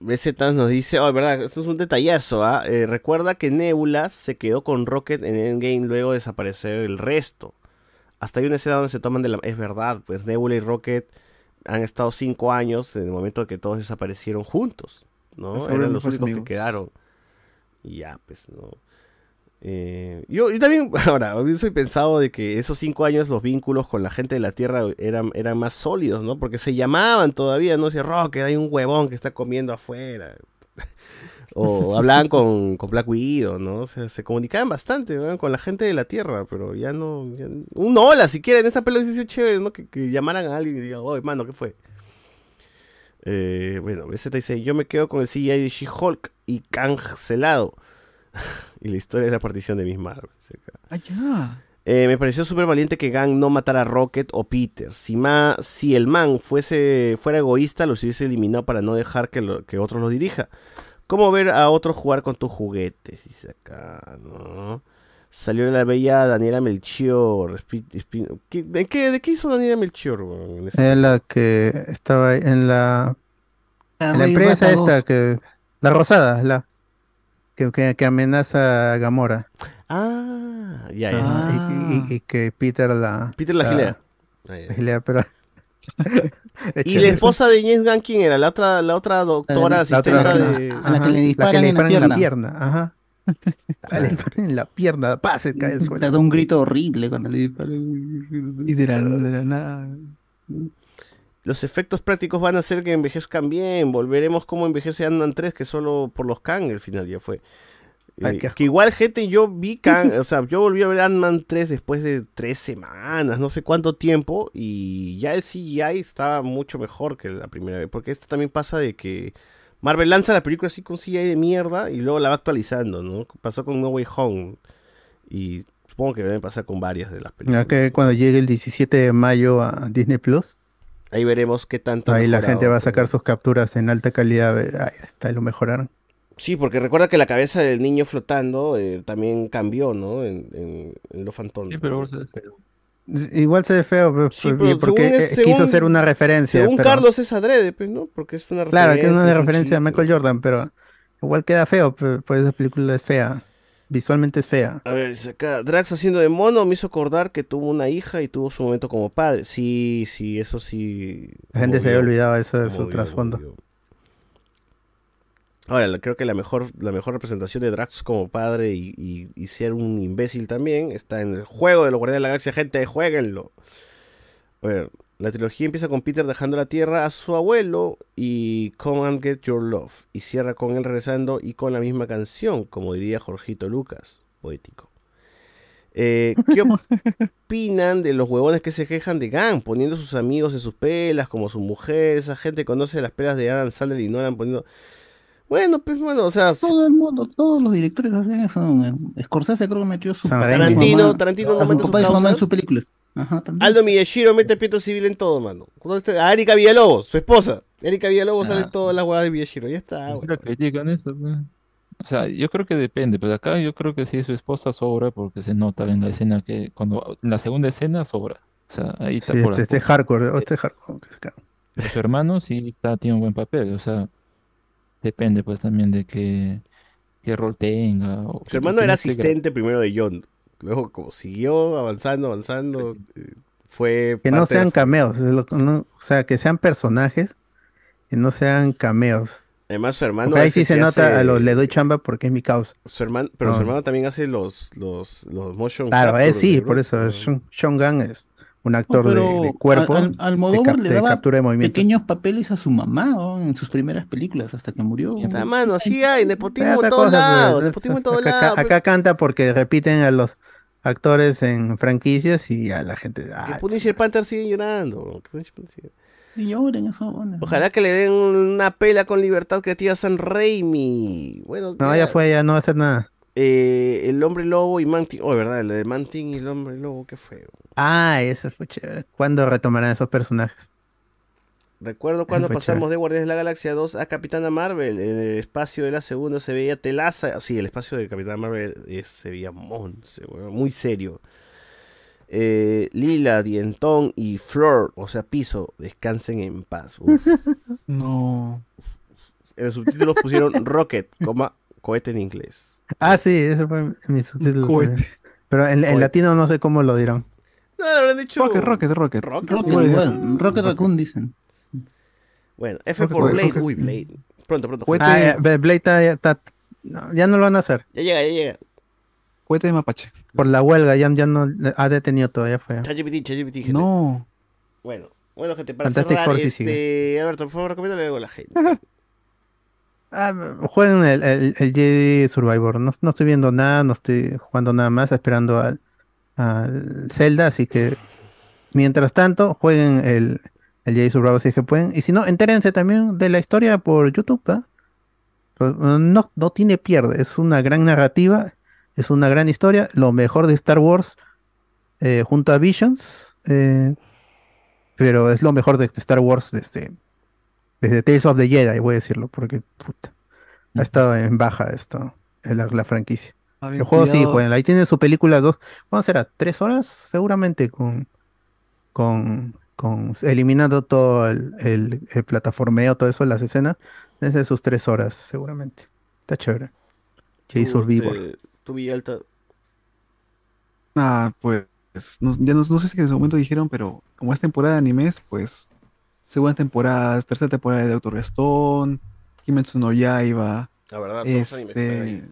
BZ nos dice, oh, verdad, esto es un detallazo, ¿ah? Eh, recuerda que Nebula se quedó con Rocket en Endgame luego de desaparecer el resto. Hasta hay una escena donde se toman de la... Es verdad, pues Nebula y Rocket han estado cinco años en el momento que todos desaparecieron juntos, ¿no? Eran los únicos amigos. que quedaron. Y ya, pues, ¿no? Eh, yo, yo también, ahora, soy pensado de que esos cinco años los vínculos con la gente de la Tierra eran, eran más sólidos, ¿no? Porque se llamaban todavía, ¿no? Decía, Rocket, hay un huevón que está comiendo afuera. o hablaban con, con Black Widow, ¿no? O sea, se comunicaban bastante ¿no? con la gente de la Tierra, pero ya no... ya- un hola, siquiera en esta película hubiese sido chévere, ¿no? Que, que llamaran a alguien y digan, oye, mano, ¿qué fue? Eh, bueno, BZ dice, yo me quedo con el CGI de She-Hulk y cancelado. y la historia de la partición de Miss Marvel. Ah, ya. Eh, me pareció súper valiente que Gang no matara a Rocket o Peter. Si, ma, si el man fuese, fuera egoísta, los hubiese eliminado para no dejar que, lo- que otros lo dirija. ¿Cómo ver a otro jugar con tus juguetes? Dice acá, ¿no? Salió la bella Daniela Melchior. Espi- espi- ¿Qué- ¿De qué, de qué hizo Daniela Melchior? en la que estaba ahí en la, en la empresa esta, 2. que, la rosada, la que, que, que amenaza a Gamora. Ah, ya, ya. Y, y- y que Peter la... Peter la gilea. Ah, la gilea, pero... ¿Y la esposa de James Gunn quién era? La otra, la otra doctora La asistente otra- de... a la que le disparan en la pierna. Ajá. Le disparan en la pierna, pa, se cae el suelo. Da un grito horrible cuando le disparan. Y de la, de la nada. Los efectos prácticos van a hacer que envejezcan bien. Volveremos como envejece Ant-Man 3, que solo por los Kang el final ya fue. Ay, Eh, que igual, gente, yo vi Kang, o sea, yo volví a ver Ant-Man 3 después de tres semanas, no sé cuánto tiempo, y ya el CGI estaba mucho mejor que la primera vez, porque esto también pasa de que Marvel lanza la película así con CGI de mierda y luego la va actualizando, ¿no? Pasó con No Way Home, y supongo que debe pasar con varias de las películas. Que cuando llegue el 17 de mayo a Disney Plus, Ahí veremos qué tanto. ahí la gente va a sacar sus capturas en alta calidad. Ahí está, lo mejoraron. Sí, porque recuerda que la cabeza del niño flotando eh, también cambió, ¿no? En, en, en Lo Fantón. Sí, pero ahora se ve feo. Igual se ve feo, Sí, pero porque según es- eh, quiso según- hacer una referencia. Según pero- Carlos es adrede, pues, ¿no? Porque es una Claro, que es una es un referencia a. Michael Jordan, pero igual queda feo, pues esa película es fea. Visualmente es fea. A ver, dice acá, Drax haciendo de mono me hizo acordar que tuvo una hija y tuvo su momento como padre. Sí, sí, eso sí. La gente se había olvidado eso de movió, su trasfondo. movió. Ahora, la- creo que la mejor, la mejor representación de Drax como padre y, y, y ser un imbécil también está en el juego de los Guardianes de la Galaxia. Gente, jueguenlo. A ver, la trilogía empieza con Peter dejando la Tierra a su abuelo y Come and Get Your Love. Y cierra con él regresando y con la misma canción, como diría Jorgito Lucas, poético. Eh, ¿Qué opinan de los huevones que se quejan de Gang, poniendo sus amigos en sus pelas, como su mujer? Esa gente conoce las pelas de Adam Sandler y ignoran poniendo... Bueno, pues bueno, o sea... Todo el mundo, todos los directores hacen eso. Scorsese creo que metió su su Tarantino, mamá- Tarantino no su mete sus papá y su mamá en sus películas. Ajá, también. Aldo Miyashiro mete pito civil en todo, mano. ¿Dónde está? A Erika Villalobos, su esposa. Erika Villalobos sale en todas las huevas de Miyashiro. Ya está. No se güey. la critican eso, pues. O sea, yo creo que depende, pero acá yo creo que sí su esposa sobra porque se nota en la escena que cuando en la segunda escena sobra. O sea, ahí está Sí, por este, este hardcore, este hardcore. su hermano sí está, tiene un buen papel, o sea, depende pues también de qué, qué rol tenga. o Su hermano era asistente primero de John. Luego, como siguió avanzando, avanzando, eh, fue. Que no parte de- sean cameos, no- o sea, que sean personajes y no sean cameos. Además, su hermano. Porque ahí sí se nota hace- a los le doy chamba porque es mi causa. Su hermano, pero No. su hermano también hace los, los, los motion Claro, capture él sí, por eso Sean, Sean Gunn es un actor de- cuerpo, Al, al- de, Almodóvar cap- le de daba captura de movimiento. pequeños papeles a su mamá ¿no? en sus primeras películas hasta que murió. Puta, mano, sí hay nepotismo en pues, Nepotismo en es- todos acá, lados. acá canta porque repiten a los actores en franquicias y a la gente. Que ah, Punisher Panther sigue llorando. que Punisher Panther sigue- Y lloren eso. bueno. Ojalá que le den una pela con libertad creativa a San Raimi. Bueno, no, ya fue, ya no va a hacer nada. Eh, el hombre lobo y Mantin. Oh, verdad, el de Mantin y el hombre lobo, qué fue. Ah, eso fue chévere. ¿Cuándo retomarán esos personajes? Recuerdo cuando fue pasamos chévere. de Guardianes de la Galaxia 2 a Capitana Marvel. En el espacio de la segunda se veía telaza. Sí, el espacio de Capitana Marvel se veía monce, weón, muy serio. Eh, Lila, Dientón y Flor, o sea, Piso, descansen en paz. Uf. No. En los subtítulos pusieron Rocket, coma, cohete en inglés. Ah, sí, ese fue mi subtítulo. Cohete. Pero en, en latino no sé cómo lo dirán. No, le habrán dicho. Rocket, Rocket, Rocket. Rocket. Rocket Igual, igual, Rocket Raccoon dicen. Bueno, F Rocket, por Blade. Rocket. Uy, Blade. Pronto, pronto. Cohete. Ah, ya, Blade está- ya, está- no, ya no lo van a hacer. Ya llega, ya llega. Cohete de mapache. Por la huelga, ya, ya no ha detenido todavía fue. ChatGPT, ChatGPT, gente. No. Bueno, bueno, gente, para Fantastic cerrar, este, Alberto, por favor, recomiéndale algo a la gente. Ah, jueguen el, el, Jedi Survivor. No, no estoy viendo nada, no estoy jugando nada más, esperando al, al Zelda, así que mientras tanto, jueguen el, el Jedi Survivor si es que pueden. Y si no, entérense también de la historia por YouTube. ¿ah? Pues, No, no tiene pierde, es una gran narrativa, es una gran historia, lo mejor de Star Wars eh, junto a Visions, eh, pero es lo mejor de Star Wars desde, desde Tales of the Jedi, voy a decirlo, porque puta, ha estado en baja esto, en la, la franquicia. Ah, El juego sí, pues ahí tiene su película dos, ¿cuándo será? ¿Tres horas? Seguramente con, con, con eliminando todo el, el, el plataformeo, todo eso, las escenas, desde sus tres horas, seguramente. Está chévere. Jay Survivor. Tú, Villalta. Ah, pues no, ya no, no sé si en ese momento dijeron, pero como es temporada de animes, pues segunda temporada, tercera temporada de Doctor Stone, Kimetsu no Yaiba, La verdad, este,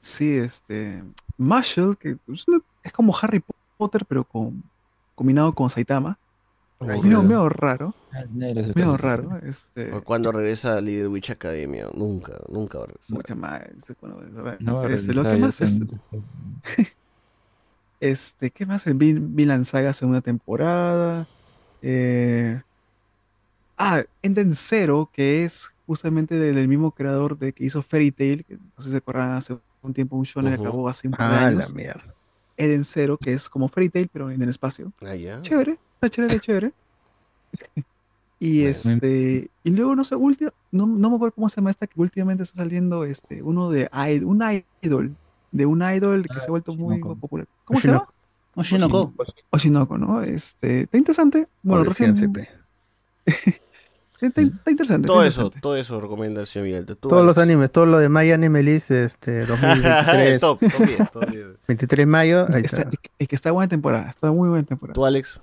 sí, este, Marshall, que es, una- es como Harry Potter, pero con, combinado con Saitama, medio, medio raro, Ah, medio raro, este, ¿O ¿Cuándo regresa Little Witch Academia? Nunca, nunca va a regresar. mucha madre, no Este, lo que más es, Este, ¿qué más? Vinland Saga segunda temporada. Eh... Ah, Enden Zero, que es justamente del, del mismo creador de que hizo Fairy Tail, que no sé si se acuerdan hace un tiempo un shonen que Ujú. acabó hace un par de Ah, la años. mierda. Eden Zero, que es como Fairy Tail, pero en el espacio. Ah, ya. Chévere, está chévere, chévere. Y este, y luego no sé, última, no, no me acuerdo cómo se llama esta que últimamente está saliendo este, uno de un idol, de un idol que se ha vuelto muy popular. ¿Cómo se llama? Oshinoko. Oshinoko, ¿no? Este, está interesante. Bueno, recién. Está, interesante. Todo está eso, todo eso recomienda el señor. Tú, Todos los animes, todo lo de My Anime List, este, 2023. Top, top 10, top 10. 23 de mayo, ahí Está- está. es que- es está buena temporada, está muy buena temporada. Tú, Alex.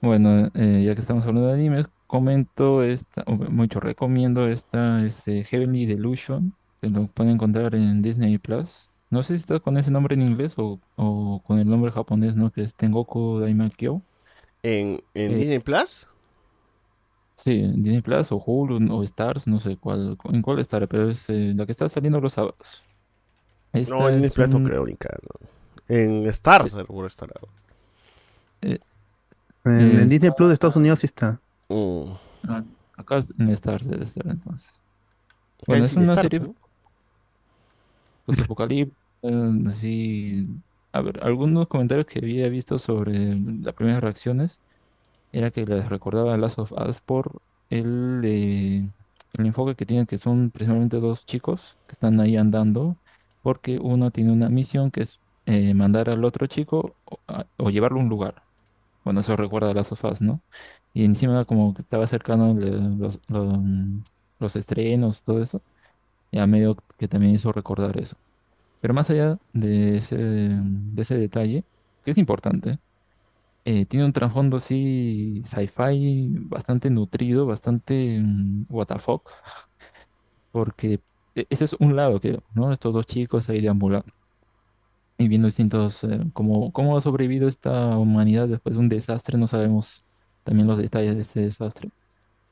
Bueno, eh, ya que estamos hablando de animes, comento esta, mucho recomiendo esta este, Heavenly Delusion, que lo pueden encontrar en Disney Plus. No sé si está con ese nombre en inglés o, o con el nombre japonés, ¿no? Que es Tengoku Daimakyo. ¿En, en Eh, Disney Plus? Sí, en Disney Plus o Hulu o Stars, no sé cuál, en cuál estará, pero es eh, la que está saliendo los sábados. Esta No, en Disney es Plus no un- creo, ni cara, no. En Star seguro estará. eh, En, eh, en Disney Plus de Estados Unidos sí está. Ah, Acá es- en Stars debe estar entonces. Bueno, en es una Star, serie ¿no? pues apocalíptica, así. A ver, algunos comentarios que había visto sobre las primeras reacciones era que les recordaba Last of Us por el, el enfoque que tienen, que son precisamente dos chicos que están ahí andando, porque uno tiene una misión que es eh, mandar al otro chico o, llevarlo a un lugar. Bueno, eso recuerda a Last of Us, ¿no? Y encima como que estaba cercano los, los, los estrenos, todo eso, y medio que también hizo recordar eso. Pero más allá de ese, de ese detalle, que es importante, eh, tiene un trasfondo así sci-fi bastante nutrido, bastante mm, what the fuck, porque e- ese es un lado que, ¿no? Estos dos chicos ahí deambulando y viendo distintos, eh, cómo, cómo ha sobrevivido esta humanidad después de un desastre, no sabemos también los detalles de este desastre.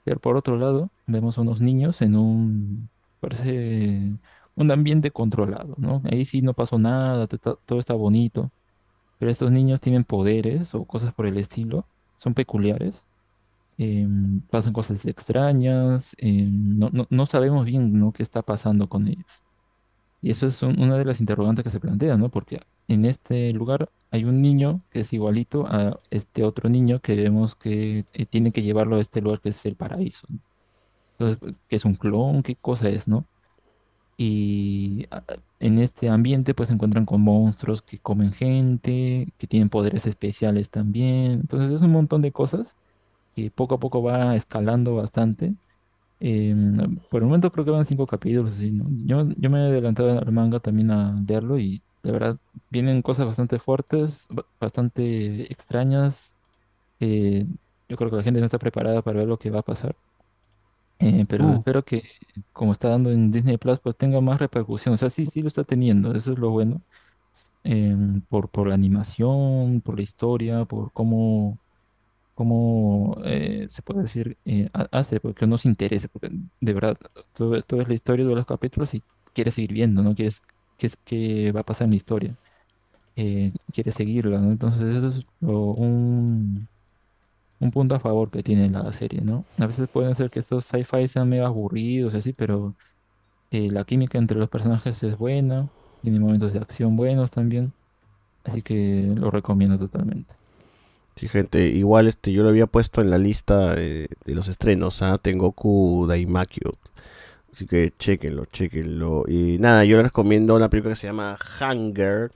Pero por otro lado, vemos a unos niños en un, parece, un ambiente controlado, ¿no? Ahí sí no pasó nada, todo está, todo está bonito, pero estos niños tienen poderes o cosas por el estilo, son peculiares, em, pasan cosas extrañas, em, no, no, no sabemos bien, ¿no? qué está pasando con ellos. Y eso es un- una de las interrogantes que se plantean, ¿no? Porque en este lugar hay un niño que es igualito a este otro niño que vemos que eh, tiene que llevarlo a este lugar que es el paraíso. Entonces, pues, ¿qué es un clon? ¿Qué cosa es, no? Y a- a- en este ambiente pues se encuentran con monstruos que comen gente, que tienen poderes especiales también. Entonces es un montón de cosas que poco a poco va escalando bastante. Em, por el momento creo que van cinco capítulos, así, ¿no? Yo, yo me he adelantado al manga también a leerlo y la verdad vienen cosas bastante fuertes, ba- bastante extrañas. eh, yo creo que la gente no está preparada para ver lo que va a pasar. Eh, pero Uh. espero que, como está dando en Disney Plus, pues tenga más repercusión. O sea, sí, sí lo está teniendo, eso es lo bueno. Em, por, por la animación, por la historia, por cómo cómo eh, se puede decir, eh, ha- hace porque no se interese, porque de verdad, todo, todo es la historia de los capítulos y quieres seguir viendo, ¿no? Quieres, qué es qué va a pasar en la historia, eh, quieres seguirla, ¿no? Entonces eso es lo- un, un punto a favor que tiene la serie, ¿no? A veces pueden ser que estos sci-fi sean medio aburridos y así, pero eh, la química entre los personajes es buena, tiene momentos de acción buenos también, así que lo recomiendo totalmente. Sí, gente, igual este yo lo había puesto en la lista eh, de los estrenos, ¿ah? Tengoku Daimakyo. Así que chequenlo, chequenlo. Y nada, yo les recomiendo una película que se llama Hunger,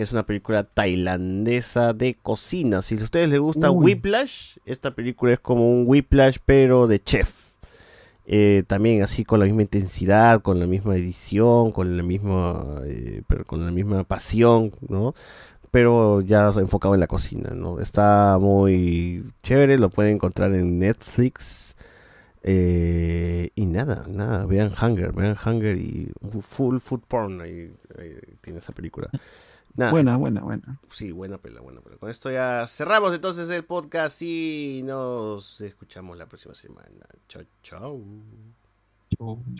que es una película tailandesa de cocina. Si a ustedes les gusta Uy. Whiplash, esta película es como un Whiplash pero de chef. Eh, también así con la misma intensidad, con la misma edición, con la misma, eh, pero con la misma pasión, ¿no? Pero ya enfocado en la cocina, ¿no? Está muy chévere, lo pueden encontrar en Netflix. Eh, y nada, nada, vean Hunger, vean Hunger y Full Food Porn, ahí, ahí tiene esa película. Nada, Buena, buena, buena. Sí, buena pela, buena pela. Con esto ya cerramos entonces el podcast y nos escuchamos la próxima semana. Chao, chao.